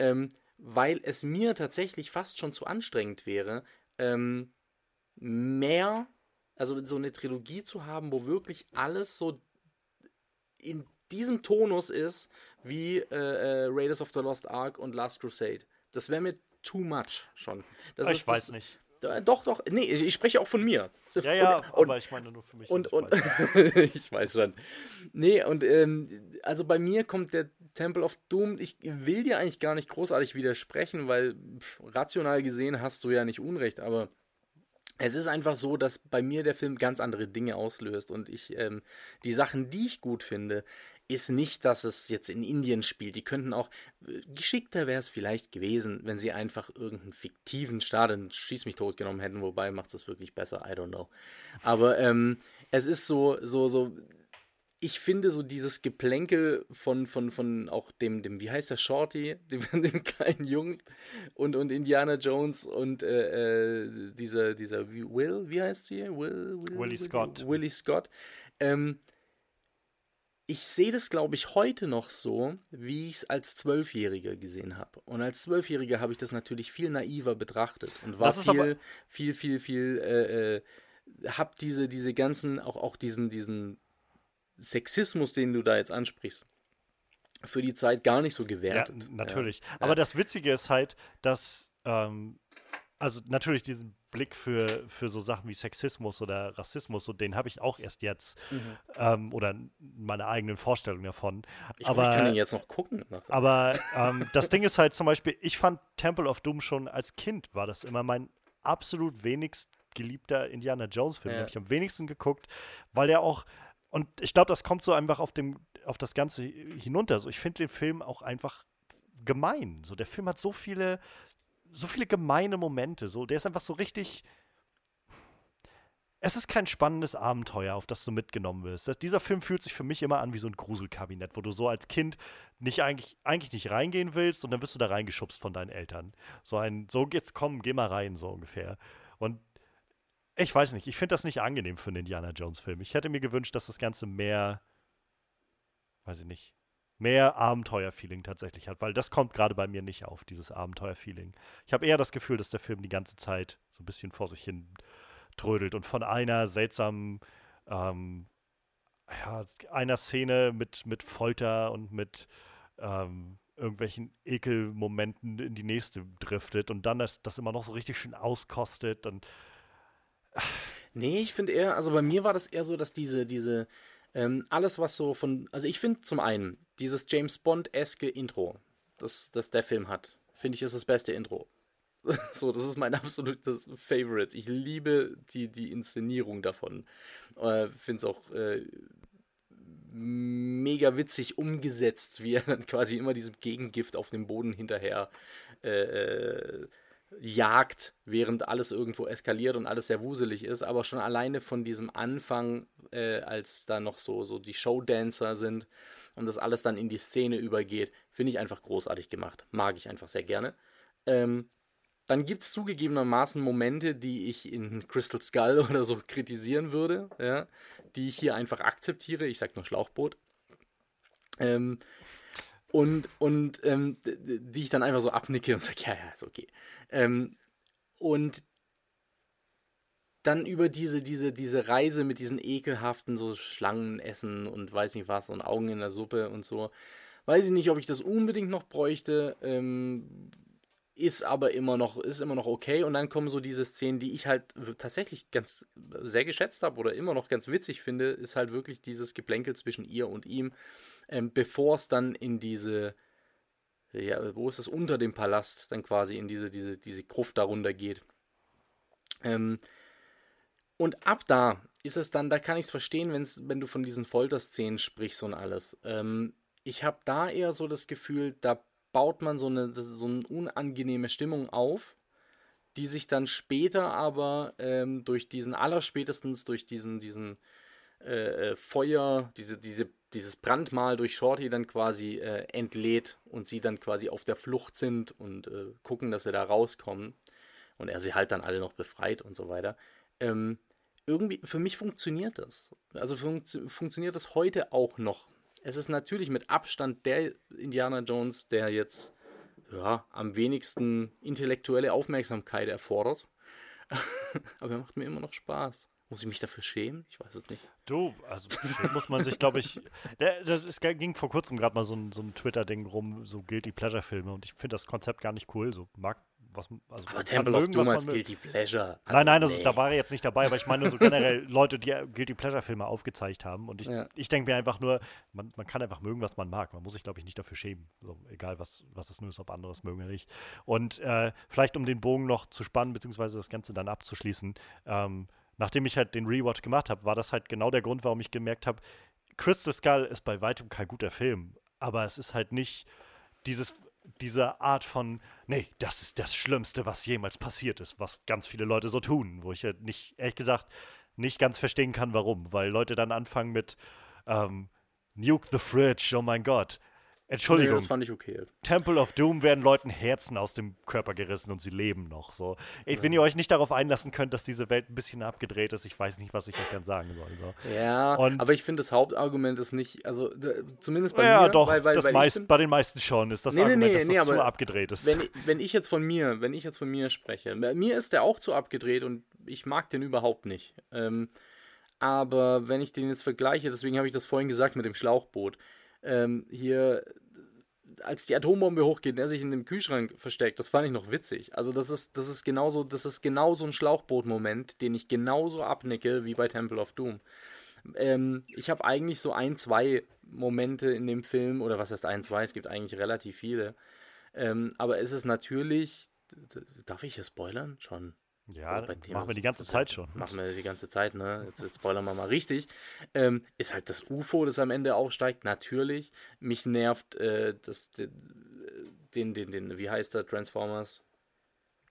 ähm, weil es mir tatsächlich fast schon zu anstrengend wäre, ähm, mehr, also so eine Trilogie zu haben, wo wirklich alles so in diesem Tonus ist wie äh, äh, Raiders of the Lost Ark und Last Crusade. Das wäre mir too much schon. Das ich weiß das, nicht. Doch, doch. Nee, ich, spreche auch von mir. Ja, ja, und, aber ich meine nur für mich. Und, und, ich weiß schon. Nee, und ähm, also bei mir kommt der Temple of Doom. Ich will dir eigentlich gar nicht großartig widersprechen, weil pff, rational gesehen hast du ja nicht Unrecht, aber es ist einfach so, dass bei mir der Film ganz andere Dinge auslöst und ich ähm, die Sachen, die ich gut finde, ist nicht, dass es jetzt in Indien spielt. Die könnten auch, äh, geschickter wäre es vielleicht gewesen, wenn sie einfach irgendeinen fiktiven Staat in Schieß mich tot genommen hätten, wobei macht es wirklich besser, I don't know. Aber ähm, es ist so, so, so, ich finde so dieses Geplänkel von, von, von auch dem, dem, wie heißt der Shorty, dem, dem kleinen Jungen und, und Indiana Jones und äh, äh, dieser, dieser Will, wie heißt sie? Will, Will, Willie Scott. Willie Scott. Ähm, ich sehe das, glaube ich, heute noch so, wie ich es als Zwölfjähriger gesehen habe. Und als Zwölfjähriger habe ich das natürlich viel naiver betrachtet und war viel, viel, viel, viel, äh, äh, hab diese, diese ganzen, auch, auch diesen, diesen Sexismus, den du da jetzt ansprichst, für die Zeit gar nicht so gewertet. Ja, natürlich. Ja. Aber ja. das Witzige ist halt, dass, ähm, also natürlich diesen Blick für, für so Sachen wie Sexismus oder Rassismus und den habe ich auch erst jetzt mhm. ähm, oder meine eigenen Vorstellungen davon. Ich, aber, ich kann ihn jetzt noch gucken. Aber ähm, das Ding ist halt zum Beispiel, ich fand Temple of Doom schon als Kind war das immer mein absolut wenigst geliebter Indiana Jones Film. Ja. habe ich am wenigsten geguckt, weil er auch und ich glaube, das kommt so einfach auf, dem, auf das Ganze hinunter. So, ich finde den Film auch einfach gemein. So, der Film hat so viele, so viele gemeine Momente. So, der ist einfach so richtig. Es ist kein spannendes Abenteuer, auf das du mitgenommen wirst. Das, dieser Film fühlt sich für mich immer an wie so ein Gruselkabinett, wo du so als Kind nicht eigentlich, eigentlich nicht reingehen willst und dann wirst du da reingeschubst von deinen Eltern. So ein, so geht's, komm, geh mal rein, so ungefähr. Und ich weiß nicht, ich finde das nicht angenehm für einen Indiana Jones-Film. Ich hätte mir gewünscht, dass das Ganze mehr, weiß ich nicht, mehr Abenteuer-Feeling tatsächlich hat, weil das kommt gerade bei mir nicht auf, dieses Abenteuer-Feeling. Ich habe eher das Gefühl, dass der Film die ganze Zeit so ein bisschen vor sich hin trödelt und von einer seltsamen, ähm, ja, einer Szene mit, mit Folter und mit ähm, irgendwelchen Ekelmomenten in die nächste driftet und dann das, das immer noch so richtig schön auskostet und Nee, ich finde eher, also bei mir war das eher so, dass diese, diese, ähm, alles was so von, also ich finde zum einen, dieses James Bond-eske Intro, das, das der Film hat, finde ich ist das beste Intro. so, das ist mein absolutes Favorite. Ich liebe die, die Inszenierung davon. Äh, finde es auch äh, mega witzig umgesetzt, wie er dann quasi immer diesem Gegengift auf dem Boden hinterher äh, äh jagt, während alles irgendwo eskaliert und alles sehr wuselig ist, aber schon alleine von diesem Anfang, äh, als da noch so, so die Showdancer sind und das alles dann in die Szene übergeht, finde ich einfach großartig gemacht. Mag ich einfach sehr gerne. Ähm, dann gibt es zugegebenermaßen Momente, die ich in Crystal Skull oder so kritisieren würde, ja, die ich hier einfach akzeptiere. Ich sag nur Schlauchboot. Ähm, und, und ähm, die ich dann einfach so abnicke und sage, ja, ja, ist okay. Ähm, und dann über diese, diese, diese Reise mit diesen ekelhaften so Schlangenessen und weiß nicht was und Augen in der Suppe und so, weiß ich nicht, ob ich das unbedingt noch bräuchte. Ähm, ist aber immer noch, ist immer noch okay. Und dann kommen so diese Szenen, die ich halt tatsächlich ganz sehr geschätzt habe oder immer noch ganz witzig finde, ist halt wirklich dieses Geplänkel zwischen ihr und ihm ähm, bevor es dann in diese, ja, wo ist es unter dem Palast, dann quasi in diese, diese, diese Gruft darunter geht. Ähm, und ab da ist es dann, da kann ich es verstehen, wenn's, wenn du von diesen Folterszenen sprichst und alles. Ähm, ich habe da eher so das Gefühl, da baut man so eine, so eine unangenehme Stimmung auf, die sich dann später aber ähm, durch diesen, allerspätestens durch diesen, diesen äh, äh Feuer, diese, diese dieses Brandmal durch Shorty dann quasi äh, entlädt und sie dann quasi auf der Flucht sind und äh, gucken, dass sie da rauskommen und er sie halt dann alle noch befreit und so weiter. Ähm, irgendwie, für mich funktioniert das. Also fun funktioniert das heute auch noch. Es ist natürlich mit Abstand der Indiana Jones, der jetzt ja, am wenigsten intellektuelle Aufmerksamkeit erfordert. Aber er macht mir immer noch Spaß. Muss ich mich dafür schämen? Ich weiß es nicht. Du, also muss man sich, glaube ich. Der, das, es ging vor kurzem gerade mal so ein, so ein Twitter-Ding rum, so Guilty Pleasure-Filme und ich finde das Konzept gar nicht cool. So mag was. Also aber Temple of Doom als Guilty Pleasure. Also nein, nein, also, da war er jetzt nicht dabei, aber ich meine so generell Leute, die Guilty Pleasure-Filme aufgezeigt haben. Und ich, ja. ich denke mir einfach nur, man, man kann einfach mögen, was man mag. Man muss sich, glaube ich, nicht dafür schämen. So, egal, was, was es nur ist, ob anderes mögen oder nicht. Und äh, vielleicht, um den Bogen noch zu spannen, beziehungsweise das Ganze dann abzuschließen, ähm, nachdem ich halt den Rewatch gemacht habe, war das halt genau der Grund, warum ich gemerkt habe, Crystal Skull ist bei weitem kein guter Film, aber es ist halt nicht dieses, diese Art von, nee, das ist das Schlimmste, was jemals passiert ist, was ganz viele Leute so tun, wo ich ja nicht, ehrlich gesagt, nicht ganz verstehen kann, warum, weil Leute dann anfangen mit ähm, Nuke the Fridge, oh mein Gott, Entschuldigung. Nee, das fand ich okay. Temple of Doom werden Leuten Herzen aus dem Körper gerissen und sie leben noch. So. Ich, wenn ihr euch nicht darauf einlassen könnt, dass diese Welt ein bisschen abgedreht ist, ich weiß nicht, was ich euch dann sagen soll. So. Ja, und aber ich finde, das Hauptargument ist nicht, also zumindest bei ja, mir. Ja, doch, weil, weil, das weil meist, find, bei den meisten schon ist das nee, Argument, nee, dass das zu abgedreht ist. Wenn, wenn ich jetzt von mir, wenn ich jetzt von mir spreche, mir ist der auch zu abgedreht und ich mag den überhaupt nicht. Ähm, aber wenn ich den jetzt vergleiche, deswegen habe ich das vorhin gesagt mit dem Schlauchboot. Ähm, hier als die Atombombe hochgeht, der sich in dem Kühlschrank versteckt, das fand ich noch witzig. Also das ist, das ist genauso, das ist genauso ein Schlauchboot-Moment, den ich genauso abnicke wie bei Temple of Doom. Ähm, ich habe eigentlich so ein, zwei Momente in dem Film, oder was heißt ein, zwei, es gibt eigentlich relativ viele. Ähm, aber es ist natürlich, darf ich hier spoilern? Schon. Ja, also machen wir die ganze Zeit schon. Machen wir die ganze Zeit, ne? Jetzt, jetzt spoilern wir mal richtig. Ähm, ist halt das UFO, das am Ende aufsteigt, natürlich. Mich nervt äh, das, den, den, den, wie heißt der, Transformers?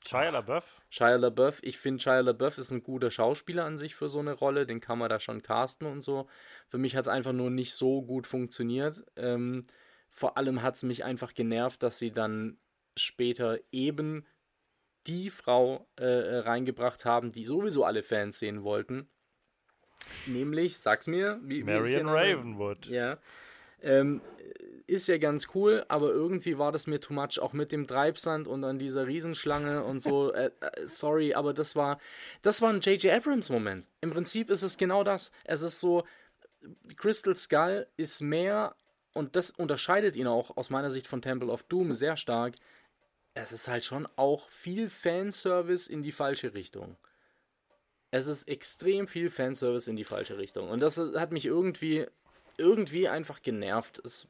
Shia LaBeouf? Shia LaBeouf. Ich finde, Shia LaBeouf ist ein guter Schauspieler an sich für so eine Rolle. Den kann man da schon casten und so. Für mich hat es einfach nur nicht so gut funktioniert. Ähm, vor allem hat es mich einfach genervt, dass sie dann später eben die Frau äh, äh, reingebracht haben, die sowieso alle Fans sehen wollten. Nämlich, sag's mir, wie Marion Ravenwood. Ja. Ähm, ist ja ganz cool, aber irgendwie war das mir too much, auch mit dem Treibsand und an dieser Riesenschlange und so. Äh, äh, sorry, aber das war, das war ein J.J. Abrams-Moment. Im Prinzip ist es genau das. Es ist so, Crystal Skull ist mehr, und das unterscheidet ihn auch aus meiner Sicht von Temple of Doom sehr stark, es ist halt schon auch viel Fanservice in die falsche Richtung. Es ist extrem viel Fanservice in die falsche Richtung. Und das hat mich irgendwie irgendwie einfach genervt. Es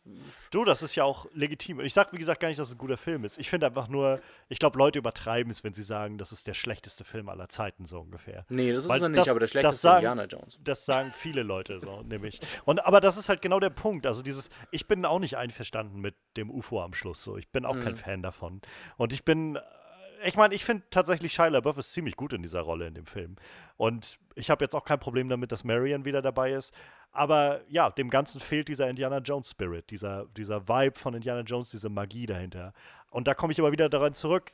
du, das ist ja auch legitim. Ich sag, wie gesagt, gar nicht, dass es ein guter Film ist. Ich finde einfach nur, ich glaube, Leute übertreiben es, wenn sie sagen, das ist der schlechteste Film aller Zeiten, so ungefähr. Nee, das ist er nicht, das, aber der schlechteste sagen, Indiana Jones. Das sagen viele Leute so, nämlich. Und, aber das ist halt genau der Punkt. Also dieses, ich bin auch nicht einverstanden mit dem UFO am Schluss. So. Ich bin auch mhm. kein Fan davon. Und ich bin ich meine, ich finde tatsächlich Shia LaBeouf ist ziemlich gut in dieser Rolle in dem Film. Und ich habe jetzt auch kein Problem damit, dass Marion wieder dabei ist. Aber ja, dem Ganzen fehlt dieser Indiana Jones Spirit, dieser, dieser Vibe von Indiana Jones, diese Magie dahinter. Und da komme ich immer wieder daran zurück.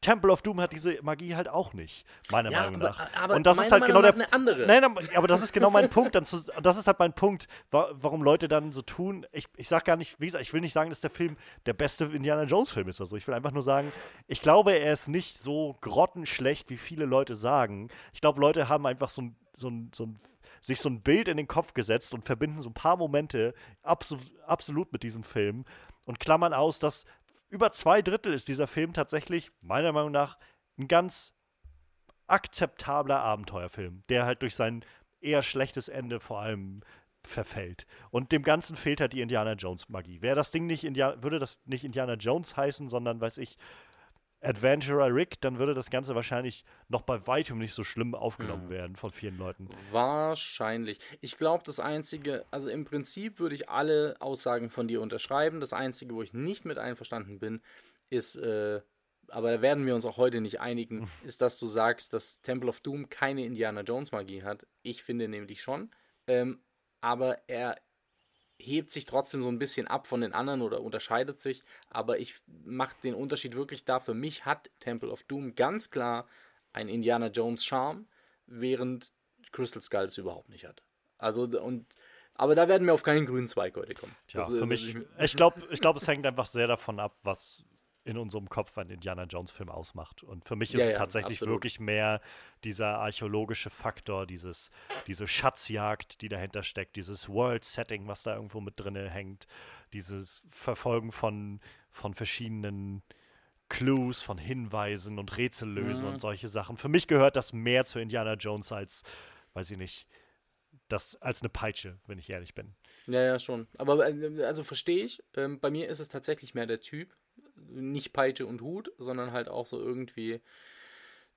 Temple of Doom hat diese Magie halt auch nicht, meiner ja, Meinung nach. Aber, und das ist halt genau der eine andere. Nein, aber das ist genau mein Punkt. Dann zu, das ist halt mein Punkt, warum Leute dann so tun. Ich, ich sag gar nicht, wie gesagt, ich will nicht sagen, dass der Film der beste Indiana Jones Film ist. Also ich will einfach nur sagen, ich glaube, er ist nicht so grottenschlecht, wie viele Leute sagen. Ich glaube, Leute haben einfach so ein, so ein, so ein sich so ein Bild in den Kopf gesetzt und verbinden so ein paar Momente abso absolut mit diesem Film und klammern aus, dass über zwei Drittel ist dieser Film tatsächlich, meiner Meinung nach, ein ganz akzeptabler Abenteuerfilm, der halt durch sein eher schlechtes Ende vor allem verfällt. Und dem Ganzen fehlt halt die Indiana Jones Magie. Wäre das Ding nicht Indiana, würde das nicht Indiana Jones heißen, sondern weiß ich, Adventurer Rick, dann würde das Ganze wahrscheinlich noch bei weitem nicht so schlimm aufgenommen hm. werden von vielen Leuten. Wahrscheinlich. Ich glaube, das Einzige, also im Prinzip würde ich alle Aussagen von dir unterschreiben. Das Einzige, wo ich nicht mit einverstanden bin, ist, äh, aber da werden wir uns auch heute nicht einigen, ist, dass du sagst, dass Temple of Doom keine Indiana Jones Magie hat. Ich finde nämlich schon. Ähm, aber er hebt sich trotzdem so ein bisschen ab von den anderen oder unterscheidet sich, aber ich mache den Unterschied wirklich da. Für mich hat Temple of Doom ganz klar ein Indiana Jones Charme, während Crystal Skull es überhaupt nicht hat. Also und aber da werden wir auf keinen grünen Zweig heute kommen. Ja, das, für mich, ich, ich glaube, ich glaub, es hängt einfach sehr davon ab, was in unserem Kopf ein Indiana Jones-Film ausmacht. Und für mich ist Ja, es tatsächlich absolut. wirklich mehr dieser archäologische Faktor, dieses, diese Schatzjagd, die dahinter steckt, dieses World-Setting, was da irgendwo mit drin hängt, dieses Verfolgen von, von verschiedenen Clues, von Hinweisen und Rätsellösen Mhm. und solche Sachen. Für mich gehört das mehr zu Indiana Jones als, weiß ich nicht, das als eine Peitsche, wenn ich ehrlich bin. Ja, ja, schon. Aber äh, also verstehe ich. Ähm, bei mir ist es tatsächlich mehr der Typ. Nicht Peitsche und Hut, sondern halt auch so irgendwie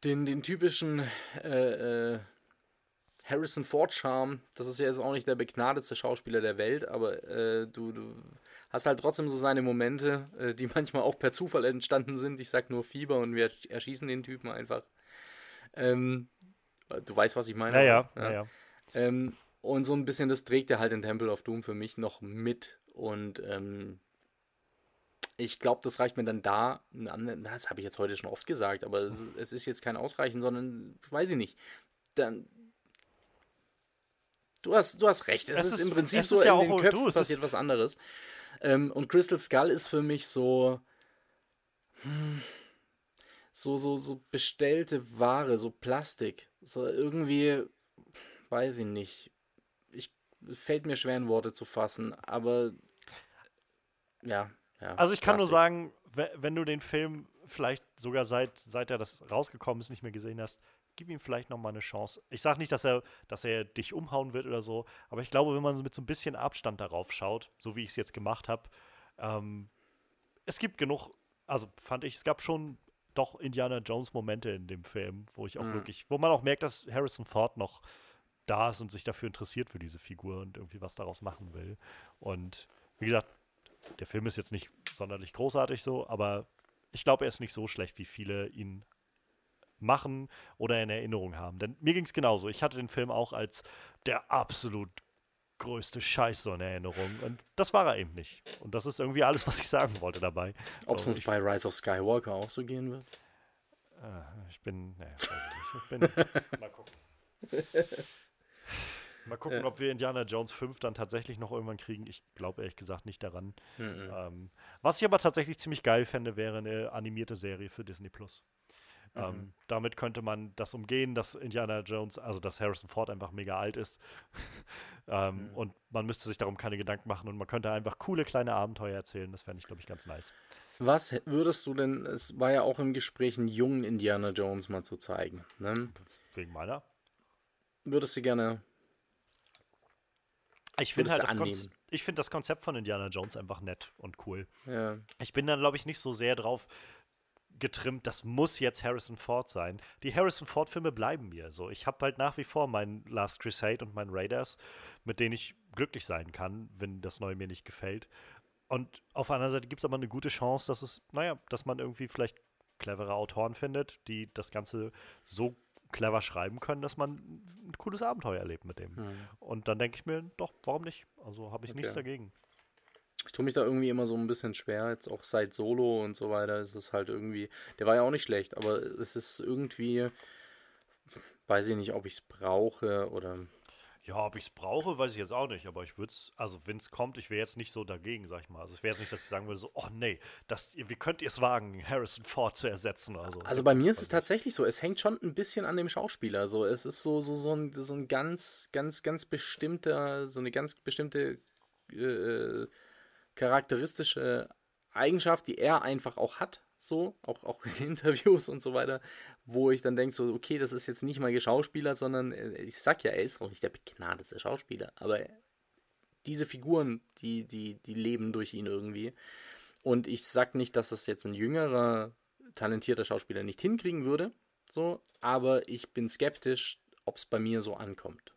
den, den typischen äh, äh, Harrison Ford-Charme. Das ist ja jetzt auch nicht der begnadetste Schauspieler der Welt, aber äh, du, du hast halt trotzdem so seine Momente, äh, die manchmal auch per Zufall entstanden sind. Ich sag nur Fieber und wir erschießen den Typen einfach. Ähm, du weißt, was ich meine. Naja, Ja. naja. Ähm, und so ein bisschen, das trägt er halt in Temple of Doom für mich noch mit. Und ähm, ich glaube, das reicht mir dann da. Das habe ich jetzt heute schon oft gesagt, aber es, ist- es ist jetzt kein Ausreichen, sondern weiß ich nicht. Dann. Du hast, du hast recht. Es, Es ist, ist- im Prinzip es so, ist ja in auch- den Köpfen ist- passiert was anderes. Ähm, und Crystal Skull ist für mich so. hm, So, so, so bestellte Ware, so Plastik. So irgendwie, weiß ich nicht. Ich fällt mir schwer in Worte zu fassen, aber ja, ja. Also ich kann nur sagen, we- wenn du den Film vielleicht sogar seit, seit er das rausgekommen ist, nicht mehr gesehen hast, gib ihm vielleicht noch mal eine Chance. Ich sage nicht, dass er, dass er dich umhauen wird oder so, aber ich glaube, wenn man mit so ein bisschen Abstand darauf schaut, so wie ich es jetzt gemacht habe, ähm, es gibt genug, also fand ich, es gab schon doch Indiana Jones Momente in dem Film, wo ich auch Mhm. wirklich, wo man auch merkt, dass Harrison Ford noch da ist und sich dafür interessiert für diese Figur und irgendwie was daraus machen will. Und wie gesagt, der Film ist jetzt nicht sonderlich großartig so, aber ich glaube, er ist nicht so schlecht, wie viele ihn machen oder in Erinnerung haben. Denn mir ging es genauso. Ich hatte den Film auch als der absolut größte Scheiß so in Erinnerung. Und das war er eben nicht. Und das ist irgendwie alles, was ich sagen wollte dabei. Ob es So, uns bei Rise of Skywalker auch so gehen wird? äh, ich bin, naja, weiß ich nicht. Ich bin, mal gucken. Mal gucken, ob wir Indiana Jones 5 dann tatsächlich noch irgendwann kriegen. Ich glaube ehrlich gesagt nicht daran. Mhm. Ähm, was ich aber tatsächlich ziemlich geil fände, wäre eine animierte Serie für Disney Plus. Ähm, damit könnte man das umgehen, dass Indiana Jones, also dass Harrison Ford einfach mega alt ist. ähm, Mhm. Und man müsste sich darum keine Gedanken machen und man könnte einfach coole kleine Abenteuer erzählen. Das fände ich, glaube ich, ganz nice. Was würdest du denn, es war ja auch im Gespräch, einen jungen Indiana Jones mal zu zeigen. Ne? Wegen meiner. Würdest du gerne Ich finde halt das, Konz ich find das Konzept von Indiana Jones einfach nett und cool. Ja. Ich bin dann, glaube ich, nicht so sehr drauf getrimmt, das muss jetzt Harrison Ford sein. Die Harrison Ford-Filme bleiben mir so. Ich habe halt nach wie vor meinen Last Crusade und meinen Raiders, mit denen ich glücklich sein kann, wenn das Neue mir nicht gefällt. Und auf der anderen Seite gibt es aber eine gute Chance, dass es, naja, dass man irgendwie vielleicht clevere Autoren findet, die das Ganze so clever schreiben können, dass man ein cooles Abenteuer erlebt mit dem. Hm. Und dann denke ich mir, doch, warum nicht? Also habe ich nichts Okay. dagegen. Ich tue mich da irgendwie immer so ein bisschen schwer, jetzt auch seit Solo und so weiter, ist es halt irgendwie, der war ja auch nicht schlecht, aber es ist irgendwie, weiß ich nicht, ob ich es brauche oder, Ja, ob ich es brauche, weiß ich jetzt auch nicht, aber ich würde es, also wenn es kommt, ich wäre jetzt nicht so dagegen, sag ich mal. Also es wäre jetzt nicht, dass ich sagen würde, so, oh nee, das, wie könnt ihr es wagen, Harrison Ford zu ersetzen? Also, also bei mir ist es nicht. tatsächlich so, es hängt schon ein bisschen an dem Schauspieler, so, es ist so, so, so ein, so ein ganz, ganz, ganz bestimmter, so eine ganz bestimmte äh, charakteristische Eigenschaft, die er einfach auch hat, so, auch, auch in Interviews und so weiter, wo ich dann denke, so, okay, das ist jetzt nicht mal geschauspielert, sondern äh, ich sag ja, er ist auch nicht der begnadete Schauspieler, aber diese Figuren, die, die, die leben durch ihn irgendwie. Und ich sag nicht, dass es jetzt ein jüngerer, talentierter Schauspieler nicht hinkriegen würde, so, aber ich bin skeptisch, ob es bei mir so ankommt.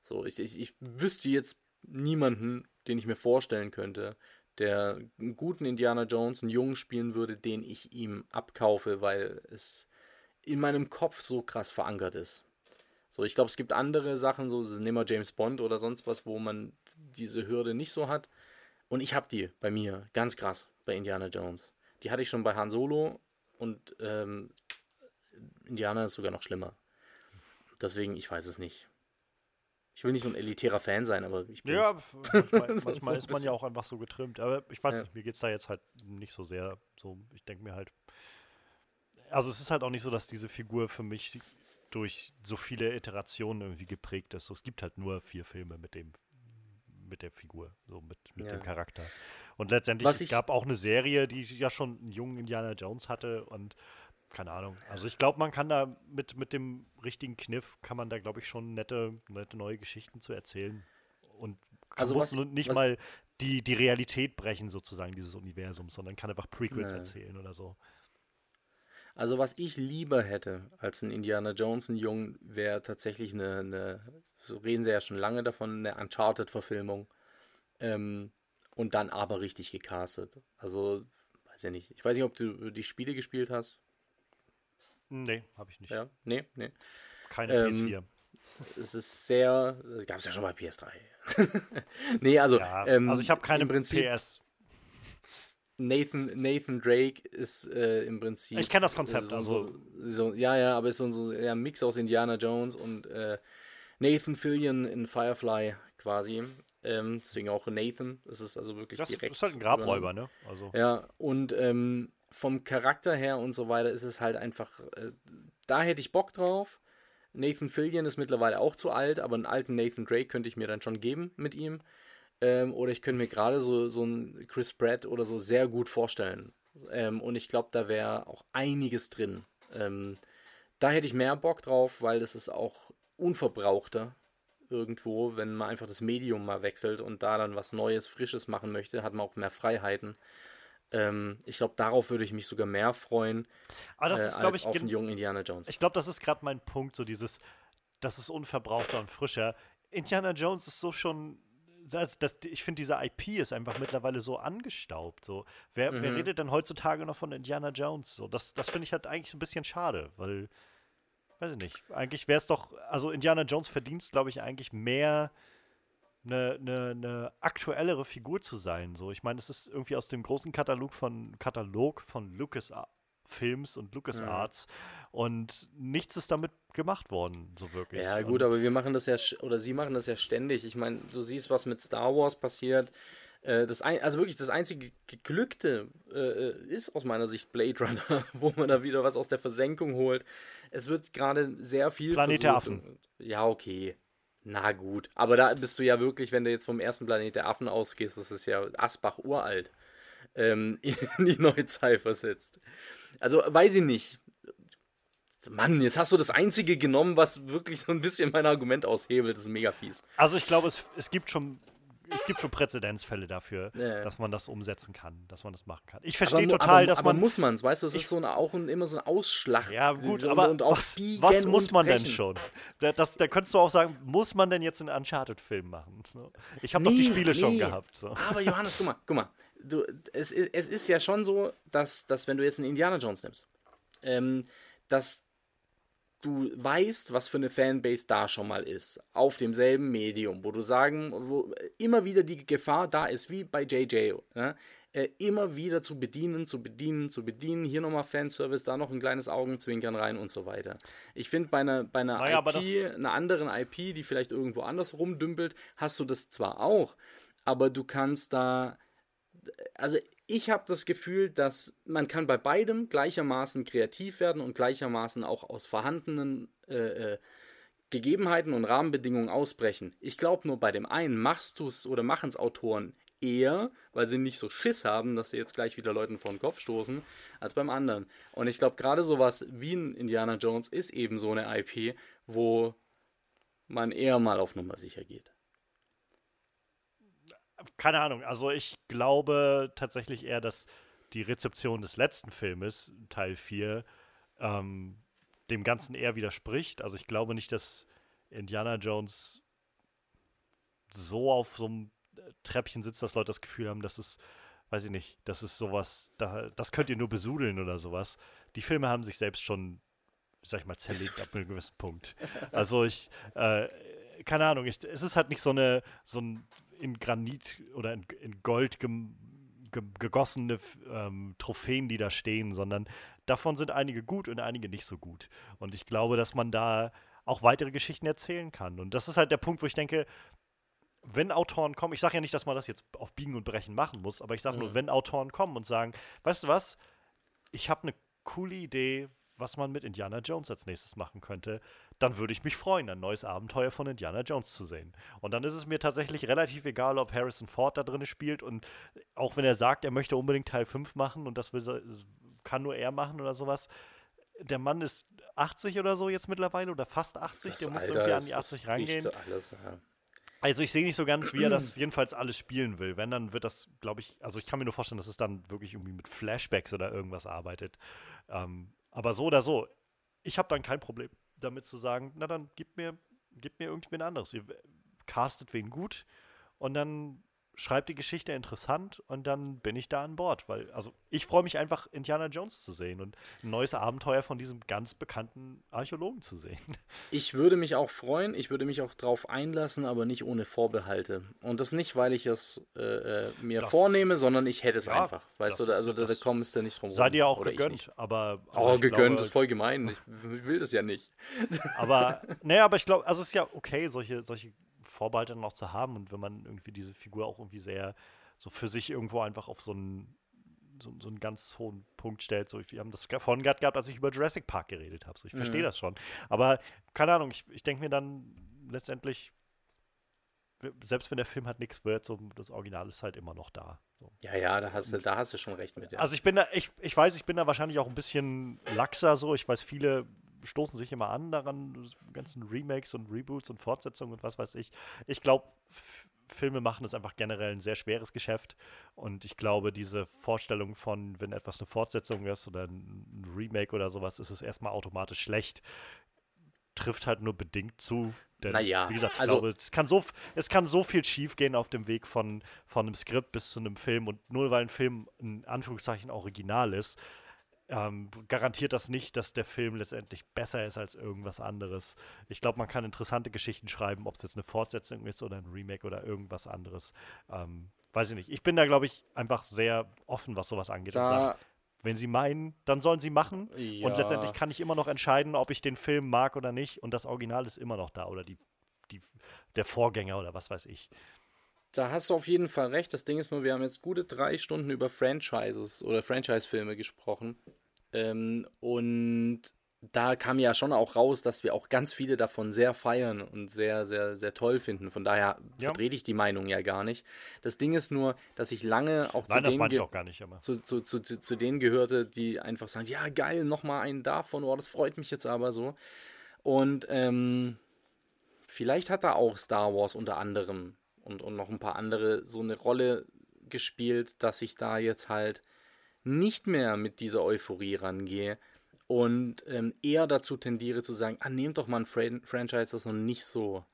So, ich, ich, ich wüsste jetzt niemanden, den ich mir vorstellen könnte, der einen guten Indiana Jones, einen Jungen spielen würde, den ich ihm abkaufe, weil es in meinem Kopf so krass verankert ist. So, ich glaube, es gibt andere Sachen, so nehmen wir James Bond oder sonst was, wo man diese Hürde nicht so hat. Und ich habe die bei mir, ganz krass, bei Indiana Jones. Die hatte ich schon bei Han Solo und ähm, Indiana ist sogar noch schlimmer. Deswegen, ich weiß es nicht. Ich will nicht so ein elitärer Fan sein, aber ich bin. Ja, manchmal, manchmal ist man ja auch einfach so getrimmt. Aber ich weiß Ja. nicht, mir geht es da jetzt halt nicht so sehr so. Ich denke mir halt. Also es ist halt auch nicht so, dass diese Figur für mich durch so viele Iterationen irgendwie geprägt ist. So, es gibt halt nur vier Filme mit dem mit der Figur, so mit, mit Ja. dem Charakter. Und letztendlich, Was es gab auch eine Serie, die ja schon einen jungen Indiana Jones hatte und keine Ahnung. Also ich glaube, man kann da mit, mit dem richtigen Kniff, kann man da, glaube ich, schon nette, nette neue Geschichten zu erzählen. Und Also muss was- nicht was- mal die, die Realität brechen, sozusagen, dieses Universums, sondern kann einfach Prequels Nee. erzählen oder so. Also was ich lieber hätte als ein Indiana Jones, ein Jung, wäre tatsächlich eine, eine, so reden sie ja schon lange davon, eine Uncharted-Verfilmung. Ähm, und dann aber richtig gecastet. Also, weiß ja nicht. Ich weiß nicht, ob du die Spiele gespielt hast. Nee, habe ich nicht. Ja? Nee, nee. Keine Ähm, PS4. Es ist sehr. Gab es ja schon bei PS3. nee, also. Ja, ähm, also ich habe keine im Prinzip, PS. Nathan, Nathan Drake ist äh, im Prinzip. Ich kenn das Konzept, äh, so, also- so, ja, ja, aber ist so, so ja, ein Mix aus Indiana Jones und äh, Nathan Fillion in Firefly quasi. Ähm, deswegen auch Nathan. Das ist also wirklich Das direkt. ist halt ein Grabräuber, ne? Also, Ja, und ähm, vom Charakter her und so weiter ist es halt einfach. Äh, da hätte ich Bock drauf. Nathan Fillion ist mittlerweile auch zu alt, aber einen alten Nathan Drake könnte ich mir dann schon geben mit ihm. Ähm, oder ich könnte mir gerade so, so einen Chris Pratt oder so sehr gut vorstellen. Ähm, und ich glaube, da wäre auch einiges drin. Ähm, da hätte ich mehr Bock drauf, weil das ist auch unverbrauchter irgendwo, wenn man einfach das Medium mal wechselt und da dann was Neues, Frisches machen möchte, hat man auch mehr Freiheiten. Ähm, ich glaube, darauf würde ich mich sogar mehr freuen, aber das äh, ist, glaube als ich, auf einen jungen Indiana Jones. Ich glaube, das ist gerade mein Punkt, so dieses, das ist unverbrauchter und frischer. Indiana Jones ist so schon, das, das, ich finde, diese IP ist einfach mittlerweile so angestaubt. So. Wer, wer Mhm. redet denn heutzutage noch von Indiana Jones? So, das das finde ich halt eigentlich ein bisschen schade, weil, weiß ich nicht, eigentlich wäre es doch, also Indiana Jones verdient glaube ich, eigentlich mehr eine, eine, eine aktuellere Figur zu sein. So, ich meine, es ist irgendwie aus dem großen Katalog von Katalog von Lucas Films und LucasArts und nichts ist damit gemacht worden, so wirklich. Ja, Und gut, aber wir machen das ja, oder sie machen das ja ständig. Ich meine, du siehst, was mit Star Wars passiert. Äh, Das ein, also wirklich das einzige Geglückte äh, ist aus meiner Sicht Blade Runner, wo man da wieder was aus der Versenkung holt. Es wird gerade sehr viel. Planet versucht und- Ja, okay. Na gut. Aber da bist du ja wirklich, wenn du jetzt vom ersten Planet der Affen ausgehst, das ist ja Asbach uralt, ähm, in die Neuzeit versetzt. Also, weiß ich nicht. Mann, jetzt hast du das einzige genommen, was wirklich so ein bisschen mein Argument aushebelt. Das ist mega fies. Also ich glaube, es, es gibt schon es gibt schon Präzedenzfälle dafür, Ja, dass man das umsetzen kann, dass man das machen kann. Ich verstehe total, aber, dass aber man muss man es, weißt du, das Ich- ist so ein, auch ein, immer so ein Ausschlacht. Ja, gut, und, aber und auch was, was muss und man denn schon? Da, das, da könntest du auch sagen, muss man denn jetzt einen Uncharted-Film machen? So. Ich habe doch die Nee, Spiele schon nee. gehabt. So. Aber Johannes, guck mal, guck mal. Du, es, ist- es ist ja schon so, dass, dass wenn du jetzt einen Indiana Jones nimmst, ähm, dass du weißt, was für eine Fanbase da schon mal ist, auf demselben Medium, wo du sagen, wo immer wieder die Gefahr da ist, wie bei JJ, ne? äh, immer wieder zu bedienen, zu bedienen, zu bedienen, hier nochmal Fanservice, da noch ein kleines Augenzwinkern rein und so weiter. Ich finde, bei einer, bei einer Naja, IP, einer anderen IP, die vielleicht irgendwo anders rumdümpelt, hast du das zwar auch, aber du kannst da also ich habe das Gefühl, dass man kann bei beidem gleichermaßen kreativ werden und gleichermaßen auch aus vorhandenen äh, äh, Gegebenheiten und Rahmenbedingungen ausbrechen. Ich glaube nur bei dem einen machst du es oder machen es Autoren eher, weil sie nicht so Schiss haben, dass sie jetzt gleich wieder Leuten vor den Kopf stoßen, als beim anderen. Und ich glaube gerade sowas wie ein Indiana Jones ist eben so eine IP, wo man eher mal auf Nummer sicher geht. Keine Ahnung, also ich glaube tatsächlich eher, dass die Rezeption des letzten Filmes, Teil 4, ähm, dem Ganzen eher widerspricht. Also ich glaube nicht, dass Indiana Jones so auf so einem Treppchen sitzt, dass Leute das Gefühl haben, dass es, weiß ich nicht, das ist sowas, da, das könnt ihr nur besudeln oder sowas. Die Filme haben sich selbst schon, sag ich mal, zerlegt ab einem gewissen Punkt. Also ich, äh, keine Ahnung, ich, es ist halt nicht so eine, so ein in Granit oder in, in Gold gem, ge, gegossene ähm, Trophäen, die da stehen, sondern davon sind einige gut und einige nicht so gut. Und ich glaube, dass man da auch weitere Geschichten erzählen kann. Und das ist halt der Punkt, wo ich denke, wenn Autoren kommen, ich sage ja nicht, dass man das jetzt auf Biegen und Brechen machen muss, aber ich sage mhm. nur, wenn Autoren kommen und sagen, weißt du was, ich habe eine coole Idee, was man mit Indiana Jones als nächstes machen könnte, dann würde ich mich freuen, ein neues Abenteuer von Indiana Jones zu sehen. Und dann ist es mir tatsächlich relativ egal, ob Harrison Ford da drin spielt und auch wenn er sagt, er möchte unbedingt Teil 5 machen und das will, kann nur er machen oder sowas. Der Mann ist 80 oder so jetzt mittlerweile oder fast 80, das der muss Alter, irgendwie an die 80 reingehen. Alles, ja. Also ich sehe nicht so ganz, wie er das jedenfalls alles spielen will. Wenn, dann wird das, glaube ich, also ich kann mir nur vorstellen, dass es dann wirklich irgendwie mit Flashbacks oder irgendwas arbeitet. Ähm, aber so oder so, ich habe dann kein Problem damit zu sagen, na dann gib mir, gib mir irgendwen anderes. Ihr castet wen gut und dann schreibt die Geschichte interessant und dann bin ich da an Bord. Weil, also ich freue mich einfach, Indiana Jones zu sehen und ein neues Abenteuer von diesem ganz bekannten Archäologen zu sehen. Ich würde mich auch freuen, ich würde mich auch drauf einlassen, aber nicht ohne Vorbehalte. Und das nicht, weil ich es äh, äh mir das, vornehme, sondern ich hätte es ja, einfach. Weißt du, also da, da kommst du nicht drum Sei dir auch gegönnt, aber. aber oh, gegönnt glaube, ist voll gemein. Ich will das ja nicht. Aber, naja, aber ich glaube, also es ist ja okay, solche, solche Vorbehalte noch zu haben und wenn man irgendwie diese Figur auch irgendwie sehr so für sich irgendwo einfach auf so einen so, so einen ganz hohen Punkt stellt. So, wir haben das vorhin gerade gehabt, als ich über Jurassic Park geredet habe. So, ich verstehe mhm. das schon. Aber keine Ahnung, ich, ich denke mir dann letztendlich, selbst wenn der Film halt nichts wird, so das Original ist halt immer noch da. So. Ja, ja, da hast, du, da hast du schon recht mit. Ja. Also ich bin da, ich, ich weiß, ich bin da wahrscheinlich auch ein bisschen laxer so. Ich weiß, viele stoßen sich immer an daran, ganzen Remakes und Reboots und Fortsetzungen und was weiß ich. Ich glaube, Filme machen ist einfach generell ein sehr schweres Geschäft und ich glaube, diese Vorstellung von, wenn etwas eine Fortsetzung ist oder ein Remake oder sowas, ist es erstmal automatisch schlecht, trifft halt nur bedingt zu. Denn naja, wie gesagt, ich also, glaube, es kann, so, es kann so viel schiefgehen auf dem Weg von, von einem Skript bis zu einem Film und nur weil ein Film in Anführungszeichen original ist, ähm, garantiert das nicht, dass der Film letztendlich besser ist als irgendwas anderes. Ich glaube, man kann interessante Geschichten schreiben, ob es jetzt eine Fortsetzung ist oder ein Remake oder irgendwas anderes. Ähm, weiß ich nicht. Ich bin da, glaube ich, einfach sehr offen, was sowas angeht da und sage, wenn sie meinen, dann sollen sie machen. Ja. Und letztendlich kann ich immer noch entscheiden, ob ich den Film mag oder nicht. Und das Original ist immer noch da oder die, die, der Vorgänger oder was weiß ich. Da hast du auf jeden Fall recht. Das Ding ist nur, wir haben jetzt gute drei Stunden über Franchises oder Franchise-Filme gesprochen. Ähm, und da kam ja schon auch raus, dass wir auch ganz viele davon sehr feiern und sehr, sehr, sehr toll finden. Von daher ja. vertrete ich die Meinung ja gar nicht. Das Ding ist nur, dass ich lange auch Nein, zu, denen auch nicht, zu, zu, zu, zu, denen gehörte, die einfach sagen, ja geil, nochmal einen davon, oh, das freut mich jetzt aber so. Und ähm, vielleicht hat da auch Star Wars unter anderem und, und noch ein paar andere so eine Rolle gespielt, dass ich da jetzt halt nicht mehr mit dieser Euphorie rangehe und ähm, eher dazu tendiere zu sagen, ah, nehmt doch mal ein Fran Franchise, das noch nicht so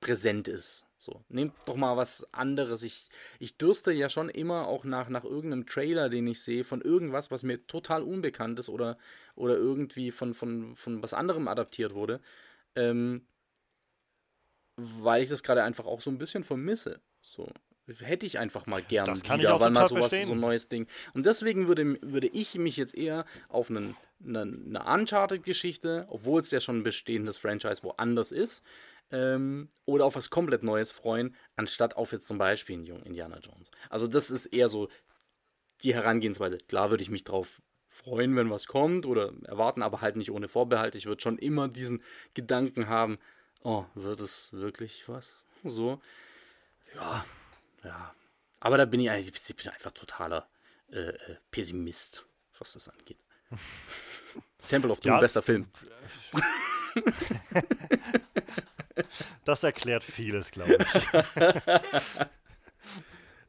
präsent ist. So, nehmt doch mal was anderes. Ich, ich dürste ja schon immer auch nach, nach irgendeinem Trailer, den ich sehe, von irgendwas, was mir total unbekannt ist oder, oder irgendwie von, von, von was anderem adaptiert wurde. Ähm, weil ich das gerade einfach auch so ein bisschen vermisse. So hätte ich einfach mal gern das kann wieder, ich auch weil mal sowas, verstehen. so ein neues Ding. Und deswegen würde, würde ich mich jetzt eher auf einen, eine, eine Uncharted-Geschichte, obwohl es ja schon ein bestehendes Franchise woanders ist, ähm, oder auf was komplett Neues freuen, anstatt auf jetzt zum Beispiel einen jungen Indiana Jones. Also das ist eher so die Herangehensweise. Klar würde ich mich drauf freuen, wenn was kommt oder erwarten, aber halt nicht ohne Vorbehalt. Ich würde schon immer diesen Gedanken haben, oh, wird es wirklich was? So. Ja, ja. Aber da bin ich eigentlich ich bin einfach totaler äh, äh Pessimist, was das angeht. Temple of Doom, ja, bester Film. das erklärt vieles, glaube ich.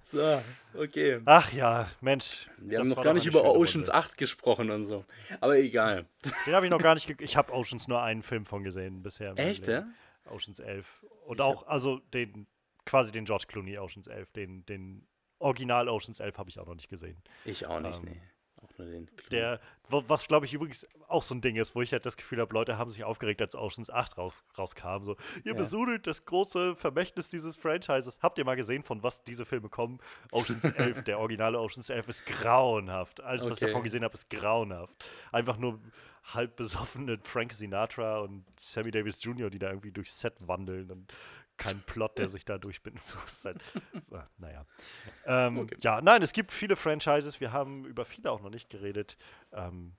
So, okay. Ach ja, Mensch. Wir haben noch gar nicht über Oceans Runde. 8 gesprochen und so. Aber egal. Den habe ich noch gar nicht. Ich habe Oceans nur einen Film von gesehen bisher. Echt, ja? Oceans 11. Und auch, also den quasi den George Clooney Oceans 11, den, den Original Oceans 11 habe ich auch noch nicht gesehen. Ich auch nicht, ähm, nee. der, was glaube ich übrigens auch so ein Ding ist, wo ich halt das Gefühl habe, Leute haben sich aufgeregt, als Oceans 8 raus, rauskam. So, ihr ja. besudelt das große Vermächtnis dieses Franchises. Habt ihr mal gesehen, von was diese Filme kommen? Oceans 11, der originale Oceans 11 ist grauenhaft. Alles, okay. was ich davon gesehen habe, ist grauenhaft. Einfach nur halb besoffene Frank Sinatra und Sammy Davis Jr., die da irgendwie durchs Set wandeln und kein Plot, der sich da durchbindet. So halt, äh, naja. Ähm, okay. Ja, nein, es gibt viele Franchises. Wir haben über viele auch noch nicht geredet. Ähm,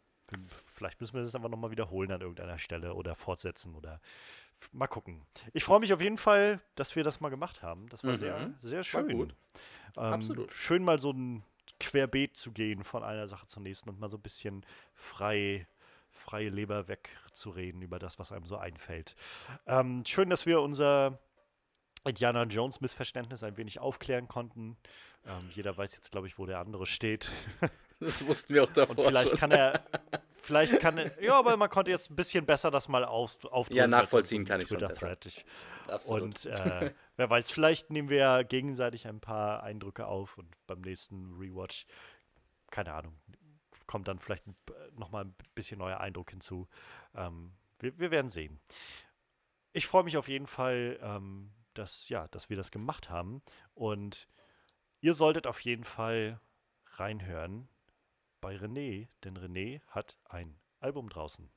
vielleicht müssen wir das einfach nochmal wiederholen an irgendeiner Stelle oder fortsetzen oder mal gucken. Ich freue mich auf jeden Fall, dass wir das mal gemacht haben. Das war mhm. sehr, sehr schön. Ähm, Absolut. Schön mal so ein Querbeet zu gehen von einer Sache zur nächsten und mal so ein bisschen frei freie Leber wegzureden über das, was einem so einfällt. Ähm, schön, dass wir unser Indiana Jones Missverständnis ein wenig aufklären konnten. Ähm, jeder weiß jetzt, glaube ich, wo der andere steht. Das wussten wir auch davor. Und vielleicht schon. kann er, vielleicht kann er, ja, aber man konnte jetzt ein bisschen besser das mal auf, aufdröseln. Ja, nachvollziehen kann ich schon ich, Und äh, wer weiß, vielleicht nehmen wir gegenseitig ein paar Eindrücke auf und beim nächsten Rewatch, keine Ahnung, kommt dann vielleicht nochmal ein bisschen neuer Eindruck hinzu. Ähm, wir, wir, werden sehen. Ich freue mich auf jeden Fall, ähm, dass, ja, dass wir das gemacht haben. Und ihr solltet auf jeden Fall reinhören bei René, denn René hat ein Album draußen.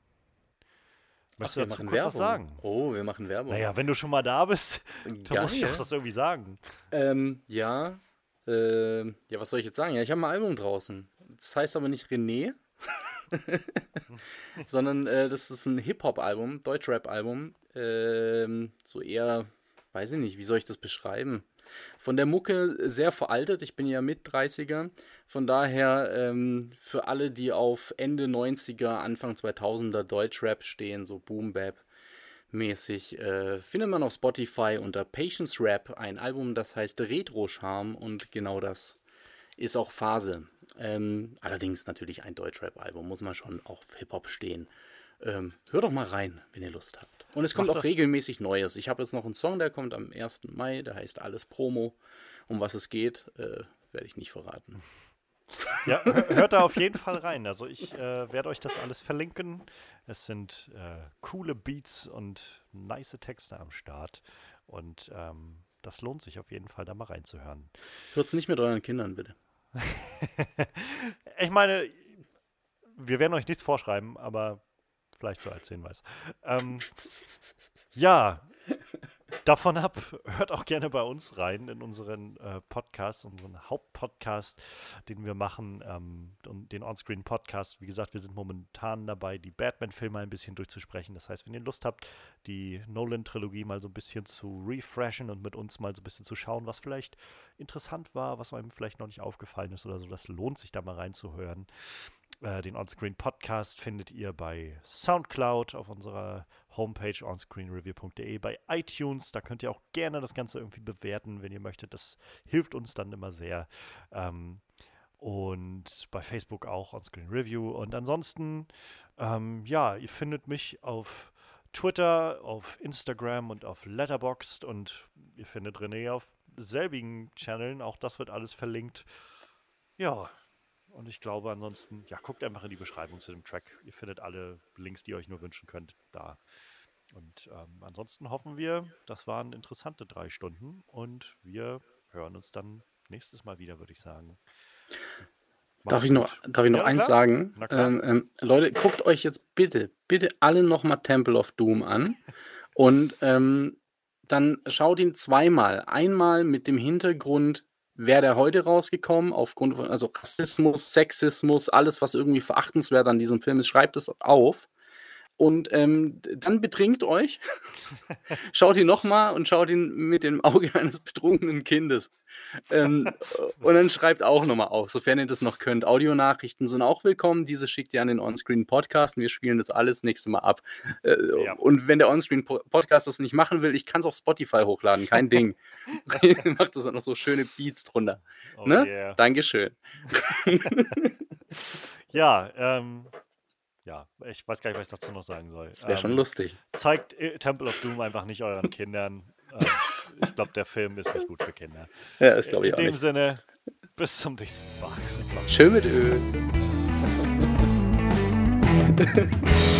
Möchtest Ach, du dazu kurz Werbung. was sagen? Oh, wir machen Werbung. Naja, wenn du schon mal da bist, dann musst du das irgendwie sagen. Ähm, ja. Äh, ja, was soll ich jetzt sagen? Ja, ich habe ein Album draußen. Das heißt aber nicht René, sondern äh, das ist ein Hip-Hop-Album, Deutsch-Rap-Album. Ähm, so eher weiß ich nicht, wie soll ich das beschreiben? Von der Mucke sehr veraltet, ich bin ja mit 30er. Von daher ähm, für alle, die auf Ende 90er, Anfang 2000er Deutschrap stehen, so Boom Bap mäßig, äh, findet man auf Spotify unter Patience Rap ein Album, das heißt Retro Charm und genau das ist auch Phase. Ähm, allerdings natürlich ein Deutschrap-Album, muss man schon auf Hip-Hop stehen. Ähm, hört doch mal rein, wenn ihr Lust habt. Und es kommt Mach auch regelmäßig Neues. Ich habe jetzt noch einen Song, der kommt am 1. Mai, der heißt Alles Promo. Um was es geht, äh, werde ich nicht verraten. Ja, hört da auf jeden Fall rein. Also ich äh, werde euch das alles verlinken. Es sind äh, coole Beats und nice Texte am Start. Und ähm, das lohnt sich auf jeden Fall, da mal reinzuhören. Hört es nicht mit euren Kindern, bitte. ich meine, wir werden euch nichts vorschreiben, aber Vielleicht so als Hinweis. Ähm, ja, davon ab, hört auch gerne bei uns rein in unseren äh, Podcast, unseren Hauptpodcast, den wir machen, ähm, den Onscreen-Podcast. Wie gesagt, wir sind momentan dabei, die Batman-Filme ein bisschen durchzusprechen. Das heißt, wenn ihr Lust habt, die Nolan-Trilogie mal so ein bisschen zu refreshen und mit uns mal so ein bisschen zu schauen, was vielleicht interessant war, was einem vielleicht noch nicht aufgefallen ist oder so, das lohnt sich da mal reinzuhören. Äh, den Onscreen Podcast findet ihr bei Soundcloud auf unserer Homepage onscreenreview.de, bei iTunes. Da könnt ihr auch gerne das Ganze irgendwie bewerten, wenn ihr möchtet. Das hilft uns dann immer sehr. Ähm, und bei Facebook auch Onscreen Review. Und ansonsten, ähm, ja, ihr findet mich auf Twitter, auf Instagram und auf Letterboxd und ihr findet René auf selbigen Channeln. Auch das wird alles verlinkt. Ja, und ich glaube ansonsten, ja, guckt einfach in die Beschreibung zu dem Track. Ihr findet alle Links, die ihr euch nur wünschen könnt, da. Und ähm, ansonsten hoffen wir, das waren interessante drei Stunden und wir hören uns dann nächstes Mal wieder, würde ich sagen. darf ich, noch, darf ich noch ja, eins klar. sagen? Ähm, ähm, Leute, guckt euch jetzt bitte, bitte alle nochmal Temple of Doom an und ähm, dann schaut ihn zweimal. Einmal mit dem Hintergrund, wäre der heute rausgekommen, aufgrund von also Rassismus, Sexismus, alles, was irgendwie verachtenswert an diesem Film ist, schreibt es auf. Und ähm, dann betrinkt euch, schaut ihn nochmal und schaut ihn mit dem Auge eines betrunkenen Kindes. Ähm, und dann schreibt auch nochmal auf, sofern ihr das noch könnt. Audionachrichten sind auch willkommen. Diese schickt ihr an den Onscreen Podcast und wir spielen das alles nächste Mal ab. Äh, ja. Und wenn der Onscreen Podcast das nicht machen will, ich kann es auf Spotify hochladen, kein Ding. Macht das auch noch so schöne Beats drunter. Oh ne? Yeah. Dankeschön. ja, ähm, ja, ich weiß gar nicht, was ich dazu noch sagen soll. Das wäre ähm, schon lustig. Zeigt Temple of Doom einfach nicht euren Kindern. ähm, ich glaube, der Film ist nicht gut für Kinder. Ja, das glaube ich In auch. In dem Sinne, bis zum nächsten Mal. Schön mit Öl.